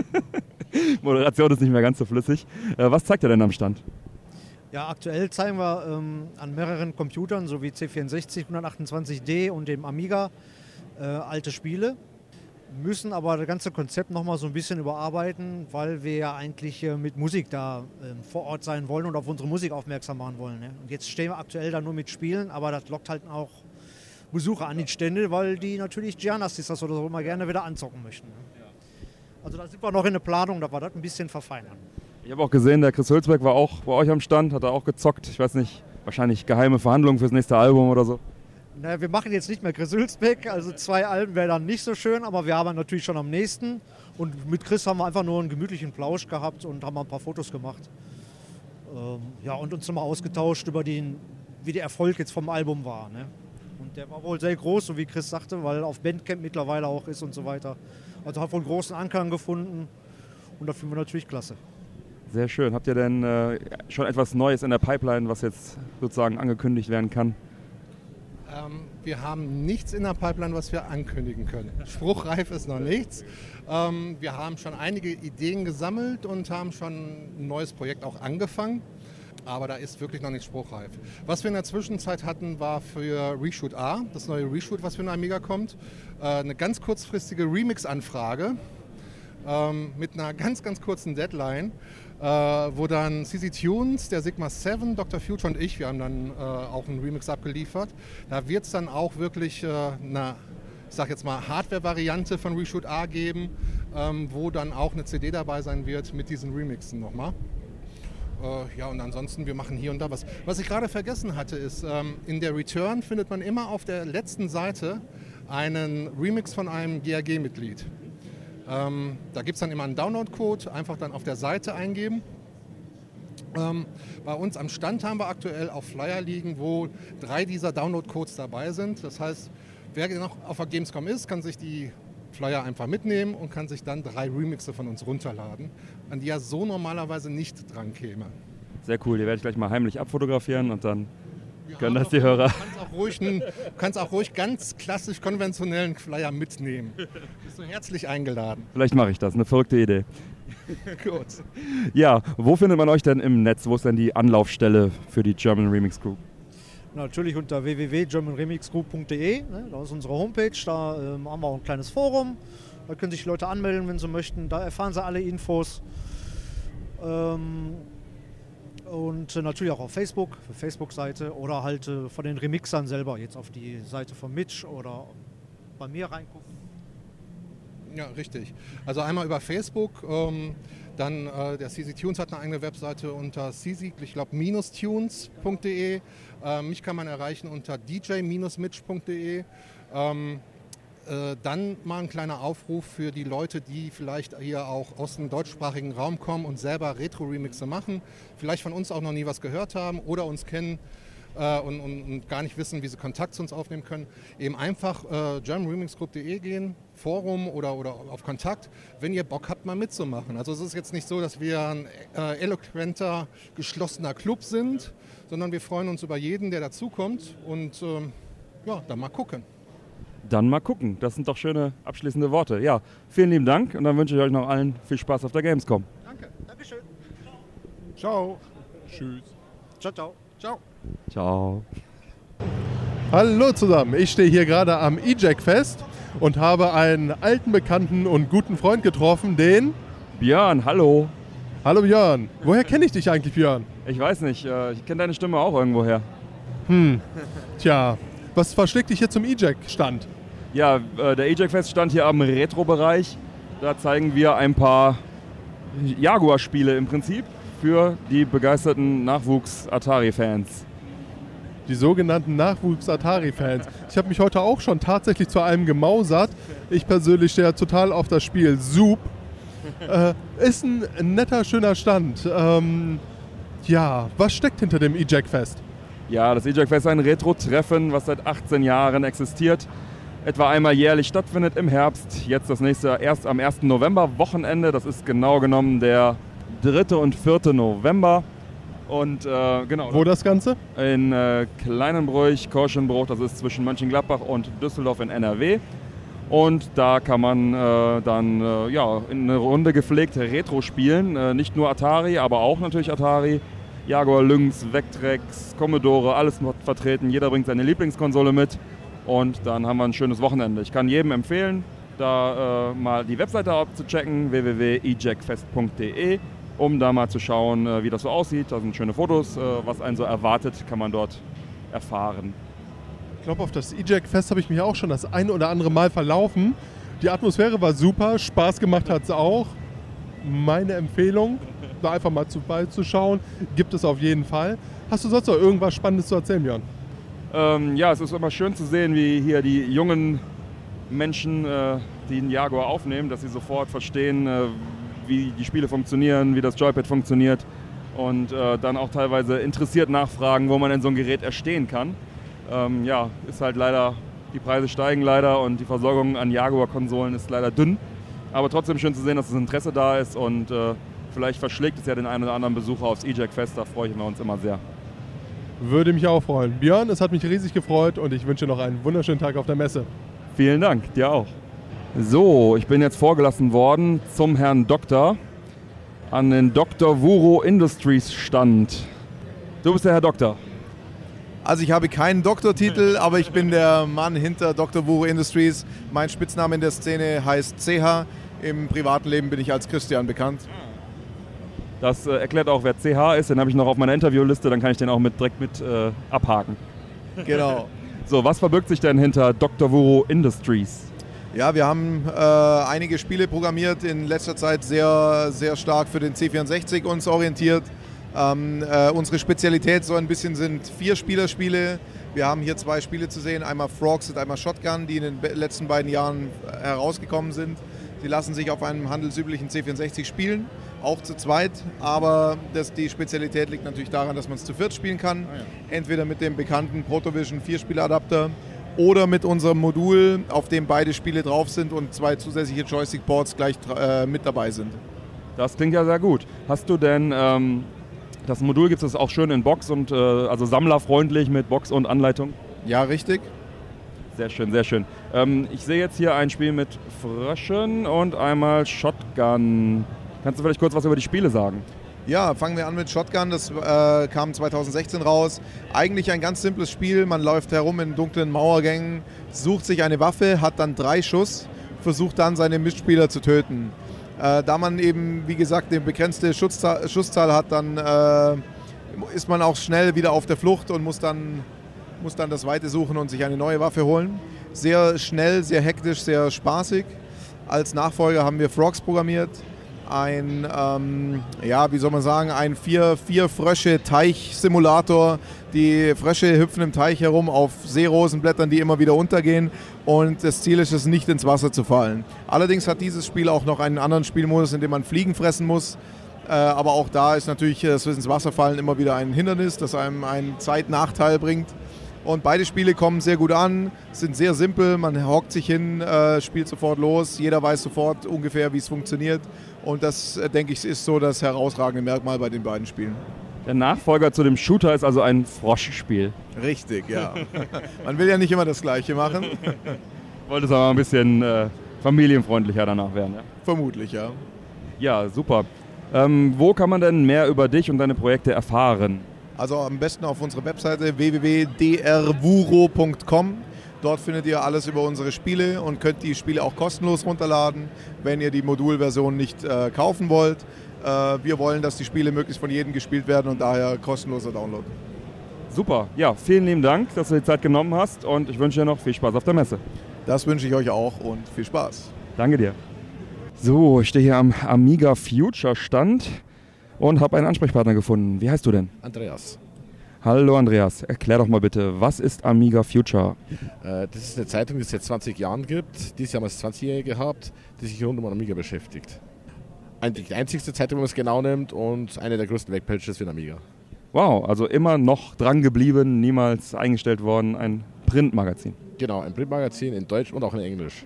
Moderation ist nicht mehr ganz so flüssig. Äh, was zeigt ihr denn am Stand? Ja, aktuell zeigen wir ähm, an mehreren Computern sowie C64, 128D und dem Amiga äh, alte Spiele. Müssen aber das ganze Konzept nochmal so ein bisschen überarbeiten, weil wir ja eigentlich äh, mit Musik da äh, vor Ort sein wollen und auf unsere Musik aufmerksam machen wollen. Ne? Und jetzt stehen wir aktuell da nur mit Spielen, aber das lockt halt auch Besucher an die Stände, weil die natürlich Gianastis das oder so immer gerne wieder anzocken möchten. Ne? Also da sind wir noch in der Planung, da wir das ein bisschen verfeinern. Ich habe auch gesehen, der Chris Hülsberg war auch bei euch am Stand, hat er auch gezockt. Ich weiß nicht, wahrscheinlich geheime Verhandlungen fürs nächste Album oder so. Naja, wir machen jetzt nicht mehr Chris Hülsbeck, also zwei Alben wäre dann nicht so schön, aber wir haben natürlich schon am nächsten. Und mit Chris haben wir einfach nur einen gemütlichen Plausch gehabt und haben ein paar Fotos gemacht. Ähm, ja, und uns nochmal ausgetauscht über den, wie der Erfolg jetzt vom Album war. Ne? Und der war wohl sehr groß, so wie Chris sagte, weil auf Bandcamp mittlerweile auch ist und so weiter. Also hat wohl großen Anklang gefunden und da finden wir natürlich klasse. Sehr schön. Habt ihr denn äh, schon etwas Neues in der Pipeline, was jetzt sozusagen angekündigt werden kann? Ähm, wir haben nichts in der Pipeline, was wir ankündigen können. Spruchreif ist noch nichts. Ähm, wir haben schon einige Ideen gesammelt und haben schon ein neues Projekt auch angefangen. Aber da ist wirklich noch nicht spruchreif. Was wir in der Zwischenzeit hatten, war für Reshoot A, das neue Reshoot, was für eine Amiga kommt, äh, eine ganz kurzfristige Remix-Anfrage ähm, mit einer ganz, ganz kurzen Deadline wo dann CC Tunes, der Sigma 7, Dr. Future und ich, wir haben dann äh, auch einen Remix abgeliefert. Da wird es dann auch wirklich äh, eine, ich sag jetzt mal, Hardware-Variante von Reshoot A geben, ähm, wo dann auch eine CD dabei sein wird mit diesen Remixen nochmal. Äh, ja, und ansonsten, wir machen hier und da was. Was ich gerade vergessen hatte, ist, ähm, in der Return findet man immer auf der letzten Seite einen Remix von einem GAG-Mitglied. Ähm, da gibt es dann immer einen Download-Code, einfach dann auf der Seite eingeben. Ähm, bei uns am Stand haben wir aktuell auch Flyer liegen, wo drei dieser Download-Codes dabei sind. Das heißt, wer noch auf der Gamescom ist, kann sich die Flyer einfach mitnehmen und kann sich dann drei Remixe von uns runterladen, an die er so normalerweise nicht dran käme. Sehr cool, die werde ich gleich mal heimlich abfotografieren und dann können das die Hörer. Du kannst auch ruhig, einen, kannst auch ruhig ganz klassisch konventionellen Flyer mitnehmen. Bist du herzlich eingeladen. Vielleicht mache ich das, eine verrückte Idee. Gut. Ja, wo findet man euch denn im Netz? Wo ist denn die Anlaufstelle für die German Remix Group? Natürlich unter www.germanremixgroup.de. Ne? Da ist unsere Homepage. Da ähm, haben wir auch ein kleines Forum. Da können sich Leute anmelden, wenn sie möchten. Da erfahren sie alle Infos. Ähm, und äh, natürlich auch auf Facebook, für Facebook-Seite oder halt äh, von den Remixern selber, jetzt auf die Seite von Mitch oder bei mir reingucken. Ja, richtig. Also einmal über Facebook, ähm, dann äh, der CZ Tunes hat eine eigene Webseite unter CZ, ich glaube, tunes.de. Äh, mich kann man erreichen unter dj-mitch.de. Ähm, äh, dann mal ein kleiner Aufruf für die Leute, die vielleicht hier auch aus dem deutschsprachigen Raum kommen und selber Retro-Remixe machen, vielleicht von uns auch noch nie was gehört haben oder uns kennen äh, und, und, und, gar nicht wissen, wie sie Kontakt zu uns aufnehmen können. Eben einfach äh, germanremixgroup.de gehen, Forum oder, oder auf Kontakt, wenn ihr Bock habt, mal mitzumachen. Also es ist jetzt nicht so, dass wir ein äh, eloquenter, geschlossener Club sind, sondern wir freuen uns über jeden, der dazukommt und ähm, ja, dann mal gucken. Dann mal gucken. Das sind doch schöne abschließende Worte. Ja, vielen lieben Dank und dann wünsche ich euch noch allen viel Spaß auf der Gamescom. Danke, Dankeschön. Ciao. Tschüss. Ciao, ciao. Ciao. Ciao. Hallo zusammen, ich stehe hier gerade am E-Jack Fest und habe einen alten Bekannten und guten Freund getroffen, den Björn. Hallo. Hallo Björn. Woher kenne ich dich eigentlich, Björn? Ich weiß nicht, äh, ich kenne deine Stimme auch irgendwoher. Hm, tja, was verschlägt dich hier zum E-Jack-Stand? Ja, äh, der E-Jack Fest stand hier am Retro-Bereich. Da zeigen wir ein paar Jaguar-Spiele im Prinzip für die begeisterten Nachwuchs-Atari-Fans. Die sogenannten Nachwuchs-Atari-Fans. Ich habe mich heute auch schon tatsächlich zu einem gemausert. Ich persönlich stehe total auf das Spiel Soup. Äh, ist ein netter, schöner Stand. Ähm, ja, was steckt hinter dem E-Jack Fest? Ja, das E-Jack Fest ist ein Retro-Treffen, was seit 18 Jahren existiert. Etwa einmal jährlich stattfindet im Herbst. Jetzt das nächste erst am 1. November Wochenende. Das ist genau genommen der 3. und 4. November. Und äh, genau. Wo das Ganze? In äh, Kleinenbruch, Korschenbruch, das ist zwischen Mönchengladbach und Düsseldorf in NRW. Und da kann man äh, dann äh, ja, in eine Runde gepflegt Retro spielen. Äh, nicht nur Atari, aber auch natürlich Atari. Jaguar, Lynx, Vectrex, Commodore, alles vertreten. Jeder bringt seine Lieblingskonsole mit. Und dann haben wir ein schönes Wochenende. Ich kann jedem empfehlen, da äh, mal die Webseite abzuchecken, www.ejackfest.de, um da mal zu schauen, äh, wie das so aussieht. Da sind schöne Fotos, äh, was einen so erwartet, kann man dort erfahren. Ich glaube, auf das E-Jack-Fest habe ich mich auch schon das ein oder andere Mal verlaufen. Die Atmosphäre war super, Spaß gemacht hat es auch. Meine Empfehlung, da einfach mal zu beizuschauen, gibt es auf jeden Fall. Hast du sonst noch irgendwas Spannendes zu erzählen, Björn? Ähm, ja, es ist immer schön zu sehen, wie hier die jungen Menschen, äh, die einen Jaguar aufnehmen, dass sie sofort verstehen, äh, wie die Spiele funktionieren, wie das Joypad funktioniert und äh, dann auch teilweise interessiert nachfragen, wo man denn so ein Gerät erstehen kann. Ähm, ja, ist halt leider, die Preise steigen leider und die Versorgung an Jaguar-Konsolen ist leider dünn. Aber trotzdem schön zu sehen, dass das Interesse da ist und äh, vielleicht verschlägt es ja den einen oder anderen Besucher aufs E-Jack-Fest, da freue ich mich uns immer sehr. Würde mich auch freuen. Björn, es hat mich riesig gefreut und ich wünsche noch einen wunderschönen Tag auf der Messe. Vielen Dank, dir auch. So, ich bin jetzt vorgelassen worden zum Herrn Doktor an den Dr. Wuro Industries Stand. Du bist der Herr Doktor. Also ich habe keinen Doktortitel, aber ich bin der Mann hinter Dr. Wuro Industries. Mein Spitzname in der Szene heißt CH. Im privaten Leben bin ich als Christian bekannt. Das äh, erklärt auch, wer CH ist. Den habe ich noch auf meiner Interviewliste, dann kann ich den auch mit, direkt mit äh, abhaken. Genau. So, was verbirgt sich denn hinter Dr. Wuro Industries? Ja, wir haben äh, einige Spiele programmiert, in letzter Zeit sehr, sehr stark für den C64 uns orientiert. Ähm, äh, unsere Spezialität so ein bisschen sind Vier-Spieler-Spiele. Wir haben hier zwei Spiele zu sehen, einmal Frogs und einmal Shotgun, die in den letzten beiden Jahren äh, herausgekommen sind. Sie lassen sich auf einem handelsüblichen C64 spielen, auch zu zweit, aber das, die Spezialität liegt natürlich daran, dass man es zu viert spielen kann. Entweder mit dem bekannten Protovision 4-Spieladapter oder mit unserem Modul, auf dem beide Spiele drauf sind und zwei zusätzliche Joystick-Boards gleich äh, mit dabei sind. Das klingt ja sehr gut. Hast du denn ähm, das Modul gibt es auch schön in Box und äh, also sammlerfreundlich mit Box und Anleitung? Ja, richtig. Sehr schön, sehr schön. Ähm, ich sehe jetzt hier ein Spiel mit Fröschen und einmal Shotgun. Kannst du vielleicht kurz was über die Spiele sagen? Ja, fangen wir an mit Shotgun. Das äh, kam 2016 raus. Eigentlich ein ganz simples Spiel. Man läuft herum in dunklen Mauergängen, sucht sich eine Waffe, hat dann drei Schuss, versucht dann seine Mitspieler zu töten. Äh, da man eben, wie gesagt, eine begrenzte Schusszahl, Schusszahl hat, dann äh, ist man auch schnell wieder auf der Flucht und muss dann, muss dann das Weite suchen und sich eine neue Waffe holen. Sehr schnell, sehr hektisch, sehr spaßig. Als Nachfolger haben wir Frogs programmiert ein, ähm, ja, wie soll man sagen, ein vier, vier Frösche Teich-Simulator. Die Frösche hüpfen im Teich herum auf Seerosenblättern, die immer wieder untergehen. Und das Ziel ist es, nicht ins Wasser zu fallen. Allerdings hat dieses Spiel auch noch einen anderen Spielmodus, in dem man Fliegen fressen muss. Äh, aber auch da ist natürlich das ins Wasser fallen immer wieder ein Hindernis, das einem einen Zeitnachteil bringt. Und beide Spiele kommen sehr gut an, sind sehr simpel. Man hockt sich hin, äh, spielt sofort los. Jeder weiß sofort ungefähr, wie es funktioniert. Und das, äh, denke ich, ist so das herausragende Merkmal bei den beiden Spielen. Der Nachfolger zu dem Shooter ist also ein Froschspiel. Richtig, ja. Man will ja nicht immer das Gleiche machen. Wolltest aber ein bisschen äh, familienfreundlicher danach werden, ja? Vermutlich, ja. Ja, super. Ähm, wo kann man denn mehr über dich und deine Projekte erfahren? Also am besten auf unserer Webseite www.drvuro.com. Dort findet ihr alles über unsere Spiele und könnt die Spiele auch kostenlos runterladen, wenn ihr die Modulversion nicht äh, kaufen wollt. Äh, wir wollen, dass die Spiele möglichst von jedem gespielt werden und daher kostenloser Download. Super. Ja, vielen lieben Dank, dass du die Zeit genommen hast und ich wünsche dir noch viel Spaß auf der Messe. Das wünsche ich euch auch und viel Spaß. Danke dir. So, ich stehe hier am Amiga Future Stand und habe einen Ansprechpartner gefunden. Wie heißt du denn? Andreas. Hallo Andreas, erklär doch mal bitte, was ist Amiga Future? Äh, Das ist eine Zeitung, die es seit 20 Jahren gibt. Dieses Jahr haben wir es 20-Jährige gehabt, die sich rund um Amiga beschäftigt. Eigentlich die einzigste Zeitung, wenn man es genau nimmt und eine der größten Webpages für Amiga. Wow, also immer noch dran geblieben, niemals eingestellt worden, ein Printmagazin. Genau, ein Printmagazin in Deutsch und auch in Englisch.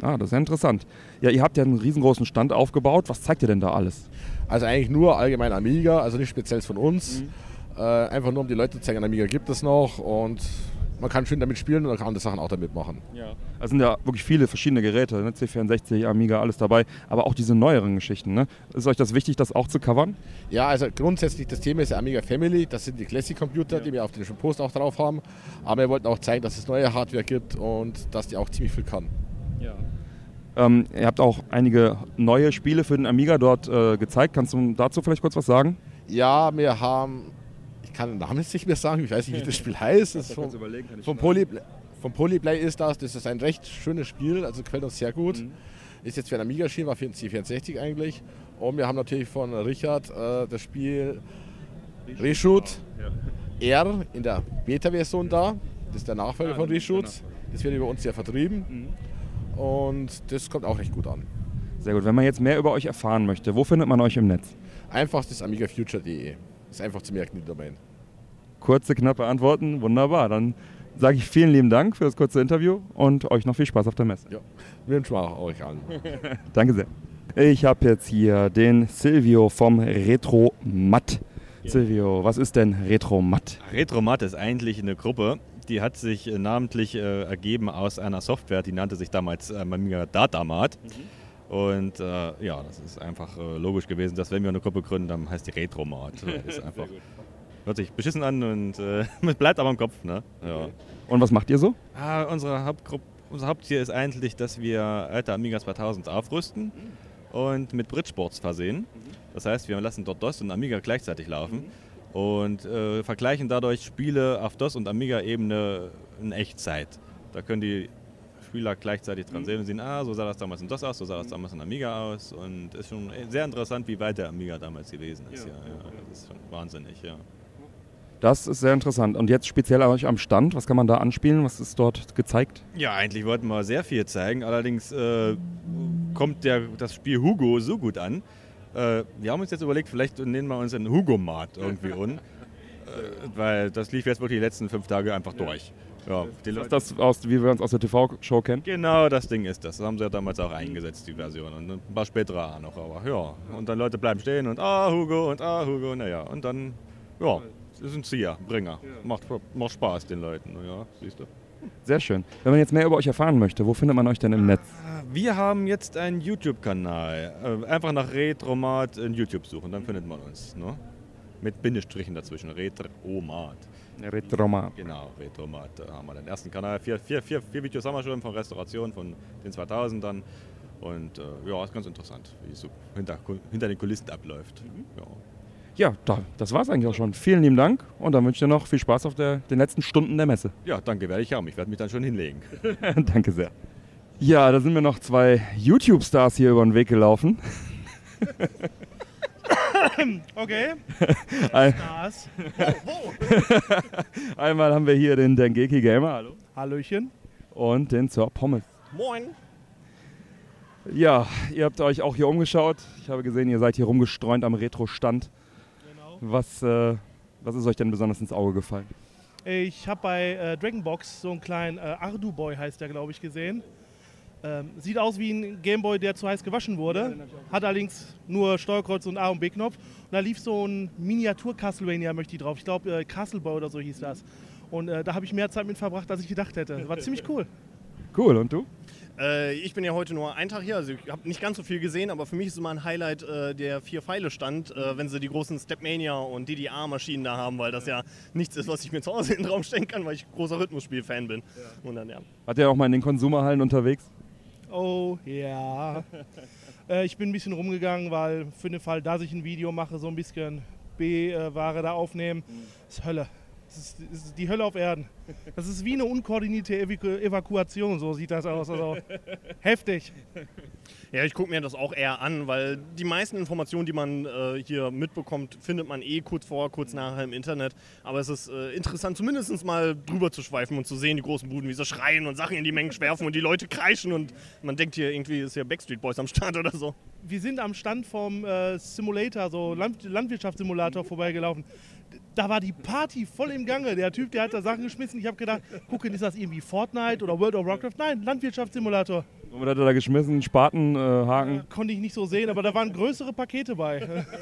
Ah, das ist ja interessant. Ja, ihr habt ja einen riesengroßen Stand aufgebaut. Was zeigt ihr denn da alles? Also eigentlich nur allgemein Amiga, also nicht speziell von uns. Äh, einfach nur um die Leute zu zeigen, ein Amiga gibt es noch und man kann schön damit spielen und man kann andere Sachen auch damit machen. Ja. Es sind ja wirklich viele verschiedene Geräte, ne? C64, Amiga, alles dabei, aber auch diese neueren Geschichten. Ne? Ist euch das wichtig, das auch zu covern? Ja, also grundsätzlich das Thema ist der Amiga Family. Das sind die Classic-Computer, die wir auf dem Post auch drauf haben. Aber wir wollten auch zeigen, dass es neue Hardware gibt und dass die auch ziemlich viel kann. Ja. Ähm, ihr habt auch einige neue Spiele für den Amiga dort äh, gezeigt. Kannst du dazu vielleicht kurz was sagen? Ja, wir haben, ich kann den Namen jetzt nicht mehr sagen, ich weiß nicht, wie das Spiel heißt. Das ist vom, vom, Poly, vom Polyplay ist das, das ist ein recht schönes Spiel, also gefällt uns sehr gut. Mhm. Ist jetzt für ein Amiga erschienen, war für den C64 eigentlich. Und wir haben natürlich von Richard äh, das Spiel Reshoot R in der Beta-Version da. Das ist der Nachfolger Ah, von Reshoot. genau. Das wird über uns ja vertrieben. Und das kommt auch recht gut an. Sehr gut. Wenn man jetzt mehr über euch erfahren möchte, wo findet man euch im Netz? Einfach das amigafuture.de. Ist einfach zu merken, die Domain. Kurze, knappe Antworten. Wunderbar. Dann sage ich vielen lieben Dank für das kurze Interview und euch noch viel Spaß auf der Messe. Ja, wünschen wir auch euch allen. Danke sehr. Ich habe jetzt hier den Silvio vom Retro Matt. Silvio, was ist denn Retro Matt? Retromat ist eigentlich eine Gruppe, die hat sich äh, namentlich äh, ergeben aus einer Software, die nannte sich damals äh, Datamat. Und äh, ja, das ist einfach äh, logisch gewesen, dass wenn wir eine Gruppe gründen, dann heißt die ist einfach, hört sich beschissen an und äh, bleibt aber im Kopf. Ne? Ja. Und was macht ihr so? Ah, unsere Hauptgruppe, unser Hauptziel ist eigentlich, dass wir alte Amiga 2000 aufrüsten und mit Bridgeboards versehen. Das heißt, wir lassen dort DOS und Amiga gleichzeitig laufen und äh, vergleichen dadurch Spiele auf DOS und Amiga-Ebene in Echtzeit. Da können die Spieler gleichzeitig dran sehen und sehen, ah, so sah das damals in DOS aus, so sah das damals in Amiga aus. Und ist schon sehr interessant, wie weit der Amiga damals gewesen ist. Ja. Ja, das ist schon wahnsinnig, ja. Das ist sehr interessant. Und jetzt speziell an euch am Stand, was kann man da anspielen? Was ist dort gezeigt? Ja, eigentlich wollten wir sehr viel zeigen. Allerdings äh, kommt der, das Spiel Hugo so gut an. Äh, wir haben uns jetzt überlegt, vielleicht nehmen wir uns einen Hugo-Mat irgendwie um. Äh, weil das lief jetzt wirklich die letzten fünf Tage einfach durch. Ja, die Ist das aus, wie wir uns aus der TV-Show kennen? Genau, das Ding ist das. Das haben sie ja damals auch eingesetzt, die Version. Und ein paar spätere auch noch. Aber ja, und dann Leute bleiben stehen und ah, Hugo und ah, Hugo. Naja, und dann, ja, das sind Zieher, Bringer. Macht, macht Spaß den Leuten. Ja, siehst du. Sehr schön. Wenn man jetzt mehr über euch erfahren möchte, wo findet man euch denn im Netz? Wir haben jetzt einen YouTube-Kanal. Äh, Einfach nach Retromat in YouTube suchen, dann findet man uns. Ne? Mit Bindestrichen dazwischen. Retromat. Retromat. Genau, Retromat. Da haben wir den ersten Kanal. Vier, vier, vier, vier Videos haben wir schon von Restauration von den 2000ern. Und äh, ja, ist ganz interessant, wie es so hinter, hinter den Kulissen abläuft. Ja. Ja, da, das war's eigentlich auch schon. Vielen lieben Dank und dann wünsche ich dir noch viel Spaß auf der, den letzten Stunden der Messe. ja, danke, werde ich haben. Ich werde mich dann schon hinlegen. Danke sehr. Ja, da sind mir noch zwei YouTube-Stars hier über den Weg gelaufen. Okay. Ein- Stars. Einmal haben wir hier den Dengeki Gamer, hallo. Hallöchen. Und den Sir Pommes. Moin. Ja, ihr habt euch auch hier umgeschaut. Ich habe gesehen, ihr seid hier rumgestreunt am Retro-Stand. Genau. Was, äh, was ist euch denn besonders ins Auge gefallen? Ich habe bei äh, Dragonbox so einen kleinen äh, Ardu-Boy, heißt der, glaube ich, gesehen. Ähm, sieht aus wie ein Gameboy, der zu heiß gewaschen wurde. Hat allerdings nur Steuerkreuz und A- und B-Knopf. Und da lief so ein Miniatur-Castlevania, möchte ich drauf. Ich glaube, äh, Castle Boy oder so hieß das. Und äh, da habe ich mehr Zeit mit verbracht, als ich gedacht hätte. War ziemlich cool. Cool, und du? Äh, ich bin ja heute nur einen Tag hier, also ich habe nicht ganz so viel gesehen, aber für mich ist immer ein Highlight äh, der Vier-Pfeile-Stand, äh, wenn sie die großen Stepmania und DDR-Maschinen da haben, weil das ja nichts ist, was ich mir zu Hause in den Raum stellen kann, weil ich großer Rhythmusspiel-Fan bin. Und dann, ja. Wart ihr auch mal in den Konsumerhallen unterwegs? Oh ja. äh, ich bin ein bisschen rumgegangen, weil für den Fall, dass ich ein Video mache, so ein bisschen B-Ware da aufnehmen, ist Hölle. Das ist, ist die Hölle auf Erden. Das ist wie eine unkoordinierte Evaku Evakuation, so sieht das aus. Also heftig. Ja, ich gucke mir das auch eher an, weil die meisten Informationen, die man äh, hier mitbekommt, findet man eh kurz vor, kurz nachher im Internet. Aber es ist äh, interessant, zumindest mal drüber zu schweifen und zu sehen, die großen Buden, wie sie schreien und Sachen in die Mengen schwerfen und die Leute kreischen und man denkt hier irgendwie ist hier Backstreet Boys am Start oder so. Wir sind am Stand vom äh, Simulator, so Land Landwirtschaftssimulator vorbeigelaufen. Da war die Party voll im Gange. Der Typ, der hat da Sachen geschmissen. Ich habe gedacht, gucken, ist das irgendwie Fortnite oder World of Warcraft? Nein, Landwirtschaftssimulator. Womit hat er da geschmissen? Spaten, äh, Haken? Konnte ich nicht so sehen, aber da waren größere Pakete bei.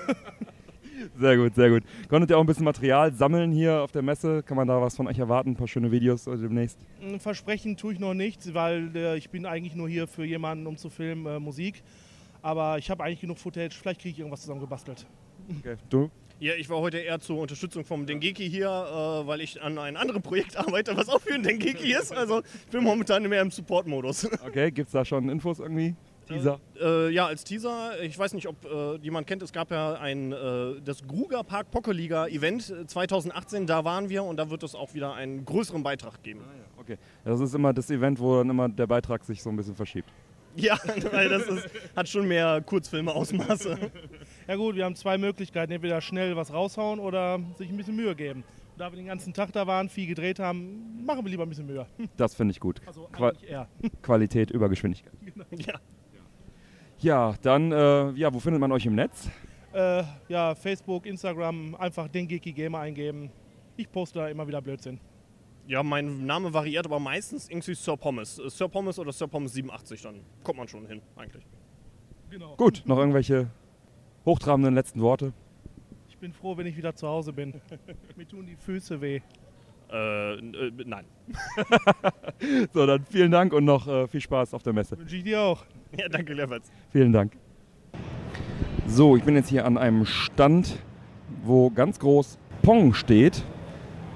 Sehr gut, sehr gut. Konntet ihr auch ein bisschen Material sammeln hier auf der Messe? Kann man da was von euch erwarten? Ein paar schöne Videos äh, demnächst? Versprechen tue ich noch nichts, weil äh, ich bin eigentlich nur hier für jemanden, um zu filmen, äh, Musik. Aber ich habe eigentlich genug Footage. Vielleicht kriege ich irgendwas zusammengebastelt. Okay. Du? Ja, ich war heute eher zur Unterstützung vom Dengeki hier, äh, weil ich an einem anderen Projekt arbeite, was auch für den Dengeki ist. Also ich bin momentan mehr im Support-Modus. Okay, gibt es da schon Infos irgendwie? Teaser? Äh, ja, als Teaser. Ich weiß nicht, ob äh, jemand kennt, es gab ja ein, äh, das Gruger Park Pokerliga Event äh, 2018, da waren wir und da wird es auch wieder einen größeren Beitrag geben. Okay. Das ist immer das Event, wo dann immer der Beitrag sich so ein bisschen verschiebt. Ja, weil das ist, hat schon mehr Kurzfilme-Ausmaße. Ja gut, wir haben zwei Möglichkeiten. Entweder schnell was raushauen oder sich ein bisschen Mühe geben. Und da wir den ganzen Tag da waren, viel gedreht haben, machen wir lieber ein bisschen Mühe. Das finde ich gut. Also Qua eigentlich eher. Qualität über Geschwindigkeit. Ja. Ja, dann, äh, ja, wo findet man euch im Netz? Äh, ja, Facebook, Instagram, einfach den Geeky Gamer eingeben. Ich poste da immer wieder Blödsinn. Ja, mein Name variiert, aber meistens irgendwie Sir Pommes. Äh, Sir Pommes oder Sir Pommes 87, dann kommt man schon hin, eigentlich. Genau. Gut, noch irgendwelche hochtrabenden letzten Worte? Ich bin froh, wenn ich wieder zu Hause bin. Mir tun die Füße weh. Äh, äh, nein. so, dann vielen Dank und noch äh, viel Spaß auf der Messe. Wünsche ich dir auch. Ja, danke gleichfalls. Vielen Dank. So, ich bin jetzt hier an einem Stand, wo ganz groß Pong steht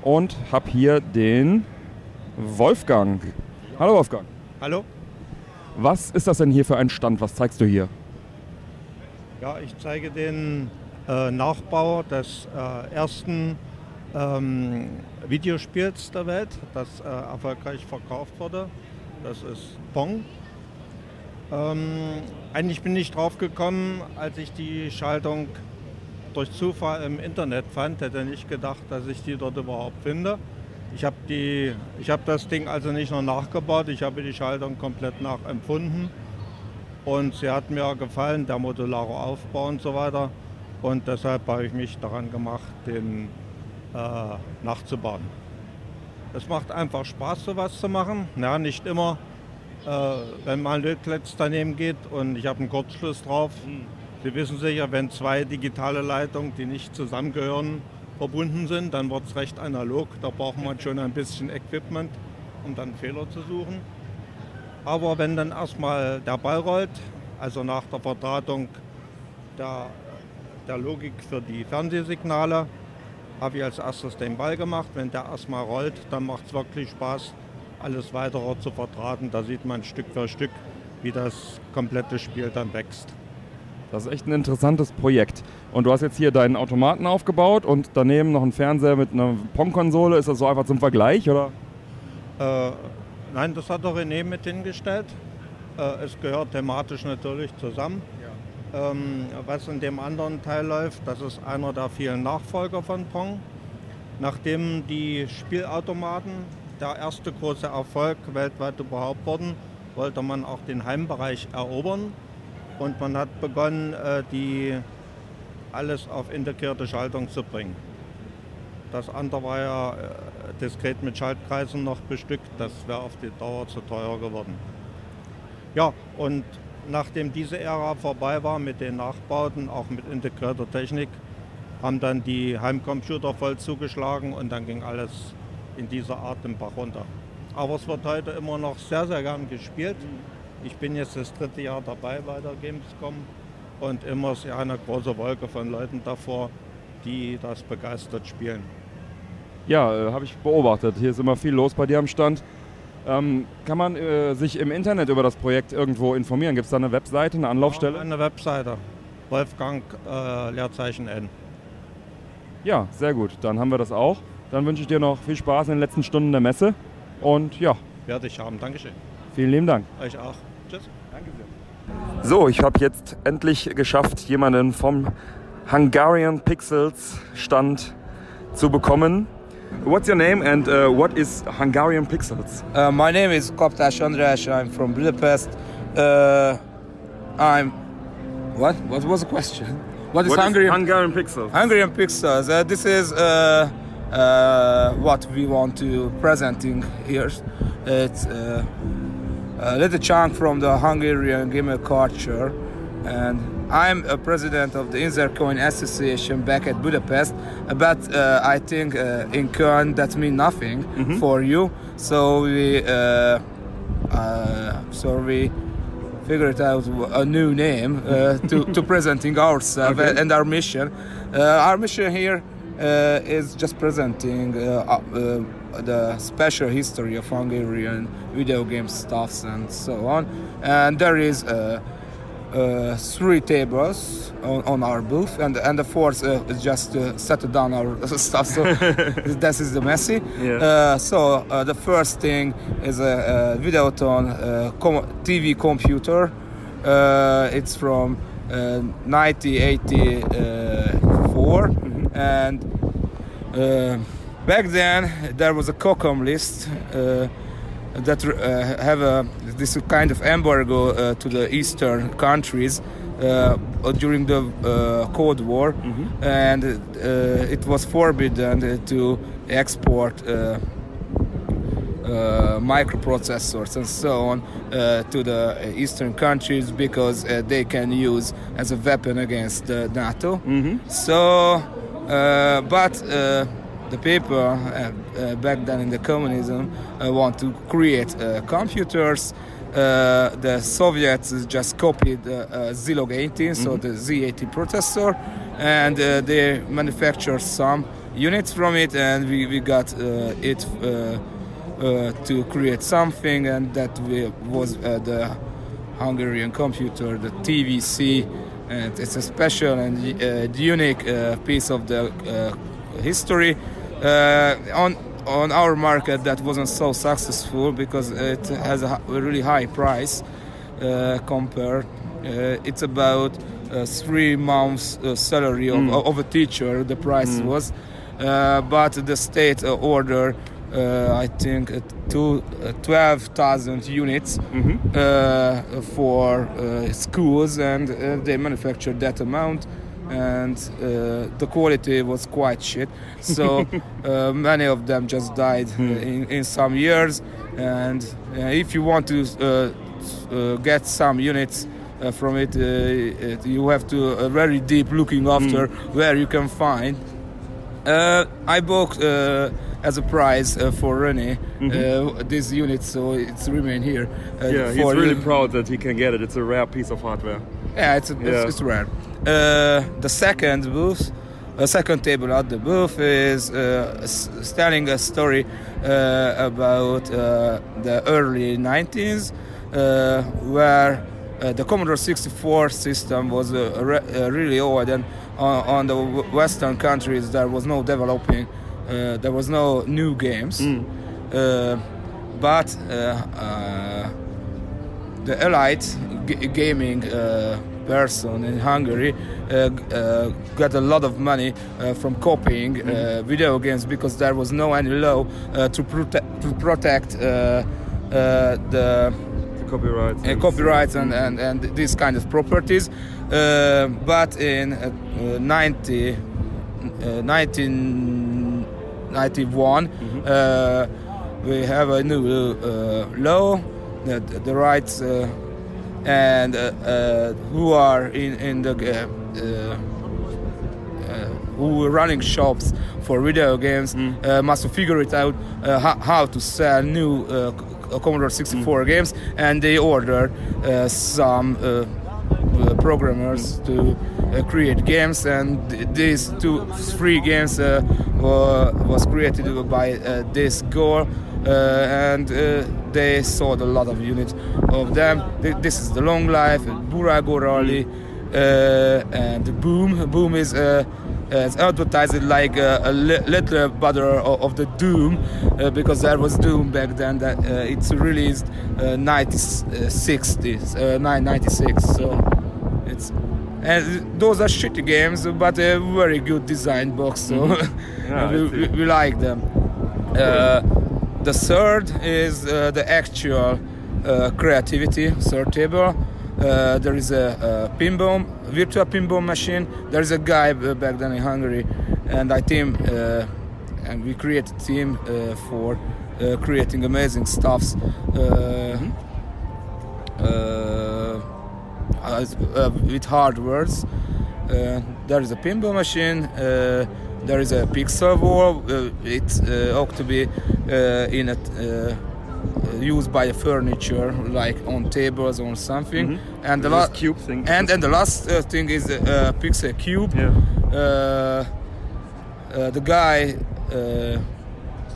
und habe hier den Wolfgang. Hallo Wolfgang. Hallo. Was ist das denn hier für ein Stand? Was zeigst du hier? Ja, ich zeige den äh, Nachbau des äh, ersten ähm, Videospiels der Welt, das äh, erfolgreich verkauft wurde. Das ist Pong. Ähm, eigentlich bin ich drauf gekommen, als ich die Schaltung durch Zufall im Internet fand. Hätte nicht gedacht, dass ich die dort überhaupt finde. Ich habe hab das Ding also nicht nur nachgebaut, ich habe die Schaltung komplett nachempfunden. Und sie hat mir gefallen, der modulare Aufbau und so weiter. Und deshalb habe ich mich daran gemacht, den äh, nachzubauen. Es macht einfach Spaß, sowas zu machen. Ja, nicht immer, äh, wenn mal ein Lötkletz daneben geht und ich habe einen Kurzschluss drauf. Sie wissen sicher, wenn zwei digitale Leitungen, die nicht zusammengehören, verbunden sind, dann wird es recht analog. Da braucht man schon ein bisschen Equipment, um dann Fehler zu suchen. Aber wenn dann erstmal der Ball rollt, also nach der Verdrahtung der, der Logik für die Fernsehsignale, habe ich als erstes den Ball gemacht. Wenn der erstmal rollt, dann macht es wirklich Spaß, alles weitere zu verdrahten. Da sieht man Stück für Stück, wie das komplette Spiel dann wächst. Das ist echt ein interessantes Projekt. Und du hast jetzt hier deinen Automaten aufgebaut und daneben noch einen Fernseher mit einer Pong-Konsole. Ist das so einfach zum Vergleich, oder? Äh, nein, das hat der René mit hingestellt. Äh, es gehört thematisch natürlich zusammen. Ähm, was in dem anderen Teil läuft, das ist einer der vielen Nachfolger von Pong. Nachdem die Spielautomaten der erste große Erfolg weltweit überhaupt wurden, wollte man auch den Heimbereich erobern. Und man hat begonnen, äh, die alles auf integrierte Schaltung zu bringen. Das andere war ja äh, diskret mit Schaltkreisen noch bestückt. Das wäre auf die Dauer zu teuer geworden. Ja, und nachdem diese Ära vorbei war mit den Nachbauten, auch mit integrierter Technik, haben dann die Heimcomputer voll zugeschlagen und dann ging alles in dieser Art den Bach runter. Aber es wird heute immer noch sehr, sehr gern gespielt. Ich bin jetzt das dritte Jahr dabei bei der Gamescom und immer ist eine große Wolke von Leuten davor, die das begeistert spielen. Ja, äh, habe ich beobachtet. Hier ist immer viel los bei dir am Stand. Ähm, kann man äh, sich im Internet über das Projekt irgendwo informieren? Gibt es da eine Webseite, eine Anlaufstelle? Ja, eine Webseite. Wolfgang äh, Leerzeichen N. Ja, sehr gut. Dann haben wir das auch. Dann wünsche ich dir noch viel Spaß in den letzten Stunden der Messe. Und ja. Werde ich haben. Dankeschön. Vielen lieben Dank. Euch auch. Tschüss. Danke sehr. So, ich habe jetzt endlich geschafft, jemanden vom Hungarian Pixels Stand zu bekommen. What's your name and uh, what is Hungarian Pixels? Uh, my name is Kaptas András. I'm from Budapest. Uh, I'm. What? What was the question? What is What is Hungarian, Hungarian Pixels? Hungarian Pixels. Uh, this is uh, uh, what we want to presenting here. It's uh, a little chunk from the Hungarian gamer culture, and I'm a president of the Inzercoin Association back at Budapest. But uh, I think uh, in Köln that means nothing for you. So we, uh, uh, so we figured out a new name uh, to, to presenting ourselves Okay. and our mission. Uh, our mission here uh, is just presenting uh, uh, the special history of Hungarian video game stuffs and so on. And there is uh, uh, three tables on, on our booth, and and the fourth uh, is just to settle down our stuff. So this is the messy. Yeah. Uh, so uh, the first thing is a, a Videoton uh, com- TV computer. Uh, it's from uh, 1984, and uh, back then there was a COCOM list. That uh, have a this kind of embargo uh, to the eastern countries uh, during the uh, Cold War, and uh, it was forbidden to export. Uh, uh, microprocessors and so on uh, to the eastern countries because uh, they can use as a weapon against uh, NATO. So, uh, but uh, the people uh, uh, back then in the communism uh, want to create uh, computers. Uh, the Soviets just copied uh, Zilog 18, so Mhm. the Z80 processor, and uh, they manufactured some units from it, and we, we got uh, it uh, uh, to create something, and that we, was uh, the Hungarian computer, the TVC, and it's a special and uh, unique uh, piece of the uh, history. Uh, on on our market, that wasn't so successful because it has a, really high price uh, compared. Uh, it's about uh, three months' uh, salary of, Mm. of a teacher. The price Mm. was, uh, but the state uh, order. Uh, I think uh, two, uh, 12,000 units uh, for uh, schools, and uh, they manufactured that amount. And uh, the quality was quite shit, so uh, many of them just died uh, in, in some years. And uh, if you want to uh, uh, get some units uh, from it, uh, it, you have to uh, very deep looking after where you can find. Uh, I bought uh, as a prize uh, for Rene uh, this unit, so it's remain here. Uh, yeah, he's really proud that he can get it. It's a rare piece of hardware. Yeah, it's, it's, Yeah. it's rare. Uh, the second booth, the second table at the booth is uh, s- telling a story uh, about uh, the early 90s, uh, where uh, the Commodore 64 system was uh, re- uh, really old, and on, on the w- Western countries there was no developing, uh, there was no new games, uh, but uh, uh, the elite g- gaming uh, person in Hungary uh, uh, got a lot of money uh, from copying uh, video games because there was no any law uh, to, prote- to protect uh, uh, the copyrights, uh, copyrights and, and, and these kind of properties. Uh, but in uh, uh, 90, uh, 1991, uh, we have a new uh, law that the rights uh, and uh, uh, who are in, in the uh, who are running shops for video games uh, must figure it out uh, how, how to sell new uh, Commodore 64 games, and they order uh, some programmers to uh, create games, and these two three games uh, were, was created by uh, this goal. Uh, and uh, they sold a lot of units of them. This is the Long Life, Burago Rally, uh, and Boom. Boom is uh, is advertised like a, a little brother of, the Doom uh, because there was Doom back then. That uh, it's released uh, 1960s, uh, 996. So it's and those are shitty games, but a very good design box. So Mhm. Yeah, we, we, we like them. Uh, the third is uh, the actual uh, creativity third table. Uh, there is a, a pinball, virtual pinball machine. There is a guy back then in Hungary, and I team, and we create a team for creating amazing stuffs. Uh, with hard words. Uh, there is a pinball machine. Uh, there is a pixel wall. Uh, it uh, ought to be uh, in a uh, used by the furniture, like on tables or something. Mhm. And the last cube things. And and the last uh, thing is a uh, Pixel Cube. Uh, uh, the guy uh,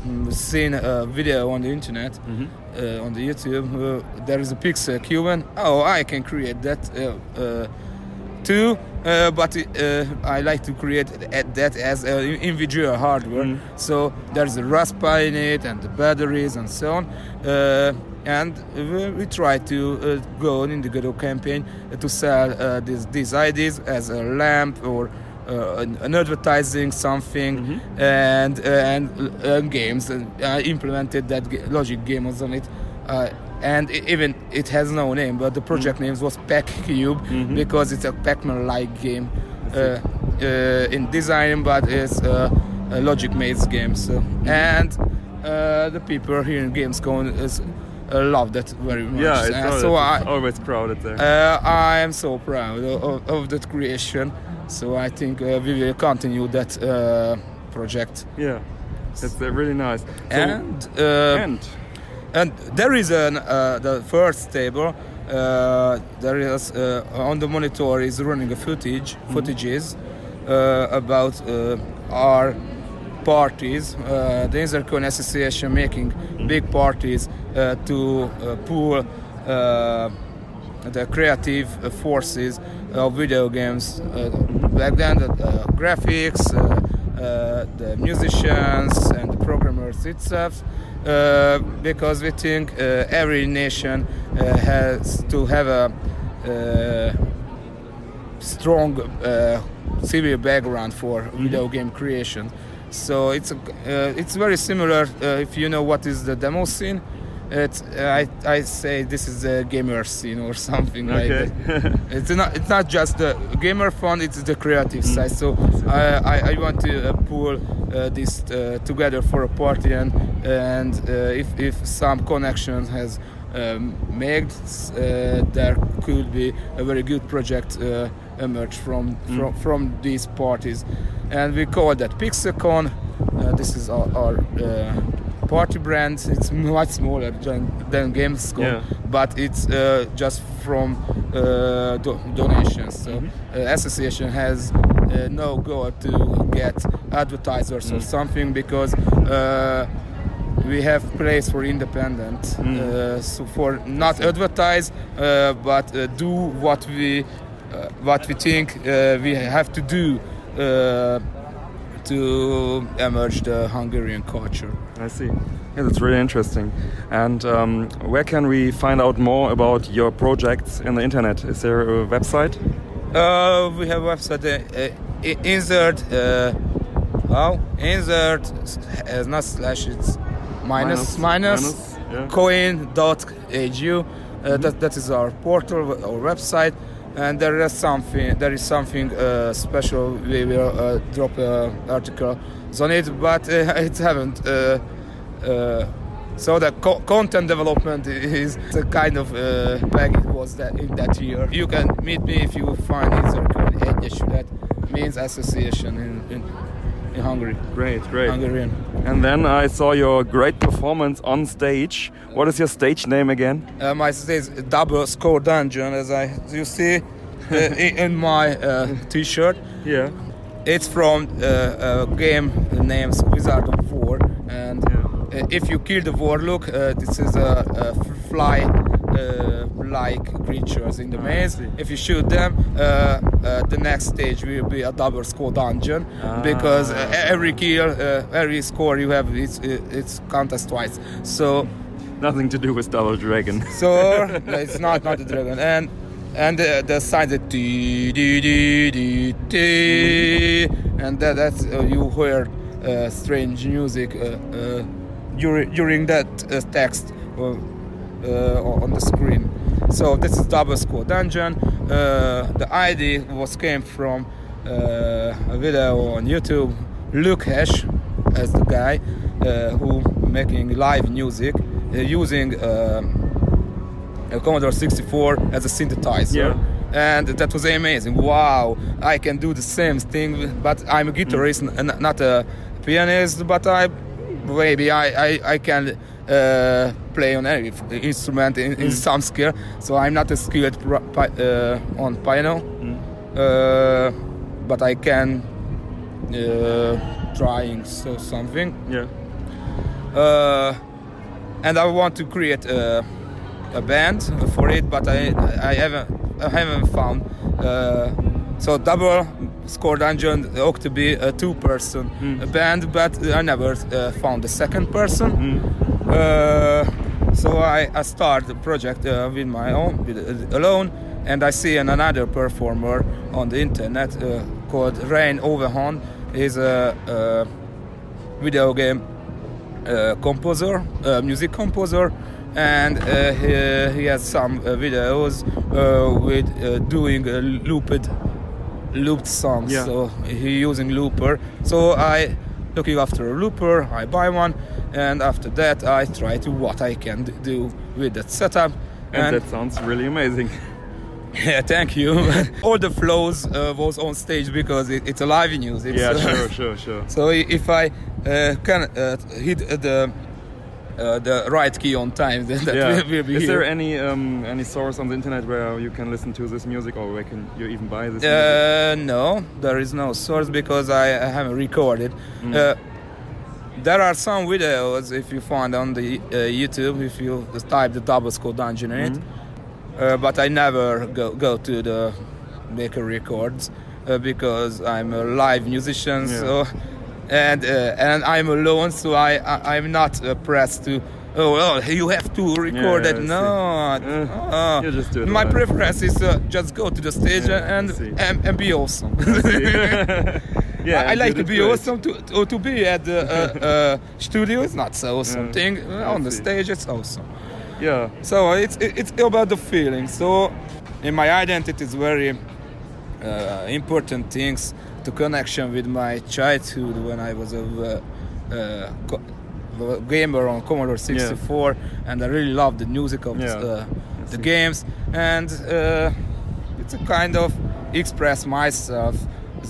mm, seen a video on the internet, uh, on the YouTube. There is a Pixel Cube, and oh, I can create that uh, uh, too. Uh, but uh, I like to create that as uh, individual hardware. So there's a Raspberry in it, and the batteries, and so on. Uh, and we, we try to uh, go in the Godot campaign to sell uh, these, these ideas as a lamp or uh, an, advertising something and uh, and uh, games and I implemented that logic game on it uh, and i- even it has no name but the project name was Pac Cube because it's a Pac-Man like game uh, uh, in design but it's uh, a logic maze game so and uh, the people here in Gamescom is uh, love that very much Yeah, it's, always, so I, it's always crowded there. uh, I am so proud of, of, that creation. So I think uh, we will continue that uh, project. Yeah, it's uh, really nice. So- and, uh, and and there is an uh, the first table. Uh, there is uh, on the monitor is running a footage footages uh, about uh, our parties. Uh, the Inzercoin Association making big parties uh, to uh, pool uh, the creative forces of video games. Uh, back then, the uh, graphics, uh, uh, the musicians, and the programmers itself. Uh, because we think uh, every nation uh, has to have a uh, strong uh, civil background for video game creation. So it's a, uh, it's very similar uh, if you know what is the demo scene. It's, I, I say this is a gamer scene or something Okay. like that. It's not it's not just the gamer fun; it's the creative side. So I, I, I want to uh, pull uh, this uh, together for a party, and and uh, if if some connection has um, made, uh, there could be a very good project uh, emerge from from from these parties, and we call that Pixelcon. Uh, this is our, our uh, party brands it's much smaller than, than Gamescom, Yeah. but it's uh, just from uh, do- donations. So uh, association has uh, no goal to get advertisers or something because. Uh, we have place for independent, uh, so for not advertise, uh, but uh, do what we uh, what we think uh, we have to do uh, to emerge the Hungarian culture. I see. Yeah, that's really interesting. And um, where can we find out more about your projects in the internet? Is there a website? Uh, we have website uh, uh, insert. Uh, how insert uh, not slash it's minus Minus, minus, minus, yeah. coin.hu. Uh, that, that is our portal, our website, and there is something there is something uh, special. We will uh, drop an article on it, but uh, it haven't. Uh, uh, so the co- content development is a kind of uh, like it was that in that year. You can meet me if you find Inzerkön Egyesület means association in, in, in Hungary. Great, great. Hungarian. And then I saw your great performance on stage. What is your stage name again? Uh, my stage is double score dungeon, as I you see uh, in, in my uh, T-shirt. Yeah. It's from uh, a game named Wizard of War, and uh, if you kill the warlock, uh, this is a, a fly. Uh, like creatures in the maze. If you shoot them, uh, uh, the next stage will be a double score dungeon because uh, every kill, uh, every score you have, it's it's counts twice. So Nothing to do with Double Dragon. so it's not not the dragon and and the, the sign that dee, and that that's uh, you hear uh, strange music uh, uh, during during that uh, text on the screen. So this is double score dungeon. The ID was came from a video on YouTube. Luke Hesh as the guy who making live music using a Commodore 64 as a synthesizer. And that was amazing. Wow, I can do the same thing, but I'm a guitarist, Mm. and not a pianist. But I maybe I I, I can uh, play on any instrument in, in some skill. So I'm not a skilled uh, on piano, uh, but I can uh, trying so something. Yeah. Uh, and I want to create a, a band for it, but I I haven't I haven't found. Uh, so double score dungeon ought to be a two-person band, but I never uh, found a second person. Uh, so I, I start the project uh, with my own, with, uh, alone, and I see an, another performer on the internet uh, called Rain Overhorn. He's a, a video game uh, composer, uh, music composer, and uh, he, he has some uh, videos uh, with uh, doing uh, looped looped songs. Yeah. So he using looper. So I looking after a looper. I buy one, and after that I try to what I can do with that setup. And, that sounds really amazing. Yeah, thank you. All the flows uh, was on stage because it, it's a live news. It's, Yeah, uh, sure, sure, sure. So if I uh, can uh, hit the uh, the right key on time, then that yeah. will, will be Is here. there any um, any source on the internet where you can listen to this music, or where can you even buy this? music? Uh, no, there is no source because I, I haven't recorded. Mm. Uh, there are some videos if you find on the uh, YouTube if you type the double score dungeon in Mm-hmm. it. Uh, but I never go go to the maker records uh, because I'm a live musician. Yeah. So and uh, and I'm alone, so I, I I'm not uh, pressed to. Oh, well, you have to record Yeah, it. No, uh, you just do it my preference is uh, just go to the stage Yeah, and, and and be awesome. Yeah, I, I like to be great. awesome. To, to to be at the uh, uh, studio is not so awesome Yeah, thing. On the stage, it's awesome. Yeah. So it's it's about the feeling. So in my identity is very uh, important things to connection with my childhood when I was a uh, gamer on Commodore 64, and I really loved the music of Yeah. uh, the games, and uh, it's a kind of express myself.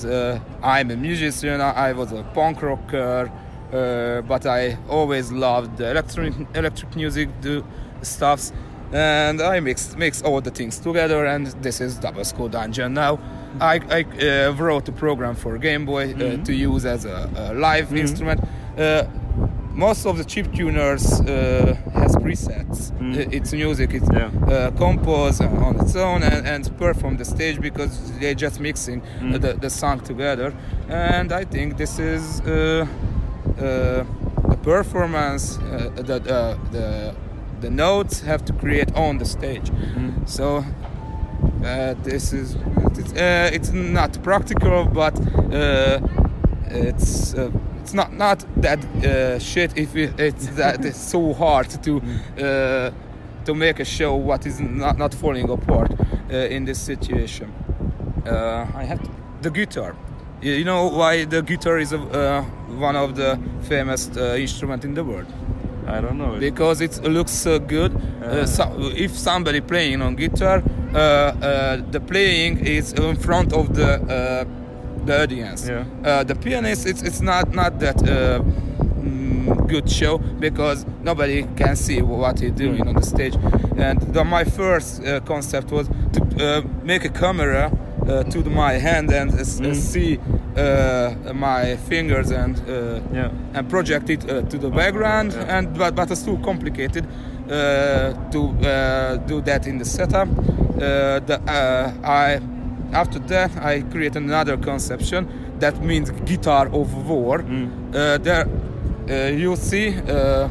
The, I'm a musician. I was a punk rocker, uh, but I always loved the electronic electric music the stuffs, and I mix mix all the things together. And this is Double Skull Dungeon. Now, I, I uh, wrote a program for Game Boy uh, to use as a, a live instrument. Uh, most of the chip tuners uh, has presets. I- It's music. It's uh, compose on its own and, and perform the stage because they're just mixing uh, the, the song together. And I think this is uh, uh, the performance. Uh, the, uh, the the notes have to create on the stage. So uh, this is it's, uh, it's not practical, but uh, it's uh, it's not not that uh, shit if it, it's that it's so hard to uh, to make a show what is not not falling apart uh, in this situation. Uh, I have to, the guitar. You know why the guitar is a, uh, one of the famous uh, instrument in the world? I don't know. Because it looks so good. Uh, so, if somebody playing on guitar, the playing is in front of the uh, the audience. Yeah. Uh, the pianist, it's, it's not not that uh, mm, good show because nobody can see what he's doing on the stage. And the, my first uh, concept was to uh, make a camera uh, to my hand and uh, s- uh, see uh, my fingers and uh, and project it uh, to the background. And but but it's too complicated uh, to uh, do that in the setup. Uh, the, uh, I after that I create another conception that means guitar of war. Uh, there uh, you see uh,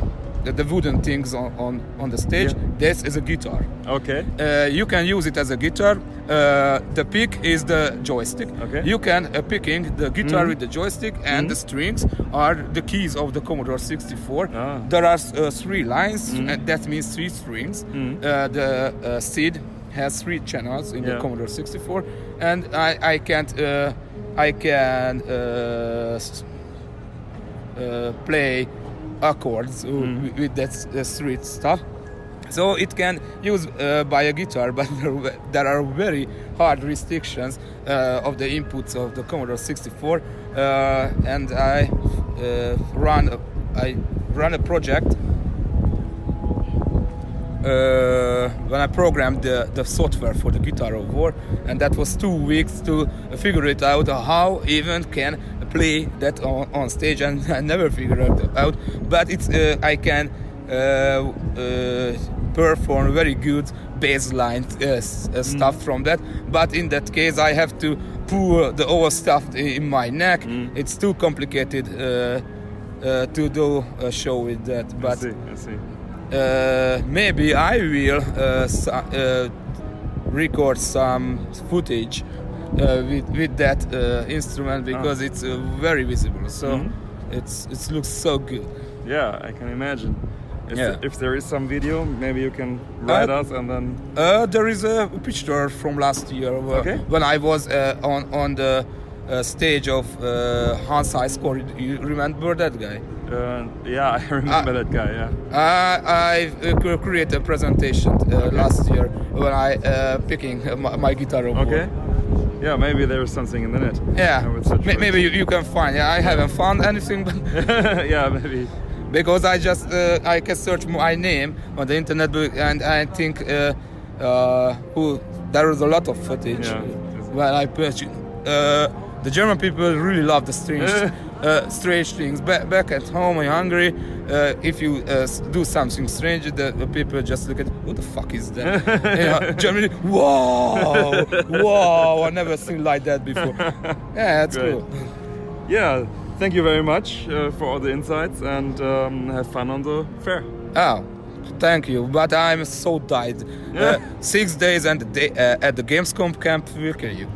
the, the wooden things on, on, on the stage. This is a guitar. Okay. Uh, you can use it as a guitar. Uh, the pick is the joystick. Okay. You can uh, picking the guitar Mhm. with the joystick and the strings are the keys of the Commodore 64. Ah. There are uh, three lines, Mhm. and that means three strings. Uh, the uh, SID has three channels in Yeah. the Commodore 64, and I, I can't uh, I can uh, uh, play accords wi- with that street stuff. So it can use uh, by a guitar, but there are there are very hard restrictions uh, of the inputs of the Commodore 64, uh, and I uh, run a, I run a project uh, when I programmed the, the software for the Guitar of War, and that was two weeks to figure it out how even can play that on, on stage, and I never figured it out. But it's uh, I can uh, uh, perform very good bass line uh, uh, stuff from that. But in that case, I have to pour the whole stuff in my neck. It's too complicated uh, uh, to do a show with that. But I see. Uh, maybe I will uh, uh, record some footage uh, with with that uh, instrument because it's uh, very visible. So Mhm. it's it looks so good. Yeah, I can imagine. If, Yeah. if there is some video, maybe you can write us and then. Uh, there is a picture from last year Okay. when I was uh, on on the uh, stage of uh, Hans High Score. You remember that guy? Uh, yeah, I remember that guy. Yeah. Uh, I uh, created a presentation uh, last year when I uh, picking my, my guitar. over. Okay. Yeah, maybe there is something in the net. Yeah, I would search May- for it. maybe you, you can find. Yeah, I haven't found anything, but yeah, maybe because I just uh, I can search my name on the internet, and I think uh, uh, who there is a lot of footage. Yeah. Well, I put uh, the German people really love the strange, uh, strange things. Back, back at home in Hungary, uh, if you uh, do something strange, the, the people just look at who the fuck is that? you know, Germany, whoa, whoa! I never seen like that before. Yeah, that's Great. cool. Yeah, thank you very much uh, for all the insights and um, have fun on the fair. Oh, thank you. But I'm so tired. Uh, six days and the day, uh, at the Gamescom camp will kill you.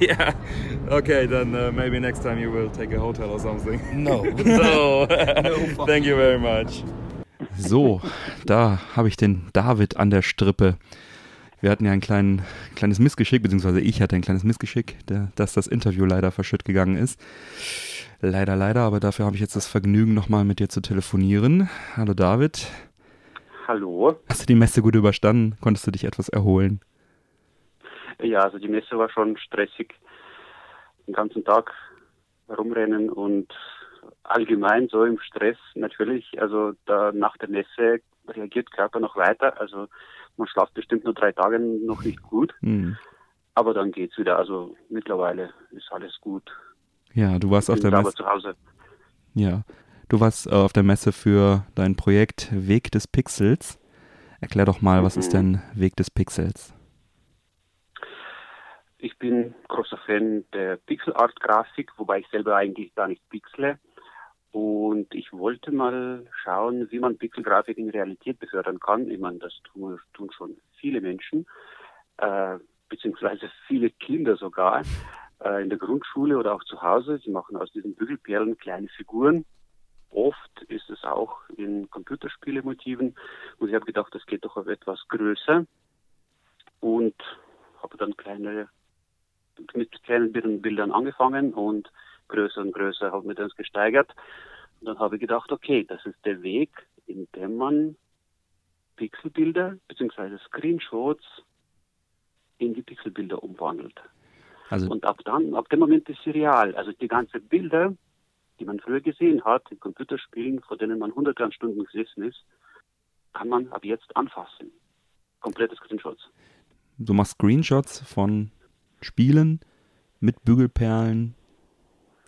yeah. Okay, then uh, maybe next time you will take a hotel or something. No. no. No. Thank you very much. So, da habe ich den David an der Strippe. Wir hatten ja ein klein, kleines Missgeschick, beziehungsweise ich hatte ein kleines Missgeschick, der, dass das Interview leider verschütt gegangen ist. Leider, leider, aber dafür habe ich jetzt das Vergnügen, nochmal mit dir zu telefonieren. Hallo David. Hallo. Hast du die Messe gut überstanden? Konntest du dich etwas erholen? Ja, also die Messe war schon stressig. Den ganzen Tag herumrennen und allgemein so im Stress natürlich. Also da nach der Messe reagiert Körper noch weiter. Also man schlaft bestimmt nur drei Tage noch nicht gut, Hm. aber dann geht's wieder. Also mittlerweile ist alles gut. Ja, du warst auf der Messe. zu Hause. Ja, du warst äh, auf der Messe für dein Projekt Weg des Pixels. Erklär doch mal, was ist denn Weg des Pixels? Ich bin großer Fan der Pixel-Art-Grafik, wobei ich selber eigentlich gar nicht pixele. Und ich wollte mal schauen, wie man Pixelgrafik in Realität befördern kann. Ich meine, das tun, tun schon viele Menschen, äh, beziehungsweise viele Kinder sogar, äh, in der Grundschule oder auch zu Hause. Sie machen aus diesen Bügelperlen kleine Figuren. Oft ist es auch in Computerspielemotiven. Und ich habe gedacht, das geht doch auf etwas größer. Und habe dann kleine mit kleinen Bildern- angefangen und größer und größer habe mir das gesteigert. Und dann habe ich gedacht, okay, das ist der Weg, in dem man Pixelbilder bzw. Screenshots in die Pixelbilder umwandelt. Also- und ab dann, ab dem Moment ist sie real. Also die ganzen Bilder, die man früher gesehen hat, in Computerspielen, vor denen man hunderte an Stunden gesessen ist, kann man ab jetzt anfassen. Komplette Screenshots. Du machst Screenshots von Spielen mit Bügelperlen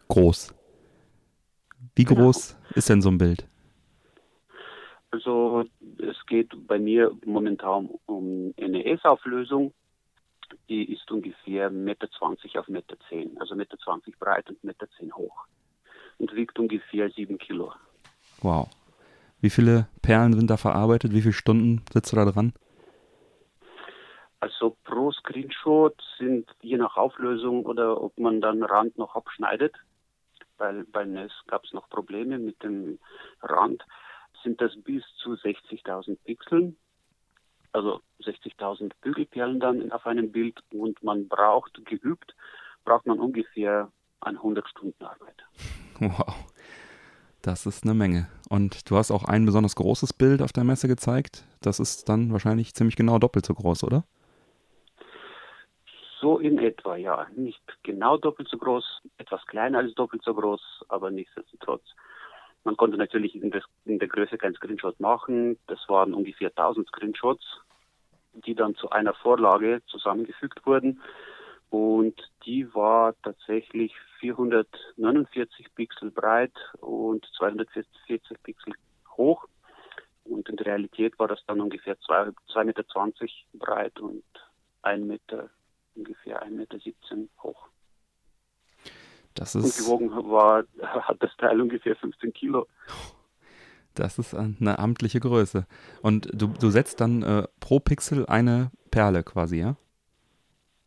groß. Wie Genau. groß ist denn so ein Bild? Also es geht bei mir momentan um NES-Auflösung. Die ist ungefähr 1,20 Meter auf 1,10 Meter. Also 1,20 Meter breit und 1,10 Meter hoch. Und wiegt ungefähr 7 Kilo. Wow. Wie viele Perlen sind da verarbeitet? Wie viele Stunden sitzt du da dran? Also pro Screenshot sind je nach Auflösung oder ob man dann Rand noch abschneidet, weil bei NES gab es noch Probleme mit dem Rand, sind das bis zu 60.000 Pixeln, also 60.000 Bügelperlen dann auf einem Bild und man braucht, geübt, braucht man ungefähr 100 Stunden Arbeit. Wow. Das ist eine Menge. Und du hast auch ein besonders großes Bild auf der Messe gezeigt. Das ist dann wahrscheinlich ziemlich genau doppelt so groß, oder? So in etwa, ja. Nicht genau doppelt so groß, etwas kleiner als doppelt so groß, aber nichtsdestotrotz. Man konnte natürlich in, das, in der Größe keinen Screenshot machen. Das waren ungefähr 1000 Screenshots, die dann zu einer Vorlage zusammengefügt wurden. Und die war tatsächlich 449 Pixel breit und 240 Pixel hoch. Und in der Realität war das dann ungefähr 2,20 Meter breit und 1 Meter, ungefähr 1,17 Meter hoch. Das Und ist, gewogen war, hat das Teil ungefähr 15 Kilo. das ist eine amtliche Größe. Und du, du setzt dann äh, pro Pixel eine Perle quasi, ja?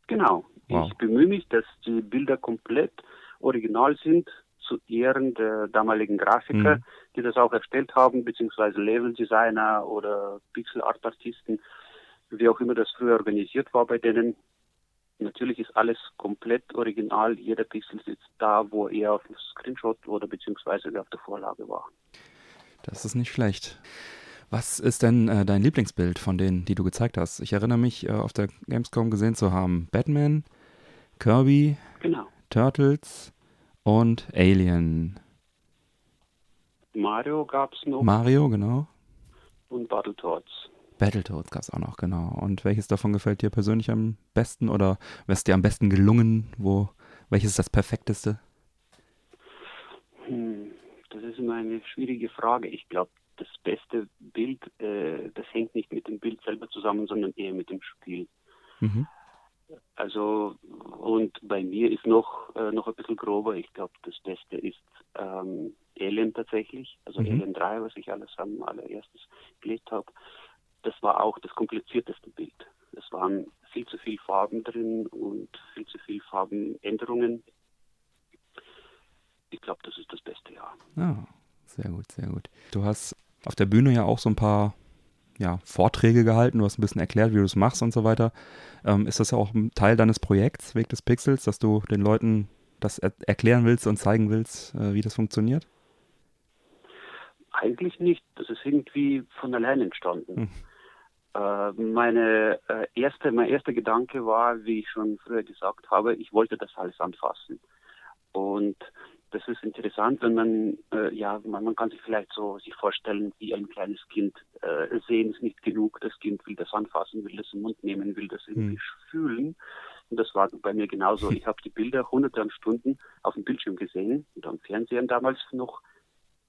Genau. Wow. Ich bemühe mich, dass die Bilder komplett original sind, zu Ehren der damaligen Grafiker, Mhm. die das auch erstellt haben, beziehungsweise Level-Designer oder Pixel-Art-Artisten, wie auch immer das früher organisiert war bei denen. Natürlich ist alles komplett original. Jeder Pixel sitzt da, wo er auf dem Screenshot oder beziehungsweise auf der Vorlage war. Das ist nicht schlecht. Was ist denn äh, dein Lieblingsbild von denen, die du gezeigt hast? Ich erinnere mich, äh, auf der Gamescom gesehen zu haben, Batman, Kirby, Genau. Turtles und Alien. Mario gab es noch Mario, genau. und Battletoads. Battletoads gab es auch noch, genau. Und welches davon gefällt dir persönlich am besten oder was ist dir am besten gelungen? Wo, welches ist das perfekteste? Hm, das ist immer eine schwierige Frage. Ich glaube, das beste Bild, äh, das hängt nicht mit dem Bild selber zusammen, sondern eher mit dem Spiel. Mhm. Also, und bei mir ist noch, äh, noch ein bisschen grober. Ich glaube, das Beste ist ähm, Alien tatsächlich, also Mhm. Alien 3, was ich alles am allererstes gelegt habe. Das war auch das komplizierteste Bild. Es waren viel zu viel Farben drin und viel zu viel Farbenänderungen. Ich glaube, das ist das Beste, ja. Ah, sehr gut, sehr gut. Du hast auf der Bühne ja auch so ein paar ja, Vorträge gehalten, du hast ein bisschen erklärt, wie du es machst und so weiter. Ähm, ist das ja auch ein Teil deines Projekts, Weg des Pixels, dass du den Leuten das er erklären willst und zeigen willst, äh, wie das funktioniert? Eigentlich nicht. Das ist irgendwie von allein entstanden. Hm. Äh, meine äh, erste, mein erster Gedanke war, wie ich schon früher gesagt habe, ich wollte das alles anfassen. Und das ist interessant, wenn man, äh, ja, man, man kann sich vielleicht so sich vorstellen, wie ein kleines Kind äh, sehen ist nicht genug. Das Kind will das anfassen, will das im Mund nehmen, will das irgendwie fühlen. Und das war bei mir genauso. Ich habe die Bilder hunderte an Stunden auf dem Bildschirm gesehen und am Fernsehen damals noch,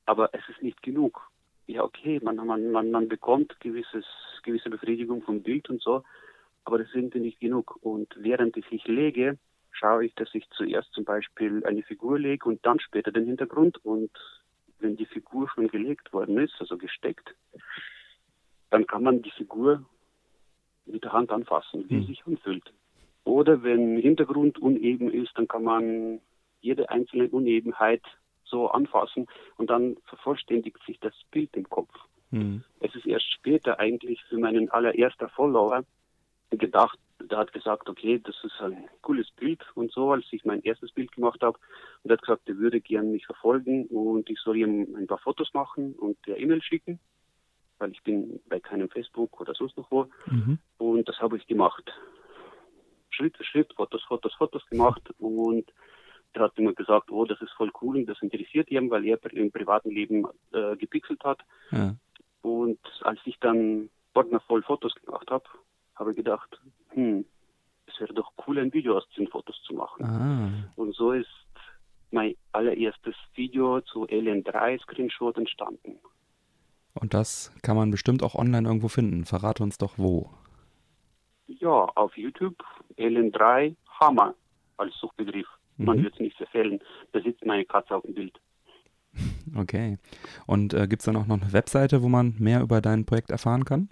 aber es ist nicht genug. Ja, okay, man, man, man, man bekommt gewisses, gewisse Befriedigung vom Bild und so, aber das ist irgendwie nicht genug. Und während ich mich lege, schaue ich, dass ich zuerst zum Beispiel eine Figur lege und dann später den Hintergrund. Und wenn die Figur schon gelegt worden ist, also gesteckt, dann kann man die Figur mit der Hand anfassen, wie Hm. sie sich anfühlt. Oder wenn Hintergrund uneben ist, dann kann man jede einzelne Unebenheit so anfassen und dann vervollständigt sich das Bild im Kopf. Hm. Es ist erst später eigentlich für meinen allererster Follower gedacht, der hat gesagt, okay, das ist ein cooles Bild und so, als ich mein erstes Bild gemacht habe. Und er hat gesagt, er würde gern mich verfolgen und ich soll ihm ein paar Fotos machen und per E-Mail schicken, weil ich bin bei keinem Facebook oder sonst noch wo. Mhm. Und das habe ich gemacht. Schritt für Schritt, Fotos, Fotos, Fotos gemacht und er hat immer gesagt, oh, das ist voll cool und das interessiert ihn, weil er im privaten Leben äh, gepixelt hat. Ja. Und als ich dann voll Fotos gemacht habe, habe ich gedacht, hm, es wäre doch cool, ein Video aus diesen Fotos zu machen. Ah. Und so ist mein allererstes Video zu Alien 3 Screenshot entstanden. Und das kann man bestimmt auch online irgendwo finden. Verrate uns doch wo. Ja, auf YouTube Alien 3 Hammer als Suchbegriff. Man Mhm. wird es nicht verfehlen. Da sitzt meine Katze auf dem Bild. Okay. Und äh, gibt es dann auch noch eine Webseite, wo man mehr über dein Projekt erfahren kann?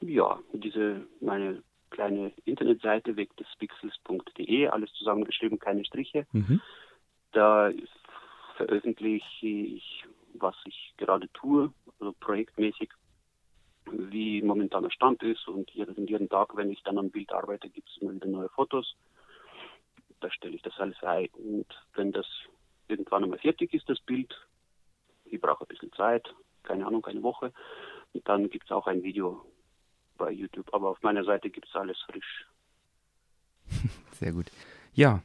Ja, diese meine kleine Internetseite weg des pixels.de, alles zusammengeschrieben, keine Striche. Mhm. Da veröffentliche ich, was ich gerade tue, also projektmäßig, wie momentan der Stand ist und jeden, jeden Tag, wenn ich dann am Bild arbeite, gibt es immer wieder neue Fotos. Da stelle ich das alles ein und wenn das irgendwann einmal fertig ist, das Bild, ich brauche ein bisschen Zeit, keine Ahnung, eine Woche, und dann gibt es auch ein Video bei YouTube, aber auf meiner Seite gibt es alles frisch. Sehr gut. Ja,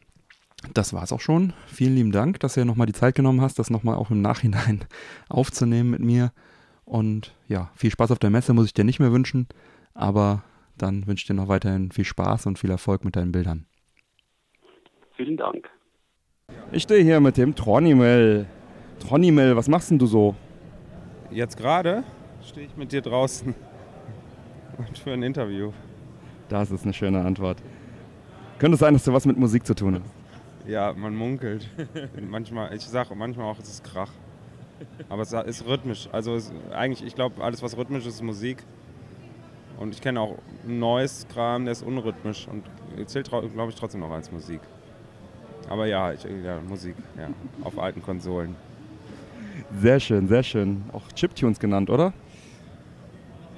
Das war's auch schon. Vielen lieben Dank, dass du nochmal die Zeit genommen hast, das nochmal auch im Nachhinein aufzunehmen mit mir. Und ja, viel Spaß auf der Messe muss ich dir nicht mehr wünschen, aber dann wünsche ich dir noch weiterhin viel Spaß und viel Erfolg mit deinen Bildern. Vielen Dank. Ich stehe hier mit dem Tronimel. Tronimel, was machst denn du so? Jetzt gerade stehe ich mit dir draußen und für ein Interview. Das ist eine schöne Antwort. Könnte es sein, dass du was mit Musik zu tun hast? Ja, man munkelt. manchmal, ich sage manchmal auch, es ist Krach. Aber es ist rhythmisch. Also es, eigentlich, ich glaube, alles, was rhythmisch ist, ist Musik. Und ich kenne auch neues Kram, der ist unrhythmisch und zählt, glaube ich, trotzdem noch als Musik. Aber ja, ich, ja, Musik, ja, auf alten Konsolen. Sehr schön, sehr schön. Auch Chiptunes genannt, oder?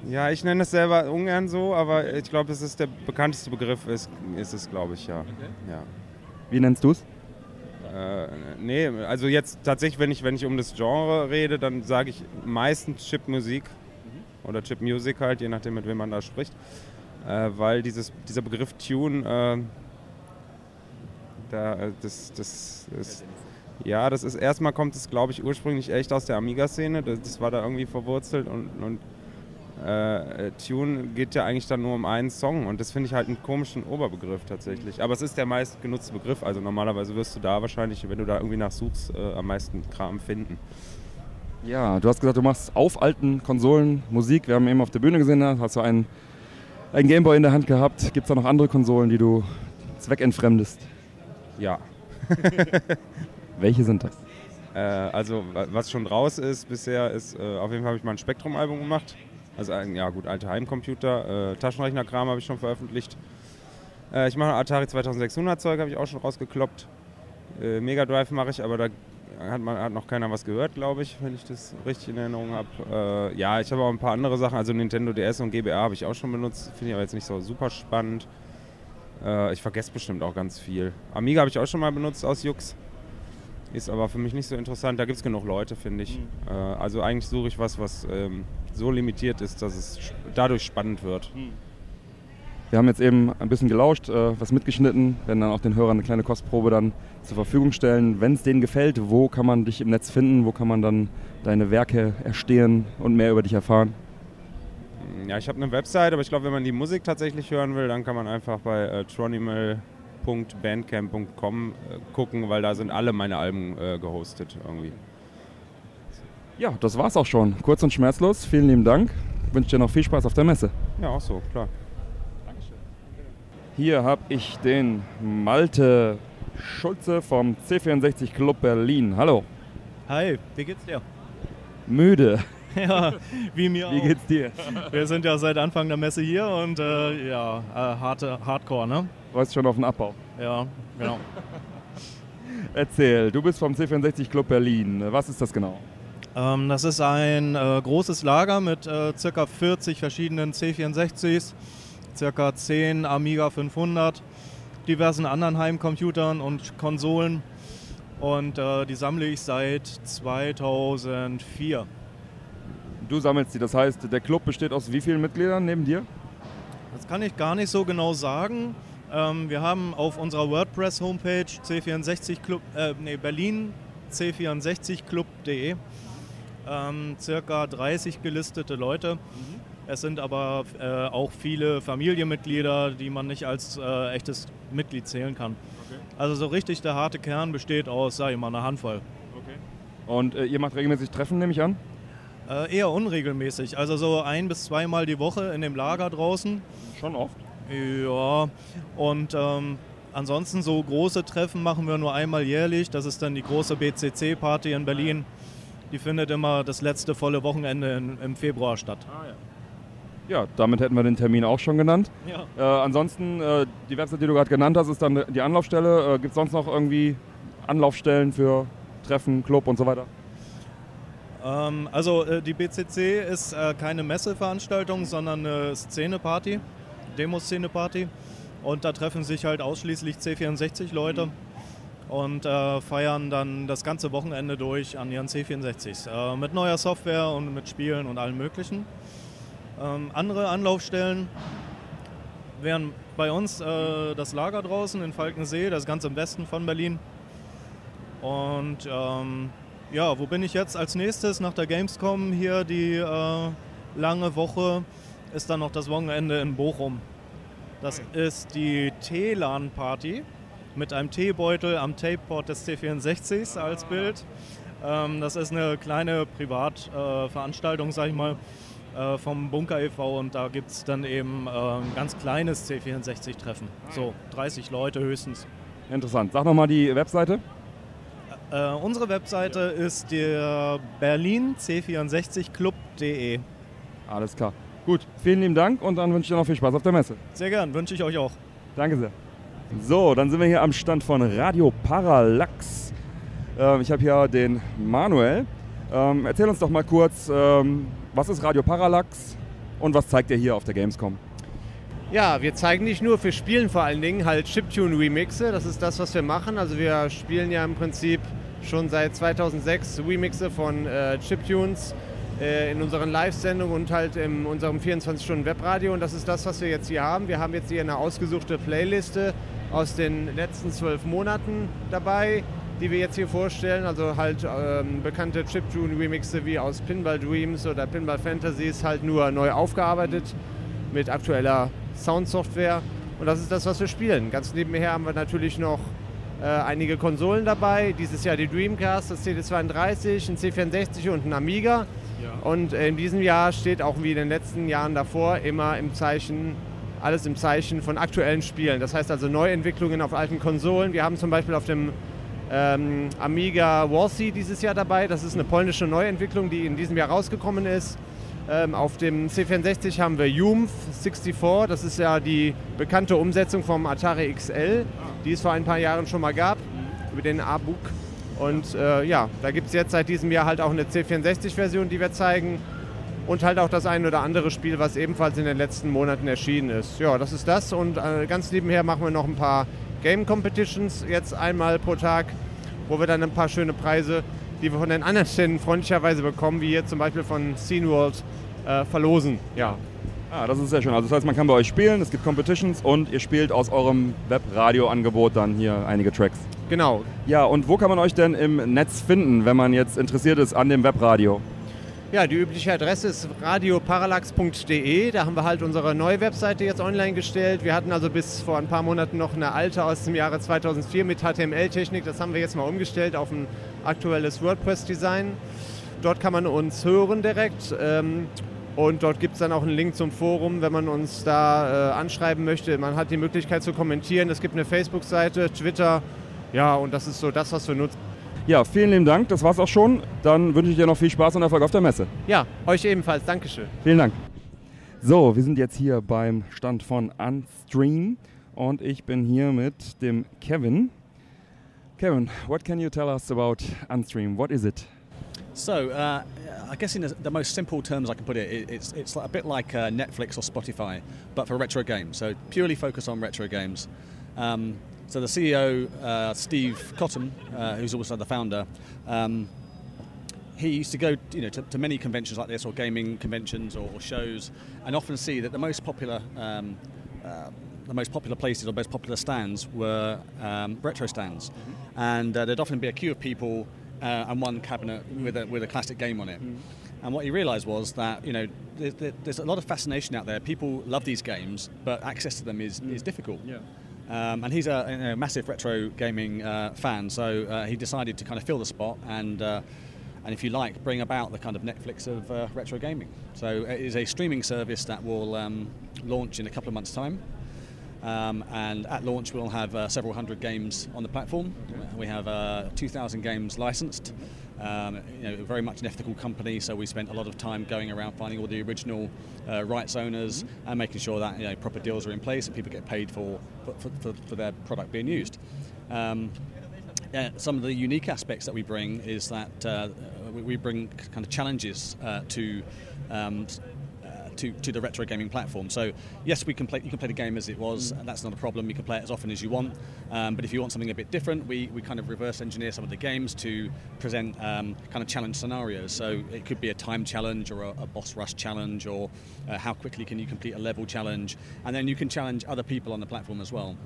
Ja, ich nenne es selber ungern so, aber ich glaube, das ist der bekannteste Begriff, ist, ist es, glaube ich, ja. ja. Wie nennst du es? Äh, nee, also jetzt tatsächlich, wenn ich, wenn ich um das Genre rede, dann sage ich meistens Chipmusik mhm. oder Chipmusic halt, je nachdem, mit wem man da spricht. Äh, weil dieses, dieser Begriff Tune, äh, da, das, das ist, ja, das ist erstmal kommt es, glaube ich, ursprünglich echt aus der Amiga-Szene. Das, das, war da irgendwie verwurzelt und, und äh, Tune geht ja eigentlich dann nur um einen Song und das finde ich halt einen komischen Oberbegriff tatsächlich. Aber es ist der meist genutzte Begriff, also normalerweise wirst du da wahrscheinlich, wenn du da irgendwie nachsuchst, äh, am meisten Kram finden. Ja, du hast gesagt, du machst auf alten Konsolen Musik. Wir haben eben auf der Bühne gesehen, hast du einen, einen Gameboy in der Hand gehabt. Gibt es da noch andere Konsolen, die du zweckentfremdest? Ja. Welche sind das? Äh, also, was schon raus ist bisher, ist äh, auf jeden Fall habe ich mal ein Spektrum-Album gemacht. Also, ja, gut, alte Heimcomputer. Äh, Taschenrechnerkram habe ich schon veröffentlicht. Äh, ich mache Atari 2600 Zeug, habe ich auch schon rausgekloppt. Äh, Mega Drive mache ich, aber da hat, man, hat noch keiner was gehört, glaube ich, wenn ich das richtig in Erinnerung habe. Äh, ja, ich habe auch ein paar andere Sachen. Also, Nintendo DS und GBA habe ich auch schon benutzt. Finde ich aber jetzt nicht so super spannend. Äh, ich vergesse bestimmt auch ganz viel. Amiga habe ich auch schon mal benutzt aus Jux. Ist aber für mich nicht so interessant. Da gibt es genug Leute, finde ich. Mhm. Äh, also eigentlich suche ich was, was ähm, so limitiert ist, dass es dadurch spannend wird. Mhm. Wir haben jetzt eben ein bisschen gelauscht, äh, was mitgeschnitten, werden dann auch den Hörern eine kleine Kostprobe dann zur Verfügung stellen. Wenn es denen gefällt, wo kann man dich im Netz finden? Wo kann man dann deine Werke erstehen und mehr über dich erfahren? Ja, ich habe eine Website, aber ich glaube, wenn man die Musik tatsächlich hören will, dann kann man einfach bei äh, tronimal.bandcamp.com äh, gucken, weil da sind alle meine Alben äh, gehostet irgendwie. Ja, das war's auch schon. Kurz und schmerzlos. Vielen lieben Dank. Ich wünsche dir noch viel Spaß auf der Messe. Ja, auch so, klar. Dankeschön. Hier habe ich den Malte Schulze vom C64 Club Berlin. Hallo. Hi, wie geht's dir? Müde. ja, wie mir Wie geht's dir? Wir sind ja seit Anfang der Messe hier und äh, ja, äh, harte, Hardcore, ne? Freust schon auf den Abbau. Ja, genau. Erzähl, du bist vom C64 Club Berlin. Was ist das genau? Ähm, das ist ein äh, großes Lager mit äh, ca. 40 verschiedenen C64s, ca. 10 Amiga 500, diversen anderen Heimcomputern und Konsolen. Und äh, die sammle ich seit 2004. Du sammelst die, das heißt, der Club besteht aus wie vielen Mitgliedern neben dir? Das kann ich gar nicht so genau sagen. Ähm, wir haben auf unserer WordPress-Homepage C64 Club, äh, nee, Berlin c64club.de ähm, circa 30 gelistete Leute. Mhm. Es sind aber äh, auch viele Familienmitglieder, die man nicht als äh, echtes Mitglied zählen kann. Okay. Also so richtig der harte Kern besteht aus, sag ich mal, einer Handvoll. Okay. Und äh, ihr macht regelmäßig Treffen, nehme ich an? Äh, eher unregelmäßig. Also so ein bis zweimal die Woche in dem Lager draußen. Schon oft? Ja. Und ähm, ansonsten so große Treffen machen wir nur einmal jährlich. Das ist dann die große BCC-Party in Berlin. Die findet immer das letzte volle Wochenende in, im Februar statt. Ah, ja. ja. damit hätten wir den Termin auch schon genannt. Ja. Äh, ansonsten, äh, die Website, die du gerade genannt hast, ist dann die Anlaufstelle. Äh, Gibt es sonst noch irgendwie Anlaufstellen für Treffen, Club und so weiter? Ähm, also äh, die BCC ist äh, keine Messeveranstaltung, sondern eine Szeneparty, Demoszene-Party. Und da treffen sich halt ausschließlich C64-Leute mhm. und äh, feiern dann das ganze Wochenende durch an ihren C64s. Äh, mit neuer Software und mit Spielen und allem Möglichen. Ähm, andere Anlaufstellen wären bei uns äh, das Lager draußen in Falkensee, das ist ganz im Westen von Berlin. Und ähm, ja, wo bin ich jetzt als nächstes? Nach der Gamescom hier die äh, lange Woche ist dann noch das Wochenende in Bochum. Das ist die Teelan-Party mit einem Teebeutel am Tapeport des C64s als Bild. Ähm, das ist eine kleine Privatveranstaltung, äh, sag ich mal, äh, vom Bunker e.V. und da gibt es dann eben äh, ein ganz kleines C64-Treffen. So 30 Leute höchstens. Interessant. Sag nochmal die Webseite. Äh, unsere Webseite ist der Berlin C64 Club.de. Alles klar. Gut, vielen lieben Dank und dann wünsche ich dir noch viel Spaß auf der Messe. Sehr gern, wünsche ich euch auch. Danke sehr. So, dann sind wir hier am Stand von Radio Parallax. Ähm, ich habe hier den Manuel. Ähm, erzähl uns doch mal kurz, ähm, was ist Radio Parallax und was zeigt ihr hier auf der Gamescom? Ja, wir zeigen nicht nur, wir spielen vor allen Dingen halt Chiptune-Remixe. Das ist das, was wir machen. Also wir spielen ja im Prinzip schon seit 2006 Remixe von äh, Chiptunes äh, in unseren Live-Sendungen und halt in unserem 24-Stunden-Webradio. Und das ist das, was wir jetzt hier haben. Wir haben jetzt hier eine ausgesuchte Playliste aus den letzten zwölf Monaten dabei, die wir jetzt hier vorstellen. Also halt ähm, bekannte Chiptune-Remixe wie aus Pinball Dreams oder Pinball Fantasies halt nur neu aufgearbeitet mit aktueller Soundsoftware. Und das ist das, was wir spielen. Ganz nebenher haben wir natürlich noch äh, einige Konsolen dabei. Dieses Jahr die Dreamcast, das CD32, ein C64 und ein Amiga. Und in diesem Jahr steht auch wie in den letzten Jahren davor immer im Zeichen, alles im Zeichen von aktuellen Spielen. Das heißt also Neuentwicklungen auf alten Konsolen. Wir haben zum Beispiel auf dem ähm, Amiga Warsea dieses Jahr dabei. Das ist eine polnische Neuentwicklung, die in diesem Jahr rausgekommen ist. Ähm, auf dem C64 haben wir Joomf 64. Das ist ja die bekannte Umsetzung vom Atari XL, die es vor ein paar Jahren schon mal gab, über den A-Book. Und äh, ja, da gibt es jetzt seit diesem Jahr halt auch eine C64-Version, die wir zeigen. Und halt auch das ein oder andere Spiel, was ebenfalls in den letzten Monaten erschienen ist. Ja, das ist das. Und äh, ganz nebenher machen wir noch ein paar Game Competitions jetzt einmal pro Tag, wo wir dann ein paar schöne Preise, die wir von den anderen Ständen freundlicherweise bekommen, wie hier zum Beispiel von SceneWorld, äh, verlosen. Ja. Ah, das ist sehr schön. Also das heißt, man kann bei euch spielen, es gibt Competitions und ihr spielt aus eurem Webradio-Angebot dann hier einige Tracks. Genau. Ja, und wo kann man euch denn im Netz finden, wenn man jetzt interessiert ist an dem Webradio? Ja, die übliche Adresse ist radioparallax.de. Da haben wir halt unsere neue Webseite jetzt online gestellt. Wir hatten also bis vor ein paar Monaten noch eine alte aus dem Jahre 2004 mit HTML-Technik. Das haben wir jetzt mal umgestellt auf ein aktuelles WordPress-Design. Dort kann man uns hören direkt. Ähm, und dort gibt es dann auch einen Link zum Forum, wenn man uns da äh, anschreiben möchte. Man hat die Möglichkeit zu kommentieren. Es gibt eine Facebook-Seite, Twitter. Ja, und das ist so das, was wir nutzen. Ja, vielen lieben Dank. Das war's auch schon. Dann wünsche ich dir noch viel Spaß und Erfolg auf der Messe. Ja, euch ebenfalls. Dankeschön. Vielen Dank. So, wir sind jetzt hier beim Stand von Unstream und ich bin hier mit dem Kevin. Kevin, what can you tell us about Unstream? What is it? So, uh, I guess in the most simple terms I can put it, it it's, it's a bit like uh, Netflix or Spotify, but for retro games. So, purely focused on retro games. Um, so, the CEO, uh, Steve Cotton, uh, who's also the founder, um, he used to go you know, to, to, many conventions like this, or gaming conventions or, or shows, and often see that the most popular. Um, uh, the most popular places or most popular stands were um, retro stands, mm-hmm. and uh, there'd often be a queue of people uh, and one cabinet with a, with a classic game on it. Mm. And what he realised was that you know there's, there's, a lot of fascination out there. People love these games, but access to them is, mm. is difficult. Yeah. Um, and he's a, massive retro gaming uh, fan, so uh, he decided to kind of fill the spot and. Uh, and if you like, bring about the kind of Netflix of uh, retro gaming. So it is a streaming service that will um, launch in a couple of months' time. Um, and at launch, we'll have uh, several hundred games on the platform. We have uh, 2,000 games licensed. Um, you know, very much an ethical company, so we spent a lot of time going around finding all the original uh, rights owners mm-hmm. and making sure that you know, proper deals are in place and people get paid for, for, for, for their product being used. Um, yeah, some of the unique aspects that we bring is that uh, we, we, bring kind of challenges uh, to um, to, to the retro gaming platform. So yes, we can play. You can play the game as it was. and That's not a problem. You can play it as often as you want. Um, but if you want something a bit different, we, we kind of reverse engineer some of the games to present um, kind of challenge scenarios. So it could be a time challenge or a, a boss rush challenge, or uh, how quickly can you complete a level challenge, and then you can challenge other people on the platform as well.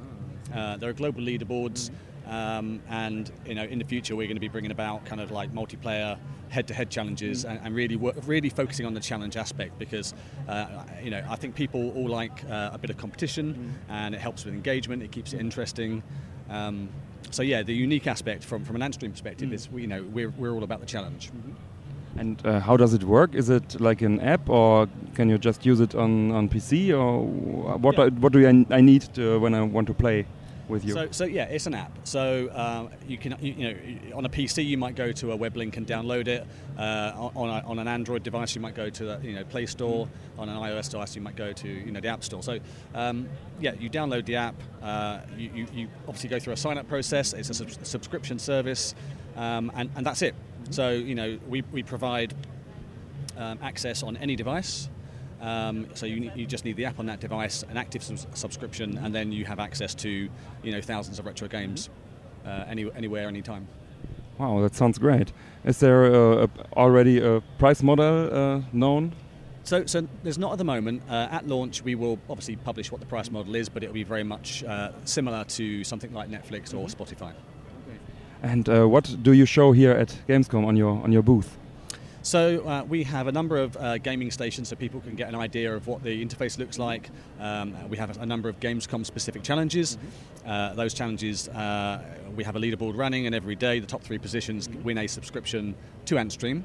Uh, there are global leaderboards, um, and you know in the future we're going to be bringing about kind of like multiplayer head-to-head challenges and, and really work, really focusing on the challenge aspect because uh, you know I think people all like uh, a bit of competition and it helps with engagement. It keeps it interesting. Um, so yeah, the unique aspect from, from an Antstream perspective is we, you know we're, we're all about the challenge. And uh, how does it work? Is it like an app, or can you just use it on, on PC, or what? Yeah. I, what do I, I need to, when I want to play with you? So, so yeah, it's an app. So um, you can, you, you know, on a PC you might go to a web link and download it. Uh, on, a, on an Android device you might go to the, you know Play Store. On an iOS device you might go to you know the App Store. So um, yeah, you download the app. Uh, you, you, you obviously go through a sign up process. It's a sub- subscription service, um, and, and that's it. So you know we, we provide um, access on any device. Um, so you, you just need the app on that device, an active subs- subscription, and then you have access to you know thousands of retro games uh, any, anywhere, anytime. Wow, that sounds great. Is there uh, a, already a price model uh, known? So, so there's not at the moment. Uh, at launch, we will obviously publish what the price model is, but it'll be very much uh, similar to something like Netflix or Spotify. And uh, what do you show here at Gamescom on your on your booth? So uh, we have a number of uh, gaming stations so people can get an idea of what the interface looks like. Um, we have a number of Gamescom specific challenges. Uh, those challenges, uh, we have a leaderboard running, and every day the top three positions win a subscription to Antstream.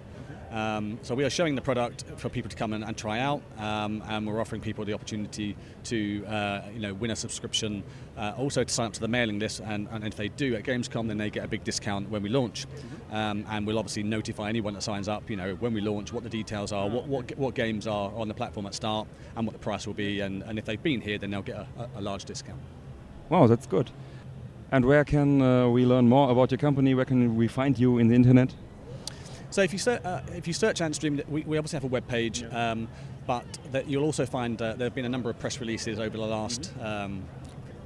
Um, so we are showing the product for people to come and, and try out, um, and we're offering people the opportunity to, uh, you know, win a subscription. Uh, also to sign up to the mailing list, and, and if they do at Gamescom, then they get a big discount when we launch. Um, and we'll obviously notify anyone that signs up, you know, when we launch, what the details are, what, what, what games are on the platform at start, and what the price will be. And, and if they've been here, then they'll get a, a, a large discount. Wow, that's good. And where can uh, we learn more about your company? Where can we find you in the internet? So if you ser- uh, if you search Antstream, we, we obviously have a web page, um, but that you'll also find uh, there have been a number of press releases over the last um,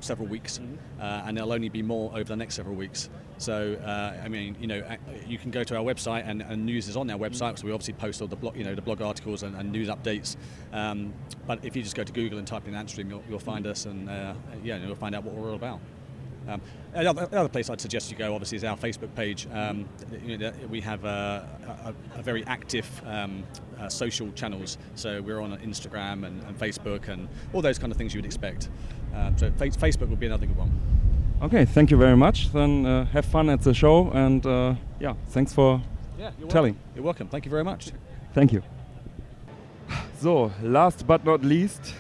several weeks, uh, and there'll only be more over the next several weeks. So uh, I mean, you know, uh, you can go to our website, and, and news is on our website. So we obviously post all the blog, you know, the blog articles and, and news updates. Um, but if you just go to Google and type in Antstream, you'll, you'll find us, and uh, yeah, you'll find out what we're all about. Um, another, another place I'd suggest you go, obviously, is our Facebook page. Um, you know, we have a, a, a very active um, uh, social channels, so we're on Instagram and, and Facebook and all those kind of things you would expect. Um, so fa- Facebook would be another good one. Okay, thank you very much. Then uh, have fun at the show, and uh, yeah, thanks for Yeah, you're telling. welcome. You're welcome. Thank you very much. Thank you. So, last but not least,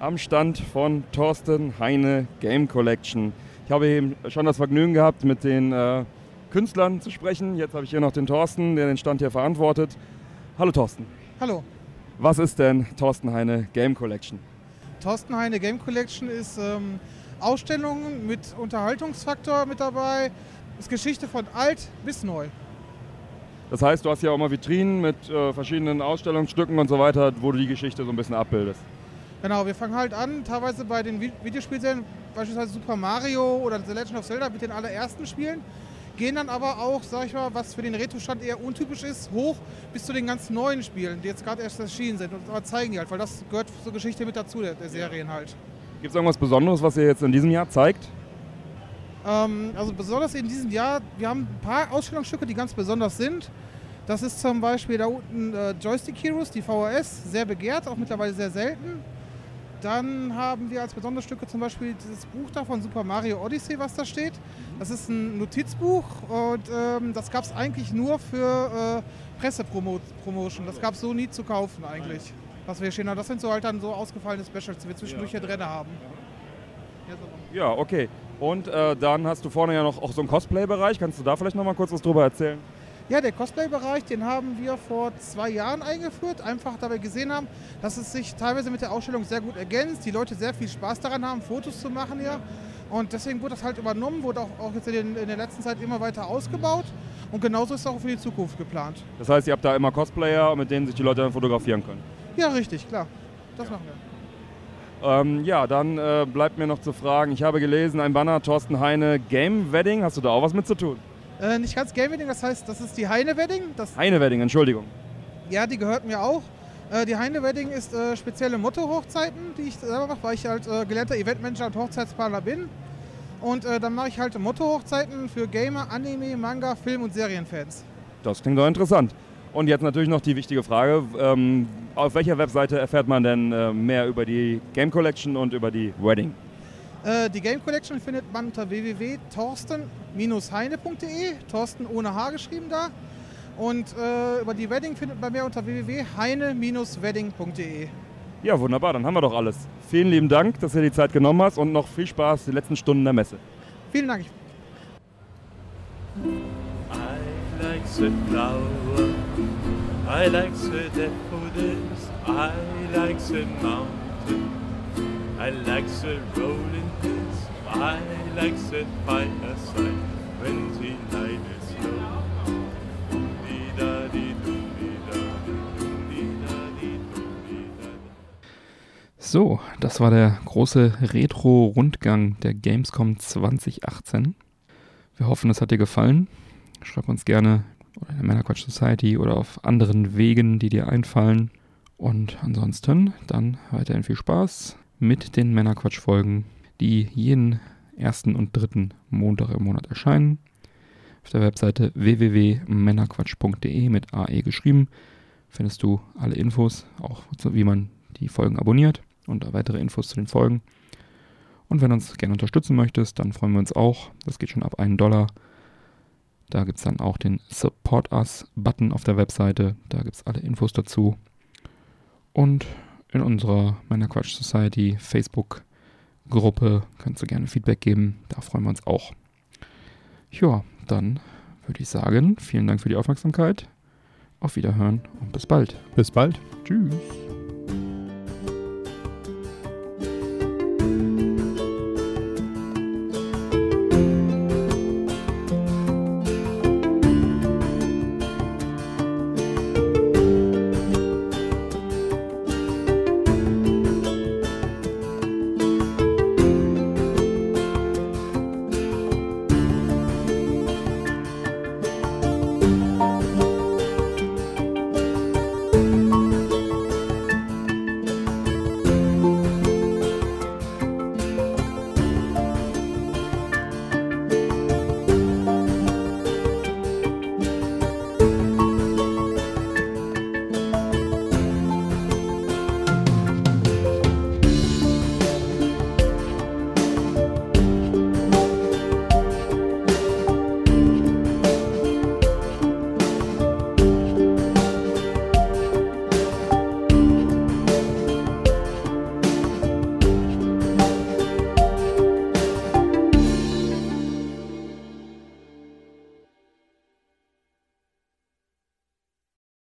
am Stand von Thorsten Heine Game Collection. Ich habe eben schon das Vergnügen gehabt, mit den äh, Künstlern zu sprechen. Jetzt habe ich hier noch den Thorsten, der den Stand hier verantwortet. Hallo Thorsten. Hallo. Was ist denn Thorsten Heine Game Collection? Thorsten Heine Game Collection ist ähm, Ausstellungen mit Unterhaltungsfaktor mit dabei. Ist Geschichte von alt bis neu. Das heißt, du hast hier auch mal Vitrinen mit äh, verschiedenen Ausstellungsstücken und so weiter, wo du die Geschichte so ein bisschen abbildest. Genau, wir fangen halt an, teilweise bei den Vi- Videospielserien, beispielsweise Super Mario oder The Legend of Zelda mit den allerersten Spielen. Gehen dann aber auch, sag ich mal, was für den Retro-Stand eher untypisch ist, hoch bis zu den ganz neuen Spielen, die jetzt gerade erst erschienen sind. Und zeigen die halt, weil das gehört zur Geschichte mit dazu, der, der Serien halt. Gibt es irgendwas Besonderes, was ihr jetzt in diesem Jahr zeigt? Ähm, also besonders in diesem Jahr, wir haben ein paar Ausstellungsstücke, die ganz besonders sind. Das ist zum Beispiel da unten äh, Joystick Heroes, die VHS, sehr begehrt, auch mittlerweile sehr selten. Dann haben wir als besondere Stücke zum Beispiel dieses Buch da von Super Mario Odyssey, was da steht. Das ist ein Notizbuch und ähm, das gab es eigentlich nur für äh, Pressepromotion. Das gab es so nie zu kaufen eigentlich. Was wir stehen haben. Das sind so halt dann so ausgefallene Specials, die wir zwischendurch hier drin haben. Ja, okay. Und äh, dann hast du vorne ja noch auch so einen Cosplay-Bereich. Kannst du da vielleicht noch mal kurz was drüber erzählen? Ja, der Cosplay-Bereich, den haben wir vor zwei Jahren eingeführt. Einfach dabei gesehen haben, dass es sich teilweise mit der Ausstellung sehr gut ergänzt. Die Leute sehr viel Spaß daran haben, Fotos zu machen hier. Und deswegen wurde das halt übernommen, wurde auch, auch jetzt in, den, in der letzten Zeit immer weiter ausgebaut. Und genauso ist es auch für die Zukunft geplant. Das heißt, ihr habt da immer Cosplayer, mit denen sich die Leute dann fotografieren können. Ja, richtig, klar. Das machen wir. Ähm, ja, dann äh, bleibt mir noch zu fragen. Ich habe gelesen, ein Banner, Thorsten Heine, Game Wedding. Hast du da auch was mit zu tun? Äh, nicht ganz Game Wedding, das heißt, das ist die Heine Wedding. Das, Heine Wedding, Entschuldigung. ja, die gehört mir auch. Äh, die Heine Wedding ist äh, spezielle Motto-Hochzeiten, die ich selber mache, weil ich halt äh, gelernter Eventmanager und Hochzeitsplaner bin. Und äh, dann mache ich halt Motto-Hochzeiten für Gamer, Anime, Manga, Film und Serienfans. Das klingt doch interessant. Und jetzt natürlich noch die wichtige Frage: ähm, Auf welcher Webseite erfährt man denn äh, mehr über die Game Collection und über die Wedding? Äh, die Game Collection findet man unter www.torsten-heine.de. Torsten ohne H geschrieben da. Und äh, über die Wedding findet man mehr unter www.heine-wedding.de. Ja, wunderbar, dann haben wir doch alles. Vielen lieben Dank, dass du dir die Zeit genommen hast und noch viel Spaß die letzten Stunden der Messe. Vielen Dank. I like the flower, I like the daffodils, I like the mountain, I like the rolling hills, I like the fireside when the night is low. So, das war der große Retro-Rundgang der Gamescom 2018. Wir hoffen, es hat dir gefallen. Schreib uns gerne oder in der Männerquatsch Society oder auf anderen Wegen, die dir einfallen. Und ansonsten dann weiterhin viel Spaß mit den Männerquatsch-Folgen, die jeden ersten und dritten Montag im Monat erscheinen. Auf der Webseite www.männerquatsch.de mit AE geschrieben findest du alle Infos, auch wie man die Folgen abonniert und weitere Infos zu den Folgen. Und wenn du uns gerne unterstützen möchtest, dann freuen wir uns auch. Das geht schon ab 1 Dollar. Da gibt es dann auch den Support Us-Button auf der Webseite. Da gibt es alle Infos dazu. Und in unserer Männerquatsch Society Facebook-Gruppe kannst du gerne Feedback geben. Da freuen wir uns auch. Ja, dann würde ich sagen, vielen Dank für die Aufmerksamkeit. Auf Wiederhören und bis bald. Bis bald. Tschüss.